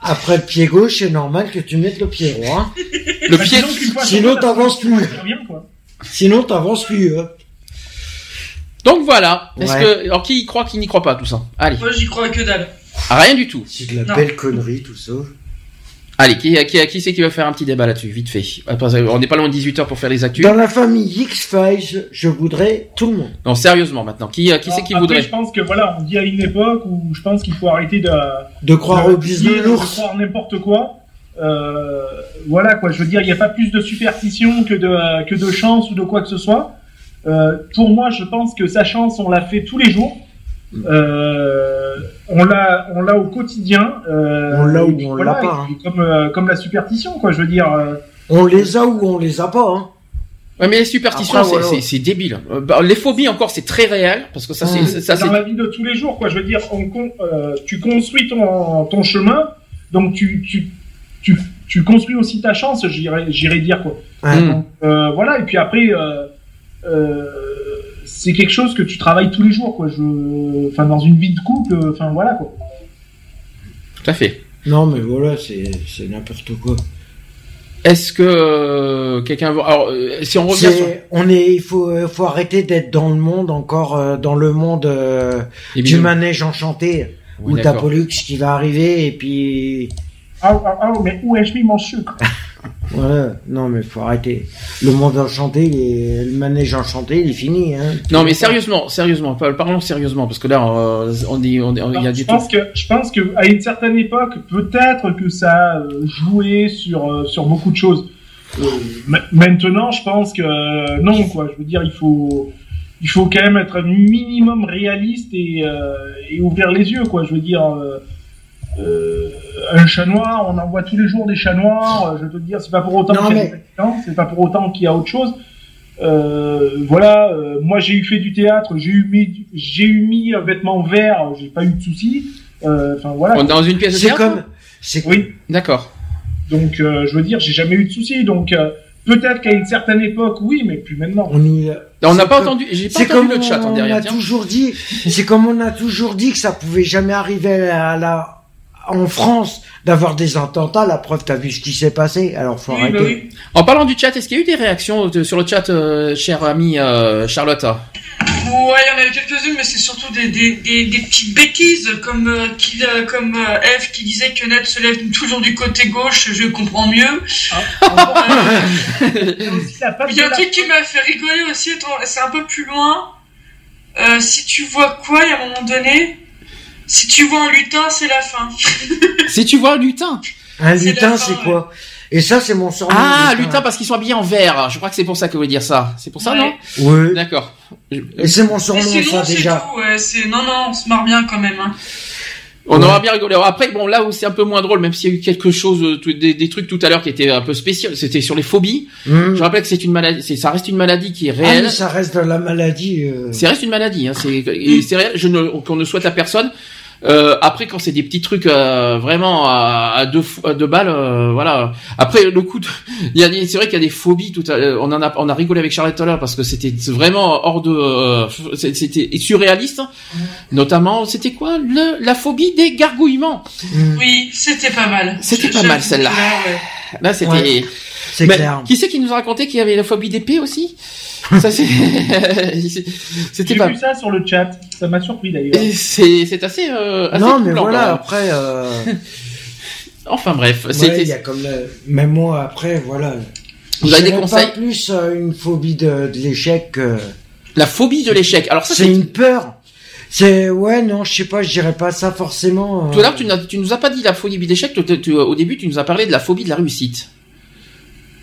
après le pied gauche, c'est normal que tu mettes le pied droit. Le Bah, pied, Sinon, t'avances plus. Sinon t'avances plus. Hein. Donc voilà. Est-ce Ouais. que alors qui y croit, qui n'y croit pas tout ça? Allez, Moi, j'y crois que dalle. rien du tout. C'est de la Non. belle connerie tout ça. Allez, qui qui qui c'est qui va faire un petit débat là-dessus, vite fait. Que On n'est pas loin de 18 h pour faire les actus. Dans la famille X-Files, je voudrais tout le monde. Non, sérieusement maintenant. Qui euh, qui c'est qui Après, voudrait Je pense que voilà, on dit à une époque où je pense qu'il faut arrêter de, De croire de- au business de croire n'importe quoi. Euh, voilà quoi, je veux dire, il n'y a pas plus de superstition que de que de chance ou de quoi que ce soit. Euh, pour moi, je pense que sa chance, on l'a fait tous les jours. Euh, on l'a, on l'a au quotidien. Euh, On l'a ou on voilà, l'a pas, Comme euh, comme la superstition, quoi. Je veux dire. euh, On les a ou on les a pas. Hein. Ouais, mais les superstitions, c'est- voilà. débile. Euh, bah, les phobies encore, c'est très réel parce que ça, c'est Mm. ça, c'est dans la vie de tous les jours, quoi. Je veux dire, on, euh, tu construis ton, ton chemin, donc tu, tu, tu, tu construis aussi ta chance, j'irais dire, quoi. Mm. Donc, euh, voilà, et puis après, euh, euh, c'est quelque chose que tu travailles tous les jours, quoi. Je, enfin, dans une vie de couple, euh, enfin, voilà, quoi. tout à fait. Non mais voilà, c'est c'est n'importe quoi. Est-ce que euh, quelqu'un veut alors euh, si on revient sur On est, il faut, euh, faut arrêter d'être dans le monde encore dans le monde euh, du manège enchanté Oui, où t'as. Pollux qui va arriver et puis Ah, ah, ah, mais où ai-je mis mon sucre? *laughs* voilà. Non mais faut arrêter. Le monde enchanté, il est- le manège enchanté, il est fini. Hein. Non mais sérieusement, sérieusement, par- parlons sérieusement parce que là euh, on dit on, on- il y a je du tout. pense que je pense que à une certaine époque, peut-être que ça a euh, joué sur euh, sur beaucoup de choses. Euh, ma- maintenant, je pense que non, quoi. Je veux dire, il faut il faut quand même être un minimum réaliste et euh, et ouvrir les yeux, quoi. Je veux dire. euh, euh, un chat noir, on en voit tous les jours des chats noirs. euh, Je veux te dire, c'est pas pour autant qu'il y a mais- c'est pas pour autant qu'il y a autre chose. Euh, voilà, euh, moi j'ai eu fait du théâtre, j'ai eu mis, j'ai eu mis un vêtement vert, j'ai pas eu de soucis. Euh, Enfin voilà. On est dans une pièce de C'est théâtre comme, c'est Oui, D'accord. donc euh, je veux dire, j'ai jamais eu de soucis. Donc euh, peut-être qu'à une certaine époque, oui, mais plus maintenant. on nous, On n'a c'est pas comme- entendu, j'ai pas C'est entendu comme le chat en on derrière. a tiens. toujours dit, c'est comme on a toujours dit que ça pouvait jamais arriver à la, en France d'avoir des attentats. La preuve, t'as vu ce qui s'est passé. Alors faut Oui, arrêter. bah oui. En parlant du chat, est-ce qu'il y a eu des réactions de- sur le chat, euh, chère amie euh, Charlotte Ouais, il y en a eu quelques-unes, mais c'est surtout des, des, des, des petites bêtises, comme, euh, qui, euh, comme euh, Eve qui disait que Ned se lève toujours du côté gauche, je comprends mieux. Euh, *laughs* Il y a un truc qui m'a fait rigoler aussi, c'est un peu plus loin. Euh, si tu vois quoi, il y a un moment donné, si tu vois un lutin, c'est la fin. *laughs* Si tu vois lutin. Un lutin, c'est quoi? Et ça, c'est mon surnom. Ah, lutin parce qu'ils sont habillés en vert. Je crois que c'est pour ça que vous voulez dire ça. C'est pour ça, Ouais. non Oui. D'accord. Et c'est mon Mais surnom, sinon, ça c'est déjà. tout, ouais, c'est, non, non, on se marre bien quand même, hein. On Ouais. aura bien rigolé. Après, bon, là où c'est un peu moins drôle, même s'il y a eu quelque chose, euh, des, des trucs tout à l'heure qui étaient un peu spéciaux, c'était sur les phobies. Hmm. Je rappelle que c'est une maladie, ça reste une maladie qui est Ah, réelle. mais ça reste la maladie. euh. C'est reste une maladie, hein, c'est, et c'est réel. Je ne, qu'on ne souhaite à personne. Euh, après, quand c'est des petits trucs euh, vraiment à, à deux, à deux balles, euh, voilà. Après, le coup, de, *laughs* il y a, des- c'est vrai qu'il y a des phobies. Tout à, on en a, on a rigolé avec Charlotte tout à l'heure parce que c'était vraiment hors de, euh, c'était surréaliste. Notamment, c'était quoi le, la phobie des gargouillements? Oui, c'était pas mal. C'était pas mal, celle-là. ouais. Là, c'était. Ouais. C'est clair. Qui c'est qui nous a raconté qu'il y avait la phobie d'épée aussi? Ça c'est, *laughs* c'était J'ai pas. vu ça sur le chat. Ça m'a surpris d'ailleurs. C'est, c'est assez, euh, assez Non, mais voilà, après, euh, *laughs* Enfin bref, ouais, y a comme le- même moi après, voilà. Vous avez des conseils Pas plus euh, une phobie de, de l'échec. que- La phobie de l'échec. Alors ça c'est. une peur. C'est ouais, non, je sais pas, je dirais pas ça forcément. euh, Tout à l'heure, tu, tu nous as pas dit la phobie de l'échec. tu- tu- au début, tu nous as parlé de la phobie de la réussite.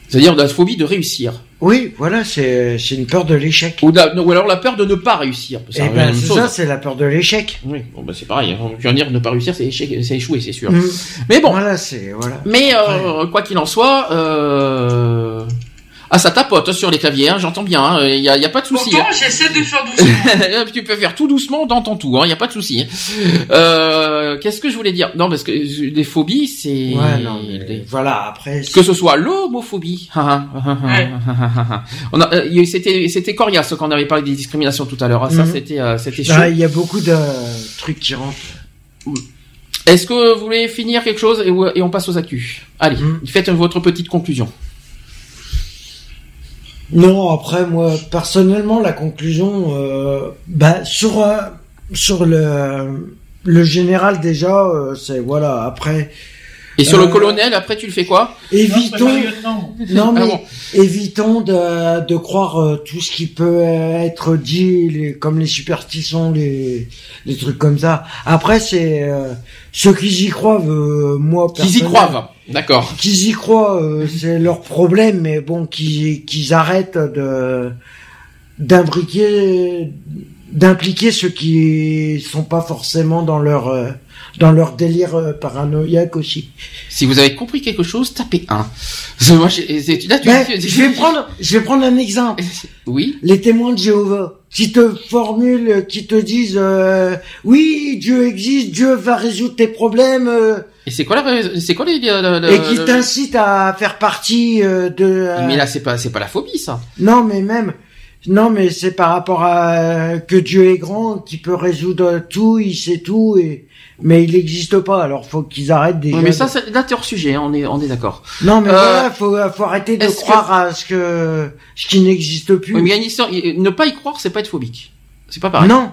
C'est-à-dire de la phobie de réussir. Oui, voilà, c'est une peur de l'échec. Ou, alors la peur de ne pas réussir. La ben c'est ça, c'est la peur de l'échec. Oui, bon, bah, c'est pareil. hein. Dire, ne pas réussir, c'est échec- c'est échouer, c'est sûr. Mm. Mais bon. Voilà, c'est voilà. Mais euh, quoi qu'il en soit, euh... ah ça tapote sur les claviers, hein, j'entends bien. Il y, a, y a pas de souci. Pourtant, hein. j'essaie de faire *laughs* doucement. tu peux faire tout doucement dans ton tout, il hein, y a pas de souci. Euh, Qu'est-ce que je voulais dire? Non, parce que euh, des phobies, c'est Ouais, non, mais voilà, après. que ce soit l'homophobie. Ouais. Euh, c'était c'était coriace quand on avait parlé des discriminations tout à l'heure. hein. Ça Mhm. c'était euh, c'était chaud. Ah, Il y a beaucoup de trucs qui rentrent. Est-ce que vous voulez finir quelque chose et, et on passe aux actus? Allez, Mhm. faites votre petite conclusion. Non, après moi personnellement la conclusion, euh, bah sur euh, sur le le général déjà, euh, c'est voilà. Après, Et sur le Euh, colonel, après tu le fais quoi? Évitons. Non. Non mais Ah bon. évitons de, de croire euh, tout ce qui peut être dit, les, comme les superstitions, les, les trucs comme ça. Après c'est euh, ceux qui y croient, euh, moi Qu'ils y croient, d'accord. qu'ils y croient, euh, c'est leur problème, mais bon, qu'ils qu'ils arrêtent de d'imbriquer, d'impliquer ceux qui sont pas forcément dans leur euh, dans leur délire euh, paranoïaque aussi. Si vous avez compris quelque chose, tapez 1. *laughs* Moi, j'ai- c'est- là, tu, Ben, je vais prendre, je vais prendre un exemple. *laughs* Oui. Les témoins de Jéhovah, qui te formulent, qui te disent, euh, oui, Dieu existe, Dieu va résoudre tes problèmes, euh, Et c'est quoi la, c'est quoi les, le- le- et qui le- t'incitent à faire partie euh, de. euh, Mais là, c'est pas, c'est pas la phobie, ça. Non, mais même, non, mais c'est par rapport à euh, que Dieu est grand, qui peut résoudre tout, il sait tout, et mais il n'existe pas. Alors faut qu'ils arrêtent déjà. Mais de- ça, c'est- là, t'es hors sujet, hein, on est, on est d'accord. Non, mais Euh, voilà, faut faut arrêter de est-ce croire à ce que ce qui n'existe plus. Oui, mais il y a une histoire, il- ne pas y croire, c'est pas être phobique. C'est pas pareil. Non,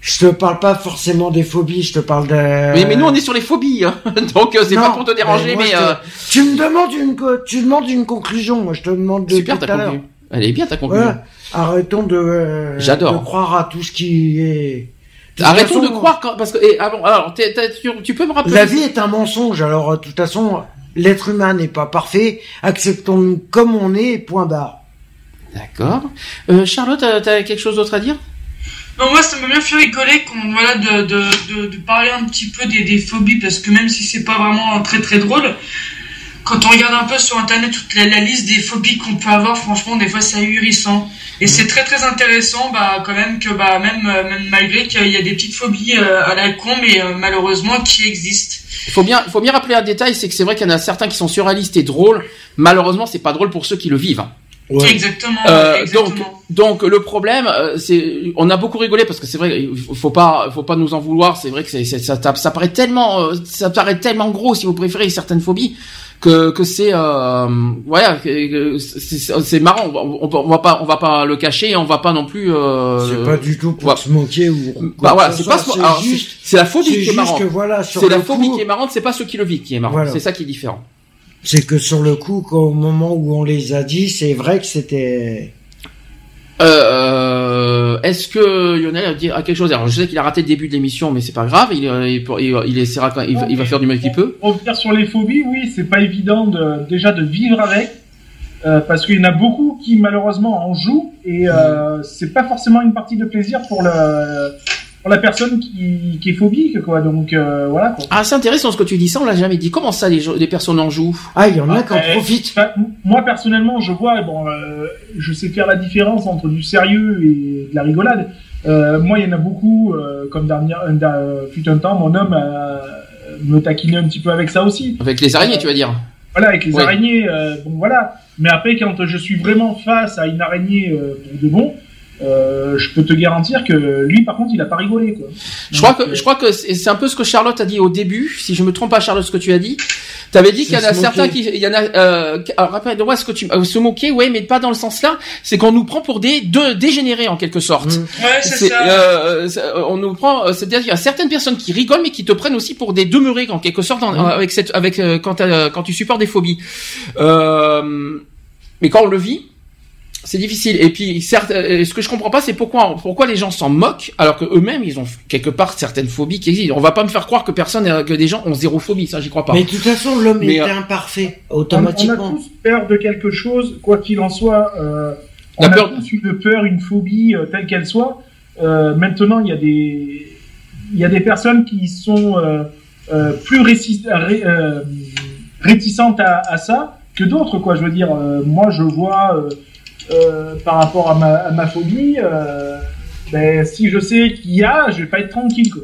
je te parle pas forcément des phobies, je te parle de. Mais, mais nous, on est sur les phobies, hein. *laughs* donc euh, c'est pas pour te déranger, mais te- euh, Tu me demandes une tu demandes une conclusion, moi je te demande de super tout ta à l'heure. conclusion. Elle est bien ta conclusion. Voilà. Arrêtons de, euh, J'adore. de croire à tout ce qui est. Arrêtons façon, de croire quand, parce que, et, ah bon, alors, t'as- tu, tu peux me rappeler. La vie est un mensonge, alors de toute façon, l'être humain n'est pas parfait, acceptons-nous comme on est, point barre. D'accord. Euh, Charlotte, t'as t'as quelque chose d'autre à dire? Non, moi, ça m'a bien fait rigoler qu'on, voilà, de, de, de, de parler un petit peu des, des phobies, parce que même si c'est pas vraiment très très drôle, quand on regarde un peu sur internet toute la, la liste des phobies qu'on peut avoir, franchement, des fois c'est ahurissant. Et c'est très très intéressant, bah, quand même, que, bah, même, euh, même malgré qu'il y a des petites phobies euh, à la con, mais euh, malheureusement qui existent. Il faut bien, faut bien rappeler un détail, c'est que c'est vrai qu'il y en a certains qui sont surréalistes et drôles. Malheureusement, c'est pas drôle pour ceux qui le vivent. Exactement, Euh, exactement. donc, donc le problème, euh, c'est, on a beaucoup rigolé parce que c'est vrai, il faut- faut pas, faut pas nous en vouloir. C'est vrai que c'est, c'est- ça, tape- ça paraît tellement, euh, ça paraît tellement gros si vous préférez certaines phobies que que c'est, euh, voilà, que- que c'est, marrant. On, on, on va pas, on va pas le cacher, on va pas non plus. Euh, c'est pas du tout pour ouais. se moquer ou. quoi Bah voilà, ce c'est pas, ce- c'est, juste. c'est la phobie C'est qui est marrante. voilà, C'est la phobie qui est marrante, c'est pas ceux qui le vivent qui est marrant. Voilà. C'est ça qui est différent. C'est que sur le coup, qu'au moment où on les a dit, c'est vrai que c'était. Euh, est-ce que Lionel a, dit, a quelque chose? Alors, je sais qu'il a raté le début de l'émission, mais c'est pas grave. Il, euh, il, il, il essaiera il, va- il va faire du mieux qu'il peut. Pour revenir sur les phobies, oui, c'est pas évident de, déjà de vivre avec, euh, parce qu'il y en a beaucoup qui malheureusement en jouent et euh, c'est pas forcément une partie de plaisir pour le pour la personne qui, qui est phobique, quoi. Donc euh, voilà. Quoi. Ah, c'est intéressant ce que tu dis. Ça, on l'a jamais dit. Comment ça, les, personnes en jouent? Ah, il y en a qui en Euh, profitent. moi personnellement, je vois, bon, euh, je sais faire la différence entre du sérieux et de la rigolade. Euh, moi, il y en a beaucoup, euh, comme dernier, un, d'un- fut un temps, mon homme euh, me taquinait un petit peu avec ça aussi. Avec les araignées, tu vas dire? Voilà, avec les Ouais. araignées, euh, bon voilà. Mais après, quand je suis vraiment face à une araignée euh, de bon, euh, je peux te garantir que lui, par contre, il a pas rigolé, quoi. Je crois que, euh, je crois que c'est c'est un peu ce que Charlotte a dit au début. Si je me trompe pas, Charlotte, ce que tu as dit, T'avais dit qu'il y en a certains moquer. qui, il y en a, euh, alors rappelle-moi ce que tu, euh, se moquer, ouais, mais pas dans le sens là. C'est qu'on nous prend pour des deux dégénérés en quelque sorte. Mm. Ouais, c'est ça. euh, euh, on nous prend, euh, c'est-à-dire qu'il y a certaines personnes qui rigolent, mais qui te prennent aussi pour des demeurés en quelque sorte en- avec cette, avec euh, quand quand tu supportes des phobies. Euh, mais quand on le vit, c'est difficile. Et puis, certes, euh, ce que je comprends pas, c'est pourquoi, pourquoi les gens s'en moquent, alors que eux-mêmes, ils ont quelque part certaines phobies qui existent. On va pas me faire croire que personne, que des gens ont zéro phobie, ça, j'y crois pas. Mais de toute façon, l'homme est euh, imparfait, On, on a automatiquement. tous peur de quelque chose, quoi qu'il en soit. Euh, on La a peur- tous une peur, une phobie, euh, telle qu'elle soit. Euh, maintenant, il y a des, il y a des personnes qui sont euh, euh, plus réci- ré- euh, réticentes à, à ça que d'autres, quoi. Je veux dire, euh, moi, je vois euh, par rapport à ma, à ma phobie, euh, ben, si je sais qu'il y a, je vais pas être tranquille, quoi.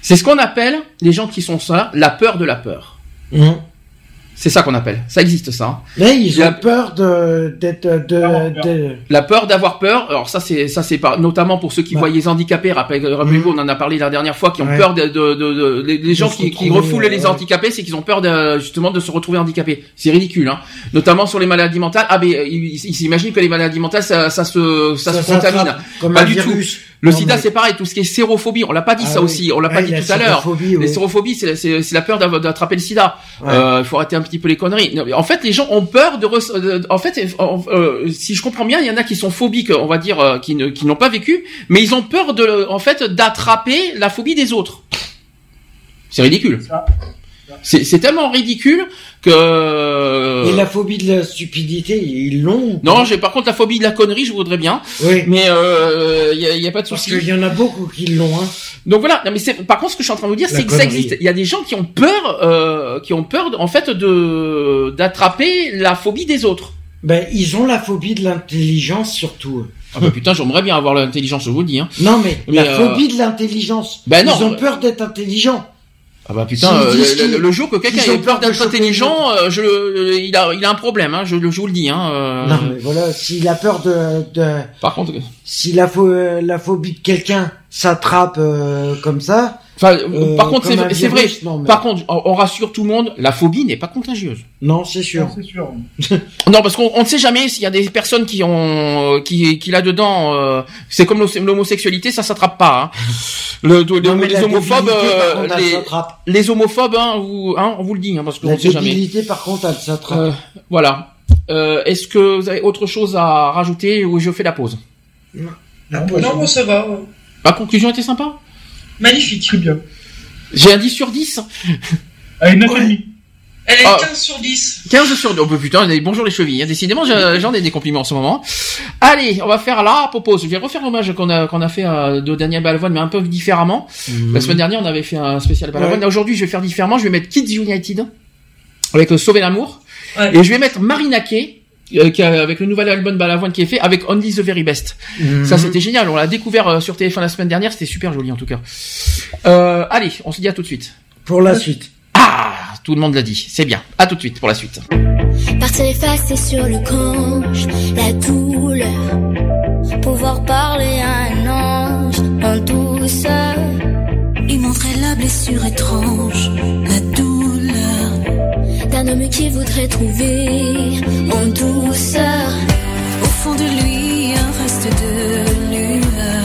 C'est ce qu'on appelle, les gens qui sont ça, la peur de la peur. Hum. C'est ça qu'on appelle. Ça existe, ça. hein. Là, ils Il y a- ont peur de d'être de, D'avoir peur. de- La peur d'avoir peur. Alors ça, c'est ça, c'est pas notamment pour ceux qui Bah. voient les handicapés. Rappelez- Rappelez-vous, on en a parlé la dernière fois, qui ont Ouais. peur de, de, de, de- les, les gens qui, qui refoulent les ouais. handicapés, c'est qu'ils ont peur de, justement de se retrouver handicapés. C'est ridicule, hein. Notamment sur les maladies mentales. Ah, mais ils ils s'imaginent que les maladies mentales, ça, ça se, ça, se contamine. comme Pas un du tout. Le Non, sida, mais- c'est pareil. Tout ce qui est sérophobie, on l'a pas dit Ah ça oui. aussi. On l'a pas Ouais, dit la tout à l'heure. sérophobie, Les sérophobies, c'est la peur d'avoir- d'attraper le sida. Ouais. Euh, Il faut arrêter un petit peu les conneries. En fait, les gens ont peur de. En fait, euh, si je comprends bien, il y en a qui sont phobiques, on va dire, euh, qui n'ont pas vécu, mais ils ont peur de, en fait, d'attraper la phobie des autres. C'est ridicule. Ça. C'est c'est tellement ridicule que. Et la phobie de la stupidité, ils l'ont Non, j'ai par contre la phobie de la connerie, je voudrais bien, Oui. mais il y, a, y a pas de Parce souci. qu'il y en a beaucoup qui l'ont, hein. Donc voilà, non, mais c'est par contre ce que je suis en train de vous dire, c'est que ça existe. Il y a des gens qui ont peur, euh, qui ont peur en fait de d'attraper la phobie des autres. Ben, ils ont la phobie de l'intelligence surtout. Ah bah putain, j'aimerais bien avoir l'intelligence, je vous le dis. Hein. Non, mais, Mais, la euh, phobie de l'intelligence. Ben non. Ils ont peur d'être intelligents. Ah bah putain, euh, le, le- qu'ils- le jour que quelqu'un ait peur d'être intelligent, euh, je, le- il a, il a un problème, hein, je, le- je vous le dis. Hein, euh. Non, mais voilà, s'il a peur de, de Par contre, si la, pho- la phobie de quelqu'un s'attrape euh, comme ça. Enfin, euh, par contre, c'est vrai. virus, Non, mais- Par contre, on, on rassure tout le monde, la phobie n'est pas contagieuse. non c'est sûr. Non, c'est sûr. *laughs* Non, parce qu'on on ne sait jamais s'il y a des personnes qui ont, euh, qui, qui là dedans, euh, c'est comme l'hom- l'homosexualité, ça s'attrape pas. Hein. *laughs* Le, le- Non, mais les la homophobes, euh, contre, les, les homophobes, hein, vous, hein, on vous le dit, hein, parce qu'on La ne sait jamais. débilité, par contre, elle s'attrape. Euh, voilà. Euh, Est-ce que vous avez autre chose à rajouter ou je fais la pause? La Non, pause. Non, bon, ça va. ouais. Ma conclusion était sympa? Magnifique. Très bien. J'ai un 10 sur 10. Allez, 9 Ouais. et demi. Elle est Ah. 15 sur 10. 15 sur 2. Oh, bah, putain, bonjour les chevilles. hein. Décidément, j'en ai des compliments en ce moment. Allez, on va faire la propose. Je vais refaire l'hommage qu'on a, qu'on a fait euh, de Daniel Balavoine, mais un peu différemment. Mhm. La semaine dernière, on avait fait un spécial Balavoine. Ouais. Aujourd'hui, je vais faire différemment. Je vais mettre Kids United avec euh, Sauver l'amour. Ouais. Et je vais mettre Marina Kay, euh, qui a- avec le nouvel album Balavoine qui est fait, avec Only the Very Best. Mhm. Ça, c'était génial. On l'a découvert euh, sur TF1 la semaine dernière. C'était super joli, en tout cas. Euh, allez, on se dit à tout de suite. Pour la suite. Ah, tout le monde l'a dit. C'est bien. À tout de suite pour la suite. Partir effacer sur le canche, la douleur. Pouvoir parler à un ange en douceur. Lui montrer la blessure étrange, la D'un homme qui voudrait trouver en douceur. Au fond de lui, un reste de lueur.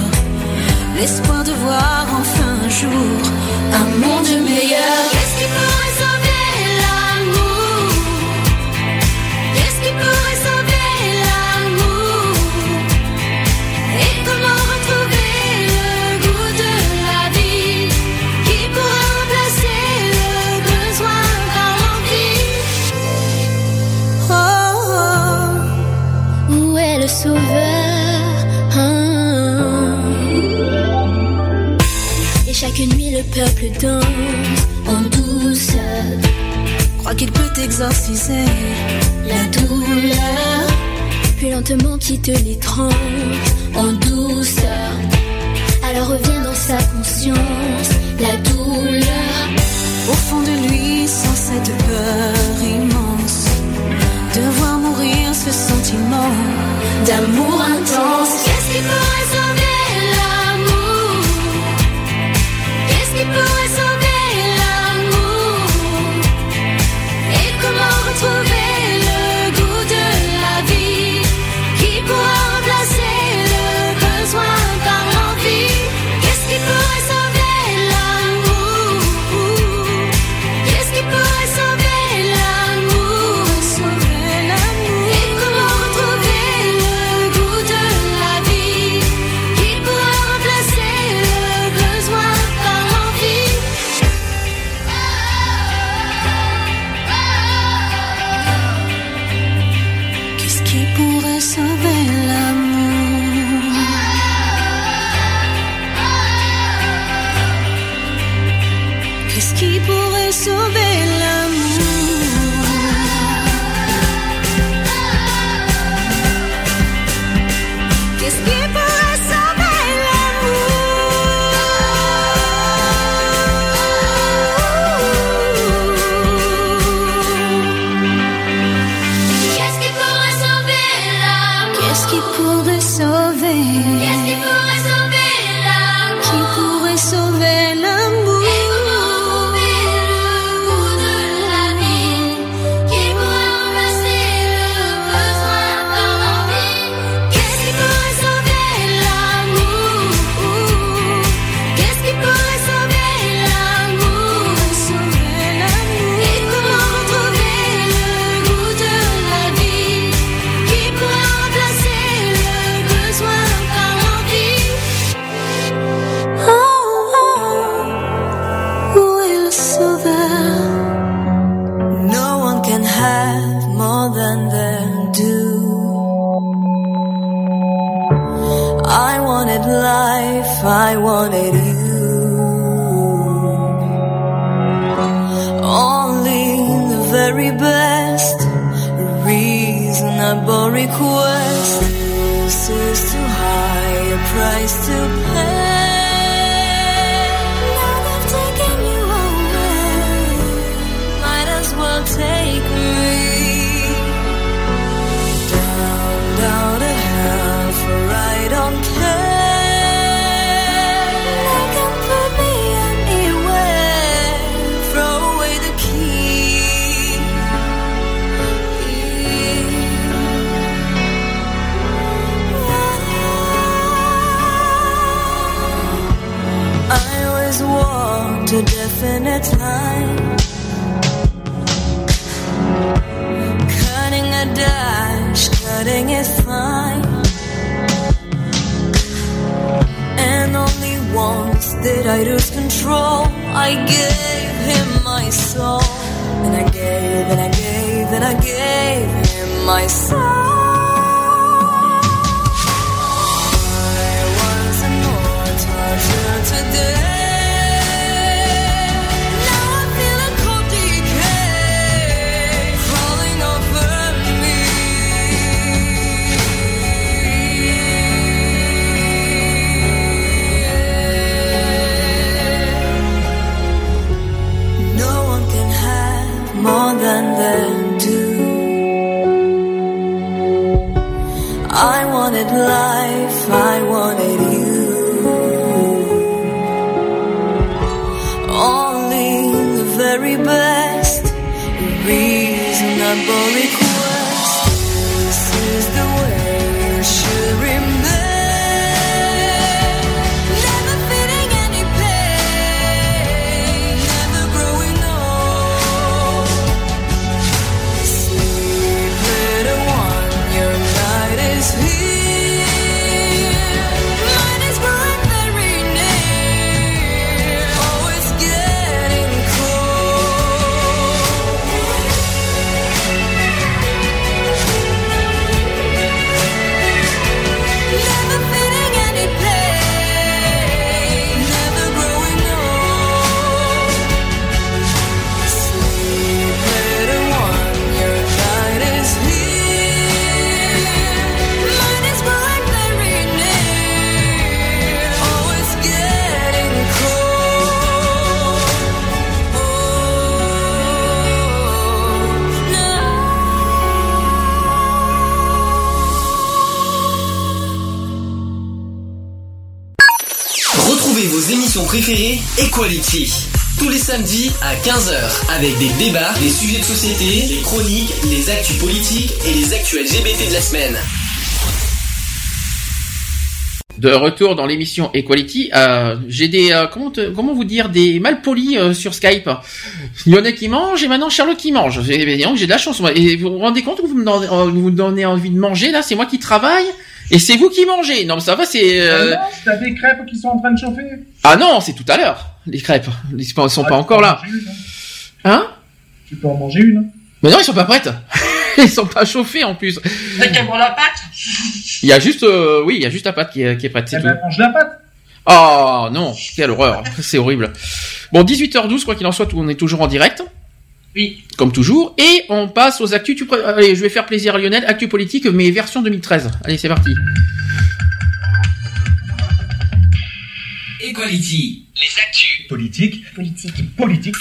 L'espoir de voir enfin un jour Un monde meilleur. Qu'est-ce qui pourrait peuple danse en douceur. Crois qu'il peut exorciser La douleur, puis lentement quitte l'étrange en douceur. Alors revient dans sa conscience la douleur. Au fond de lui, sans cette peur immense De voir mourir ce sentiment D'amour intense, qu'est-ce qui pourrait sauver price to infinite time. Cutting a dash, cutting is fine. And only once did I lose control. I gave him my soul. And I gave, and I gave, and I gave him my soul. préféré, Equality. Tous les samedis à 15h, avec des débats, des sujets de société, des chroniques, les actus politiques et les actus LGBT de la semaine. De retour dans l'émission Equality, euh, j'ai des euh, comment, comment vous dire des malpolis euh, sur Skype. Lionel qui mange et maintenant Charlotte qui mange. J'ai de la chance. Vous vous rendez compte que vous me donnez, euh, vous donnez envie de manger là? C'est moi qui travaille et c'est vous qui mangez. Non mais ça va, c'est. Ah non, t'as des crêpes qui sont en train de chauffer. Ah non, c'est tout à l'heure, les crêpes. Ils sont pas ah, encore là. Hein, hein Tu peux en manger une. Hein. Mais non, ils sont pas prêtes. *laughs* ils sont pas chauffés en plus. C'est pour la pâte. Il y a juste, euh, oui, il y a juste la pâte qui est, qui prête. C'est eh ben, mange la pâte. Oh non, quelle horreur, c'est horrible. Bon, 18h12, quoi qu'il en soit, on est toujours en direct. Oui. Comme toujours. Et on passe aux actus. Tu... Allez, je vais faire plaisir à Lionel. Actu politique, mais version 2013. Allez, c'est parti. Equality. Les actus. Politique. Politique. Politique.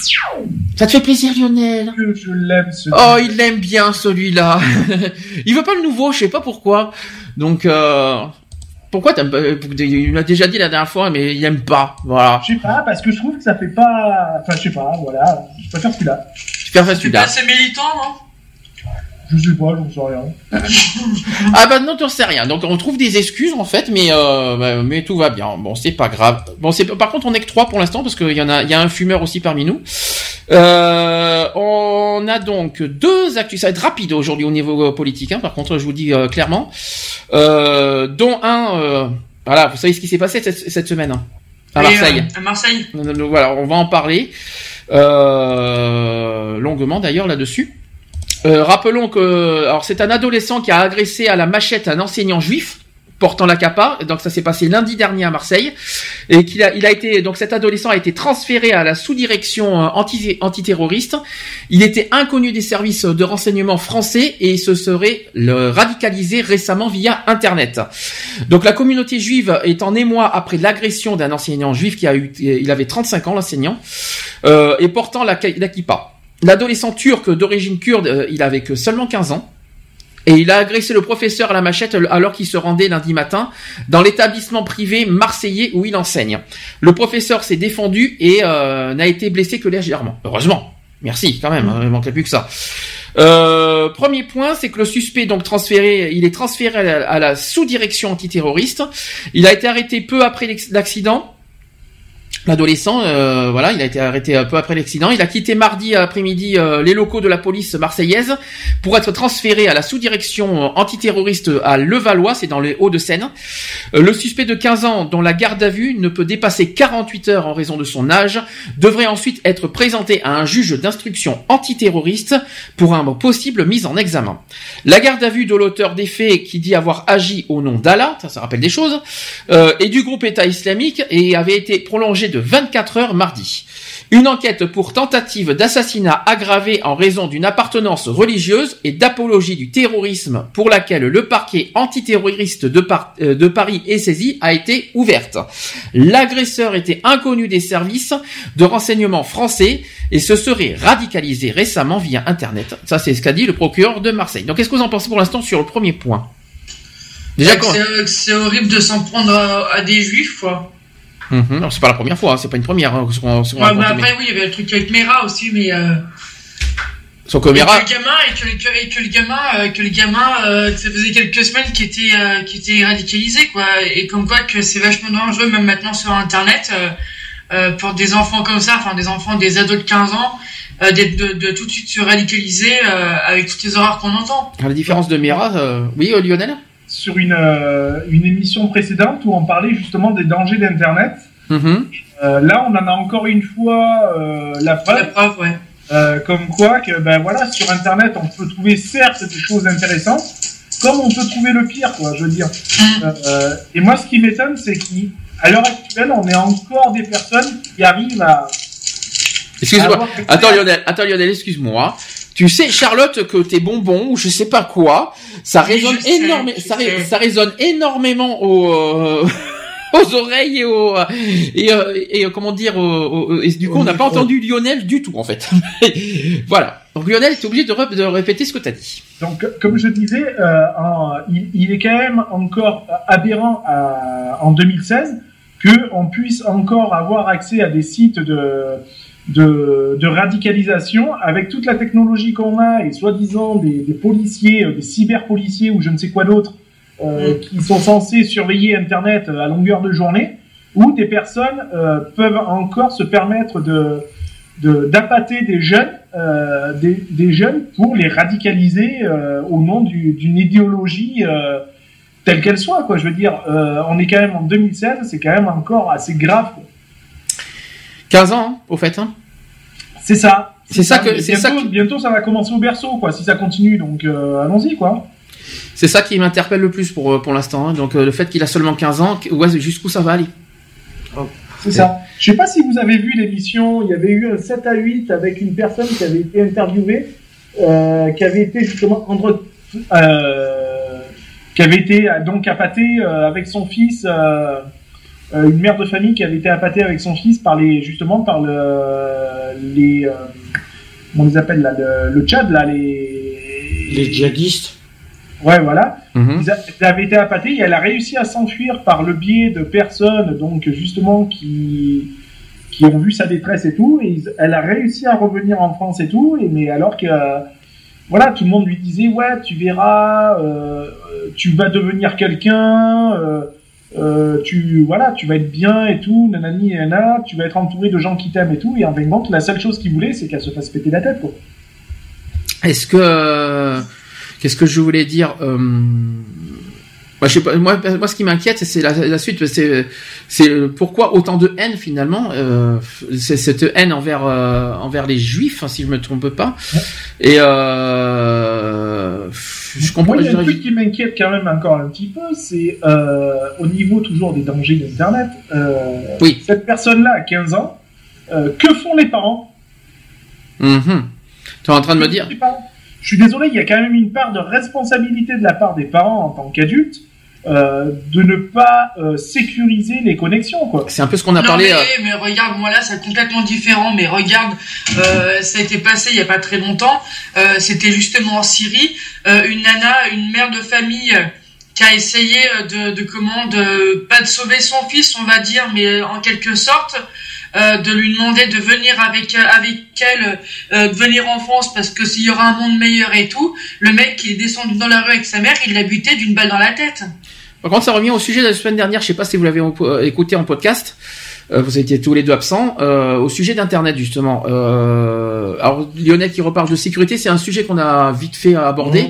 Ça te fait plaisir, Lionel Que je l'aime ce Oh, il l'aime bien celui-là. *laughs* il veut pas le nouveau, je sais pas pourquoi. Donc, euh, pourquoi t'aimes pas Il m'a déjà dit la dernière fois, mais il aime pas. Voilà. Je sais pas, parce que je trouve que ça fait pas. Enfin, je sais pas, voilà. Je préfère celui-là. Je préfère Tu celui-là. assez militant, non? Je sais pas, j'en sais rien. *laughs* Ah bah non, t'en sais rien. Donc on trouve des excuses en fait, mais euh, bah, mais tout va bien. Bon, c'est pas grave. Bon, c'est par contre on est que trois pour l'instant parce qu'il y en a, il y a un fumeur aussi parmi nous. Euh, on a donc deux actus. Ça va être rapide aujourd'hui au niveau euh, politique. Hein, par contre, je vous le dis euh, clairement, euh, dont un. euh, voilà, vous savez ce qui s'est passé cette, cette semaine hein, à Marseille. euh, à Marseille. Voilà, on va en parler euh, longuement d'ailleurs là-dessus. Euh, rappelons que c'est un adolescent qui a agressé à la machette un enseignant juif portant la capa. Donc ça s'est passé lundi dernier à Marseille et qu'il a il a été donc cet adolescent a été transféré à la sous-direction euh, anti antiterroriste. Il était inconnu des services de renseignement français et se serait radicalisé récemment via internet. Donc la communauté juive est en émoi après l'agression d'un enseignant juif qui a eu il avait 35 ans l'enseignant euh, et portant la, la kippa. L'adolescent turc d'origine kurde, euh, il avait que seulement 15 ans. Et il a agressé le professeur à la machette alors qu'il se rendait lundi matin dans l'établissement privé marseillais où il enseigne. Le professeur s'est défendu et euh, n'a été blessé que légèrement. Heureusement. Merci quand même, hein, il manquait plus que ça. Euh, premier point, c'est que le suspect donc transféré, il est transféré à la, la sous-direction antiterroriste. Il a été arrêté peu après l'accident. L'adolescent, euh, voilà, il a été arrêté peu après l'accident. Il a quitté mardi après-midi euh, les locaux de la police marseillaise pour être transféré à la sous-direction euh, antiterroriste à Levallois, c'est dans les Hauts-de-Seine. Euh, le suspect de 15 ans, dont la garde à vue ne peut dépasser 48 heures en raison de son âge, devrait ensuite être présenté à un juge d'instruction antiterroriste pour un possible mise en examen. La garde à vue de l'auteur des faits qui dit avoir agi au nom d'Allah, ça, ça rappelle des choses, euh, et du groupe État islamique et avait été prolongée de 24 heures mardi. Une enquête pour tentative d'assassinat aggravé en raison d'une appartenance religieuse et d'apologie du terrorisme pour laquelle le parquet antiterroriste de, Par- euh, de Paris est saisi a été ouverte. L'agresseur était inconnu des services de renseignement français et se serait radicalisé récemment via Internet. Ça, c'est ce qu'a dit le procureur de Marseille. Donc, qu'est-ce que vous en pensez pour l'instant sur le premier point? Déjà, C'est horrible de s'en prendre à, à des juifs, quoi. Mhm. Non, c'est pas la première fois, hein, c'est pas une première. Hein, ce qu'on- ce qu'on Ouais, mais raconte, mais- après, oui, il y avait le truc avec Mera aussi, mais. Euh... Son Et caméra. que le gamin, et que, que- et que le gamin, euh, que le gamin, euh, que ça faisait quelques semaines qui était, euh, qui était radicalisé, quoi. Et comme quoi que c'est vachement dangereux, même maintenant sur Internet, euh, euh, pour des enfants comme ça, enfin des enfants, des ados de 15 ans, euh, d'être- de, de, tout de suite se radicaliser euh, avec toutes les horreurs qu'on entend. À la différence de Mira, euh, oui, euh, Lionel? Sur une, euh, une émission précédente où on parlait justement des dangers d'Internet. Mhm. Euh, là, on en a encore une fois euh, la preuve. La preuve, ouais. Euh, comme quoi que ben voilà sur internet on peut trouver certes des choses intéressantes comme on peut trouver le pire quoi je veux dire et moi ce qui m'étonne c'est qu'à l'heure actuelle on est encore des personnes qui arrivent à Excuse-moi. avoir- Attends Lionel, attends Lionel, excuse-moi. Tu sais, Charlotte, que tes bonbons ou je sais pas quoi, ça Oui, résonne énormément, ça, ré- sais. ça résonne énormément aux, euh, *laughs* aux oreilles et aux et, euh, et, euh, comment dire aux- aux- et du coup Au on n'a pas entendu Lionel du tout en fait. *laughs* voilà. Donc Lionel, t'es obligé de, répéter ce que t'as dit. donc comme je disais euh, en- il, il est quand même encore aberrant à- en 2016 que on puisse encore avoir accès à des sites de de, de radicalisation avec toute la technologie qu'on a et soi-disant des, des policiers, euh, des cyberpoliciers ou je ne sais quoi d'autre euh, qui sont censés surveiller Internet euh, à longueur de journée, où des personnes euh, peuvent encore se permettre de de- d'appâter des jeunes, euh, des, des jeunes pour les radicaliser euh, au nom du- d'une idéologie euh, telle qu'elle soit. Quoi, je veux dire, euh, on est quand même en 2016, c'est quand même encore assez grave. quoi. 15 ans, hein, au fait. Hein. C'est ça. C'est ça que c'est ça. Bientôt, bientôt, ça va commencer au berceau, quoi. Si ça continue, donc euh, allons-y, quoi. C'est ça qui m'interpelle le plus pour pour l'instant. hein. Donc euh, le fait qu'il a seulement 15 ans, jusqu'où ça va aller? C'est ça. Je sais pas si vous avez vu l'émission, il y avait eu un 7 à 8 avec une personne qui avait été interviewée, euh, qui avait été justement entre, euh, qui avait été euh, donc appâtée euh, avec son fils, euh, une mère de famille qui avait été appâtée avec son fils par les justement par le les euh, comment on les appelle là le, le Tchad là les Les djihadistes. ouais voilà. Ils, a- ils avaient été appâtés et elle a réussi à s'enfuir par le biais de personnes donc justement qui qui ont vu sa détresse et tout. Et ils- elle a réussi à revenir en France et tout. Et mais alors que euh, voilà tout le monde lui disait ouais tu verras euh, euh, tu vas devenir quelqu'un euh, euh, tu voilà tu vas être bien et tout nanani et nana tu vas être entouré de gens qui t'aiment et tout et en fin de la seule chose qu'il voulait c'est qu'elle se fasse péter la tête quoi Est-ce que qu'est-ce que je voulais dire euh, moi, je sais pas, moi, moi, ce qui m'inquiète, c'est la, la suite. C'est, c'est pourquoi autant de haine finalement. Euh, c'est cette haine envers envers les juifs, hein, si je me trompe pas. Et euh, je comprends. Moi, il y a un truc qui m'inquiète quand même encore un petit peu, c'est euh, au niveau toujours des dangers d'Internet. Euh, Oui. Cette personne-là a 15 ans. euh, que font les parents? Mhm. Tu es en train de me dire. Je suis désolé, il y a quand même une part de responsabilité de la part des parents en tant qu'adultes euh, de ne pas euh, sécuriser les connexions, quoi. C'est un peu ce qu'on a non, parlé. mais, euh, mais regarde, moi là, c'est complètement différent. Mais regarde, euh, ça a été passé il y a pas très longtemps. Euh, C'était justement en Syrie, euh, une nana, une mère de famille qui a essayé de, de comment, de pas de sauver son fils, on va dire, mais en quelque sorte. euh, de lui demander de venir avec avec elle, euh, de venir en France parce que s'il y aura un monde meilleur et tout, le mec il est descendu dans la rue avec sa mère, il l'a buté d'une balle dans la tête. Par contre, ça revient au sujet de la semaine dernière. Je sais pas si vous l'avez euh, écouté en podcast. Euh, vous étiez tous les deux absents euh, au sujet d'internet justement. Euh, alors Lionel qui reparle de sécurité, c'est un sujet qu'on a vite fait aborder. Mhm.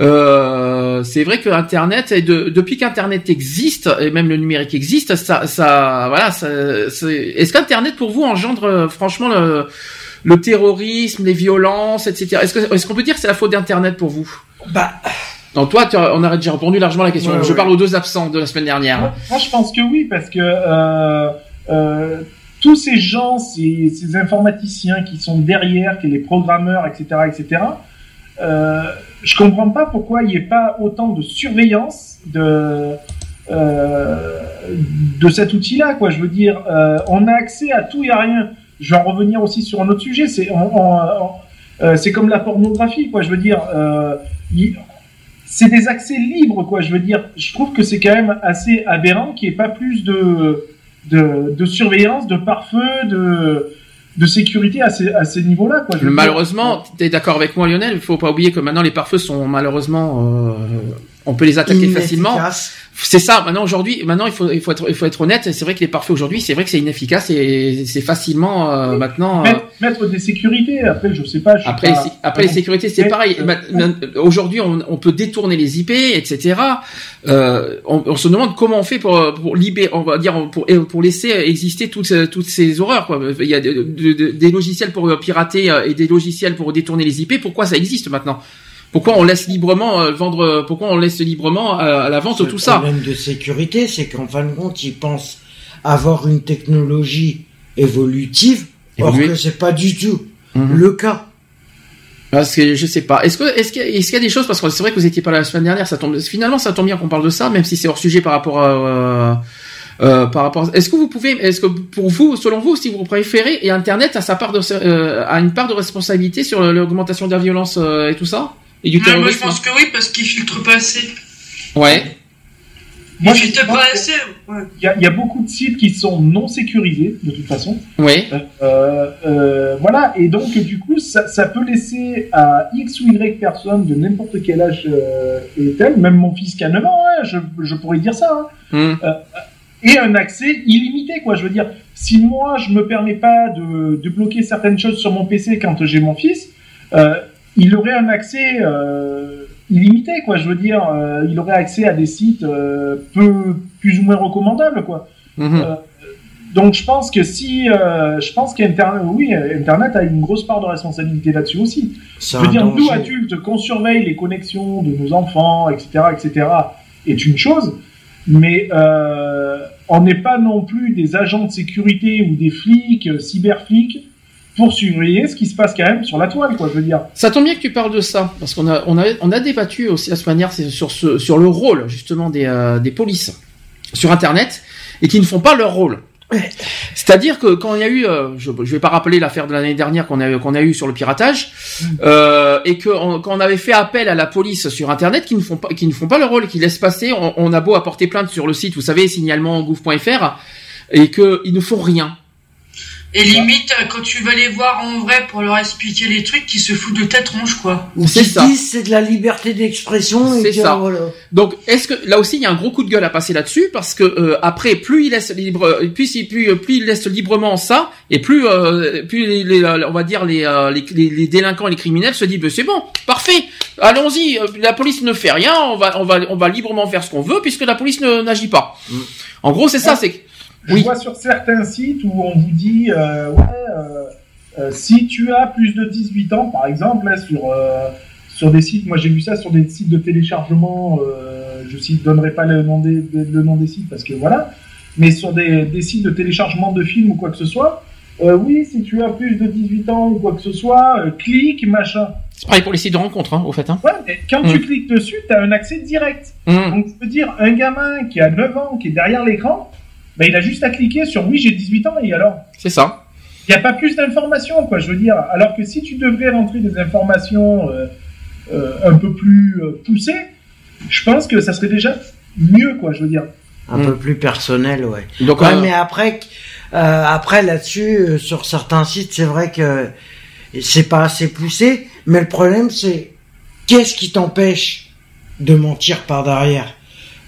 Euh, c'est vrai que Internet, et de- depuis qu'Internet existe et même le numérique existe, ça, ça, voilà, ça, c'est- est-ce qu'Internet pour vous engendre euh, franchement le, le terrorisme, les violences, etc. Est-ce que, est-ce qu'on peut dire que c'est la faute d'Internet pour vous? Bah, Non, toi, on a déjà répondu largement à la question. Ouais, Je ouais. parle aux deux absents de la semaine dernière. Moi, moi, je pense que oui, parce que euh, euh, tous ces gens, ces, ces informaticiens qui sont derrière, qui sont les programmeurs, etc., etc., euh, je comprends pas pourquoi il n'y ait pas autant de surveillance de euh, de cet outil-là, quoi. Je veux dire, on a accès à tout et à rien. Je vais en revenir aussi sur un autre sujet. C'est on- on- on- c'est comme la pornographie, quoi. Je veux dire, c'est des accès libres, quoi. Je veux dire, je trouve que c'est quand même assez aberrant qu'il n'y ait pas plus de, de, de surveillance, de pare-feu, de, de sécurité à ces, à ces niveaux-là, quoi. Malheureusement, tu es d'accord avec moi, Lionel. Il faut pas oublier que maintenant les pare-feux sont malheureusement, euh, on peut les attaquer facilement. C'est ça. Maintenant, aujourd'hui, maintenant il faut, il faut être, il faut être honnête. C'est vrai que les pare-feux aujourd'hui, c'est vrai que c'est inefficace et c'est facilement euh, maintenant. euh, Mettre, mettre des sécurités, après, je sais pas. je Après, pas- les- après les sécurités, c'est pareil. euh, ma- Aujourd'hui, on, on peut détourner les IP, etc. Euh, on, on se demande comment on fait pour, pour libérer, on va dire, pour, pour laisser exister toutes, toutes ces horreurs. Quoi. Il y a de- de- de- des logiciels pour pirater euh, et des logiciels pour détourner les IP. Pourquoi ça existe maintenant? Pourquoi on laisse librement euh, vendre Pourquoi on laisse librement à, à la vente tout Le ça problème de sécurité, c'est qu'en fin de compte, ils pensent avoir une technologie évolutive, Évoluer. or que c'est pas du tout Mhm. le cas. Parce que je sais pas. Est-ce que est-ce qu'il y, a- y des choses parce que c'est vrai que vous étiez pas là la semaine dernière. Ça tombe finalement ça tombe bien qu'on parle de ça, même si c'est hors sujet par rapport à euh, euh, par rapport. Est-ce que vous pouvez est-ce que pour vous selon vous si vous préférez et Internet a sa part de euh, a une part de responsabilité sur l'augmentation de la violence euh, et tout ça? Et du Ouais, moi je terrorisme. pense que oui, parce qu'il filtre pas assez. Ouais. Moi, je pas assez. Ouais. Il y, a, il y a beaucoup de sites qui sont non sécurisés, de toute façon. Ouais. Euh, euh, voilà, et donc du coup, ça, ça peut laisser à X ou Y personnes de n'importe quel âge euh, est-elle, même mon fils qui a 9 ans, hein, je, je pourrais dire ça, hein, Hum. et un accès illimité, quoi. Je veux dire, si moi je me permets pas de, de bloquer certaines choses sur mon PC quand j'ai mon fils, euh, il aurait un accès euh, illimité, quoi. Je veux dire, euh, il aurait accès à des sites euh, peu plus ou moins recommandables, quoi. Mhm. Euh, donc je pense que si, euh, je pense qu'Internet, oui, Internet a une grosse part de responsabilité là-dessus aussi. Je veux dire, nous adultes, qu'on surveille les connexions de nos enfants, etc., etc., est une chose, mais euh, on n'est pas non plus des agents de sécurité ou des flics, cyberflics, pour surveiller ce qui se passe quand même sur la toile, quoi, je veux dire. Ça tombe bien que tu parles de ça, parce qu'on a, on a, on a débattu aussi à ce manière sur, ce, sur le rôle, justement, des, euh, des polices sur Internet, et qui ne font pas leur rôle. C'est-à-dire que quand il y a eu, euh, je, je vais pas rappeler l'affaire de l'année dernière qu'on a qu'on a eu sur le piratage, euh, et que on, quand on avait fait appel à la police sur Internet, qui ne font pas, qui ne font pas leur rôle, qui laissent passer, on, on a beau apporter plainte sur le site, vous savez, signalement.gouv.fr, et que ils ne font rien. Et limite, quand tu vas les voir en vrai pour leur expliquer les trucs, qui se foutent de tête ronge, quoi. C'est ça. C'est de la liberté d'expression. C'est ça. Voilà. Donc, est-ce que là aussi il y a un gros coup de gueule à passer là-dessus parce que euh, après, plus il laisse libre, plus, plus, plus il laisse librement ça, et plus, euh, plus les, les, on va dire les, euh, les, les, délinquants et les criminels se disent, ben, c'est bon, parfait, allons-y, la police ne fait rien, on va, on va, on va librement faire ce qu'on veut puisque la police n'agit pas. Mm. En gros, c'est ça, c'est je vois sur certains sites où on vous dit, euh, ouais, euh, euh, si tu as plus de 18 ans, par exemple, là, sur, sur des sites, moi j'ai vu ça sur des sites de téléchargement, je ne donnerai pas le nom, des, le nom des sites parce que voilà, mais sur des, des sites de téléchargement de films ou quoi que ce soit, oui, si tu as plus de 18 ans ou quoi que ce soit, clique, machin. C'est pareil pour les sites de rencontres, hein, au fait. Hein. Ouais, mais quand tu mm. cliques dessus, tu as un accès direct. Mm. Donc, je veux dire, un gamin qui a 9 ans, qui est derrière l'écran, il a juste à cliquer sur oui, j'ai 18 ans et alors? C'est ça. Il n'y a pas plus d'informations, quoi, je veux dire. Alors que si tu devrais rentrer des informations euh, euh, un peu plus euh, poussées, je pense que ça serait déjà mieux, quoi, je veux dire. Un peu mm. plus personnel, ouais. Donc, ouais, mais après, après là-dessus, sur certains sites, c'est vrai que c'est pas assez poussé. Mais le problème, c'est qu'est-ce qui t'empêche de mentir par derrière?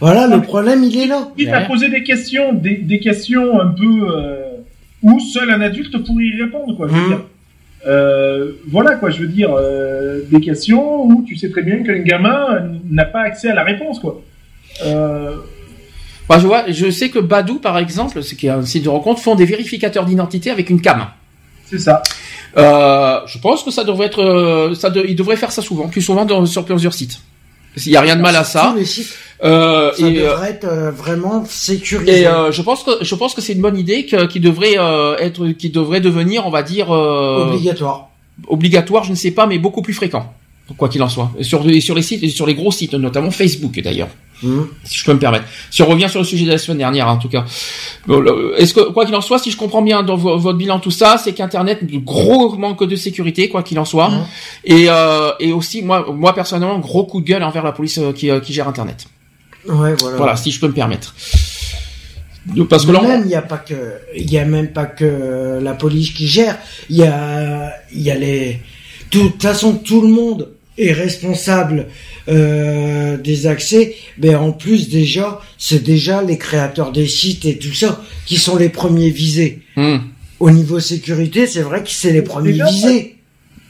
Voilà, le problème, il est là. Il t'a posé des questions, des, questions un peu euh, où seul un adulte pourrait y répondre, quoi. Je veux dire. Euh, voilà, quoi. Je veux dire, euh, des questions où tu sais très bien qu'un gamin n'a pas accès à la réponse, quoi. Bah, je vois, je sais que Badou, par exemple, ce qui est un site de rencontre, font des vérificateurs d'identité avec une cam. C'est ça. je pense que ça devrait être, ça de, ils devraient faire ça souvent, plus souvent dans, sur plusieurs sites. Il n'y a rien de mal à ça. Euh, ça devrait euh, être euh, vraiment sécurisé. Et euh, je pense que je pense que c'est une bonne idée que, qui devrait euh, être, qui devrait devenir, on va dire obligatoire. Obligatoire, je ne sais pas, mais beaucoup plus fréquent quoi qu'il en soit. Et sur, sur les sites, et sur les gros sites, notamment Facebook d'ailleurs, mmh. si je peux me permettre. Si on revient sur le sujet de la semaine dernière, en tout cas. Est-ce que, quoi qu'il en soit, si je comprends bien dans votre bilan tout ça, c'est qu'Internet, gros manque de sécurité, quoi qu'il en soit, mmh. et, euh, et aussi, moi, moi personnellement, gros coup de gueule envers la police euh, qui, euh, qui gère Internet. Ouais, voilà. Voilà, si je peux me permettre. Parce que même il n'y a pas que, il y a même pas que la police qui gère. Il y a, il y a les, de toute façon, tout le monde est responsable euh, des accès, mais en plus déjà, c'est déjà les créateurs des sites et tout ça qui sont les premiers visés. Hmm. Au niveau sécurité, c'est vrai que c'est les premiers visés.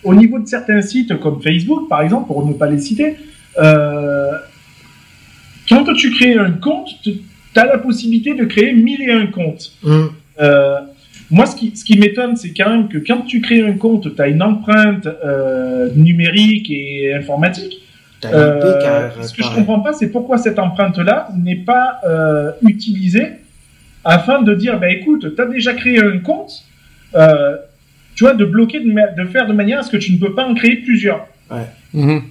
Au niveau de certains sites comme Facebook, par exemple, pour ne pas les citer, euh, quand tu crées un compte, tu as la possibilité de créer mille et un comptes. Hmm. Euh, moi, ce qui, ce qui m'étonne, c'est quand même que quand tu crées un compte, tu as une empreinte euh, numérique et informatique. Euh, ce que je comprends pas, c'est pourquoi cette empreinte-là n'est pas euh, utilisée afin de dire, bah écoute, tu as déjà créé un compte, euh, tu vois, de bloquer, de, de, faire de manière à ce que tu ne peux pas en créer plusieurs. Ouais. Mhm.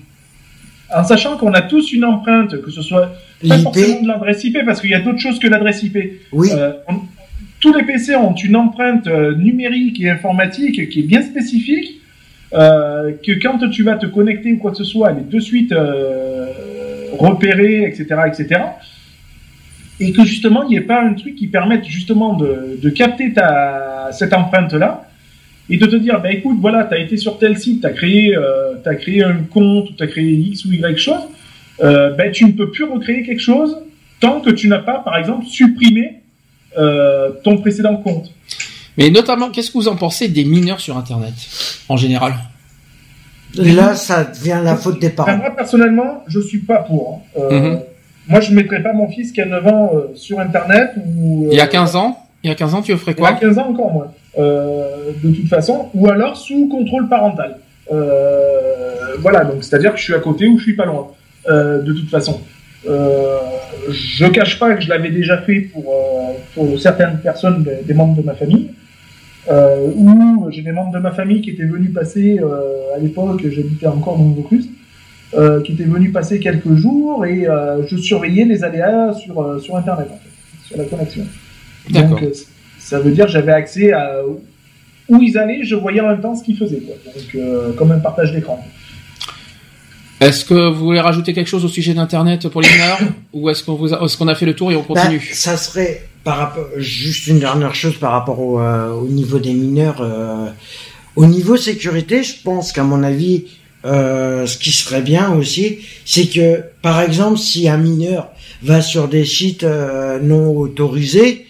En sachant qu'on a tous une empreinte, que ce soit pas forcément de l'adresse IP, parce qu'il y a d'autres choses que l'adresse IP. Oui. Euh, tous les PC ont une empreinte euh, numérique et informatique qui est bien spécifique, euh, que quand tu vas te connecter ou quoi que ce soit, elle est de suite euh, repérée, etc., etc. Et que justement, il n'y ait pas un truc qui permette justement de, de capter ta, cette empreinte-là et de te dire, bah écoute, voilà, tu as été sur tel site, tu as, créé, euh, créé un compte, tu as créé X ou Y chose, euh, ben, tu ne peux plus recréer quelque chose tant que tu n'as pas, par exemple, supprimé ton précédent compte. Mais notamment, qu'est-ce que vous en pensez des mineurs sur Internet, en général? Là, ça devient la faute des parents. moi, personnellement, je suis pas pour. Hein. Euh, mhm. Moi, je ne mettrais pas mon fils qui a 9 ans euh, sur Internet. Ou, Il y a 15 ans? Il y a 15 ans, tu ferais Il y a quoi? 15 ans encore moins. Euh, de toute façon, ou alors sous contrôle parental. Euh, voilà, donc c'est-à-dire que je suis à côté ou je suis pas loin. Euh, de toute façon. Euh, je cache pas que je l'avais déjà fait pour, euh, pour certaines personnes, des, des membres de ma famille. Euh, où j'ai des membres de ma famille qui étaient venus passer, à l'époque j'habitais encore dans le Vaucluse, qui étaient venus passer quelques jours et je surveillais les aléas sur, sur Internet, en fait, sur la connexion. Donc, ça veut dire que j'avais accès à où ils allaient, je voyais en même temps ce qu'ils faisaient, quoi. Donc, comme un partage d'écran. Est-ce que vous voulez rajouter quelque chose au sujet d'Internet pour les mineurs *coughs* ou est-ce qu'on vous a, est-ce qu'on a fait le tour et on Bah, continue ça serait par rapport juste une dernière chose par rapport au, euh, au niveau des mineurs. euh, au niveau sécurité, je pense qu'à mon avis, euh, ce qui serait bien aussi, c'est que par exemple, si un mineur va sur des sites non autorisés,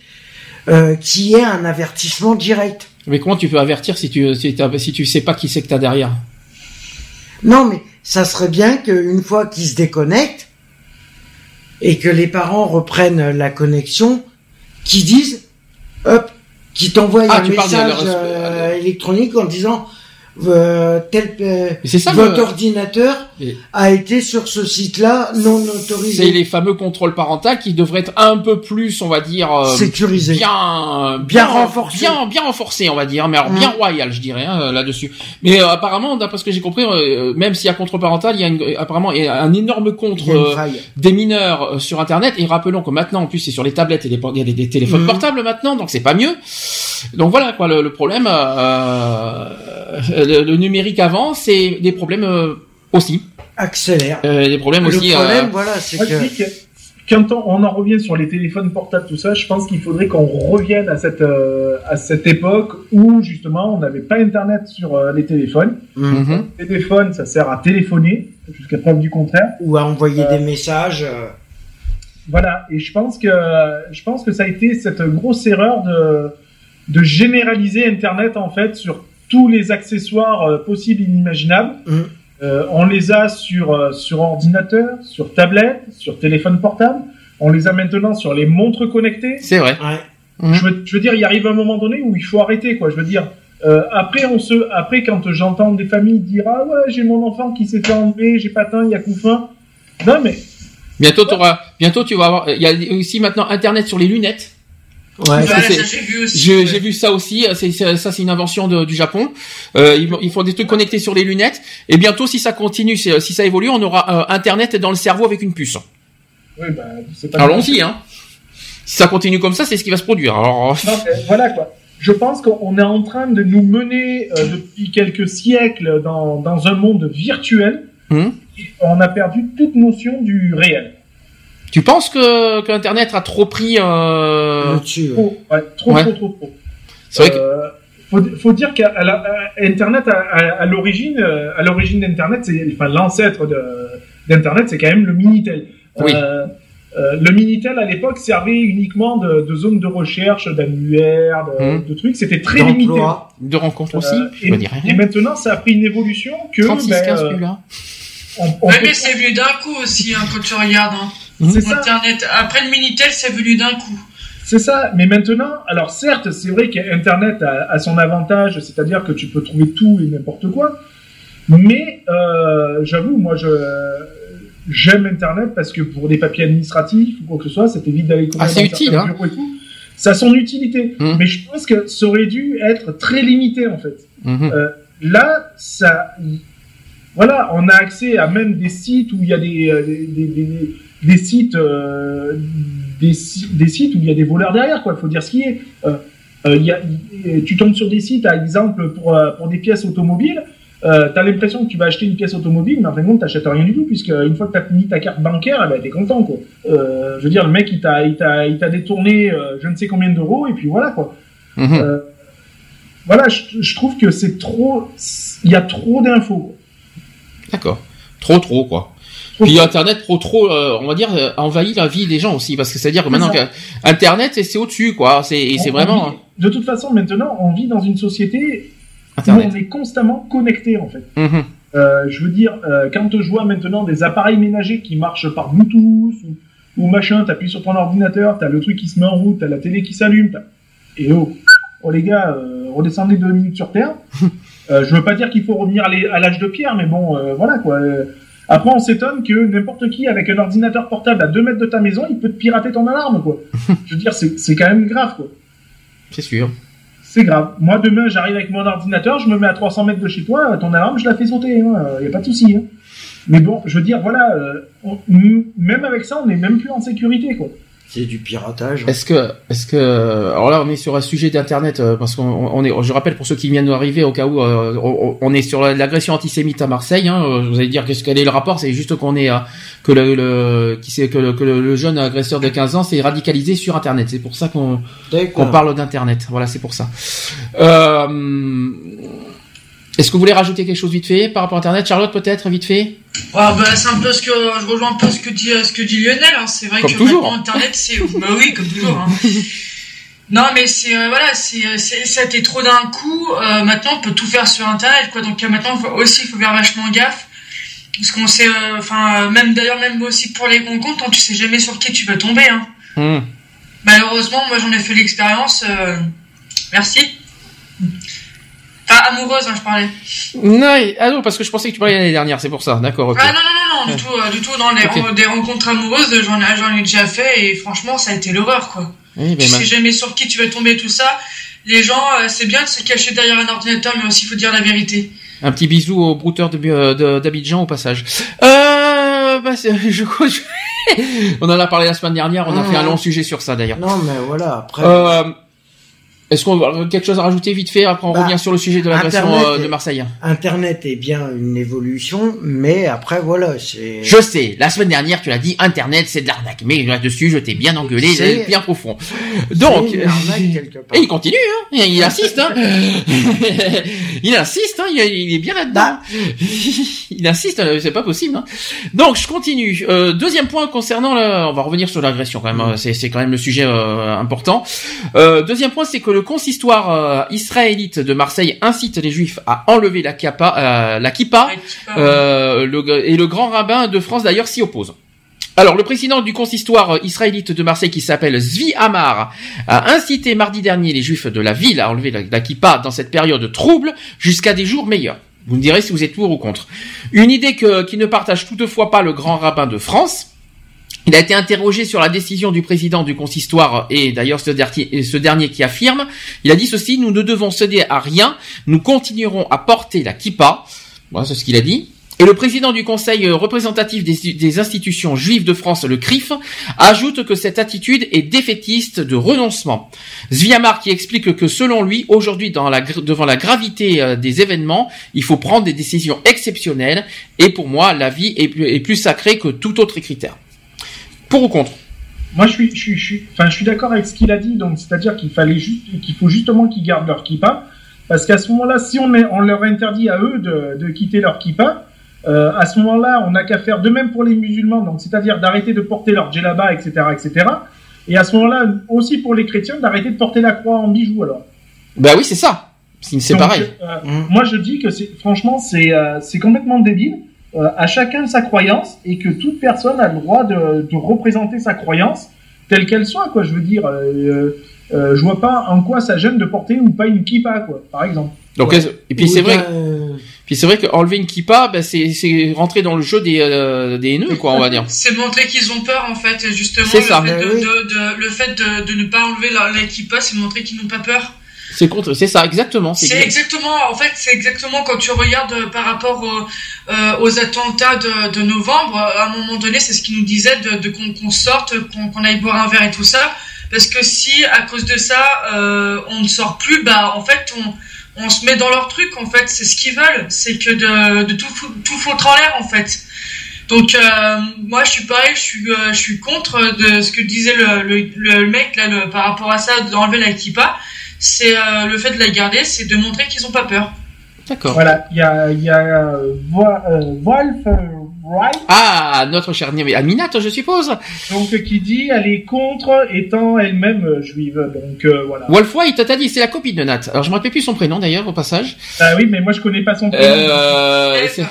euh, qu'il y ait un avertissement direct. Mais comment tu peux avertir si tu si, si tu sais pas qui c'est que t'as derrière? Non, mais ça serait bien qu'une fois qu'ils se déconnectent et que les parents reprennent la connexion, qu'ils disent, hop, qu'ils t'envoient Ah, un message leur- euh, électronique en disant euh, tel euh, ça, votre le- ordinateur Et- a été sur ce site-là non autorisé. C'est les fameux contrôles parentaux qui devraient être un peu plus, on va dire, euh, Sécurisé. bien, Bien renforcé. bien, bien renforcé, on va dire, mais alors Mm. bien royal, je dirais hein, là-dessus. Mais euh, apparemment, d'après ce que j'ai compris, euh, même s'il y a contre parental, il y a une- apparemment il y a un énorme contre euh, des mineurs sur Internet. Et rappelons que maintenant, en plus, c'est sur les tablettes et les, por- il y a des, des téléphones Mhm. portables maintenant, donc c'est pas mieux. Donc voilà quoi, le, le problème, euh, le, le numérique avant, c'est des problèmes euh, aussi, Accélère. Euh, des problèmes aussi. Le problème, euh, voilà, c'est que quand on, on en revient sur les téléphones portables, tout ça, je pense qu'il faudrait qu'on revienne à cette, euh, à cette époque où justement on n'avait pas Internet sur euh, les téléphones. Le téléphone, ça sert à téléphoner, jusqu'à preuve du contraire. ou à envoyer des messages. euh, Voilà, et je pense que je pense que ça a été cette grosse erreur de de généraliser Internet en fait sur tous les accessoires euh, possibles et inimaginables. Mhm. Euh, on les a sur euh, sur ordinateur, sur tablette, sur téléphone portable. On les a maintenant sur les montres connectées. C'est vrai. ouais. Mhm. Je, veux, je veux dire, il arrive un moment donné où il faut arrêter, quoi. Je veux dire, euh, après, on se, après, quand j'entends des familles dire ah ouais, j'ai mon enfant qui s'est fait enlever, j'ai pas il y a coup faim. Non mais Bientôt, t'auras, bientôt, tu vas avoir. Il y a aussi maintenant Internet sur les lunettes. Ouais. Voilà, j'ai vu ça aussi. C'est, c'est- ça, c'est une invention de- du Japon. Euh, ils, ils font des trucs connectés sur les lunettes. Et bientôt, si ça continue, si, si ça évolue, on aura euh, Internet dans le cerveau avec une puce. oui, bah, c'est. Allons-y, hein. Si ça continue comme ça, c'est ce qui va se produire. Alors, Non, voilà quoi. Je pense qu'on est en train de nous mener euh, depuis quelques siècles dans, dans un monde virtuel. Hum. On a perdu toute notion du réel. Tu penses que, que Internet a trop pris euh... Ouais. Trop, ouais, trop, Ouais. trop, trop, trop. C'est vrai que Euh, faut, faut dire qu'à à à l'origine, euh, à l'origine d'Internet, c'est, enfin, l'ancêtre de, d'Internet, c'est quand même le Minitel. Oui. Euh, euh, le Minitel, à l'époque, servait uniquement de, de zone de recherche, d'annuaires, de, Hum. de trucs. C'était très limité. De rencontres aussi, Euh, je et, me dirais et maintenant, ça a pris une évolution que 36, ben, 15 euh, plus là. on, on Ouais, peut- mais c'est venu d'un coup aussi, hein, quand tu regardes. Hein. C'est ça. Internet, après le Minitel, c'est venu d'un coup. C'est ça, mais maintenant, alors certes, c'est vrai qu'Internet a, a son avantage, c'est-à-dire que tu peux trouver tout et n'importe quoi, mais euh, j'avoue, moi, je j'aime Internet parce que pour des papiers administratifs ou quoi que ce soit, ça t'évite d'aller Ah, c'est utile, hein. et tout. Ça a son utilité, Mhm. mais je pense que ça aurait dû être très limité en fait. Mhm. Là, ça, voilà, on a accès à même des sites où il y a des euh, des, des, des- des sites euh, des, si- des sites où il y a des voleurs derrière, quoi. Il faut dire ce qui est. Euh, euh, il y a, tu tombes sur des sites, par exemple, pour pour des pièces automobiles. Euh, t'as l'impression que tu vas acheter une pièce automobile, mais en fin de compte, t'achètes rien du tout, puisque une fois que t'as fini ta carte bancaire, eh ben, t'es content, quoi. Euh, je veux dire, le mec, il t'a, il t'a, il t'a détourné euh, je ne sais combien d'euros, et puis voilà, quoi. Mhm. Voilà, je, je trouve que c'est trop, il y a trop d'infos. D'accord. Trop, trop, quoi. Puis. Internet, trop, trop, euh, on va dire, euh, envahit la vie des gens aussi, parce que c'est-à-dire que maintenant, Internet, c'est au-dessus, quoi. C'est vraiment vit- de toute façon, maintenant, on vit dans une société où on est constamment connecté, en fait. Mhm. Euh, je veux dire, euh, quand je vois maintenant des appareils ménagers qui marchent par Bluetooth ou, ou machin, t'appuies sur ton ordinateur, t'as le truc qui se met en route, t'as la télé qui s'allume, Et oh, oh les gars, redescendez deux minutes sur Terre. *laughs* Je veux pas dire qu'il faut revenir à l'âge de pierre, mais bon, voilà quoi. Après, on s'étonne que n'importe qui, avec un ordinateur portable à 2 mètres de ta maison, il peut te pirater ton alarme, quoi. *laughs* je veux dire, c'est quand même grave, quoi. C'est sûr. C'est grave. Moi, demain, j'arrive avec mon ordinateur, je me mets à 300 mètres de chez toi, ton alarme, je la fais sauter, il n'y a pas de souci. hein. Mais bon, je veux dire, voilà, euh, on- même avec ça, on n'est même plus en sécurité, quoi. C'est du piratage. Est-ce que, est-ce que, alors là, on est sur un sujet d'internet euh, parce qu'on on est, je rappelle pour ceux qui viennent d'arriver au cas où, euh, on, on est sur la- l'agression antisémite à Marseille. Hein, euh, vous allez dire qu'est-ce quel est le rapport? C'est juste qu'on est, que le, le qui c'est que, le, que le, jeune agresseur de 15 ans s'est radicalisé sur Internet. C'est pour ça qu'on qu'on parle d'internet. Voilà, c'est pour ça. Euh, est-ce que vous voulez rajouter quelque chose vite fait par rapport à Internet, Charlotte peut-être vite fait? Ah bah, c'est un peu ce que je rejoins un peu ce que dit ce que dit Lionel. Hein. C'est vrai Comme que toujours. Internet, c'est bah oui comme toujours. Hein. *laughs* non mais c'est euh, voilà, c'est euh, c'est- ça a été trop d'un coup. Euh, maintenant on peut tout faire sur Internet quoi. Donc euh, maintenant faut- aussi il faut faire vachement gaffe. Parce qu'on sait, euh, enfin, euh, même d'ailleurs, même aussi pour les comptes, hein, tu sais jamais sur qui tu vas tomber. Hein. Hum. Malheureusement, moi j'en ai fait l'expérience. euh, Merci. Enfin, amoureuse, hein, je parlais. Non, ah non, parce que je pensais que tu parlais l'année dernière, c'est pour ça. D'accord. Ah non, non, non, non, du tout, euh, du tout. Dans les des rencontres amoureuses, j'en ai, j'en ai déjà fait et franchement, ça a été l'horreur, quoi. Eh ben, tu sais jamais sur qui tu vas tomber, tout ça. Les gens, euh, c'est bien de se cacher derrière un ordinateur, mais aussi il faut dire la vérité. Un petit bisou au brouteur de- de- d'Abidjan au passage. Euh, bah, *laughs* je crois que- *laughs* on en a parlé la semaine dernière, on a Mmh. fait un long sujet sur ça d'ailleurs. Non, mais voilà, après. Euh, Est-ce qu'on a quelque chose à rajouter vite fait Après on Bah, revient sur le sujet de l'agression euh, de Marseille. Internet est bien une évolution, mais après, voilà, c'est. Je sais, la semaine dernière tu l'as dit, Internet c'est de l'arnaque. Mais là-dessus je t'ai bien engueulé, bien profond. Donc, C'est une arnaque quelque part. *laughs* et il continue, hein il, il insiste, hein *laughs* il insiste, hein il, il est bien là-dedans. Bah. *laughs* il insiste, euh, c'est pas possible. Hein. Donc je continue. Euh, deuxième point concernant, le... on va revenir sur l'agression quand même. hein. C'est, c'est quand même le sujet euh, important. Euh, deuxième point, c'est que le consistoire euh, israélite de Marseille incite les Juifs à enlever la kippa, euh, la kippa, euh, le- et le grand rabbin de France d'ailleurs s'y oppose. Alors, le président du consistoire israélite de Marseille, qui s'appelle Zvi Amar, a incité mardi dernier les Juifs de la ville à enlever la, la kippa dans cette période trouble jusqu'à des jours meilleurs. Vous me direz si vous êtes pour ou contre. Une idée que, qui ne partage toutefois pas le grand rabbin de France. Il a été interrogé sur la décision du président du consistoire et d'ailleurs ce dernier, qui affirme, il a dit ceci, nous ne devons céder à rien, nous continuerons à porter la kippa. Voilà, c'est ce qu'il a dit. Et le président du conseil représentatif des, institutions juives de France, le CRIF, ajoute que cette attitude est défaitiste de renoncement. Zviamar qui explique que selon lui, aujourd'hui, devant la gravité euh, des événements, il faut prendre des décisions exceptionnelles et pour moi, la vie est plus sacrée que tout autre critère. Pour ou contre? Moi, je suis, je suis, je suis, enfin, je suis d'accord avec ce qu'il a dit. Donc, c'est-à-dire qu'il fallait juste, qu'il faut justement qu'ils gardent leur kippa, parce qu'à ce moment-là, si on, est, on leur interdit à eux de, de quitter leur kippa, euh, à ce moment-là, on n'a qu'à faire de même pour les musulmans. Donc, c'est-à-dire d'arrêter de porter leur djellaba, etc., etc. Et à ce moment-là, aussi pour les chrétiens, d'arrêter de porter la croix en bijoux. Alors, Bah oui, c'est ça. C'est pareil. euh, Mm. Moi, je dis que c'est, franchement, c'est, euh, c'est complètement débile. Euh, à chacun sa croyance et que toute personne a le droit de, de représenter sa croyance telle qu'elle soit, quoi. Je veux dire, euh, euh, je vois pas en quoi ça gêne de porter ou pas une kippa, quoi, par exemple. Donc, Ouais. et puis Ou c'est vrai, euh, puis c'est vrai qu'enlever une kippa, bah, c'est c'est rentrer dans le jeu des euh, des haineux, quoi, on va dire. C'est montrer qu'ils ont peur en fait, justement. C'est le ça. Fait de, Mais oui. de- de- le fait de, de ne pas enlever la, la kippa, c'est montrer qu'ils n'ont pas peur. C'est contre, c'est ça, exactement. C'est exact- exactement, en fait, c'est exactement quand tu regardes euh, par rapport euh, aux attentats de, de novembre. euh, À un moment donné, c'est ce qu'ils nous disaient de, de qu'on sorte, qu'on aille boire un verre et tout ça. Parce que si à cause de ça, euh, on ne sort plus, bah en fait, on, on se met dans leur truc. En fait, c'est ce qu'ils veulent, c'est que de, de tout, tout foutre en l'air, en fait. Donc euh, moi, je suis pareil, je suis, euh, je suis contre de ce que disait le, le, le mec là le- par rapport à ça d'enlever la kippa. C'est euh, le fait de la garder, c'est de montrer qu'ils ont pas peur. D'accord. Voilà, il y a, il y a euh, Vo- euh, Wolf euh, Wright, Ah, notre chère Niamé- Aminat, je suppose. donc, qui dit elle est contre étant elle-même juive. Donc, euh, voilà. Wolf White, t'as dit, c'est la copine de Nat. Alors je me rappelle plus son prénom d'ailleurs au passage. Ah oui, mais moi, je connais pas son prénom. Euh, Eve.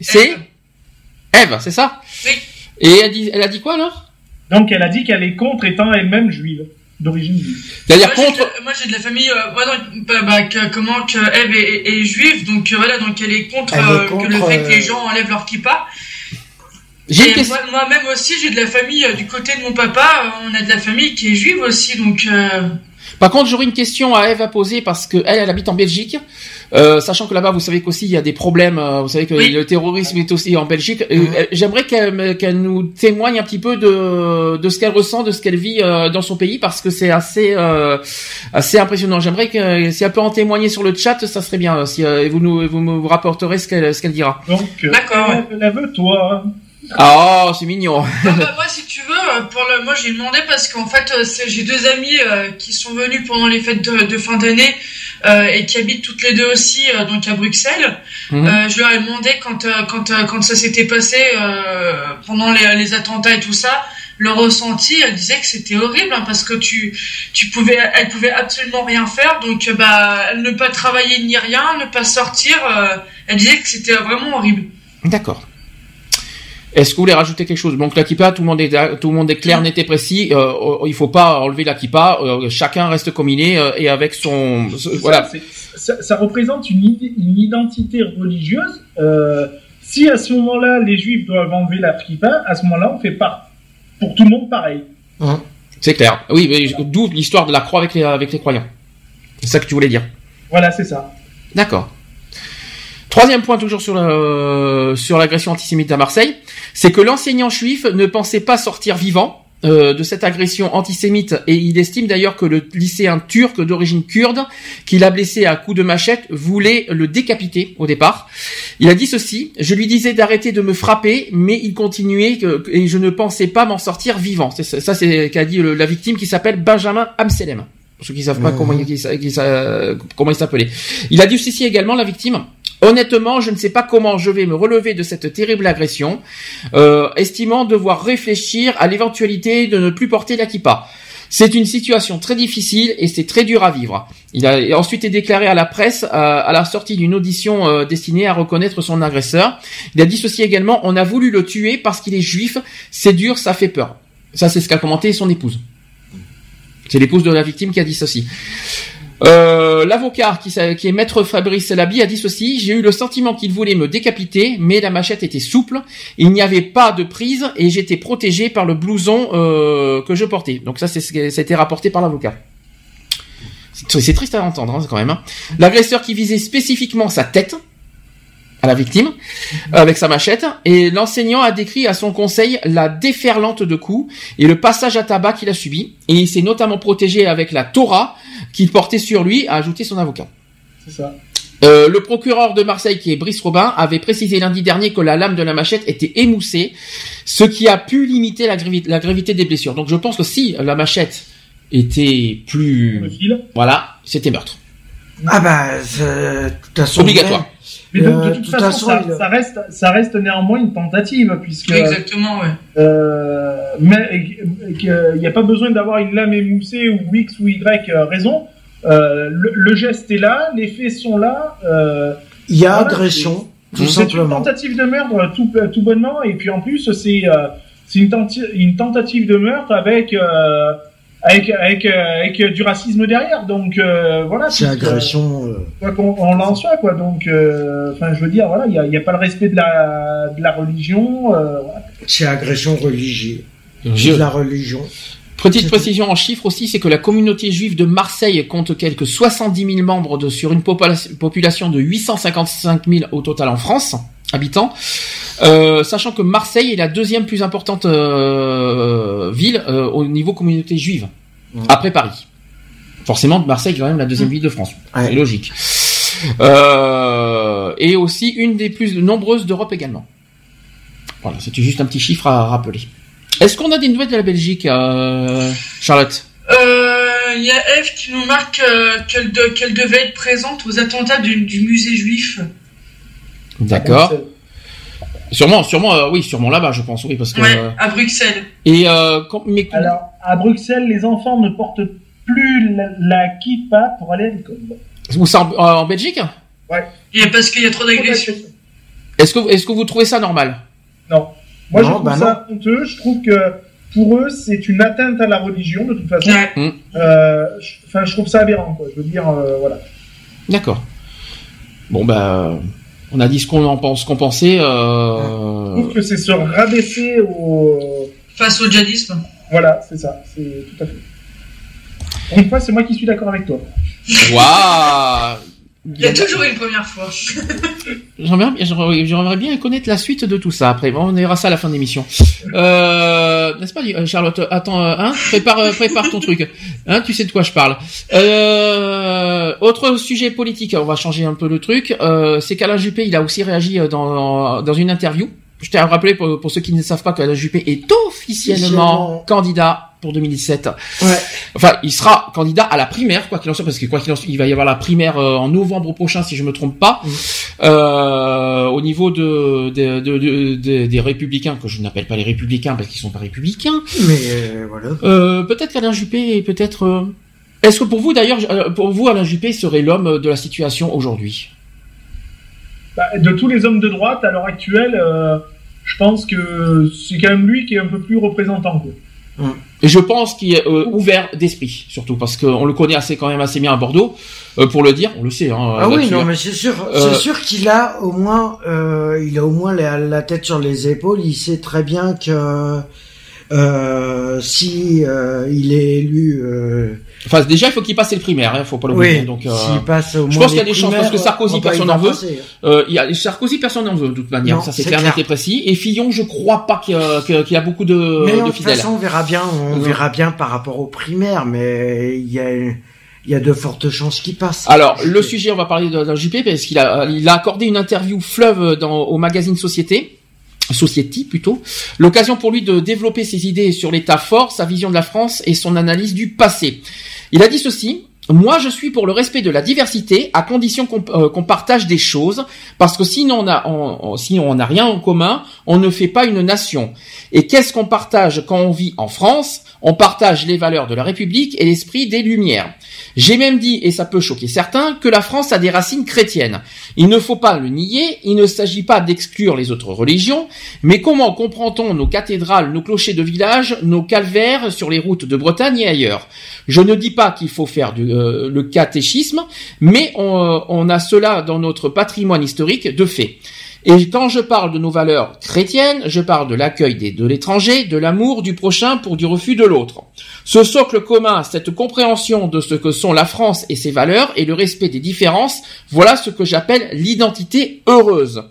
c'est- Eve. Eve, c'est ça? Oui. Et elle, dit, elle a dit quoi alors? Donc, elle a dit qu'elle est contre étant elle-même juive. D'origine. C'est-à-dire j'ai contre. de la- Moi j'ai de la famille, euh, donc, bah, bah, que- comment que Eve est, est juive, donc euh, voilà, donc elle est contre, Elle est euh, contre, que le fait que les gens enlèvent leur kippa. J'ai une Et question. moi- moi-même aussi, j'ai de la famille euh, du côté de mon papa, euh, on a de la famille qui est juive aussi, donc euh, Par contre, j'aurais une question à Eve à poser parce que elle, elle habite en Belgique, euh, sachant que là-bas, vous savez qu'aussi il y a des problèmes. euh, vous savez que Oui. le terrorisme est aussi en Belgique. Euh, J'aimerais qu'elle nous témoigne un petit peu de de ce qu'elle ressent, de ce qu'elle vit euh, dans son pays, parce que c'est assez euh, assez impressionnant. J'aimerais que si elle peut en témoigner sur le chat, ça serait bien. Si euh, et vous nous vous me rapporterez ce qu'elle ce qu'elle dira. Donc, D'accord, lève-toi. Ah, oh, c'est mignon. Ah bah, moi, si tu veux, pour le, moi j'ai demandé parce qu'en fait, j'ai deux amis euh, qui sont venus pendant les fêtes de, de fin d'année euh, et qui habitent toutes les deux aussi euh, donc à Bruxelles. Mhm. Euh, je leur ai demandé quand quand quand ça s'était passé pendant les, les attentats et tout ça, le ressenti. Elle disait que c'était horrible hein, parce que tu tu pouvais, elle pouvait absolument rien faire. Donc bah, ne pas travailler ni rien, ne pas sortir. euh, elle disait que c'était vraiment horrible. D'accord. Est-ce que vous voulez rajouter quelque chose? Donc la kippa, tout le monde est tout le monde est clair, net et précis. Euh, euh, il faut pas enlever la kippa. euh, chacun reste comme il est euh, et avec son ce- voilà. Ça, ça représente une, id- une identité religieuse. Euh, si à ce moment-là, les juifs doivent enlever la kippa, à ce moment-là, on fait pas pour tout le monde pareil. C'est clair. Oui, mais d'où l'histoire de la croix avec les avec les croyants. C'est ça que tu voulais dire. Voilà, c'est ça. D'accord. Troisième point toujours sur le, sur l'agression antisémite à Marseille, c'est que l'enseignant juif ne pensait pas sortir vivant euh, de cette agression antisémite et il estime d'ailleurs que le lycéen turc d'origine kurde qu'il a blessé à coups de machette voulait le décapiter au départ. Il a dit ceci je lui disais d'arrêter de me frapper, mais il continuait que- et je ne pensais pas m'en sortir vivant. C'est ça, ça, c'est qu'a dit le- la victime qui s'appelle Benjamin Amselem. Pour ceux qui savent pas comment il, qui qui comment il s'appelait. Il a dit ceci également la victime. Honnêtement, je ne sais pas comment je vais me relever de cette terrible agression, euh, estimant devoir réfléchir à l'éventualité de ne plus porter la kippa. C'est une situation très difficile et c'est très dur à vivre. Il a ensuite été déclaré à la presse euh, à la sortie d'une audition euh, destinée à reconnaître son agresseur. Il a dit ceci également, on a voulu le tuer parce qu'il est juif, c'est dur, ça fait peur. Ça c'est ce qu'a commenté son épouse. C'est l'épouse de la victime qui a dit ceci. Euh, L'avocat qui, est maître Fabrice Labi a dit ceci J'ai eu le sentiment qu'il voulait me décapiter, mais la machette était souple, il n'y avait pas de prise et j'étais protégé par le blouson euh, que je portais. Donc ça, c'est ce été rapporté par l'avocat. C'est c'est triste à entendre hein, quand même. hein. L'agresseur qui visait spécifiquement sa tête à la victime avec sa machette et l'enseignant a décrit à son conseil la déferlante de coups et le passage à tabac qu'il a subi et il s'est notamment protégé avec la Torah qu'il portait sur lui, a ajouté son avocat. C'est ça. Euh, le procureur de Marseille, qui est Brice Robin, avait précisé lundi dernier que la lame de la machette était émoussée, ce qui a pu limiter la, gravi- la gravité des blessures. Donc je pense que si la machette était plus... Voilà, c'était meurtre. Ah bah, c'est- de toute façon. Obligatoire. Mais de, de Euh, toute, façon, façon, ça, il- ça reste, ça reste néanmoins une tentative, puisque Exactement, ouais. euh, mais il n'y a pas besoin d'avoir une lame émoussée ou X ou Y euh, raison. Euh, le, le geste est là, les faits sont là. Euh, Il y a Voilà, agression, tout c'est une tentative de meurtre tout, tout bonnement, et puis en plus c'est euh, c'est une, tenti- une tentative de meurtre avec euh, avec avec, euh, avec du racisme derrière. Donc euh, voilà. C'est agression. euh, quoi qu'on on l'en soit quoi donc euh, enfin je veux dire voilà il y a, il y a pas le respect de la de la religion euh, voilà. C'est agression religieuse. Je- De la religion. Petite précision en chiffres aussi, c'est que la communauté juive de Marseille compte quelques 70 000 membres de, sur une popula- population de 855 000 au total en France, habitants. Euh, sachant que Marseille est la deuxième plus importante euh, ville euh, au niveau communauté juive, après Paris. Forcément, Marseille est quand même la deuxième ville de France. Ouais. C'est logique. Euh, et aussi une des plus nombreuses d'Europe également. Voilà, c'était juste un petit chiffre à rappeler. Est-ce qu'on a des nouvelles de la Belgique, euh, Charlotte? Euh, Il y a Eve qui nous marque euh, qu'elle de- qu'elle devait être présente aux attentats du, du musée juif. D'accord. Sûrement, sûrement, euh, oui, sûrement là-bas, je pense, oui, parce que. Ouais, euh, à Bruxelles. et euh, quand- mais c'est- alors à Bruxelles les enfants ne portent plus la, la kippa pour aller à l'école où ça en, en Belgique? Il y a- parce qu'il y a trop d'agressions. Est-ce que est-ce que vous trouvez ça normal? Non moi je Non, trouve bah ça honteux je trouve que pour eux, c'est une atteinte à la religion, de toute façon. Ouais. Euh, je- Enfin, je trouve ça aberrant, quoi. Je veux dire, euh, voilà. D'accord. Bon bah, on a dit ce qu'on en pense, qu'on pensait. Je Euh... trouve que c'est se rabaisser au. Face au djihadisme. Voilà, c'est ça, c'est tout à fait. Une fois, c'est moi qui suis d'accord avec toi. Waouh Il y a toujours une première fois. *laughs* J'aimerais bien, j'aimerais- j'aimerais bien connaître la suite de tout ça. Après, bon, on verra ça à la fin de l'émission. Euh, n'est-ce pas, euh, Charlotte Attends, euh, hein Prépare, euh, prépare ton truc. Hein, tu sais de quoi je parle. Euh, autre sujet politique. On va changer un peu le truc. Euh, c'est qu'Alain Juppé, il a aussi réagi dans dans une interview. Je tiens à rappeler pour, pour ceux qui ne savent pas qu'Alain Juppé est officiellement Officiellement. candidat pour 2017. Ouais. Enfin, il sera candidat à la primaire, quoi qu'il en soit, parce que quoi qu'il en soit, il va y avoir la primaire euh, en novembre prochain, si je me trompe pas, Mhm. euh, au niveau de, de, de- de- de- des républicains, que je n'appelle pas les républicains parce qu'ils sont pas républicains. Mais euh, voilà. Euh, peut-être qu'Alain Juppé est peut-être. euh, Est-ce que pour vous, d'ailleurs, pour vous, Alain Juppé serait l'homme de la situation aujourd'hui? Bah, de tous les hommes de droite, à l'heure actuelle, euh, je pense que c'est quand même lui qui est un peu plus représentant. Quoi. Et je pense qu'il est euh, ouvert d'esprit, surtout parce qu'on le connaît assez quand même assez bien à Bordeaux, euh, pour le dire, on le sait. Hein, Ah oui, non, hein. mais c'est sûr, Euh, c'est sûr qu'il a au moins, euh, il a au moins la, la tête sur les épaules. Il sait très bien que euh, si euh, il est élu, euh, Enfin, déjà, il faut qu'il passe les primaires, hein, faut pas l'oublier. oui, donc, euh, s'il passe au moins je pense qu'il y a des chances, parce que primaires, Sarkozy, personne il n'en veut. passer. Euh, il y a Sarkozy, personne n'en veut de toute manière, Non, ça c'est clair, clair. et précis. Et Fillon, je crois pas qu'il y a, beaucoup de, Mais de de toute fidèles. façon, on verra bien, on verra bien par rapport aux primaires, mais il y a, il y a de fortes chances qu'il passe. Alors, le sujet, on va parler d'un JP parce qu'il a, il a accordé une interview fleuve dans, au magazine Société. Society plutôt, l'occasion pour lui de développer ses idées sur l'état fort, sa vision de la France et son analyse du passé. Il a dit ceci, moi je suis pour le respect de la diversité à condition qu'on euh, partage des choses, parce que sinon on, on- si on n'a rien en commun, on ne fait pas une nation. Et qu'est-ce qu'on partage quand on vit en France? On partage les valeurs de la République et l'esprit des Lumières. J'ai même dit, et ça peut choquer certains, que la France a des racines chrétiennes. Il ne faut pas le nier, il ne s'agit pas d'exclure les autres religions, mais comment comprend-on nos cathédrales, nos clochers de village, nos calvaires sur les routes de Bretagne et ailleurs? Je ne dis pas qu'il faut faire du, euh, le catéchisme, mais on, euh, on a cela dans notre patrimoine historique de fait. Et quand je parle de nos valeurs chrétiennes, je parle de l'accueil de l'étranger, de l'amour du prochain pour du refus de l'autre. Ce socle commun, cette compréhension de ce que sont la France et ses valeurs et le respect des différences, voilà ce que j'appelle l'identité heureuse.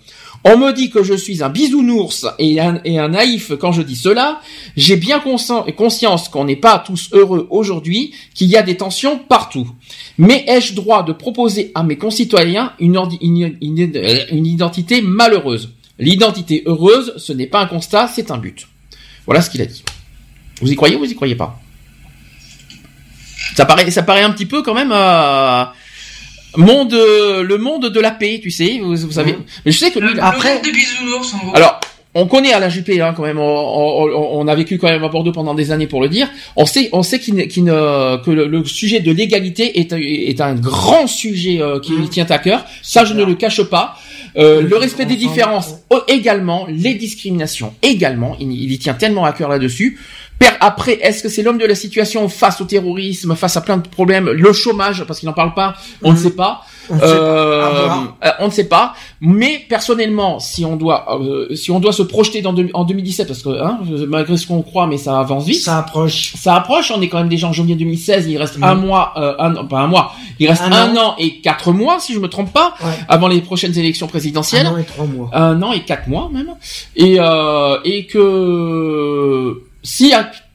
On me dit que je suis un bisounours et un, naïf quand je dis cela. J'ai bien conscien- conscience qu'on n'est pas tous heureux aujourd'hui, qu'il y a des tensions partout. Mais ai-je droit de proposer à mes concitoyens une, euh, identité malheureuse? L'identité heureuse, ce n'est pas un constat, c'est un but. Voilà ce qu'il a dit. Vous y croyez ou vous y croyez pas? Ça paraît, ça paraît un petit peu quand même euh, monde, euh, le monde de la paix, tu sais. Vous, vous savez. Mhm. Mais je sais que lui, Le, le Après- monde des bisounours, en gros. alors, on connaît Alain Juppé hein, quand même. On, on- on a vécu quand même à Bordeaux pendant des années pour le dire. On sait, on sait qu'il, ne- qu'il ne- que le, le sujet de l'égalité est, un- est un grand sujet euh, qui lui Mhm. tient à cœur. Ça, je ne le cache pas. Euh, le respect des différences également, les discriminations également. Il, il y tient tellement à cœur là-dessus. Après, est-ce que c'est l'homme de la situation face au terrorisme, face à plein de problèmes, le chômage, parce qu'il n'en parle pas, on ne Mhm. sait pas. On ne sait Euh, pas. Voir. euh, on ne sait pas, mais personnellement, si on doit, euh, si on doit se projeter dans en 2017, parce que hein, malgré ce qu'on croit, mais ça avance vite. Ça approche. Ça approche, on est quand même déjà en janvier 2016, il reste Mhm. un mois, euh, un, pas un mois, il reste Un un, an. an et quatre mois, si je me trompe pas, Ouais. avant les prochaines élections présidentielles. Un an et trois mois. Un an et quatre mois même, et euh, et que si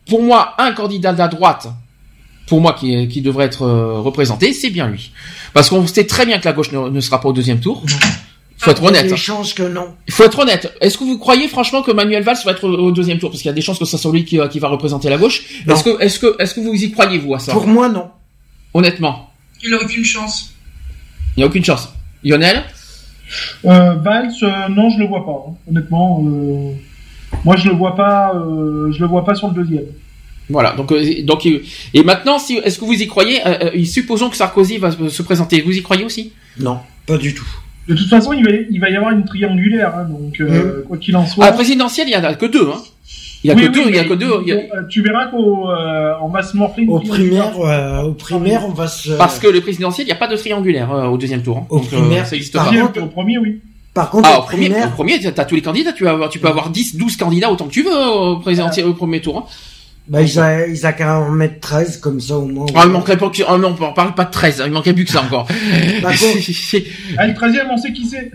pour moi un candidat de la droite, pour moi qui, qui devrait être euh, représenté, c'est bien lui, parce qu'on sait très bien que la gauche ne, ne sera pas au deuxième tour. Faut être Il y a honnête. des chances que non. Il faut être honnête. Est-ce que vous croyez franchement que Manuel Valls va être au, au deuxième tour? Parce qu'il y a des chances que ça soit lui qui, qui va représenter la gauche. Est-ce que, est-ce que, est-ce que vous y croyez vous à ça? Pour moi, non. Honnêtement, Il a aucune chance. il n'y a aucune chance. Lionel? Euh, Valls, euh, non, je le vois pas. hein. Honnêtement, euh, moi je le vois pas. euh, je le vois pas sur le deuxième. Voilà. Donc, euh, donc, et maintenant, si, est-ce que vous y croyez euh, Supposons que Sarkozy va se se présenter. Vous y croyez aussi? Non, pas du tout. De toute façon, il va, il va y avoir une triangulaire, hein, donc euh, quoi qu'il en soit. À la présidentielle, il y en a que deux. Hein. Il y a Oui, que oui, deux, il y a que deux. il y a- Tu verras qu'au euh, on va se morfler. une Au primaire. euh, au primaire, on va se. Parce que le présidentiel, il n'y a pas de triangulaire euh, au deuxième tour. hein. Au Donc, euh, primaire, ça existe pas. Contre- au premier, oui. Par contre, Ah, au au premier, primaire, au premier, t'as tous les candidats, tu peux avoir, tu peux avoir 10, 12 candidats autant que tu veux au présidentiel, au premier tour. hein. bah, ils a, ils a qu'à en mettre 13, comme ça, au moins. Ah, il manquerait pas que, non, on parle pas de 13, hein, il manquait plus que ça encore. *laughs* Bah, *laughs* Ah, le 13 on sait qui c'est.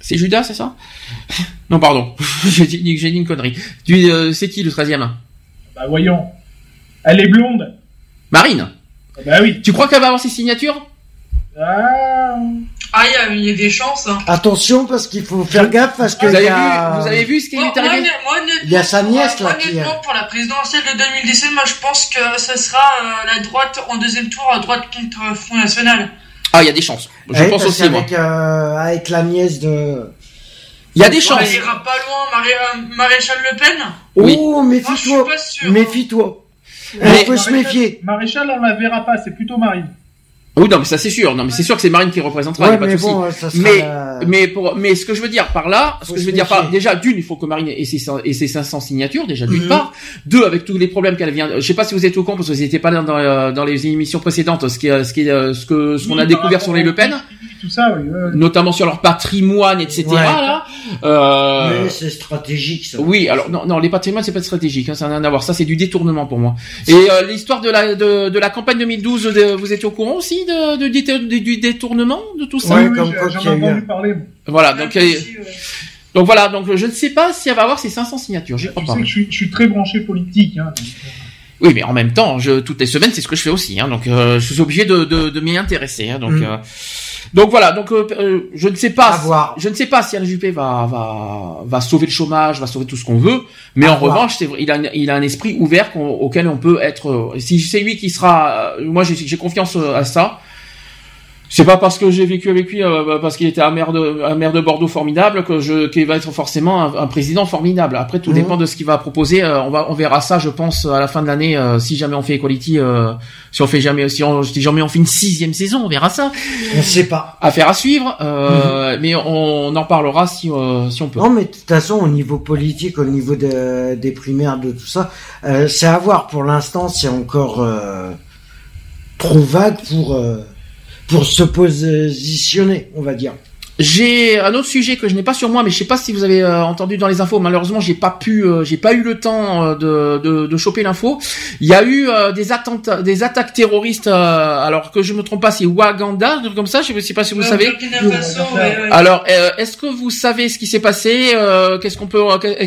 c'est Judas, c'est ça? *laughs* Non, pardon. j'ai dit, j'ai dit une connerie. Tu, euh, c'est qui le 13e? Bah, voyons. Elle est blonde. Marine? Ah, Bah oui. Tu crois qu'elle va avoir ses signatures? Ah. Ah, il y a- il y, a des chances. hein. Attention, parce qu'il faut faire gaffe, parce que Vous il avez y vu, a... vous avez vu ce qui Moi, est arrivé? moi, moi, Il y a sa nièce, moi, là, qui- Honnêtement, pour la présidentielle de 2017, moi, je pense que ça sera euh, la droite en deuxième tour, à droite contre euh, Front National. Ah, il y a des chances. Je Ouais, pense aussi, moi. qu'avec, euh, avec la nièce de... Il y a des chances. ira pas loin, Maré- Maréchal Le Pen. Oui. Oh, Moi, je suis méfie-toi, pas sûr. hein. méfie-toi. On peut se méfier. Maréchal, on la verra pas, c'est plutôt Marine. Oui, non, mais ça c'est sûr. Non, mais c'est sûr que c'est Marine qui représentera. y a pas de mais souci. bon, ça sera Mais, la- mais pour, mais ce que je veux dire par là, ce Faut que je veux dire par, déjà, d'une, il faut que Marine ait ses, et ses 500 signatures, déjà, d'une Mhm. part. Deux, avec tous les problèmes qu'elle vient, je sais pas si vous êtes au courant, parce que vous n'étiez pas là dans, euh, dans les émissions précédentes, ce qui, est- ce qui, est, euh, ce que, ce qu'on a découvert sur les Le Pen, Tout ça, oui. ouais, notamment sur leur patrimoine, etc., Ouais. là. Euh, Mais c'est stratégique, ça. oui, alors non, non, les patrimoines c'est pas stratégique, hein, ça n'a rien à voir. Ça c'est du détournement pour moi. Et euh, l'histoire de la de, de la campagne 2012, de- vous étiez au courant aussi de, du- du détournement de tout ça? Oui, oui, j'en ai entendu parler. Voilà, Même donc euh, aussi, donc voilà, donc je ne sais pas si elle va avoir ses 500 signatures, j'y crois Tu pas. sais que je suis, je suis très branché politique. Hein. Oui, mais en même temps, je, toutes les semaines, c'est ce que je fais aussi, hein, donc euh, je suis obligé de, de, de m'y intéresser. Hein, donc, Mm. euh, donc voilà, donc euh, euh, je ne sais pas, voir. je ne sais pas si Juppé va, va, va sauver le chômage, va sauver tout ce qu'on veut, mais À en voir. revanche, c'est il a, un- il a un esprit ouvert auquel on peut être. euh, Si c'est lui qui sera, euh, moi j'ai j'ai confiance à ça. C'est pas parce que j'ai vécu avec lui, euh, parce qu'il était un maire de, un maire de Bordeaux formidable que je, qu'il va être forcément un, un président formidable. Après, tout Mhm. dépend de ce qu'il va proposer. Euh, on va, on verra ça, je pense, à la fin de l'année, euh, si jamais on fait Equality, euh, si on fait jamais, si, on, si jamais on fait une sixième saison, on verra ça. On sait pas. Affaire à suivre, euh, mais on, en parlera si, euh, si on peut. Non, mais de toute façon, au niveau politique, au niveau de- des primaires, de tout ça, euh, c'est à voir. Pour l'instant, c'est encore euh, trop vague pour euh, pour se positionner, on va dire. J'ai un autre sujet que je n'ai pas sur moi, mais je sais pas si vous avez euh, entendu dans les infos. Malheureusement, j'ai pas pu, euh, j'ai pas eu le temps euh, de, de, de choper l'info. Il y a eu euh, des attentats, des attaques terroristes. euh, alors que je me trompe pas, c'est truc comme ça. Je sais pas si vous Ouais, savez. Alors, euh, est-ce que vous savez ce qui s'est passé euh, Qu'est-ce qu'on peut,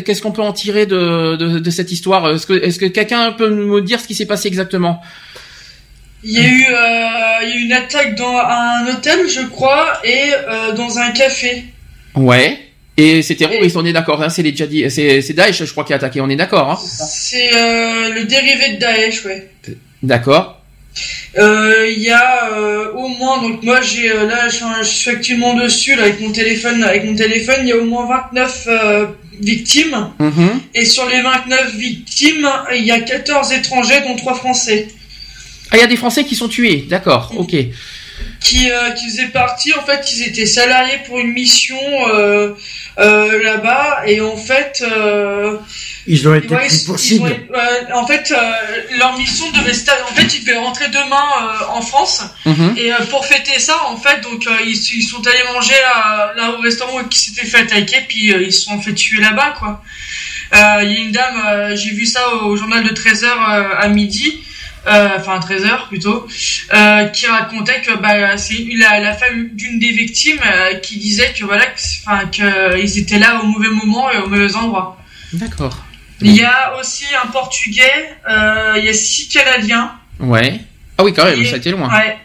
qu'est-ce qu'on peut en tirer de, de, de cette histoire? Est-ce que, est-ce que quelqu'un peut me dire ce qui s'est passé exactement? Il y a eu, euh, il y a eu une attaque dans un hôtel, je crois, et euh, dans un café. Ouais. Et c'est terroriste, on est d'accord. Hein, c'est les djihadis, c'est c'est Daesh, je crois, qui a attaqué. On est d'accord. Hein C'est euh, le dérivé de Daesh, ouais. d'accord. Euh, Il y a euh, au moins, donc moi j'ai euh, là, je suis, actuellement dessus là, avec mon téléphone, avec mon téléphone, il y a au moins 29 euh, victimes. Mhm. Et sur les 29 victimes, il y a 14 étrangers, dont 3 Français. Ah, il y a des Français qui sont tués. D'accord. Ok. qui, euh, qui faisaient partie, en fait, ils étaient salariés pour une mission euh, euh, là-bas, et en fait, euh, Ils ont été ouais, pris pour cible. ont- ouais, en fait, euh, leur mission devait se, en fait, ils devaient rentrer demain euh, en France, Mhm. et euh, pour fêter ça, en fait, donc euh, ils, ils sont allés manger là, là au restaurant qui s'était fait attaquer, puis euh, ils se sont fait tuer là-bas, quoi. Euh, Il y a une dame, euh, j'ai vu ça au journal de 13h à midi, euh, enfin 13h plutôt, euh, qui racontait que bah, c'est la, la femme d'une des victimes euh, qui disait que voilà, enfin que ils étaient là au mauvais moment et au mauvais endroit. D'accord. Il y a aussi un Portugais, il y a six Canadiens. Ouais. Ah oui, quand même, Et- ça a été loin. Ouais.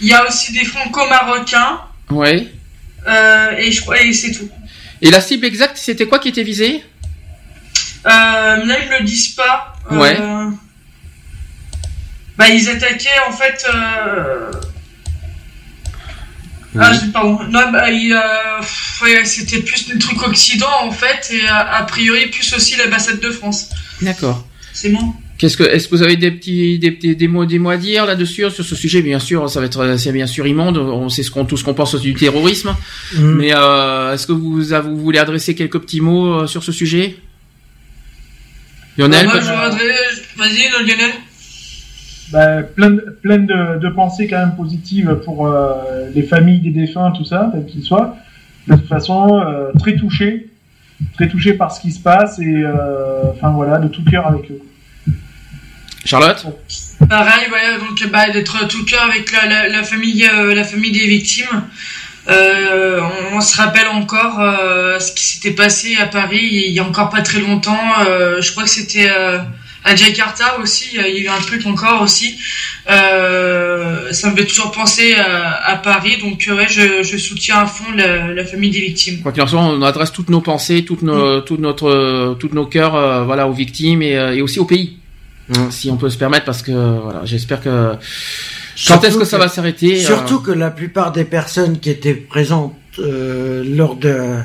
Il y a aussi des Franco-Marocains Ouais. euh, et je crois et c'est tout. Et la cible exacte, c'était quoi qui était visé Euh, là ils me le disent pas. Euh, Ouais. Bah ils attaquaient en fait. Euh... Ah, je- pardon. Non, bah, il, euh, ouais, c'était plus le truc occident en fait, et a, a priori plus aussi l'ambassade de France. D'accord. C'est bon. Qu'est-ce que, est-ce que vous avez des petits, des, petits- des mots, des mots à dire là-dessus sur ce sujet? Bien sûr, ça va être, c'est bien sûr immonde. On sait ce qu'on, tout ce qu'on pense du terrorisme. Mhm. Mais euh, est-ce que vous, vous voulez adresser quelques petits mots euh, sur ce sujet? Lionel, Moi, peut- je voudrais- Vas-y, Lionel. Bah, plein, de, plein de, de pensées quand même positives pour euh, les familles des défunts, tout ça, tel qu'ils soient. De toute façon, euh, très touché, très touché par ce qui se passe et euh, enfin voilà, de tout cœur avec eux. Charlotte? Pareil, voilà, donc bah, d'être tout cœur avec la, la, la famille, euh, la famille des victimes. Euh, on, on se rappelle encore euh, ce qui s'était passé à Paris il y a encore pas très longtemps. Euh, je crois que c'était euh, à Jakarta aussi. Il y a eu un truc encore aussi. Euh, ça me fait toujours penser à, à Paris. Donc euh, ouais, je, je soutiens à fond la, la famille des victimes. Quoi qu'il en soit, on adresse toutes nos pensées, toutes nos, tout notre, euh, toutes nos cœurs, euh, voilà, aux victimes et, et aussi au pays, Hein, si on peut se permettre, parce que voilà, j'espère que quand est-ce que ça va s'arrêter euh, Surtout que la plupart des personnes qui étaient présentes euh, lors de,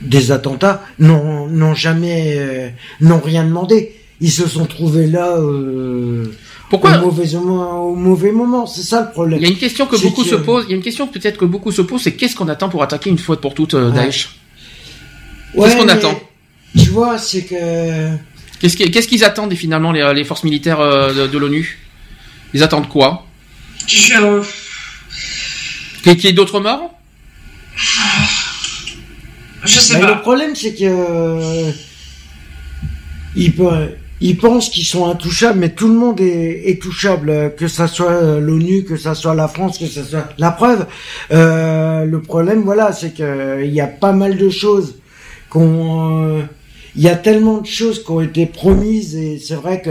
des attentats n'ont jamais euh, n'ont rien demandé. Ils se sont trouvés là euh, Pourquoi au mauvais moment. Au mauvais moment, c'est ça le problème. Il y a une question que beaucoup que- se posent. Il y a une question peut-être que beaucoup se posent, c'est qu'est-ce qu'on attend pour attaquer une fois pour toutes euh. Daesh? Ouais, Qu'est-ce qu'on attend Tu vois, c'est que Qu'est-ce qui- qu'est-ce qu'ils attendent finalement les, les forces militaires euh, de, de l'ONU? Ils attendent quoi? Je, euh, Qu'il qu'il y ait d'autres morts? Je sais pas. le problème, c'est que euh, ils, pe- ils pensent qu'ils sont intouchables, mais tout le monde est, est touchable, euh, que ça soit euh, l'ONU, que ça soit la France, que ça soit la preuve. euh, le problème, voilà, c'est que euh, il y a pas mal de choses qu'on, euh, il y a tellement de choses qui ont été promises et c'est vrai que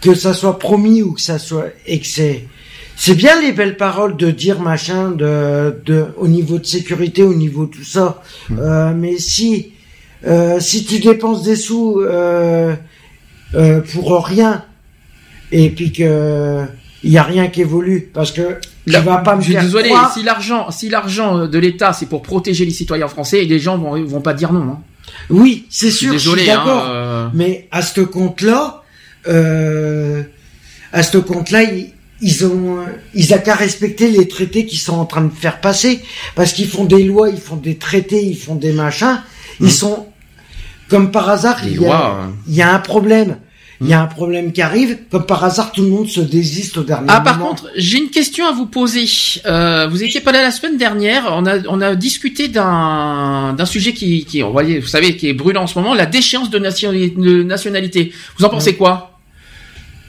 que ça soit promis ou que ça soit et que c'est c'est bien les belles paroles de dire machin de, de au niveau de sécurité, au niveau de tout ça. Euh, mais si euh, si tu dépenses des sous euh, pour rien et puis que il y a rien qui évolue parce que tu Là, vas pas me je suis faire désolé, croire- si l'argent, si l'argent euh, de l'État c'est pour protéger les citoyens français, les gens vont, vont pas dire non. Hein. Oui, c'est sûr, je suis d'accord. hein, euh, Mais à ce compte-là, euh, à ce compte-là, ils, ils ont, ils a qu'à respecter les traités qu'ils sont en train de faire passer, parce qu'ils font des lois, ils font des traités, ils font des machins. Ils sont, comme par hasard, il y, a, il y a un problème. Il y a un problème qui arrive. Comme par hasard, tout le monde se désiste au dernier Ah, par moment. contre, j'ai une question à vous poser. Euh, vous étiez pas là la semaine dernière. On a, on a discuté d'un, d'un sujet qui, qui, on voyait, vous savez, qui est brûlant en ce moment, la déchéance de, nation- de nationalité. Vous en pensez quoi?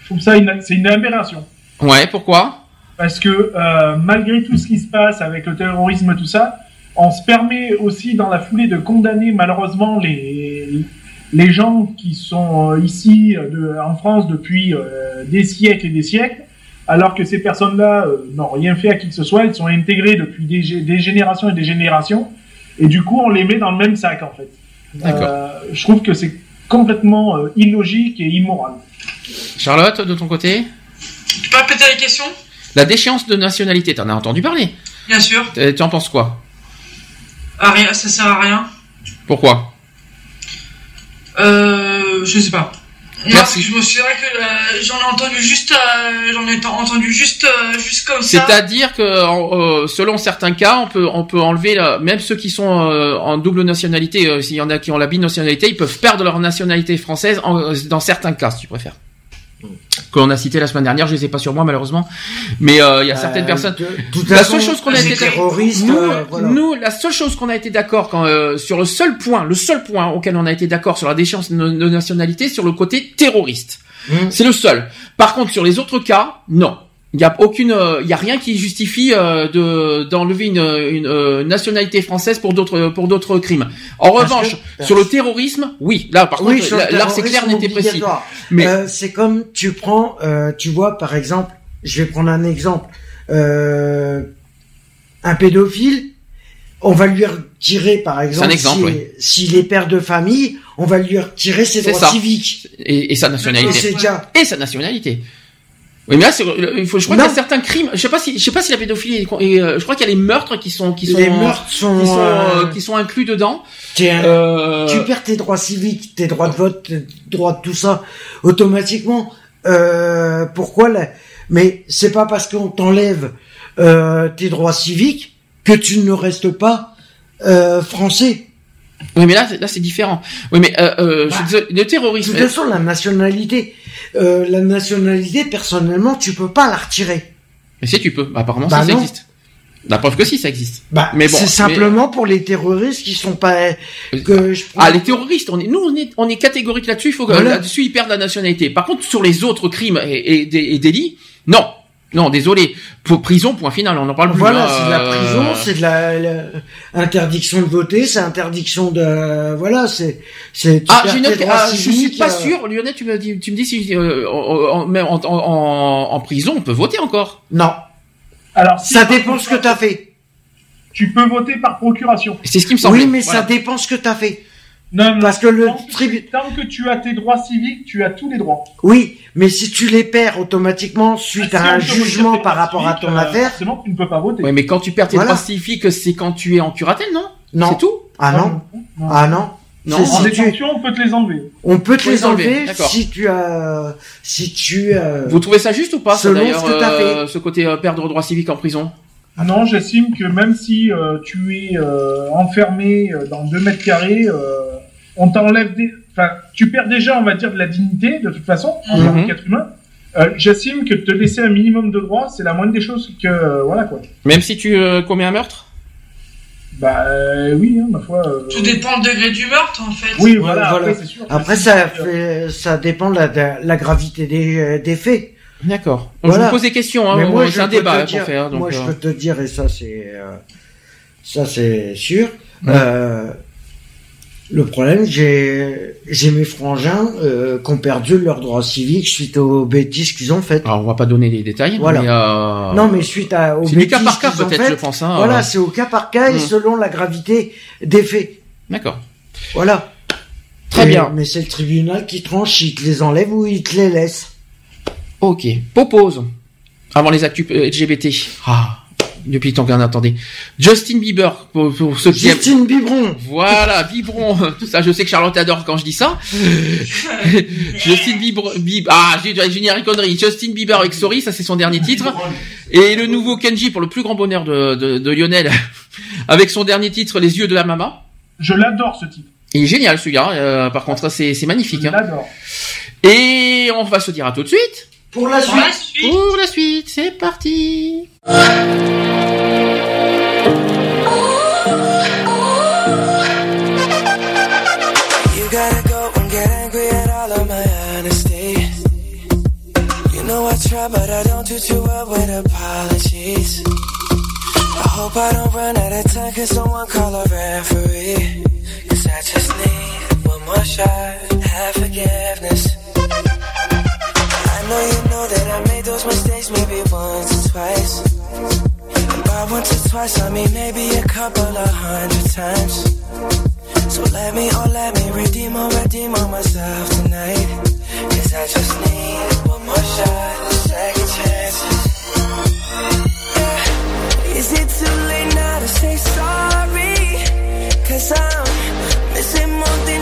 Je trouve ça une, c'est une aberration. Ouais, pourquoi? Parce que euh, malgré tout ce qui se passe avec le terrorisme, tout ça, on se permet aussi dans la foulée de condamner malheureusement les, les gens qui sont euh, ici euh, de, en France depuis euh, des siècles et des siècles, alors que ces personnes-là euh, n'ont rien fait à qui que ce soit, ils sont intégrés depuis des, gé- des générations et des générations, et du coup on les met dans le même sac en fait. D'accord. Euh, je trouve que c'est complètement euh, illogique et immoral. Charlotte, de ton côté? Tu peux répéter la question La déchéance de nationalité, t'en as entendu parler? Bien sûr. Tu en penses quoi? Rien, ça sert à rien. Pourquoi Euh, je sais pas. Non, Merci. parce que je me vrai que euh, j'en ai entendu juste, euh, j'en ai entendu juste, euh, juste comme ça. C'est-à-dire que euh, selon certains cas, on peut on peut enlever la- même ceux qui sont en double nationalité. S'il y en a qui ont la binationalité, ils peuvent perdre leur nationalité française en- dans certains cas, si tu préfères. Que l'on a cité la semaine dernière, je les ai pas sur moi malheureusement, mais euh, il y a certaines Euh, personnes. de- La façon, seule chose qu'on a été nous, euh, voilà. nous, la seule chose qu'on a été d'accord quand euh, sur le seul point, le seul point auquel on a été d'accord sur la déchéance de, de nationalité, sur le côté terroriste. Mmh. C'est le seul. Par contre, sur les autres cas, non. Il y a aucune, euh, il y a rien qui justifie euh, de d'enlever une, une euh, nationalité française pour d'autres pour d'autres crimes. En Parce revanche, que- sur le terrorisme, oui, là par Oui, contre, là, c'est clair, n'était précis. Mais Euh, c'est comme tu prends, euh, tu vois, par exemple, je vais prendre un exemple, euh, un pédophile, on va lui retirer, par exemple, exemple, si- oui. s'il est père de famille, on va lui retirer ses droits ça. civiques. et, et sa nationalité. déjà, et sa nationalité. Oui, mais là, il faut, je crois qu'il y a certains crimes. Je sais pas si, je sais pas si la pédophilie. Est, et, euh, je crois qu'il y a les meurtres qui sont, qui sont, les meurtres sont, qui sont, euh, euh, qui sont inclus dedans. Euh, tu perds tes droits civiques, tes droits de vote, tes droits de tout ça, automatiquement. Euh, pourquoi là Mais c'est pas parce qu'on t'enlève euh, tes droits civiques que tu ne restes pas euh, français. Oui, mais là, c'est- là, c'est différent. Oui, mais euh, euh, je désolé, le De terrorisme. toute façon, la nationalité, euh, la nationalité, personnellement, tu peux pas la retirer. Mais si tu peux, bah, apparemment, Bah ça existe. La preuve que si, ça existe. Bah, Mais bon, c'est mais- simplement pour les terroristes qui sont pas que je Ah, les terroristes, on est, nous, on est, on est catégorique là-dessus. Il faut que Voilà. là-dessus ils perdent la nationalité. Par contre, sur les autres crimes et, et, et délits, non, non, désolé. Pour prison, point final, on en parle plus. Voilà, hein, c'est de la euh, prison, c'est de la, la- interdiction de voter, c'est interdiction de voilà, c'est Ah, j'ai une autre- ah, je suis pas euh, sûr, Lionel. Tu me dis, tu me dis si euh, en, en, mais en, en, en- en prison, on peut voter encore. Non, Alors, si ça dépend ce que t'as fait. Tu peux voter par procuration. C'est ce qui me semble. Oui, mais ça dépend ce que t'as fait. Non, non, Parce que le tant, que, tribu- tant que tu as tes droits civiques, tu as tous les droits. Oui, mais si tu les perds automatiquement suite Si à un jugement par rapport à ton euh, affaire, Forcément, tu ne peux pas voter. Ouais, mais quand tu perds tes Voilà. droits civiques, c'est quand tu es en curatelle, non? Non. C'est tout? Ah non. Non. Ah non. Non. C'est En si tu- on peut te les enlever. on peut te les les enlever, si tu as si tu euh, Vous trouvez ça juste ou pas, Selon ce que t'as euh, ce côté euh, perdre droits civiques en prison? Ah non, j'estime que même si euh, tu es euh, enfermé dans deux mètres carrés, euh, on t'enlève des... Enfin, tu perds déjà, on va dire, de la dignité, de toute façon, en tant Mhm. qu'être humain. Euh, j'estime que te laisser un minimum de droits, c'est la moindre des choses que... euh, voilà, quoi. Même si tu euh, commets un meurtre? Bah euh, oui, hein, ma foi. euh, Tout dépend le degré du meurtre, en fait. Oui, voilà, voilà. après, c'est sûr. après ça fait, ça dépend de la, de la gravité des, des faits. D'accord. Voilà. Je vous pose des questions, hein, c'est un débat te hein, dire, pour faire. Donc, moi, je peux te dire, et ça, c'est, euh, ça, c'est sûr. Ouais. Euh, le problème, j'ai, mes frangins euh, qui ont perdu leurs droits civiques suite aux bêtises qu'ils ont faites. Alors, on va pas donner les détails. Voilà. Mais, euh, Non, mais suite à, aux c'est du bêtises cas par cas peut-être, je pense. Hein, Voilà, euh, c'est au cas par cas et Mm. selon la gravité des faits. D'accord. Voilà. Très Et- bien. Mais c'est le tribunal qui tranche, il te les enlève ou il te les laisse. Ok. Propose. Avant les actus LGBT. Ah. Depuis tant qu'on attendait. Justin Bieber pour, pour ceux qui aiment- Justine Biberon. Voilà, Biberon. *laughs* Tout ça, je sais que Charlotte adore quand je dis ça. *laughs* Justin Bieber, Bieber ah, j'ai une connerie. Justin Bieber avec Sorry, ça c'est son dernier titre. Et le nouveau Kenji pour le plus grand bonheur de, de, de Lionel, *laughs* avec son dernier titre, Les yeux de la maman. Je l'adore, ce type. Il est génial celui-là. euh, par contre, c'est c'est magnifique. Je Hein. l'adore. Et on va se dire à tout de suite. Pour la Pour suite. la suite, Pour la suite, c'est parti. You gotta go and get angry at all of my honesty. You know I try, but I don't do too well with apologies. I hope I don't run out of time, cause someone call a referee. Cause I just need one more shot, have forgiveness. I know you know that I made those mistakes maybe once or twice. By once or twice, I mean maybe a couple of hundred times. So let me, oh let me redeem or redeem on myself tonight Cause I just need one more shot, second chances yeah. Is it too late now to say sorry? Cause I'm missing more than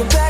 your back.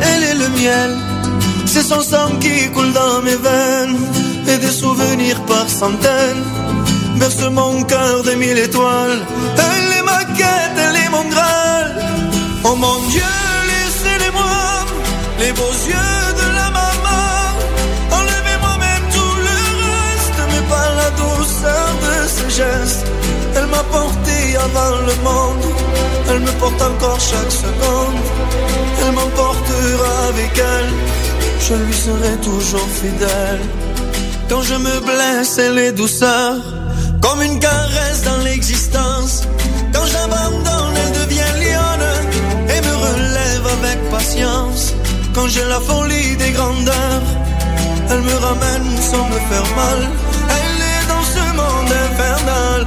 Elle est le miel. C'est son sang qui coule dans mes veines. Et des souvenirs par centaines. Berce mon cœur de mille étoiles. Elle est ma quête, elle est mon graal. Oh mon Dieu, laissez-les-moi, les beaux yeux de la maman. Enlevez-moi même tout le reste, mais pas la douceur de ses gestes. Elle m'a porté avant le monde, elle me porte encore chaque seconde. Elle m'emportera avec elle, je lui serai toujours fidèle. Quand je me blesse, elle est douceur, comme une caresse dans l'existence. Quand j'abandonne, elle devient lionne et me relève avec patience. Quand j'ai la folie des grandeurs, elle me ramène sans me faire mal. Elle est dans ce monde infernal,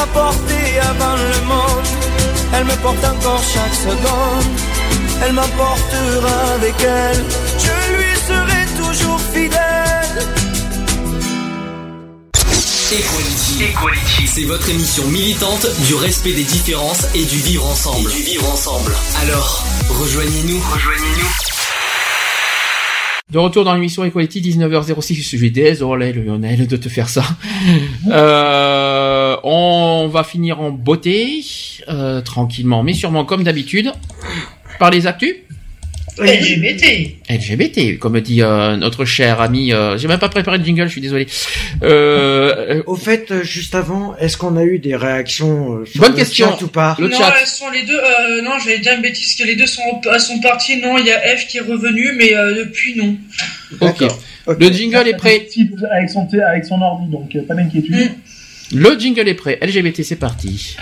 m'a porté avant le monde, elle me porte encore chaque seconde. Elle m'emportera avec elle, je lui serai toujours fidèle. Equality. Equality. C'est votre émission militante du respect des différences et du vivre ensemble. Et du vivre ensemble. Alors, rejoignez-nous. Rejoignez-nous. De retour dans l'émission Equality 19h06, je suis désolé Lionel de te faire ça. *laughs* Euh, on va finir en beauté, euh, tranquillement, mais sûrement comme d'habitude, par les actus. LGBT. LGBT, comme dit euh, notre cher ami. euh, J'ai même pas préparé le jingle, je suis désolé. Euh, Au fait, euh, juste avant, est-ce qu'on a eu des réactions euh, sur Bonne le question. chat ou pas? Le non, chat. elles sont les deux. Euh, non, j'allais dire une bêtise que les deux sont, partis. Non, il y a F qui est revenu, mais euh, depuis non. ok. Ok. Le jingle est prêt. Avec son, avec son ordi, donc euh, pas d'inquiétude. Mm. Le jingle est prêt. LGBT, c'est parti.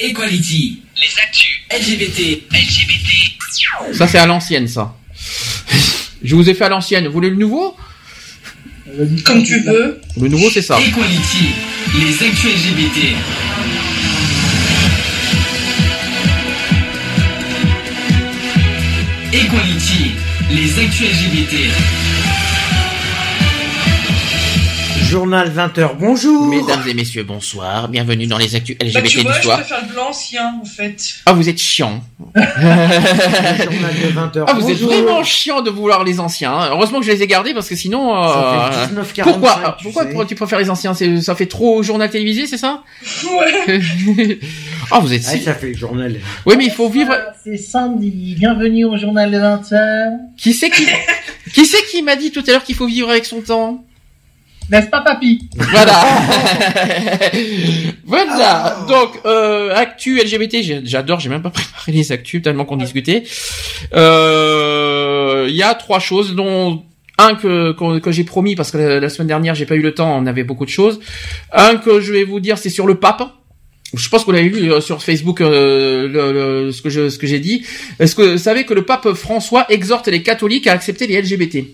Equality. Les actus. LGBT. LGBT. Ça, c'est à l'ancienne, ça. je vous ai fait à l'ancienne. Vous voulez le nouveau? Comme tu veux. Le nouveau, c'est ça. Equality. Les actus LGBT. Equality. Les actus LGBT. Journal 20h, bonjour Mesdames et messieurs, bonsoir. Bienvenue dans les actus Bah, LGBT tu vois, du je préfère le blanc ancien, en fait. Ah, vous êtes chiant. Le *laughs* journal de 20h, Ah, vous êtes vraiment chiant de vouloir les anciens. hein. Heureusement que je les ai gardés parce que sinon. Ça euh, fait 19,45, Pourquoi tu Pourquoi sais. pourquoi tu préfères les anciens? Ça fait trop journal télévisé, c'est ça? *laughs* Ouais. *laughs* Ah, vous êtes. Ah, ça fait journal. Oui, mais il faut vivre. C'est Sandy, bienvenue au journal de 20h. Qui c'est qui Qui c'est qui m'a dit tout à l'heure qu'il faut vivre avec son temps? N'est-ce pas, papy? Voilà. *laughs* voilà. Donc euh, actu LGBT, j'adore. J'ai même pas préparé les actus tellement qu'on discutait. Euh, Il y a trois choses dont Un que que, que j'ai promis parce que la, la semaine dernière j'ai pas eu le temps, on avait beaucoup de choses. Un que je vais vous dire, c'est sur le pape. Je pense que vous l'avez vu euh, sur Facebook euh, le, le- ce que je ce que j'ai dit. Est-ce que vous savez que le pape François exhorte les catholiques à accepter les LGBT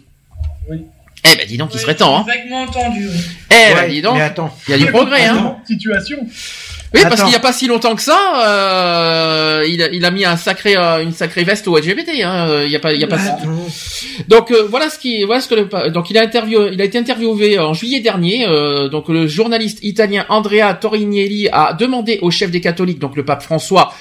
Oui. Eh ben dis donc, il serait temps. Hein. Vaguement entendu. oui. Eh ben dis donc, mais attends. il y a du progrès. Hein. Situation. Oui, parce qu'il n'y a pas si longtemps que ça, euh, il, a, il a mis un sacré, euh, une sacrée veste au LGBT. Hein. euh, Il y a pas, il y a pas. Donc euh, voilà ce qui, voilà ce que le, donc il a interviewé, il a été interviewé en juillet dernier. euh, donc le journaliste italien Andrea Torinielli a demandé au chef des catholiques, donc le pape François,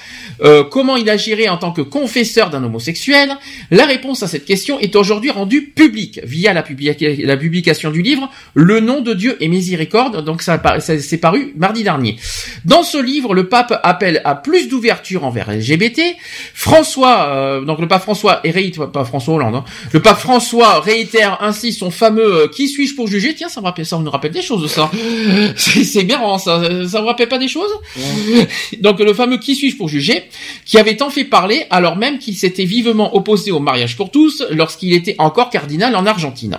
euh, comment il agirait en tant que confesseur d'un homosexuel. La réponse à cette question est aujourd'hui rendue publique via la, publica- la publication du livre Le nom de Dieu et miséricorde. Donc ça c'est paru mardi dernier. Dans ce livre, le pape appelle à plus d'ouverture envers LGBT. François, euh, donc le pape François et réitère, pas François Hollande, hein, le pape François réitère ainsi son fameux euh, qui suis-je pour juger? Tiens, ça me rappelle, ça me rappelle des choses, ça. *laughs* C'est marrant, ça. Ça vous rappelle pas des choses? Donc le fameux qui suis-je pour juger, qui avait tant fait parler alors même qu'il s'était vivement opposé au mariage pour tous lorsqu'il était encore cardinal en Argentine.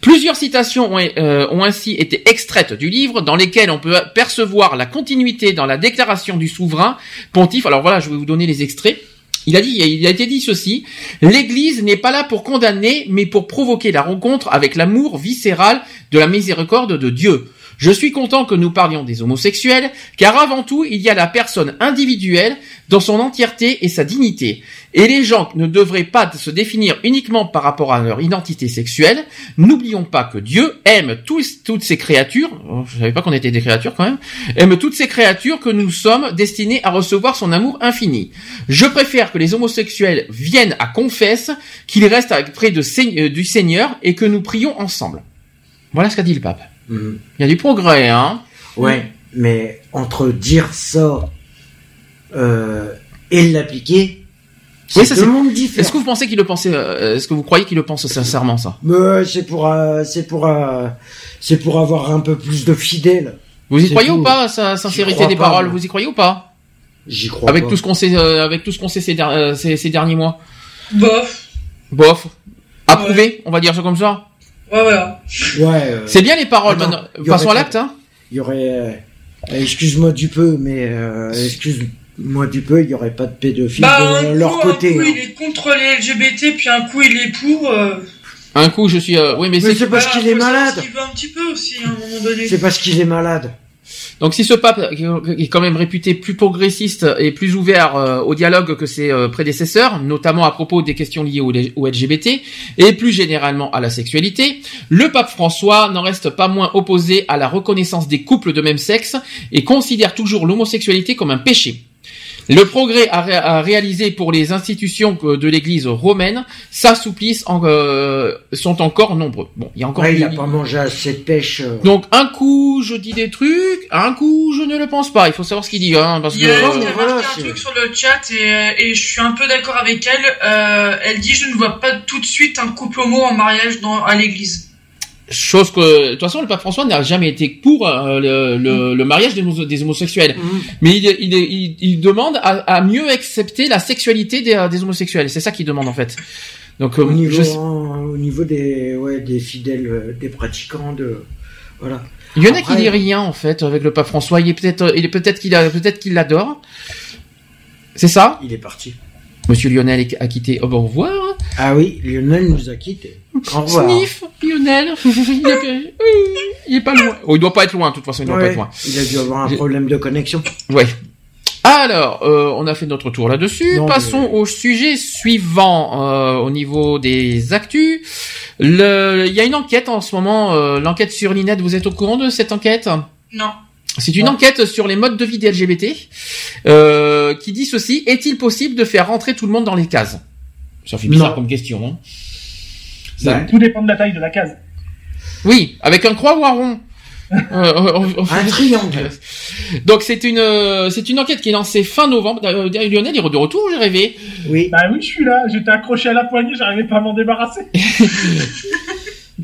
Plusieurs citations ont, euh, ont ainsi été extraites du livre dans lesquelles on peut percevoir la continuité dans la déclaration du souverain pontife. Alors voilà, je vais vous donner les extraits. Il a dit, il a été dit ceci, l'Église n'est pas là pour condamner, mais pour provoquer la rencontre avec l'amour viscéral de la miséricorde de Dieu. Je suis content que nous parlions des homosexuels, car avant tout, il y a la personne individuelle dans son entièreté et sa dignité. Et les gens ne devraient pas se définir uniquement par rapport à leur identité sexuelle. N'oublions pas que Dieu aime toutes ces créatures, oh, je savais pas qu'on était des créatures quand même, aime toutes ces créatures que nous sommes destinés à recevoir son amour infini. Je préfère que les homosexuels viennent à confesse, qu'ils restent près de euh, du Seigneur et que nous prions ensemble. Voilà ce qu'a dit le pape. Mhm. Il y a du progrès, hein. Ouais, mais entre dire ça euh, et l'appliquer, c'est Oui, ça, deux c'est- mondes différents. Est-ce que vous pensez qu'il le pensait euh, Est-ce que vous croyez qu'il le pense sincèrement ça? Mais euh, c'est pour, euh, c'est pour, euh, c'est pour avoir un peu plus de fidèles. Vous y C'est croyez tout. ou pas sa sincérité des pas, paroles? moi. Vous y croyez ou pas? J'y crois Avec pas. tout ce qu'on sait, euh, avec tout ce qu'on sait ces, der- euh, ces, ces derniers mois. Bof. Bof. Approuvé, on va dire ça comme ça. Ouais, voilà. Ouais. euh, C'est bien les paroles. Attends, maintenant. Passons à l'acte. Hein. Il y aurait, euh, excuse-moi du peu, mais euh, excuse-moi du peu, il y aurait pas de pédophiles Bah, de un leur coup, un côté. coup, hein. il est contre les LGBT, puis un coup, il est pour. euh, Un coup, je suis. euh, oui, mais, Mais c'est parce qu'il est malade. un un. C'est parce qu'il est malade. Donc si ce pape est quand même réputé plus progressiste et plus ouvert euh, au dialogue que ses euh, prédécesseurs, notamment à propos des questions liées au, au LGBT et plus généralement à la sexualité, le pape François n'en reste pas moins opposé à la reconnaissance des couples de même sexe et considère toujours l'homosexualité comme un péché. Le progrès à, ré- à réaliser pour les institutions de l'Église romaine s'assouplissent en, euh, sont encore nombreux. Bon, il y a encore Ouais, il a pas mangé assez de pêche. euh. donc un coup je dis des trucs, un coup je ne le pense pas. Il faut savoir ce qu'il dit, hein, parce Il y a, que Non, il mais y a voilà, marqué un truc sur le chat et, euh, et je suis un peu d'accord avec elle. Euh, elle dit je ne vois pas tout de suite un couple homo en mariage dans, à l'église. Chose que de toute façon le pape François n'a jamais été pour euh, le, le, le mariage des, homo- des homosexuels, Mhm. mais il, il, il, il demande à, à mieux accepter la sexualité des, euh, des homosexuels. C'est ça qu'il demande en fait. Donc euh, Au niveau, je sais- en- au niveau des, ouais, des fidèles, euh, des pratiquants de, voilà. il y en a qui dit rien en fait avec le pape François. Il est peut-être, il est peut-être qu'il a, peut-être qu'il l'adore. C'est ça? Il est parti. Monsieur Lionel a quitté. Au revoir. Ah oui, Lionel nous a quittés. Au revoir. Sniff, Lionel. *laughs* il, est, pas loin. Oh, il doit pas être loin, de toute façon, il doit pas être loin. il a dû avoir un problème de connexion. Ouais. Alors, euh, on a fait notre tour là-dessus. Passons au sujet suivant euh, au niveau des actus. Le, il y a une enquête en ce moment, euh, l'enquête sur l'INET. Vous êtes au courant de cette enquête? Non. C'est une enquête sur les modes de vie des LGBT euh, qui dit ceci est-il possible de faire rentrer tout le monde dans les cases? Ça fait bizarre Non. comme question. Hein Bah, Tout dépend de la taille de la case. Oui, avec un croix ou un rond *laughs* Euh, euh, euh, Un triangle. *laughs* Donc c'est une euh, c'est une enquête qui est lancée fin novembre. Euh, Lionel il est de retour, j'ai rêvé. Oui. Bah oui, je suis là. J'étais accroché à la poignée, j'arrivais pas à m'en débarrasser. *laughs*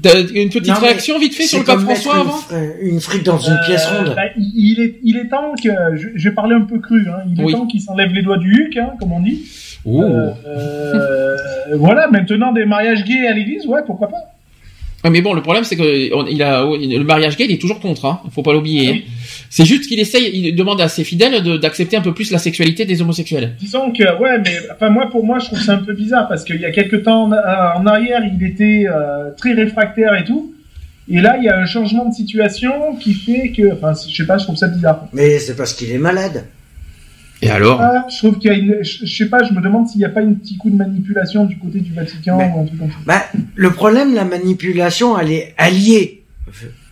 T'as Une petite Non, réaction vite fait sur le pape François une avant Une frite dans une pièce Euh, ronde. bah, il, est, il est temps que, je, je vais parler un peu cru, hein, il est Oui. temps qu'il s'enlève les doigts du huc, hein, comme on dit. Ouh. Euh, euh, *laughs* voilà, maintenant des mariages gays à l'église, ouais, pourquoi pas. Mais bon, le problème c'est que on- il a le mariage gay, il est toujours contre. Hein. Faut pas l'oublier. hein. C'est juste qu'il essaye, il demande à ses fidèles d'accepter un peu plus la sexualité des homosexuels. Disons que, ouais, mais enfin, moi, pour moi, je trouve ça un peu bizarre parce qu'il y a quelques temps en, en arrière, il était euh, très réfractaire et tout. Et là, il y a un changement de situation qui fait que, enfin, je sais pas, je trouve ça bizarre. Mais c'est parce qu'il est malade. Et alors Ah, je trouve qu'il y a une, je, je sais pas, je me demande s'il n'y a pas un petit coup de manipulation du côté du Vatican ou un truc comme ça. Bah, le problème, la manipulation, elle est alliée.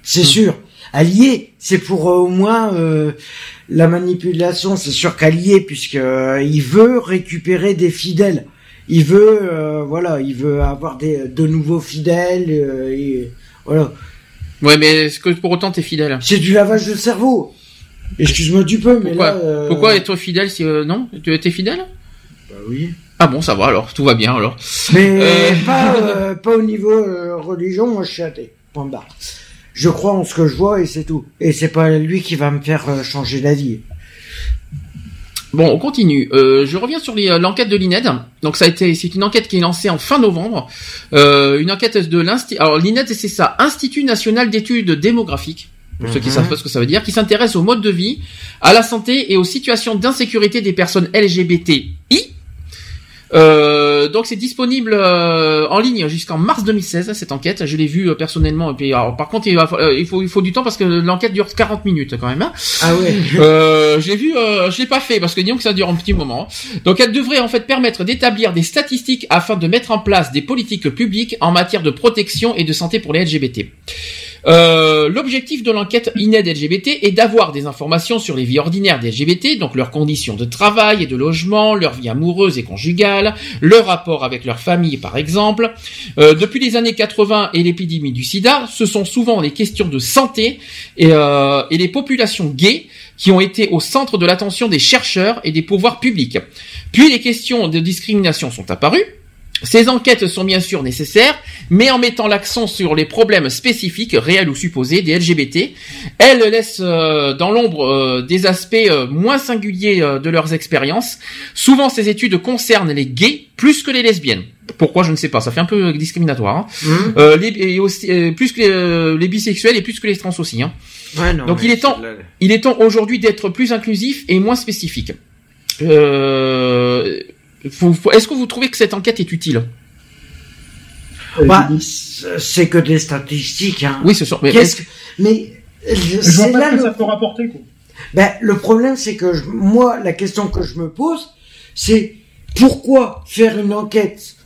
C'est sûr. Alliée, c'est pour euh, au moins euh, la manipulation, c'est sûr qu'alliée, puisque euh, il veut récupérer des fidèles. Il veut, euh, voilà, il veut avoir des de nouveaux fidèles. euh, et, voilà. Ouais, mais est-ce que pour autant t'es fidèle? C'est du lavage de cerveau. Excuse-moi du peu, mais Pourquoi là. euh, Pourquoi être fidèle si euh, non Tu es fidèle Bah oui. Ah bon, ça va alors, tout va bien alors. Mais Euh, pas, *laughs* euh, pas au niveau religion, moi je suis athée. Point barre. Je crois en ce que je vois et c'est tout. Et c'est pas lui qui va me faire changer d'avis. Bon, on continue. Euh, je reviens sur l'enquête de l'INED. Donc ça a été, c'est une enquête qui est lancée en fin novembre. Euh, une enquête de l'institut. Alors l'INED, c'est ça, Institut national d'études démographiques. Pour ceux qui Mhm. savent pas ce que ça veut dire, qui s'intéresse au mode de vie, à la santé et aux situations d'insécurité des personnes LGBTI. Euh, donc c'est disponible euh, en ligne jusqu'en mars 2016 cette enquête. Je l'ai vue euh, personnellement. Et puis, alors, par contre, il, euh, il faut il faut du temps parce que l'enquête dure 40 minutes quand même. hein. Ah ouais. Euh, je l'ai vu, euh, je l'ai pas fait parce que disons que ça dure un petit moment. Donc elle devrait en fait permettre d'établir des statistiques afin de mettre en place des politiques publiques en matière de protection et de santé pour les LGBT. Euh, L'objectif de l'enquête INED LGBT est d'avoir des informations sur les vies ordinaires des LGBT, donc leurs conditions de travail et de logement, leur vie amoureuse et conjugale, leur rapport avec leur famille par exemple. Euh, depuis les années 80 et l'épidémie du sida, ce sont souvent les questions de santé et, euh, et les populations gays qui ont été au centre de l'attention des chercheurs et des pouvoirs publics. Puis les questions de discrimination sont apparues. Ces enquêtes sont bien sûr nécessaires, mais en mettant l'accent sur les problèmes spécifiques, réels ou supposés, des LGBT, elles laissent euh, dans l'ombre euh, des aspects euh, moins singuliers euh, de leurs expériences. Souvent, ces études concernent les gays plus que les lesbiennes. Pourquoi je ne sais pas, ça fait un peu discriminatoire. hein. Hum. Euh, les, et aussi, euh, plus que les, euh, les bisexuels et plus que les trans aussi. Hein. Ouais, non, Donc il est temps, il est temps aujourd'hui d'être plus inclusif et moins spécifique. Euh, Est-ce que vous trouvez que cette enquête est utile? Bah, c'est c'est que des statistiques. Hein. Oui, ce sont. Mais, Qu'est-ce que... Mais euh, c'est là ce que le ça peut rapporter, quoi. Ben, le problème, c'est que je- moi, la question que je me pose, c'est pourquoi faire une enquête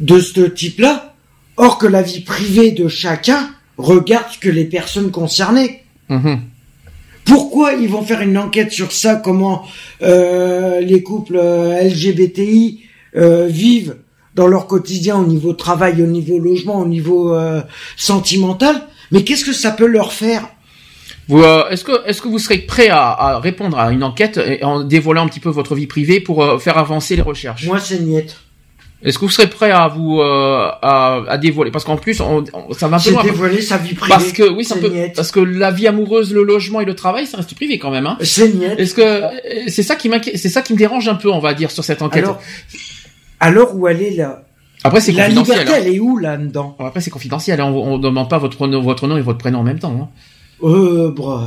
de ce type-là, or que la vie privée de chacun regarde que les personnes concernées. Mhm. Pourquoi ils vont faire une enquête sur ça Comment euh, les couples euh, LGBTI euh, vivent dans leur quotidien au niveau travail, au niveau logement, au niveau euh, sentimental? Mais qu'est-ce que ça peut leur faire? Euh, est-ce que est-ce que vous serez prêt à, à répondre à une enquête en dévoilant un petit peu votre vie privée pour faire avancer les recherches? Moi, c'est niette. Est-ce que vous serez prêt à vous euh, à, à dévoiler? Parce qu'en plus, on, on- ça va un peu loin. dévoiler sa vie privée. Parce que oui, c'est un C'est peu niette. parce que la vie amoureuse, le logement et le travail, ça reste privé quand même. Hein. C'est. Est-ce que c'est ça qui m'inquiète, c'est ça qui me dérange un peu, on va dire, sur cette enquête. Alors, alors où elle est là? Après, c'est La confidentiel. liberté, hein. elle est où là-dedans Après, c'est confidentiel. hein. On, on demande pas votre nom, votre nom et votre prénom en même temps. hein. Euh, bro.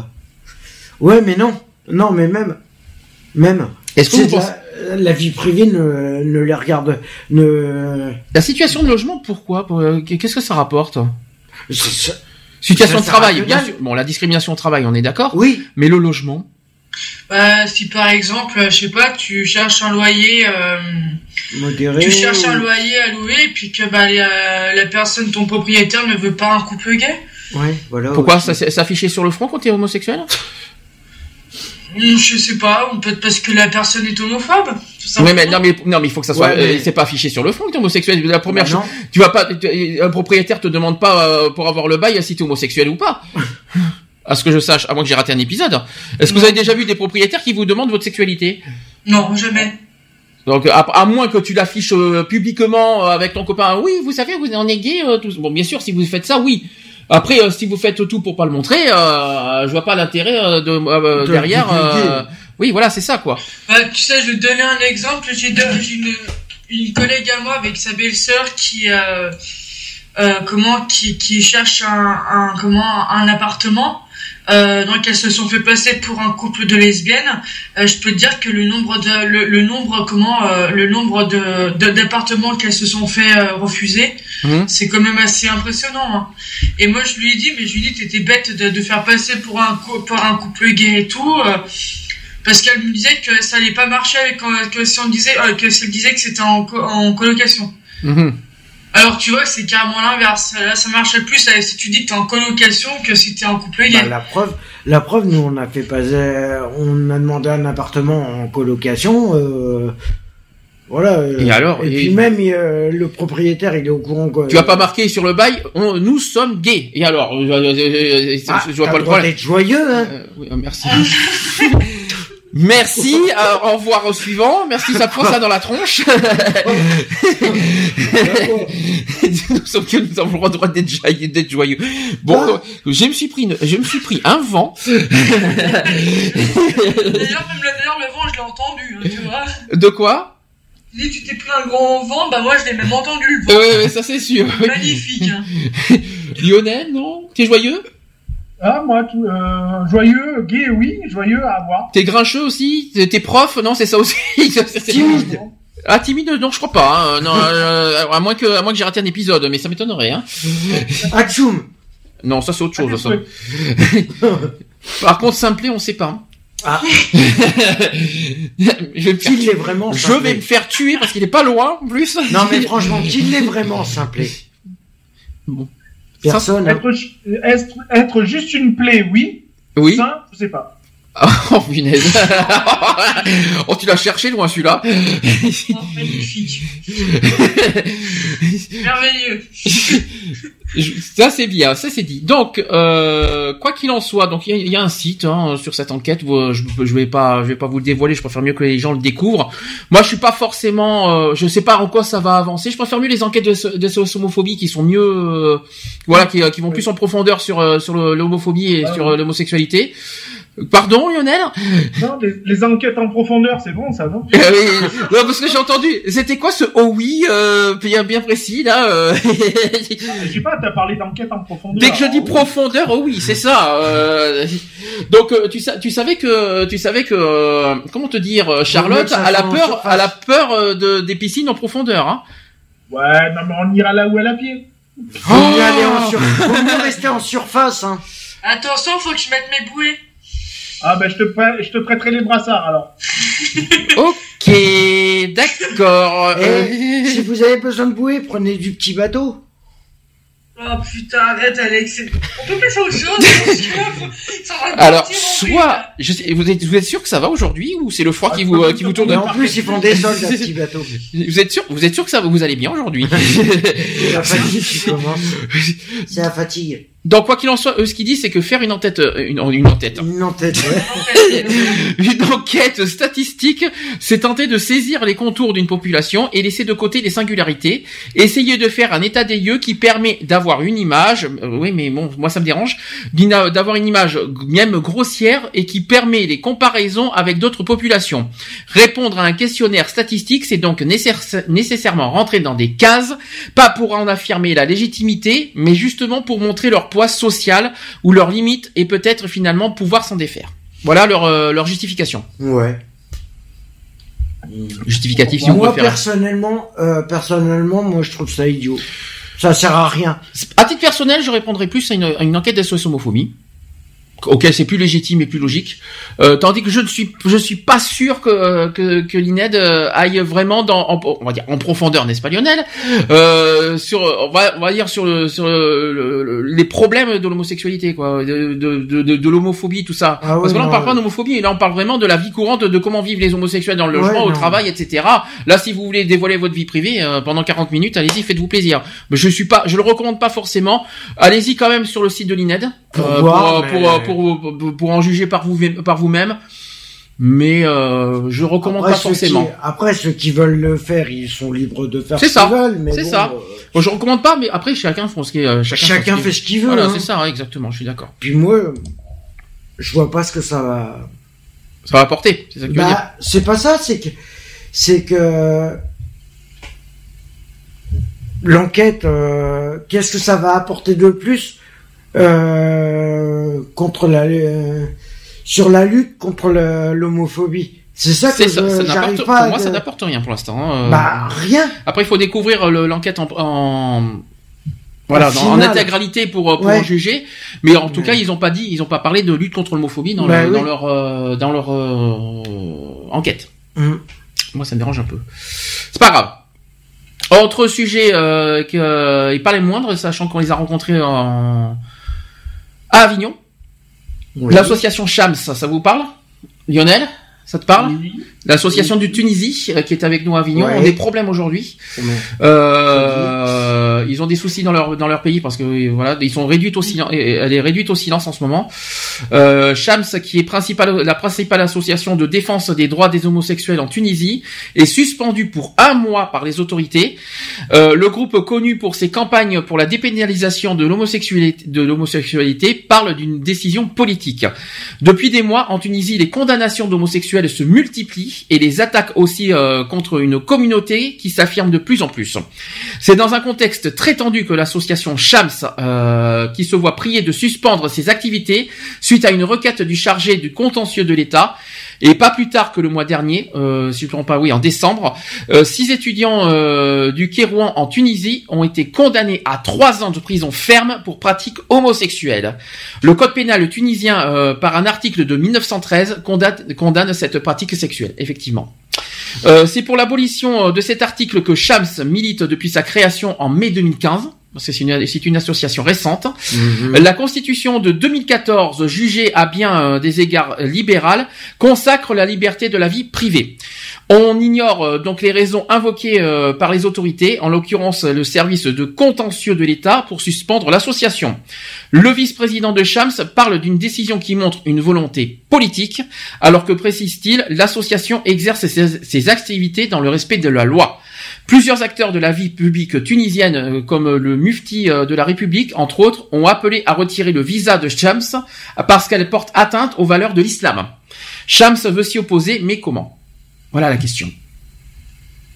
Ouais, mais non. Non, mais même. Même. Est-ce que vous pensez la, la vie privée ne, ne les regarde. Ne. la situation de logement Pourquoi Pour- euh, Qu'est-ce que ça rapporte Situation Ça de travail, bien sûr. Bon, la discrimination au travail, on est d'accord. Oui. Mais le logement. Bah, si par exemple, euh, je sais pas, tu cherches un loyer, euh, Modéré. tu cherches un loyer à louer, et puis que bah, les, euh, la personne, ton propriétaire, ne veut pas un couple gay. Ouais, voilà. Pourquoi ça s'est affiché sur le front quand t'es homosexuel? Hmm, Je sais pas, peut-être parce que la personne est homophobe. tout Oui, mais non, mais non, mais il faut que ça soit. Ouais, mais- euh, c'est pas affiché sur le front que t'es homosexuel. La première Bah chose, tu vas pas. tu- Un propriétaire te demande pas euh, pour avoir le bail si t'es homosexuel ou pas. *laughs* À ce que je sache, à moins que j'ai raté un épisode. Est-ce que vous avez déjà vu des propriétaires qui vous demandent votre sexualité? Non, jamais. Donc à, à moins que tu l'affiches euh, publiquement euh, avec ton copain, oui, vous savez, vous en êtes gay. euh, tout- Bon, bien sûr, si vous faites ça, oui. Après, euh, si vous faites tout pour pas le montrer, euh, je vois pas l'intérêt euh, de euh, De derrière. euh, oui, voilà, c'est ça, quoi. Bah, tu sais, je vais te donner un exemple. J'ai une, une collègue à moi avec sa belle-sœur qui, euh, euh, comment qui, qui cherchent un, un comment un appartement euh, donc elles se sont fait passer pour un couple de lesbiennes. Euh, je peux te dire que le nombre de le, le nombre comment euh, le nombre de d'appartements qu'elles se sont fait euh, refuser, Mhm. c'est quand même assez impressionnant. hein. Et moi je lui ai dit mais je lui ai dit t'étais bête de, de faire passer pour un pour un couple gay et tout. euh, parce qu'elle me disait que ça allait pas marcher avec euh, que si on disait euh, que si elle disait que c'était en, en colocation. Mhm. Alors tu vois c'est carrément l'inverse. Là ça marchait plus si tu dis que t'es en colocation que si t'es en couple gay. Bah, la preuve, la preuve, nous on a fait on a demandé un appartement en colocation. Euh, voilà. euh, Et alors, Et, et- puis même euh, le propriétaire, il est au courant. Quoi. Tu as pas marqué sur le bail, on- nous sommes gays. Et alors, euh, euh, euh, Ah, je vois pas le le droit problème. d'être joyeux, hein. Euh, oui, euh, merci. *laughs* Merci, euh, au revoir au suivant. Merci, ça prend ça dans la tronche. *laughs* nous sommes que nous avons le droit d'être joyeux. d'être joyeux. Bon, Ah. euh, je me suis pris, une- je me suis pris un vent. *laughs* D'ailleurs, même le, d'ailleurs, le vent, je l'ai entendu, hein, tu vois. De quoi? Si tu t'es pris un grand vent, bah moi, je l'ai même entendu, le vent. Oui, oui, ça c'est sûr. Magnifique. hein. *laughs* Lionel, non? T'es joyeux? Ah, moi, tout, euh, joyeux, gay, oui, joyeux à avoir. T'es grincheux aussi? T'es prof? Non, c'est ça aussi. *laughs* Timide. Ah, timide Non, je crois pas. hein. Non, euh, à moins que, à moins que j'ai raté un épisode, mais ça m'étonnerait. Hein. *laughs* Atchoum. Non, ça c'est autre chose. Ah, ça. Par contre, simplet, on sait pas. Ah. *laughs* je vais me faire, Qu'il l'est vraiment. je Simplet. vais me faire tuer parce qu'il est pas loin en plus. Non mais franchement, *laughs* qu'il l'est vraiment simplet. Bon. Personne. hein. Être, être, être juste une plaie, oui. Oui. Ça, je sais pas. *laughs* Oh punaise. *laughs* oh, tu l'as cherché loin celui-là. Oh, *laughs* magnifique. Merveilleux. Ça c'est bien, ça c'est dit. Donc, euh, quoi qu'il en soit, donc il y, a- il y a un site hein, sur cette enquête. Vous, je, je vais pas, je vais pas vous le dévoiler. Je préfère mieux que les gens le découvrent. Moi, je suis pas forcément, euh, je sais pas en quoi ça va avancer. Je préfère mieux les enquêtes de, de homophobie qui sont mieux, euh, voilà, qui, euh, qui vont plus en profondeur sur euh, sur l'homophobie et Ah sur oui. euh, l'homosexualité. Pardon, Lionel Non, les, les enquêtes en profondeur, c'est bon, ça, non *laughs* Euh, oui, non, parce que j'ai entendu. C'était quoi ce oh oui euh, bien bien précis là euh, Je sais pas, t'as parlé d'enquête en profondeur. Dès que je dis profondeur, oh oui, c'est ça. euh, donc tu, sa- tu savais que tu savais que comment te dire, Charlotte a la peur, a la peur de des piscines en profondeur. Hein. Ouais, non, mais on ira là où elle a pied. Vaut mieux aller en rester en surface. Hein. Attention, faut que je mette mes bouées. Ah, ben, je te, je te prêterai les brassards, alors. *laughs* Ok, d'accord. Euh, si vous avez besoin de bouée, prenez du petit bateau. Oh putain, arrête, Alex. On peut passer à autre chose, parce que ça va Alors, partir soit, je sais, vous êtes, vous êtes sûr que ça va aujourd'hui ou c'est le froid qui vous, euh, qui vous tourne en plus, ils font des soldes à petit bateau. *laughs* Vous êtes sûr, vous êtes sûr que ça va, vous allez bien aujourd'hui? *laughs* La fatigue qui commence. C'est la fatigue. Donc quoi qu'il en soit, eux, ce qu'ils disent, c'est que faire une enquête, euh, une, une enquête, Une en-tête. vrille. *laughs* Une enquête statistique, c'est tenter de saisir les contours d'une population et laisser de côté les singularités. Essayer de faire un état des lieux qui permet d'avoir une image, euh, oui mais bon, moi ça me dérange, d'avoir une image même grossière et qui permet les comparaisons avec d'autres populations. Répondre à un questionnaire statistique, c'est donc nécessaire- nécessairement rentrer dans des cases, pas pour en affirmer la légitimité, mais justement pour montrer leur poids social ou leurs limites et peut-être finalement pouvoir s'en défaire. Voilà leur, euh, leur justification. Ouais. Justificatif, si on moi, personnellement, euh, personnellement, moi, je trouve ça idiot. Ça sert à rien. À titre personnel, je répondrais plus à une, à une enquête SOS homophobie. Ok, c'est plus légitime et plus logique. Euh, tandis que je ne suis, je suis pas sûr que que, que l'INED euh, aille vraiment dans, en, on va dire en profondeur, n'est-ce pas Lionel? Euh, Sur, on va, on va dire sur le, sur le- le- le- les problèmes de l'homosexualité, quoi, de de, de, de, l'homophobie, tout ça. Ah Parce que là, on parle pas d'homophobie, là, on parle vraiment de la vie courante, de comment vivent les homosexuels dans le Ouais, logement, au non. travail, etc. Là, si vous voulez dévoiler votre vie privée euh, pendant 40 minutes, allez-y, faites-vous plaisir. Mais je suis pas, je le recommande pas forcément. Allez-y quand même sur le site de l'INED Pour euh, voir, pour, mais- pour, pour, pour, pour en juger par vous par vous-même. Mais euh, je recommande Après pas forcément. qui, après, ceux qui veulent le faire, ils sont libres de faire ce qu'ils veulent. mais C'est bon, ça. euh, Bon, je recommande pas, mais après chacun fait ce qui est, euh, chacun, chacun fait ce qu'il veut. Voilà, hein. c'est ça, exactement. Je suis d'accord. Puis moi, je vois pas ce que ça va. Ça va apporter. C'est ça que. Bah, c'est pas ça, c'est que, c'est que, l'enquête, euh, qu'est-ce que ça va apporter de plus euh, contre la euh, sur la lutte contre l'homophobie C'est ça que ça, je- ça pour à- moi, ça n'apporte rien pour l'instant. hein, euh. Bah rien. Après, il faut découvrir le- l'enquête en, en- voilà, en intégralité pour, euh, pour Ouais. en juger. Mais en tout Ouais. cas, ils ont pas dit, ils ont pas parlé de lutte contre l'homophobie dans, Bah le- oui. dans leur euh, dans leur euh, enquête. Mm. Moi, ça me dérange un peu. C'est pas grave. Autre sujet euh, que, euh, et pas les moindres, sachant qu'on les a rencontrés en... à Avignon. Oui. L'association Shams, ça, ça vous parle? Lionel, ça te parle? Oui. L'association du Tunisie euh, qui est avec nous à Avignon Ouais. ont des problèmes aujourd'hui. Bon. Euh, ils ont des soucis dans leur dans leur pays parce que voilà, ils sont réduits au silence. Elle est réduite au silence en ce moment. Euh, Shams, qui est principale, la principale association de défense des droits des homosexuels en Tunisie, est suspendue pour un mois par les autorités. Euh, le groupe connu pour ses campagnes pour la dépénalisation de l'homosexualité, de l'homosexualité parle d'une décision politique. Depuis des mois, en Tunisie, les condamnations d'homosexuels se multiplient et les attaques aussi euh, contre une communauté qui s'affirme de plus en plus. C'est dans un contexte très tendu que l'association Shams, euh, qui se voit prier de suspendre ses activités suite à une requête du chargé du contentieux de l'État, et pas plus tard que le mois dernier, euh, si je ne pas, oui, en décembre, euh, six étudiants euh, du Kérouan en Tunisie ont été condamnés à trois ans de prison ferme pour pratiques homosexuelles. Le code pénal tunisien, par un article de 1913, condamne, condamne cette pratique sexuelle, effectivement. Euh, c'est pour l'abolition euh, de cet article que Shams milite depuis sa création en mai 2015. Parce que c'est une, association récente. Mhm. La Constitution de 2014, jugée à bien euh, des égards libérales, consacre la liberté de la vie privée. On ignore euh, donc les raisons invoquées euh, par les autorités, en l'occurrence le service de contentieux de l'État, pour suspendre l'association. Le vice-président de Shams parle d'une décision qui montre une volonté politique, alors que précise-t-il, l'association exerce ses, activités dans le respect de la loi. Plusieurs acteurs de la vie publique tunisienne, euh, comme le mufti de la République, entre autres, ont appelé à retirer le visa de Shams parce qu'elle porte atteinte aux valeurs de l'islam. Shams veut s'y opposer, mais comment? Voilà la question.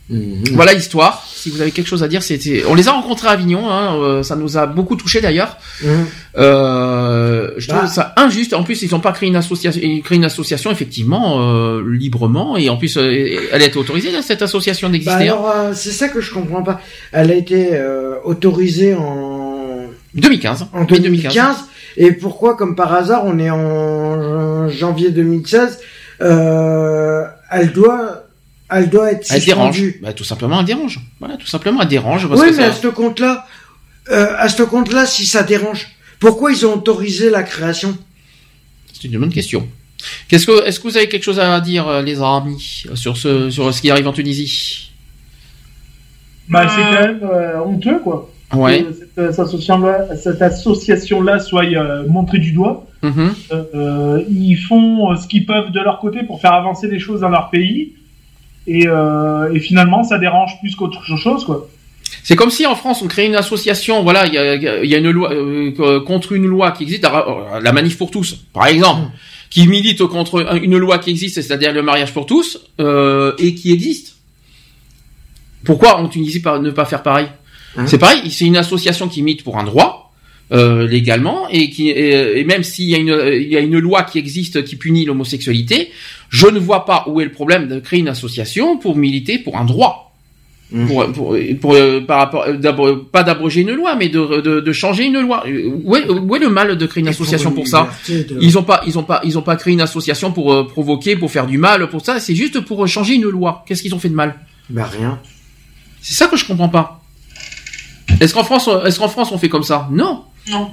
Mhm. Voilà l'histoire. Si vous avez quelque chose à dire, c'était. On les a rencontrés à Avignon. Hein, euh, ça nous a beaucoup touché d'ailleurs. Mhm. Euh, je trouve Bah. ça injuste. En plus, ils n'ont pas créé une association, ils créent une association effectivement euh, librement, et en plus, euh, elle a été autorisée cette association Bah d'exister. hein. alors, euh, c'est ça que je comprends pas. Elle a été euh, autorisée en 2015. en mai 2015. Et pourquoi, comme par hasard, on est en janvier 2016 euh, Elle doit, elle doit être Elle dérange. Bah, tout simplement, elle dérange. Voilà, tout simplement, elle dérange. Parce Oui, que mais ça- à ce compte-là, euh, à ce compte-là, si ça dérange, pourquoi ils ont autorisé la création? C'est une bonne question. Qu'est-ce que, est-ce que vous avez quelque chose à dire, euh, les amis, sur ce, sur ce qui arrive en Tunisie? Bah, c'est quand même euh, honteux, quoi. Ouais. Que cette, euh, cette association-là, cette association-là soit euh, montrée du doigt. Mhm. Euh, euh, ils font euh, ce qu'ils peuvent de leur côté pour faire avancer les choses dans leur pays. Et, euh, et finalement, ça dérange plus qu'autre chose, quoi. C'est comme si en France on crée une association, voilà, il y a, il y a une loi euh, contre une loi qui existe, la manif pour tous, par exemple, qui milite contre une loi qui existe, c'est-à-dire le mariage pour tous, euh, et qui existe. Pourquoi en Tunisie pas- ne pas faire pareil? Hein C'est pareil, c'est une association qui milite pour un droit. euh, légalement et qui et, et même s'il y a une il y a une loi qui existe qui punit l'homosexualité, je ne vois pas où est le problème de créer une association pour militer pour un droit Mhm. pour, pour, pour, euh, par rapport euh, pas d'abroger une loi mais de, de, de changer une loi où est, où est le mal de créer une association pour, ça de- ils ont pas ils ont pas ils ont pas créé une association pour euh, provoquer pour faire du mal pour ça c'est juste pour changer une loi qu'est-ce qu'ils ont fait de mal? Bah rien. c'est ça que je comprends pas est-ce qu'en France euh, est-ce qu'en France on fait comme ça? Non Non.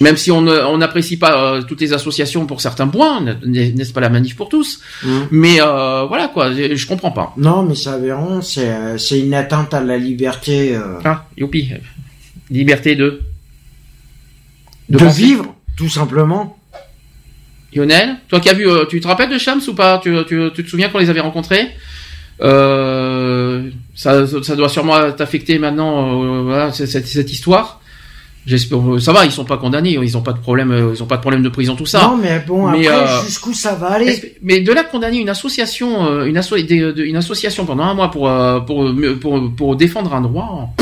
même si on on n'apprécie pas euh, toutes les associations pour certains points n'est- n'est-ce pas la manif pour tous? Mhm. mais euh, voilà quoi je, je comprends pas Non, mais c'est aberrant. C'est euh, c'est une atteinte à la liberté euh, ah youpi liberté de de, penser. vivre, tout simplement. Lionel, toi qui as vu, euh, tu te rappelles de Shams ou pas? Tu, tu, tu te souviens qu'on les avait rencontrés? Euh, ça, ça doit sûrement t'affecter maintenant, euh, voilà, cette, histoire. J'espère, euh, ça va, ils sont pas condamnés, ils ont pas de problème, euh, ils ont pas de problème de prison, tout ça. Non, mais bon, Mais, après, euh, jusqu'où ça va aller? Mais de là condamner une association, une, asso- des- de- une association pendant un mois pour, pour, pour, pour, pour défendre un droit,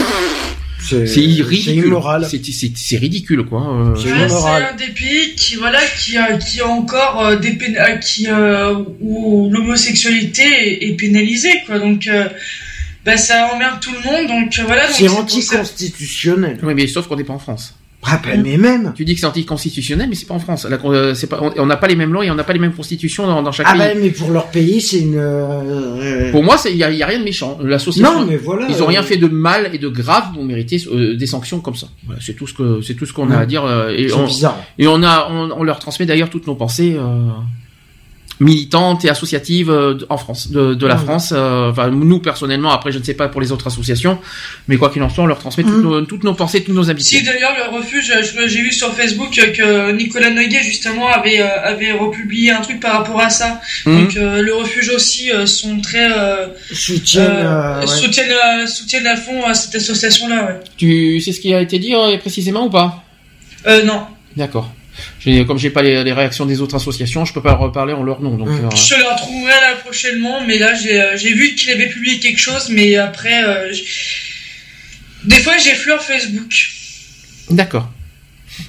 C'est C'est ridicule. immoral. C'est ridicule quoi. C'est Ouais, immoral. c'est un des pays qui voilà qui a qui a encore euh, des pén- qui euh, où l'homosexualité est, est pénalisée quoi donc euh, bah ça emmerde tout le monde donc euh, voilà C'est anticonstitutionnel. Oui, mais sauf qu'on n'est pas en France. Ah ben, mais même. Tu dis que c'est anticonstitutionnel, mais c'est pas en France. Con- euh, pas, on n'a pas les mêmes lois et on n'a pas les mêmes constitutions dans, dans chaque Ah pays. ben, mais pour leur pays, c'est une. euh, Pour moi, il y a, rien de méchant. L'association, Non, mais voilà. ils ont rien euh, fait de mal et de grave pour mériter euh, des sanctions comme ça. Voilà, c'est tout ce que c'est tout ce qu'on a à dire. euh, et on, bizarre. et on a, on, on leur transmet d'ailleurs toutes nos pensées euh, militantes et associatives euh, en France, de, de la Ouais. France. euh, Enfin, nous personnellement, après, je ne sais pas pour les autres associations, mais quoi qu'il en soit, on leur transmet toutes, Mhm. nos, toutes nos pensées, toutes nos Si ambitions. d'ailleurs le refuge, je- j'ai vu sur Facebook que Nicolas Noguet justement avait euh, avait republié un truc par rapport à ça. Mhm. Donc euh, le refuge aussi euh, sont très euh, Soutiennent. euh, euh, ouais. soutiennent euh, soutiennent à fond euh, cette association là. Ouais. Tu sais ce qui a été dit euh, précisément ou pas? Euh, non, D'accord. J'ai- Comme j'ai pas les, les réactions des autres associations, je peux pas reparler en leur nom. Donc, euh, je te la retrouverai là prochainement, mais là j'ai euh, j'ai vu qu'il avait publié quelque chose, mais après euh, des fois j'effleure Facebook. d'accord.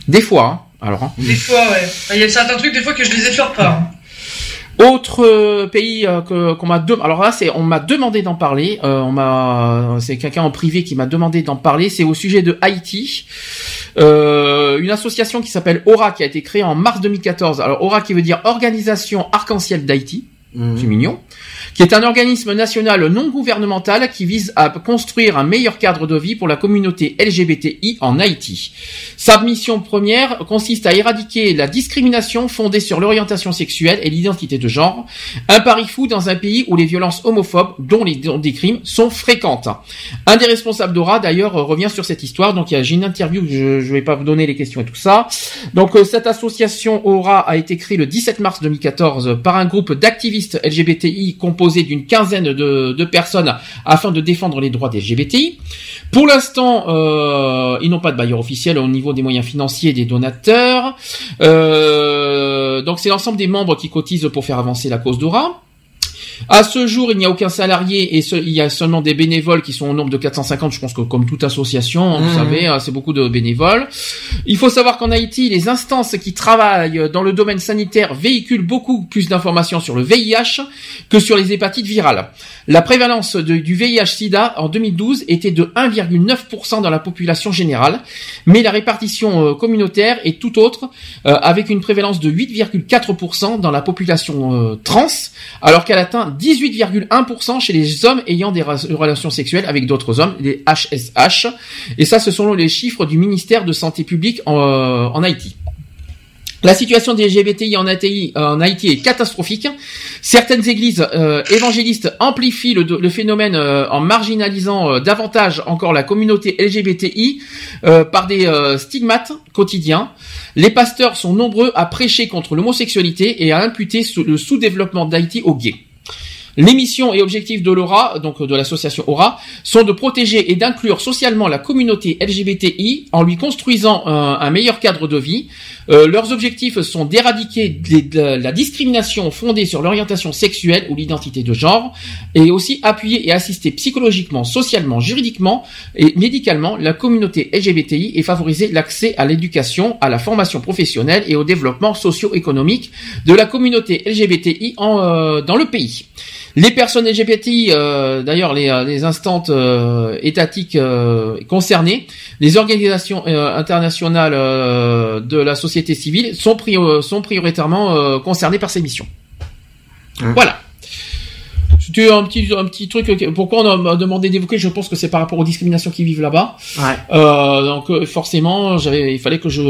Des fois, hein. alors. hein. Des fois ouais. Enfin, Il y a certains trucs des fois que je les effleure pas. hein. Autre pays que qu'on m'a alors là c'est on m'a demandé d'en parler. Euh, on m'a c'est quelqu'un en privé qui m'a demandé d'en parler. C'est au sujet de Haïti. Euh, une association qui s'appelle Aura qui a été créée en mars 2014. Alors Aura qui veut dire Organisation Arc-en-Ciel d'Haïti. Mhm. c'est mignon, qui est un organisme national non gouvernemental qui vise à construire un meilleur cadre de vie pour la communauté LGBTI en Haïti. Sa mission première consiste à éradiquer la discrimination fondée sur l'orientation sexuelle et l'identité de genre, un pari fou dans un pays où les violences homophobes, dont les dont des crimes, sont fréquentes. Un des responsables d'Aura, d'ailleurs, revient sur cette histoire, donc j'ai une interview, je, je vais pas vous donner les questions et tout ça. Donc euh, cette association Aura a été créée le 17 mars 2014 par un groupe d'activistes LGBTI composé d'une quinzaine de, personnes afin de défendre les droits des LGBTI. Pour l'instant, euh, ils n'ont pas de bailleur officiel au niveau des moyens financiers des donateurs. Euh, donc c'est l'ensemble des membres qui cotisent pour faire avancer la cause d'Aura. À ce jour, il n'y a aucun salarié et ce- il y a seulement des bénévoles qui sont au nombre de 450. Je pense que comme toute association, vous Mhm. savez, hein, c'est beaucoup de bénévoles. Il faut savoir qu'en Haïti, les instances qui travaillent dans le domaine sanitaire véhiculent beaucoup plus d'informations sur le VIH que sur les hépatites virales. La prévalence de- du VIH/SIDA en 2012 était de 1,9% dans la population générale, mais la répartition euh, communautaire est tout autre, euh, avec une prévalence de 8,4% dans la population euh, trans, alors qu'elle atteint 18,1% chez les hommes ayant des relations sexuelles avec d'autres hommes, les HSH. Et ça, ce sont les chiffres du ministère de Santé publique en, euh, Haïti. La situation des LGBTI en Haïti, euh, en Haïti est catastrophique. Certaines églises euh, évangélistes amplifient le, phénomène en marginalisant davantage encore la communauté LGBTI par des stigmates quotidiens. Les pasteurs sont nombreux à prêcher contre l'homosexualité et à imputer le sous-développement d'Haïti aux gays. Les missions et objectifs de l'Aura, donc de l'association Aura, sont de protéger et d'inclure socialement la communauté LGBTI en lui construisant un, meilleur cadre de vie. Euh, leurs objectifs sont d'éradiquer la discrimination fondée sur l'orientation sexuelle ou l'identité de genre, et aussi appuyer et assister psychologiquement, socialement, juridiquement et médicalement la communauté LGBTI et favoriser l'accès à l'éducation, à la formation professionnelle et au développement socio-économique de la communauté LGBTI euh, dans le pays. Les personnes LGBTI, euh, d'ailleurs les, euh, les instances euh, étatiques euh, concernées, les organisations euh, internationales euh, de la société civile sont, prior- sont prioritairement euh, concernées par ces missions. Hein. Voilà. C'était un petit, un petit truc. Pourquoi on m'a demandé d'évoquer Je pense que c'est par rapport aux discriminations qui vivent là-bas. Ouais. Euh, donc euh, forcément, j'avais, il fallait que je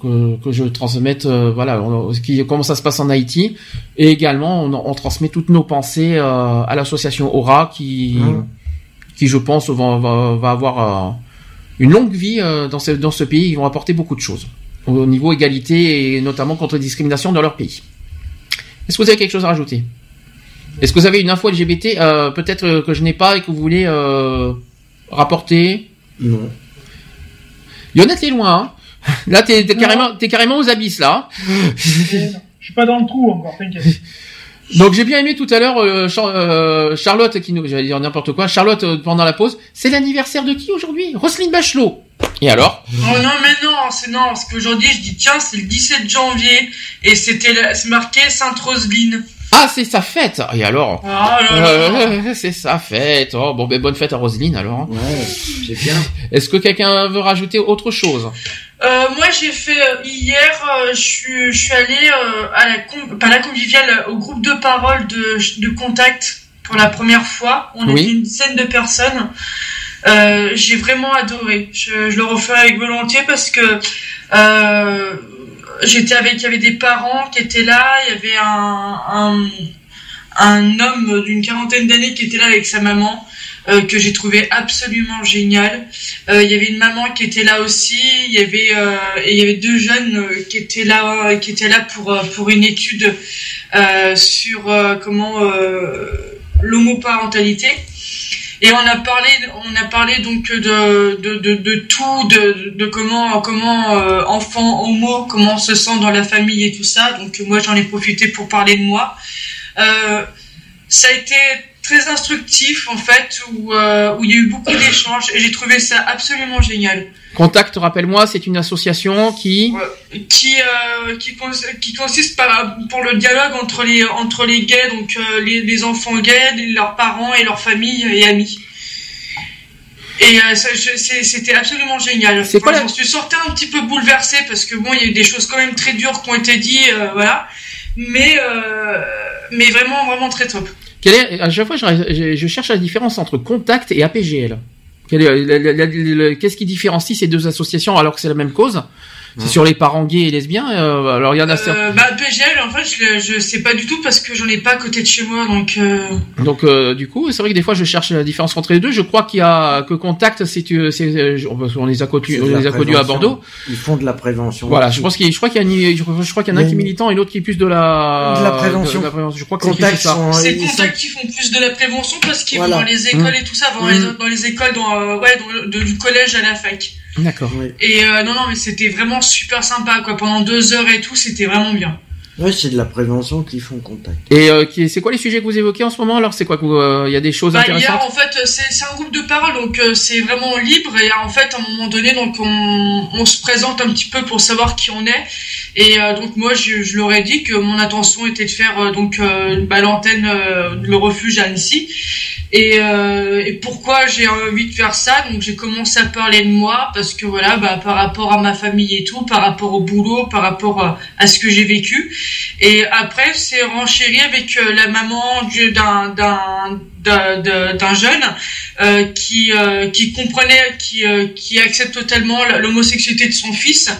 que, que je transmette, euh, voilà, on- ce qui, comment ça se passe en Haïti, et également on, on transmet toutes nos pensées euh, à l'association Aura, qui Mhm. qui je pense va va, va avoir une longue vie dans ce dans ce pays. Ils vont apporter beaucoup de choses au niveau égalité et notamment contre les discriminations dans leur pays. Est-ce que vous avez quelque chose à rajouter? Est-ce que vous avez une info LGBT euh, peut-être euh, que je n'ai pas et que vous voulez euh, rapporter? Non. Yonnette est loin. Hein là, t'es t'es carrément, t'es carrément aux abysses là. Je suis pas dans le trou encore, t'inquiète. Donc j'ai bien aimé tout à l'heure euh, Char- euh, Charlotte qui nous, j'allais dire n'importe quoi. Charlotte euh, pendant la pause. C'est l'anniversaire de qui aujourd'hui? Roselyne Bachelot. Et alors? Oh non, mais non, c'est non, parce qu'aujourd'hui, je dis, tiens, c'est le 17 janvier, et c'était, c'est marqué Sainte-Roseline. Ah, c'est sa fête. Et alors Oh là là. Euh, *laughs* C'est sa fête. Oh, bon, ben bonne fête à Roselyne alors. Ouais, c'est bien. Est-ce que quelqu'un veut rajouter autre chose? Euh, moi, j'ai fait euh, hier, euh, je suis, je suis allé euh, à la pas conviviale, au groupe de parole de, de contact pour la première fois. On Oui. était une dizaine de personnes. Euh, j'ai vraiment adoré. Je, je le refais avec volonté parce que euh, j'étais avec, il y avait des parents qui étaient là, il y avait un, un, homme d'une quarantaine d'années qui était là avec sa maman. euh, que j'ai trouvé absolument génial. Euh, Il y avait une maman qui était là aussi. Il y avait euh, et il y avait deux jeunes qui étaient là, qui étaient là pour pour une étude sur comment l'homoparentalité. Et on a parlé, on a parlé donc de de, de, de tout, de, de comment comment euh, enfant homo, comment on se sent dans la famille et tout ça. Donc moi j'en ai profité pour parler de moi. Euh, ça a été très instructif en fait, où euh, où il y a eu beaucoup d'échanges et j'ai trouvé ça absolument génial. Contact, rappelle-moi, c'est une association qui. qui euh, qui, cons- qui consiste par pour le dialogue entre les entre les gays donc euh, les, les enfants gays leurs parents et leurs familles et amis et je- c'était absolument génial C'est quoi Enfin, la- j'en suis sorti un petit peu bouleversé parce que bon il y a eu des choses quand même très dures qui ont été dites voilà mais mais vraiment vraiment très top À chaque fois, je, cherche la différence entre Contact et APGL. Qu'est-ce qui différencie ces deux associations alors que c'est la même cause? C'est sur les parents gays et lesbiens. euh, alors il y en a certains. euh, bah PGL en fait je, le- je sais pas du tout parce que j'en ai pas à côté de chez moi donc euh, Donc euh, du coup, c'est vrai que des fois je cherche la différence entre les deux. Je crois qu'il y a que Contact, c'est euh, c'est euh, on les a connus, on les a connus à. Bordeaux. Ils font de la prévention. Voilà, je pense qu'il, je crois qu'il y a, une- je crois- je crois qu'il y en a un qui est militant et l'autre qui est plus de la De la prévention. de la prévention. Je crois que c'est ça. C'est Contact qui font plus de la prévention parce qu'ils Voilà. vont dans les écoles Mmh. et tout ça, vont Mmh. dans, les, dans les écoles, dans, euh, ouais, dans- de- du collège à la fac. D'accord. Et euh, non, non, mais c'était vraiment super sympa, quoi. Pendant deux heures et tout, c'était vraiment bien. Ouais, c'est de la prévention qui font contact. Et euh, c'est quoi les sujets que vous évoquez en ce moment Alors? C'est quoi euh, Il y a des choses Bah, intéressantes? hier, en fait, c'est un groupe de parole, donc euh, c'est vraiment libre. Et en fait, à un moment donné, donc on, on se présente un petit peu pour savoir qui on est. Et euh, donc moi, je, je leur ai dit que mon intention était de faire euh, donc euh, bah, l'antenne, euh, le refuge à Annecy. Et, euh, pourquoi j'ai envie de faire ça? Donc j'ai commencé à parler de moi parce que voilà, bah, par rapport à ma famille et tout, par rapport au boulot, par rapport à, à ce que j'ai vécu. Et après, c'est renchéri avec euh, la maman du- d'un d'un d'un jeune euh, qui euh, qui comprenait, qui euh, qui accepte totalement l'homosexualité de son fils,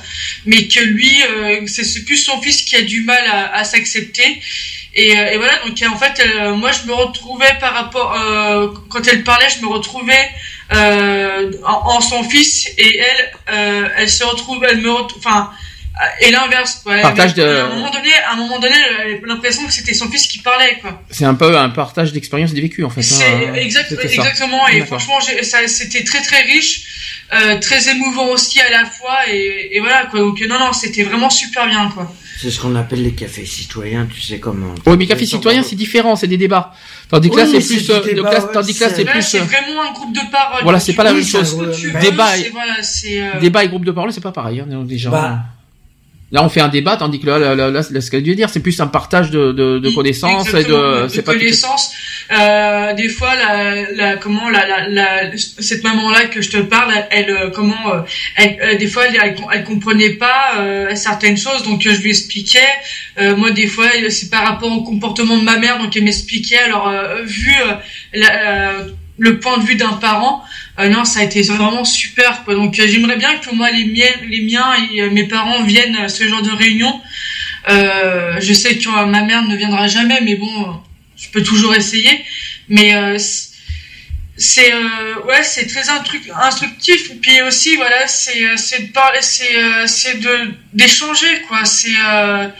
mais que lui, euh, c'est plus son fils qui a du mal à s'accepter. Et, euh, et voilà, donc en fait, euh, moi je me retrouvais par rapport, euh, quand elle parlait, je me retrouvais euh, en, en son fils et elle, euh, elle se retrouve, elle me retrouve, enfin, et l'inverse. quoi. Elle Partage avait- de- À un moment donné, à un moment donné, l'impression que c'était son fils qui parlait, quoi. C'est un peu un partage d'expérience des vécus en fait. C'est hein. exact, exactement. Et franchement, c'était très très riche, euh, très émouvant aussi à la fois. Et, et voilà quoi. Donc non non, c'était vraiment super bien quoi. C'est ce qu'on appelle les cafés citoyens, tu sais comment. Oui, mais café citoyen, c'est différent, c'est des débats. Tandis que là, Oui, c'est c'est plus, euh, débat, ouais, tandis que là, c'est- plus c'est euh, vraiment un groupe de parole. Voilà, c'est pas la même chose. Débat et- euh, débat et groupe de parole, c'est pas pareil. Hein, déjà. Bah. Là, on fait un débat, tandis que là, là, là, là, ce qu'elle veut dire, c'est plus un partage de, de, de connaissances et de, tout- connaissances. Euh, des fois, la, la comment la, la, la- cette maman-là que je te parle, elle, euh, comment, euh, elle, euh, des fois, elle, elle, comprenait pas euh, certaines choses, donc je lui expliquais. Euh, moi, des fois, c'est par rapport au comportement de ma mère, donc elle m'expliquait. Alors, euh, vu la- le point de vue d'un parent, euh, non, ça a été vraiment super. Quoi. Donc, euh, j'aimerais bien que moi, les miens, les miens et euh, mes parents viennent à ce genre de réunion. Euh, je sais que ma mère ne viendra jamais, mais bon, je peux toujours essayer. Mais c'est euh, ouais c'est très instructif et puis aussi voilà c'est euh, c'est de parler c'est euh, c'est de d'échanger quoi c'est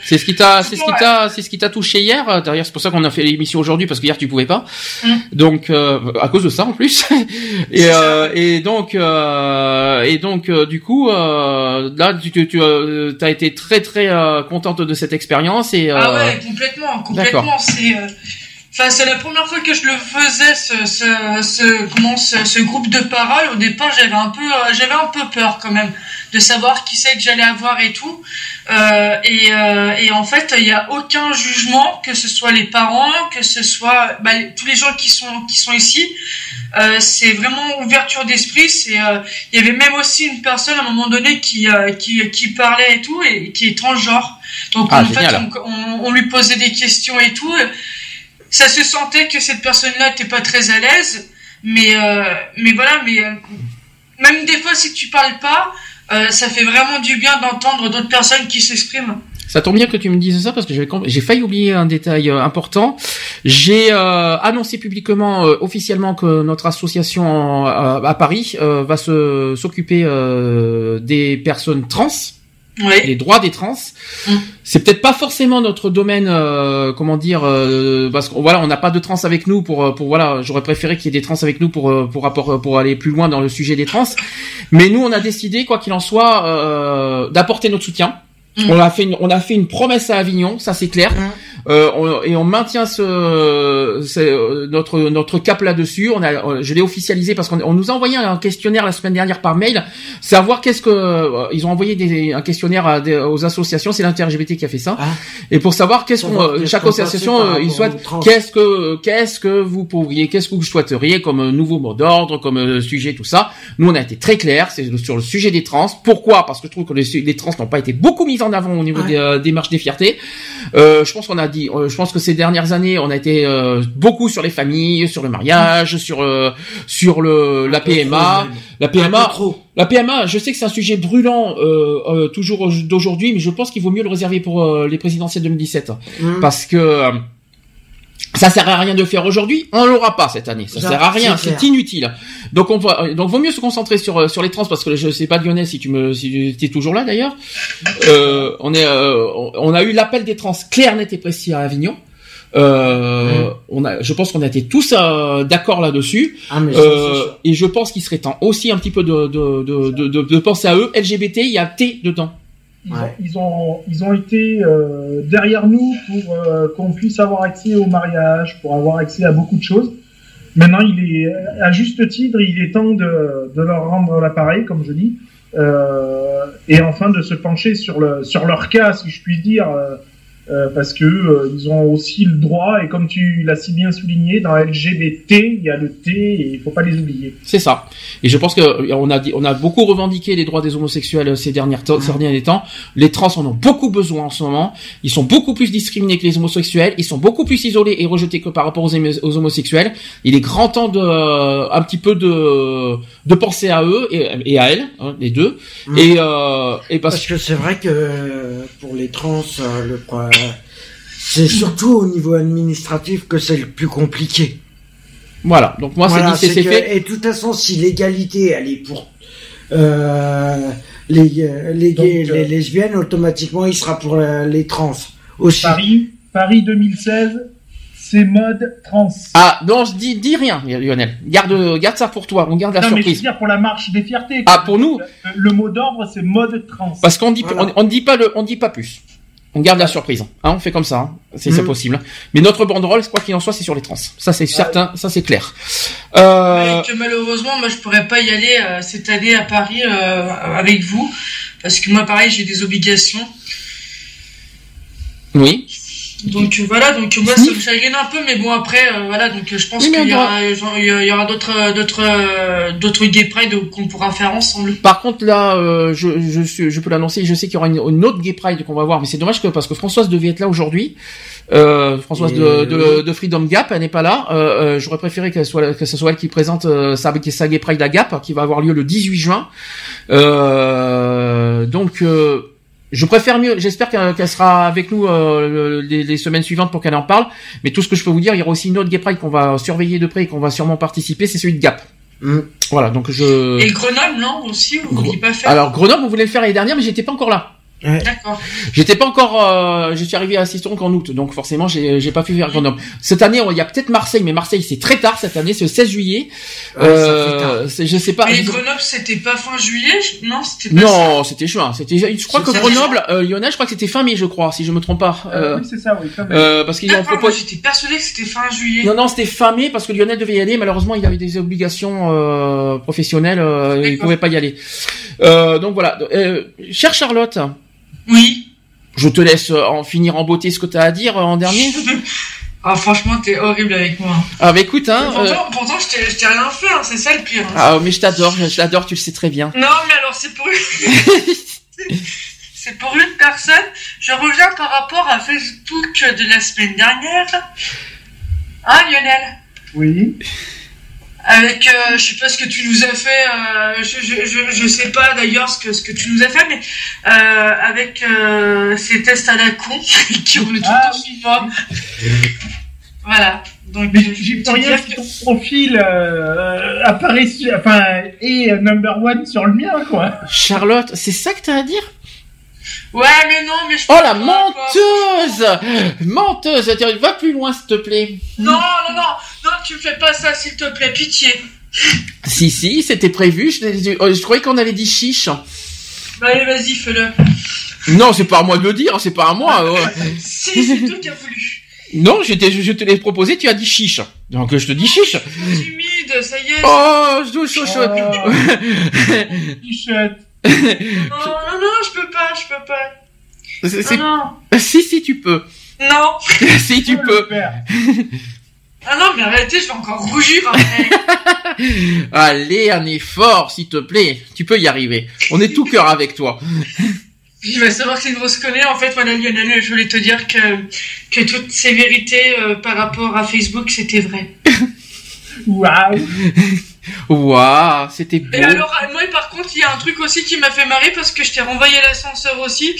c'est ce qui t'a c'est ce qui t'a c'est ce qui t'a touché hier d'ailleurs c'est pour ça qu'on a fait l'émission aujourd'hui parce que hier tu pouvais pas. Mm. donc à cause de ça en plus. *laughs* Et et donc et donc du coup là tu tu, tu as été très très contente de cette expérience et ah ouais complètement complètement c'est Enfin, c'est la première fois que je le faisais, ce, ce, ce comment, ce, ce, groupe de parole. Au départ, j'avais un peu, euh, j'avais un peu peur quand même de savoir qui c'est que j'allais avoir et tout. Euh, et, euh, et, en fait, il n'y a aucun jugement, que ce soit les parents, que ce soit bah, tous les gens qui sont qui sont ici. Euh, c'est vraiment ouverture d'esprit. C'est, euh, il y avait même aussi une personne à un moment donné qui qui, qui parlait et tout et qui est transgenre. Donc ah, en fait, on, on, lui posait des questions et tout ça se sentait que cette personne-là n'était pas très à l'aise, mais euh, mais voilà, mais euh, même des fois si tu parles pas, euh, ça fait vraiment du bien d'entendre d'autres personnes qui s'expriment. Ça tombe bien que tu me dises ça parce que j'ai failli oublier un détail important. J'ai annoncé publiquement, officiellement, que notre association à Paris va s'occuper des personnes trans les droits des trans. Mm. C'est peut-être pas forcément notre domaine, euh, comment dire, euh, parce qu'on voilà, on n'a pas de trans avec nous pour euh, pour voilà, j'aurais préféré qu'il y ait des trans avec nous pour pour rapport pour aller plus loin dans le sujet des trans. Mais nous, on a décidé, quoi qu'il en soit, d'apporter notre soutien. Mm. On a fait une, on a fait une promesse à Avignon, ça c'est clair. Mm. Euh, et on maintient ce, euh, notre notre cap là-dessus. On a, euh, je l'ai officialisé parce qu'on nous a envoyé un questionnaire la semaine dernière par mail, savoir qu'est-ce que ils ont envoyé des, un questionnaire à aux associations. C'est l'inter-LGBT qui a fait ça. Ah. Et pour savoir qu'est-ce qu'on, chaque association, ils souhaitent, qu'est-ce que qu'est-ce que vous pourriez, qu'est-ce que vous souhaiteriez comme nouveau mot d'ordre, comme sujet, tout ça. Nous, on a été très clair, c'est sur le sujet des trans. Pourquoi? Parce que je trouve que les, les trans n'ont pas été beaucoup mis en avant au niveau des, des marches des fiertés. Euh, je pense qu'on a euh, je pense que ces dernières années, on a été euh, beaucoup sur les familles, sur le mariage, sur euh, sur le la PMA, la PMA. La PMA, je sais que c'est un sujet brûlant toujours d'aujourd'hui, mais je pense qu'il vaut mieux le réserver pour les présidentielles 2017 mmh. parce que ça sert à rien de faire aujourd'hui, on l'aura pas cette année. Ça, sert à rien, c'est inutile. Donc on va, donc vaut mieux se concentrer sur sur les trans parce que je sais pas Lionel si tu me si tu es toujours là d'ailleurs. Euh, on est euh, on a eu l'appel des trans clair, net et précis à Avignon. Euh, on a, je pense qu'on a été tous euh, d'accord là-dessus. Ah, euh, et je pense qu'il serait temps aussi un petit peu de de, de, de, de penser à eux. LGBT, il y a T dedans. Ils, ont, ils, ont, été euh, derrière nous pour euh, qu'on puisse avoir accès au mariage, pour avoir accès à beaucoup de choses. Maintenant, il est à juste titre, il est temps de, de leur rendre l'appareil, comme je dis, euh, et enfin de se pencher sur, le, sur leur cas, si je puis dire, euh, euh, parce que euh, ils ont aussi le droit et comme tu l'as si bien souligné dans LGBT il y a le T et il faut pas les oublier. C'est ça. Et je pense que euh, on a on a beaucoup revendiqué les droits des homosexuels ces dernières temps, ces derniers temps. Les trans en ont beaucoup besoin en ce moment. Ils sont beaucoup plus discriminés que les homosexuels. Ils sont beaucoup plus isolés et rejetés que par rapport aux, aux homosexuels. Il est grand temps de un petit peu de de penser à eux et, et à elles, hein, les deux. Mmh. Et, euh, et parce... parce que c'est vrai que pour les trans le c'est surtout au niveau administratif que c'est le plus compliqué. Voilà, donc moi c'est dit, c'est fait. Et de toute façon, si l'égalité elle est pour euh, les, euh, les gays, les euh, lesbiennes, automatiquement il sera pour les trans aussi. Paris, Paris 2016, c'est mode trans. Ah non, je dis, dis rien, Lionel. Garde, garde ça pour toi. On garde la non, surprise. Mais je veux dire pour la marche des fiertés. Ah pour nous. Le, mot d'ordre c'est mode trans. Parce qu'on dit, on, on dit pas le, on dit pas plus. On garde la surprise. Hein, on fait comme ça, hein, si c'est mm. possible. Mais notre banderole, quoi qu'il en soit, c'est sur les trans. Ça, c'est certain, ça, c'est clair. Euh... que malheureusement, moi, je pourrais pas y aller euh, cette année à Paris euh, avec vous, parce que moi, pareil, j'ai des obligations. Oui. Donc voilà, donc moi ça me chagrine un peu, mais bon après euh, voilà, donc je pense qu'il y, aura, il y aura d'autres d'autres d'autres gay pride qu'on pourra faire ensemble. Par contre là, euh, je, je je peux l'annoncer, je sais qu'il y aura une, autre gay pride qu'on va voir, mais c'est dommage que parce que Françoise devait être là aujourd'hui. Euh, Françoise de, de, de, Freedom Gap, elle n'est pas là. Euh, J'aurais préféré qu'elle soit que ce soit elle qui présente sa, sa Gay Pride à Gap, qui va avoir lieu le 18 juin. donc Je préfère mieux. J'espère qu'elle sera avec nous euh, le- les, les semaines suivantes pour qu'elle en parle. Mais tout ce que je peux vous dire, il y aura aussi une autre Gay Pride qu'on va surveiller de près et qu'on va sûrement participer. C'est celui de Gap. Mm. Voilà. Donc je. Et Grenoble, non, aussi, vous vouliez pas faire Alors Grenoble, on voulait le faire l'année dernière, mais j'étais pas encore là. D'accord. J'étais pas encore, euh, je suis arrivé à Sistron qu'en août, donc forcément j'ai j'ai pas pu faire Grenoble. Cette année, il y a peut-être Marseille, mais Marseille c'est très tard cette année, c'est le 16 juillet. Ouais, Euh, c'est- je sais pas. Mais Grenoble, c'était pas fin juillet Non, c'était pas ça. Non, c'était juin. C'était, je crois que Grenoble, euh, Lyonnais, je crois que c'était fin mai, je crois, si je me trompe pas. Euh, Euh, oui, c'est ça, oui. quand même. euh, parce qu'ils ont proposé. j'étais persuadé que c'était fin juillet. Non, non, c'était fin mai parce que Lionel devait y aller. Malheureusement, il avait des obligations euh, professionnelles, euh, il pouvait pas y aller. Euh, donc voilà. Euh, chère Charlotte, Oui. je te laisse euh, en finir en beauté ce que tu as à dire euh, en dernier. *laughs* ah, franchement, t'es horrible avec moi. Ah bah écoute, hein. euh, Pourtant, pourtant je t'ai je t'ai rien fait, hein, c'est ça le pire. hein. Ah mais je t'adore, je, je t'adore, tu le sais très bien. Non, mais alors c'est pour une... *laughs* c'est pour une personne. Je reviens par rapport à Facebook de la semaine dernière. Hein, Lionel? Oui. Avec, euh, je sais pas ce que tu nous as fait, euh, je, je, je, je sais pas d'ailleurs ce que, ce que tu nous as fait, mais euh, avec euh, ces tests à la con *laughs* qui ont le tout Ah, suivant. Voilà. Donc, peux te rien dire si ton profil euh, apparaît, enfin, est number one sur le mien, quoi. Charlotte, c'est ça que t'as à dire? Ouais, mais non, mais je Oh la menteuse Menteuse Va plus loin s'il te plaît. Non, non, non, non, tu me fais pas ça, s'il te plaît, pitié. Si, si, c'était prévu, je, je- je croyais qu'on avait dit chiche. Bah, allez, vas-y, fais-le. Non, c'est pas à moi de le dire, c'est pas à moi. *laughs* Si, c'est toi qui as voulu. Non, j'étais, je te l'ai proposé, tu as dit chiche. Donc je te dis chiche. Timide, ça y est. Oh, je chaud, chaud. Oh. *laughs* *laughs* Non, non, non, je peux pas, je peux pas. C'est- c'est- Ah non. Si, si, tu peux. Non. *laughs* si, tu Oh, peux. *laughs* Ah non, mais arrêtez, je vais encore rougir après. Allez, un effort, s'il te plaît. Tu peux y arriver. On est tout cœur avec toi. Il va savoir que c'est une grosse connerie. En fait, voilà, Lionel, je voulais te dire que, que toutes ces vérités euh, par rapport à Facebook, c'était vrai. Waouh. Waouh, c'était beau. Et alors, moi, par contre, il y a un truc aussi qui m'a fait marrer parce que je t'ai renvoyé l'ascenseur aussi.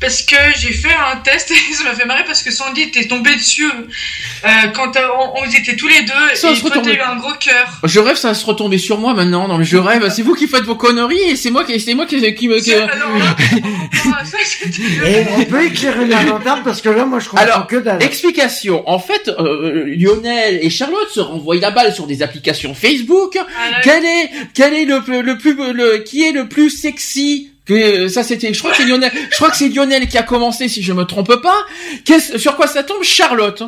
Parce que j'ai fait un test et *laughs* ça m'a fait marrer parce que Sandy était tombée dessus euh, quand euh, on, on était tous les deux Ça et toi, t'as eu un gros cœur. Je rêve, ça se retomber sur moi maintenant. Non, mais je rêve. C'est vous qui faites vos conneries et c'est moi qui, c'est moi qui, qui me. qui- *laughs* Et on peut éclairer la lanterne parce que là, moi, je comprends Alors, que dalle. Explication. En fait, euh, Lionel et Charlotte se renvoient la balle sur des applications Facebook. Ah, là, Quel est, quel est le, le plus, le, qui est le plus sexy que ça c'était, je crois que c'est Lionel, je crois que c'est Lionel qui a commencé si je me trompe pas. Qu'est-ce- sur quoi ça tombe? Charlotte.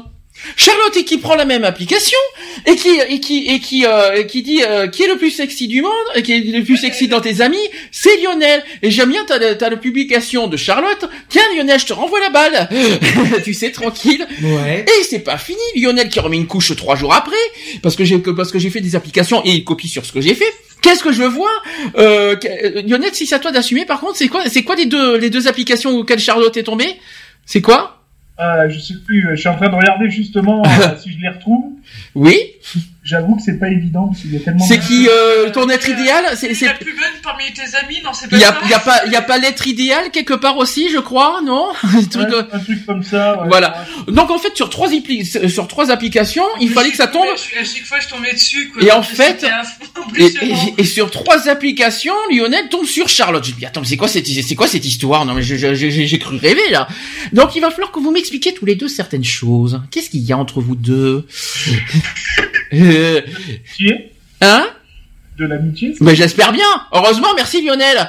Charlotte et qui prend la même application et qui et qui et qui euh, et qui dit euh, qui est le plus sexy du monde et qui est le plus sexy dans tes amis c'est Lionel et j'aime bien ta ta la publication de Charlotte tiens Lionel je te renvoie la balle *laughs* tu sais tranquille Ouais. et c'est pas fini, Lionel qui remet une couche trois jours après, parce que j'ai parce que j'ai fait des applications et il copie sur ce que j'ai fait. Qu'est-ce que je vois euh, euh, Lionel, si c'est à toi d'assumer, par contre, c'est quoi c'est quoi les deux les deux applications auxquelles Charlotte est tombée? C'est quoi? Euh, je sais plus, euh, je suis en train de regarder justement euh, *laughs* si je les retrouve. Oui J'avoue que c'est pas évident parce qu'il y a tellement. C'est de- qui euh, ton être idéal C'est la plus bonne parmi tes amis, non, c'est pas il y a y pas il y a pas l'être idéal quelque part aussi, je crois, non *laughs* Un truc, Ouais, euh, un truc comme ça. ouais. Voilà. Donc en fait sur trois appli- sur trois applications, il fallait que ça tombe À chaque fois, je tombais dessus. Quoi. Et en fait- Et, impressionnant. et- et sur trois applications, Lionel tombe sur Charlotte. J'ai dit attends, mais c'est quoi cette c'est quoi cette histoire? Non mais je- je- je- j'ai cru rêver là. Donc il va falloir que vous m'expliquiez tous les deux certaines choses. Qu'est-ce qu'il y a entre vous deux? *laughs* *laughs* Hein? De l'amitié. Mais j'espère bien. Heureusement, merci Lionel. *laughs*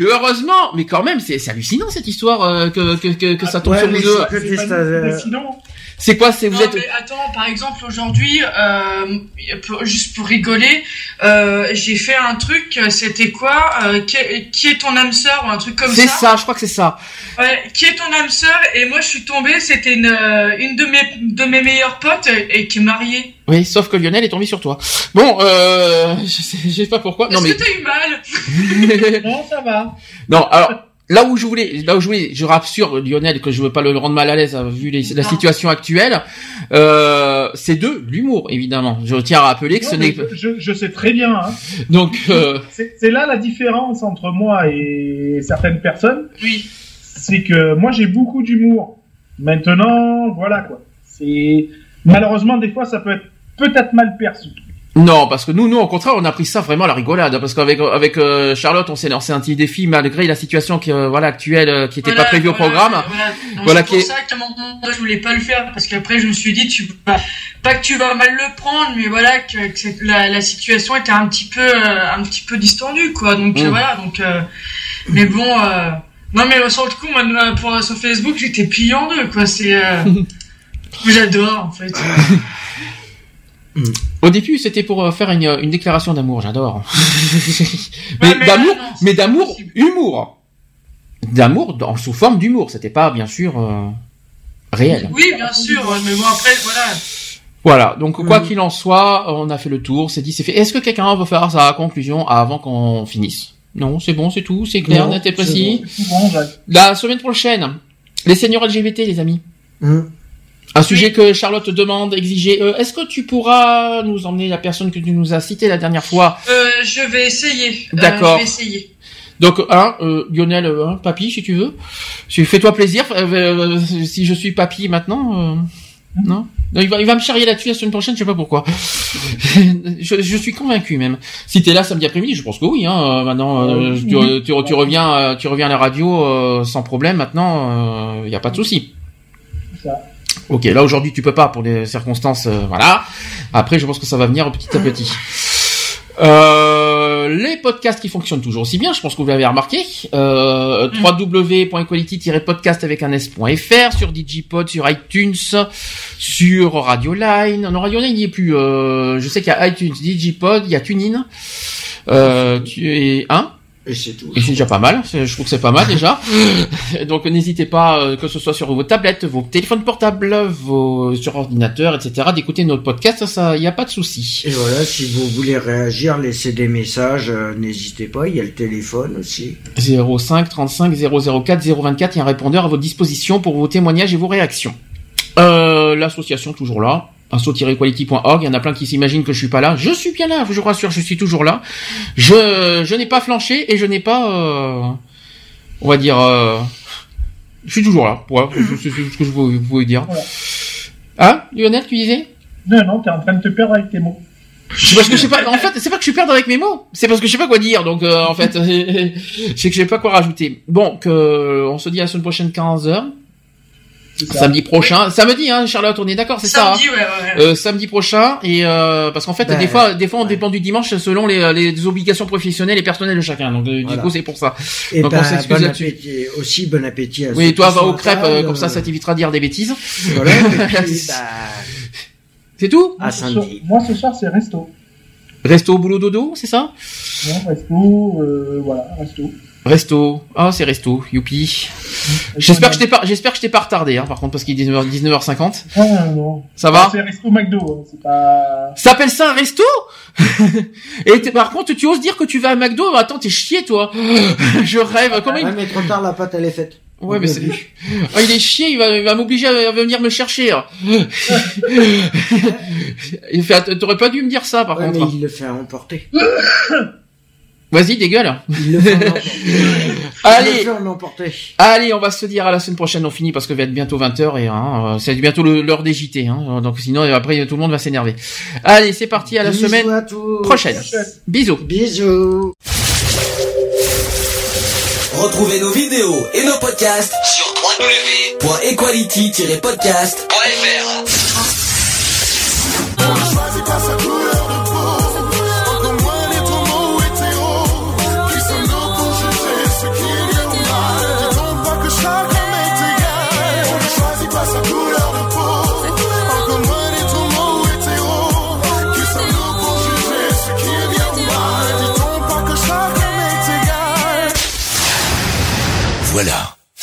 Heureusement, mais quand même, c'est hallucinant cette histoire euh, que, que, que, que ça tombe Ouais, sur vous deux. c'est que C'est quoi C'est vous Non, êtes mais attends, par exemple, aujourd'hui, euh, pour- juste pour rigoler, euh, j'ai fait un truc, c'était quoi euh, qui, est, qui est ton âme sœur ou un truc comme C'est ça, ça, je crois que c'est ça. Ouais, qui est ton âme sœur Et moi, je suis tombée, c'était une, euh, une de mes, de mes meilleures potes et, qui est mariée. Oui, sauf que Lionel est tombé sur toi. Bon, euh, *laughs* je sais, je sais pas pourquoi. Non Est-ce mais que t'as eu mal? *laughs* Non, ça va. non. Alors, là où je voulais, là où je voulais, je rassure Lionel que je veux pas le rendre mal à l'aise hein, vu les- la situation actuelle. Euh, c'est de l'humour, évidemment. Je tiens à rappeler que Non, ce n'est je, je sais très bien. Hein. donc. euh, *laughs* C'est c'est là la différence entre moi et certaines personnes. Oui. C'est que moi j'ai beaucoup d'humour. Maintenant, voilà quoi. C'est malheureusement des fois ça peut être peut-être mal perçu. Non, parce que nous, nous, au contraire, on a pris ça vraiment à la rigolade, parce qu'avec avec euh, Charlotte, on s'est lancé un petit défi malgré la situation qui, euh, voilà, actuelle, euh, qui était Voilà, pas prévue au programme. Voilà, Voilà c'est qui pour ça qu'à un moment donné, je voulais pas le faire parce qu'après je me suis dit tu pas que tu vas mal le prendre, mais voilà que, que la, la situation était un petit peu euh, un petit peu distendue quoi. Donc Mm. euh, voilà donc euh, mais bon euh, non mais euh, sur le coup moi euh, pour sur Facebook j'étais plié en deux quoi. C'est euh, *laughs* j'adore en fait. *laughs* Au début, c'était pour euh, faire une, une déclaration d'amour, j'adore. *laughs* mais d'amour, mais d'amour, humour. D'amour dans, sous forme d'humour, c'était pas bien sûr euh, réel. Oui bien sûr mais bon après voilà. Voilà, donc quoi Mhm. qu'il en soit, on a fait le tour, c'est dit, c'est fait. Est-ce que quelqu'un veut faire sa conclusion avant qu'on finisse? Non, c'est bon, c'est tout, c'est clair, net et précis. La semaine prochaine, les seniors LGBT, les amis. Hum. Un sujet que Charlotte demande, exiger. Euh, Est-ce que tu pourras nous emmener la personne que tu nous as citée la dernière fois? Euh, je vais essayer. Euh, D'accord. je vais essayer. Donc, un, euh, Lionel, euh, un, papy, si tu veux. Si- Fais-toi plaisir. euh, euh, si je suis papy maintenant, euh, non? Il va, il va me charrier là-dessus la semaine prochaine, je sais pas pourquoi. *laughs* je, je suis convaincu même. Si t'es là samedi après-midi, je pense que oui. Hein, euh, maintenant, euh, tu, tu, tu reviens, euh, tu reviens à la radio euh, sans problème. Maintenant, il y a pas de souci. Ok, là aujourd'hui tu peux pas pour des circonstances, euh, voilà. Après, je pense que ça va venir petit à petit. Euh, les podcasts qui fonctionnent toujours aussi bien, je pense que vous l'avez remarqué. Euh, www.equality-podcast avec un s.fr sur Digipod, sur iTunes, sur Radio Line. Non, Radio Line il n'y est plus. Euh, je sais qu'il y a iTunes, Digipod, il y a TuneIn. Euh, tu es un. Et c'est tout. Et c'est déjà pas mal, je trouve que c'est pas mal déjà. *laughs* Donc n'hésitez pas, euh, que ce soit sur vos tablettes, vos téléphones portables, vos sur ordinateur, etc., d'écouter notre podcast, ça, y a pas de souci. Et voilà, si vous voulez réagir, laissez des messages, euh, n'hésitez pas, il y a le téléphone aussi. 05 35 004 024, il y a un répondeur à votre disposition pour vos témoignages et vos réactions. Euh, l'association toujours là, asso-equality.org, il y en a plein qui s'imaginent que je suis pas là. Je suis bien là, je vous rassure, je suis toujours là. Je, je n'ai pas flanché et je n'ai pas, euh, on va dire, euh, je suis toujours là. Voilà, c'est ce que je vous pouvais dire. Voilà. Hein, Lionel, tu disais? Non, non, t'es en train de te perdre avec tes mots. c'est parce que je sais pas. En fait, c'est pas que je suis perdre avec mes mots. C'est parce que je sais pas quoi dire. Donc, euh, en fait, *laughs* c'est que je sais pas quoi rajouter. Bon, que on se dit à la semaine prochaine 15 h. samedi prochain. Samedi, hein, Charlotte, on est d'accord, c'est ça. hein Samedi, ouais, ouais. ouais. Euh, samedi prochain et euh, parce qu'en fait Ben, des fois des fois on ouais. dépend du dimanche selon les, les obligations professionnelles et personnelles de chacun donc euh, du Voilà. coup c'est pour ça Et Donc, on ben, s'excuse bon là-dessus. appétit, aussi bon appétit à oui ceux toi va aux crêpes euh, comme ça euh, ça t'évitera de dire des bêtises Voilà, *laughs* bah, c'est tout à samedi. Moi, ce soir, c'est resto. resto boulot dodo c'est ça? Non, resto, euh, voilà, resto. Resto ah c'est resto youpi j'espère que je t'ai pas j'espère que je t'ai pas retardé hein, par contre parce qu'il est 19h 19h50 Non, non, non. ça va C'est resto McDo, hein, c'est pas... ça s'appelle ça un resto *laughs* et par contre tu oses dire que tu vas à McDo? Attends t'es chier toi *laughs* je rêve comment il Ouais, mais trop tard, la pâte, elle est faite. Ouais, mais c'est. Ah, il est chier, il va, il va m'obliger à venir me chercher. hein. *laughs* il fait, t'aurais pas dû me dire ça, par Ouais, mais contre. il le fait emporter. Vas-y, dégueule. Le *laughs* le Allez, allez, on va se dire à la semaine prochaine. On finit parce que va être bientôt 20h et hein, euh, c'est bientôt l'heure des JT. Hein, donc sinon, après, tout le monde va s'énerver. Allez, c'est parti à la Bisous semaine à tous. prochaine. Bisous. Bisous. Retrouvez nos vidéos et nos podcasts sur www.equality-podcast.fr.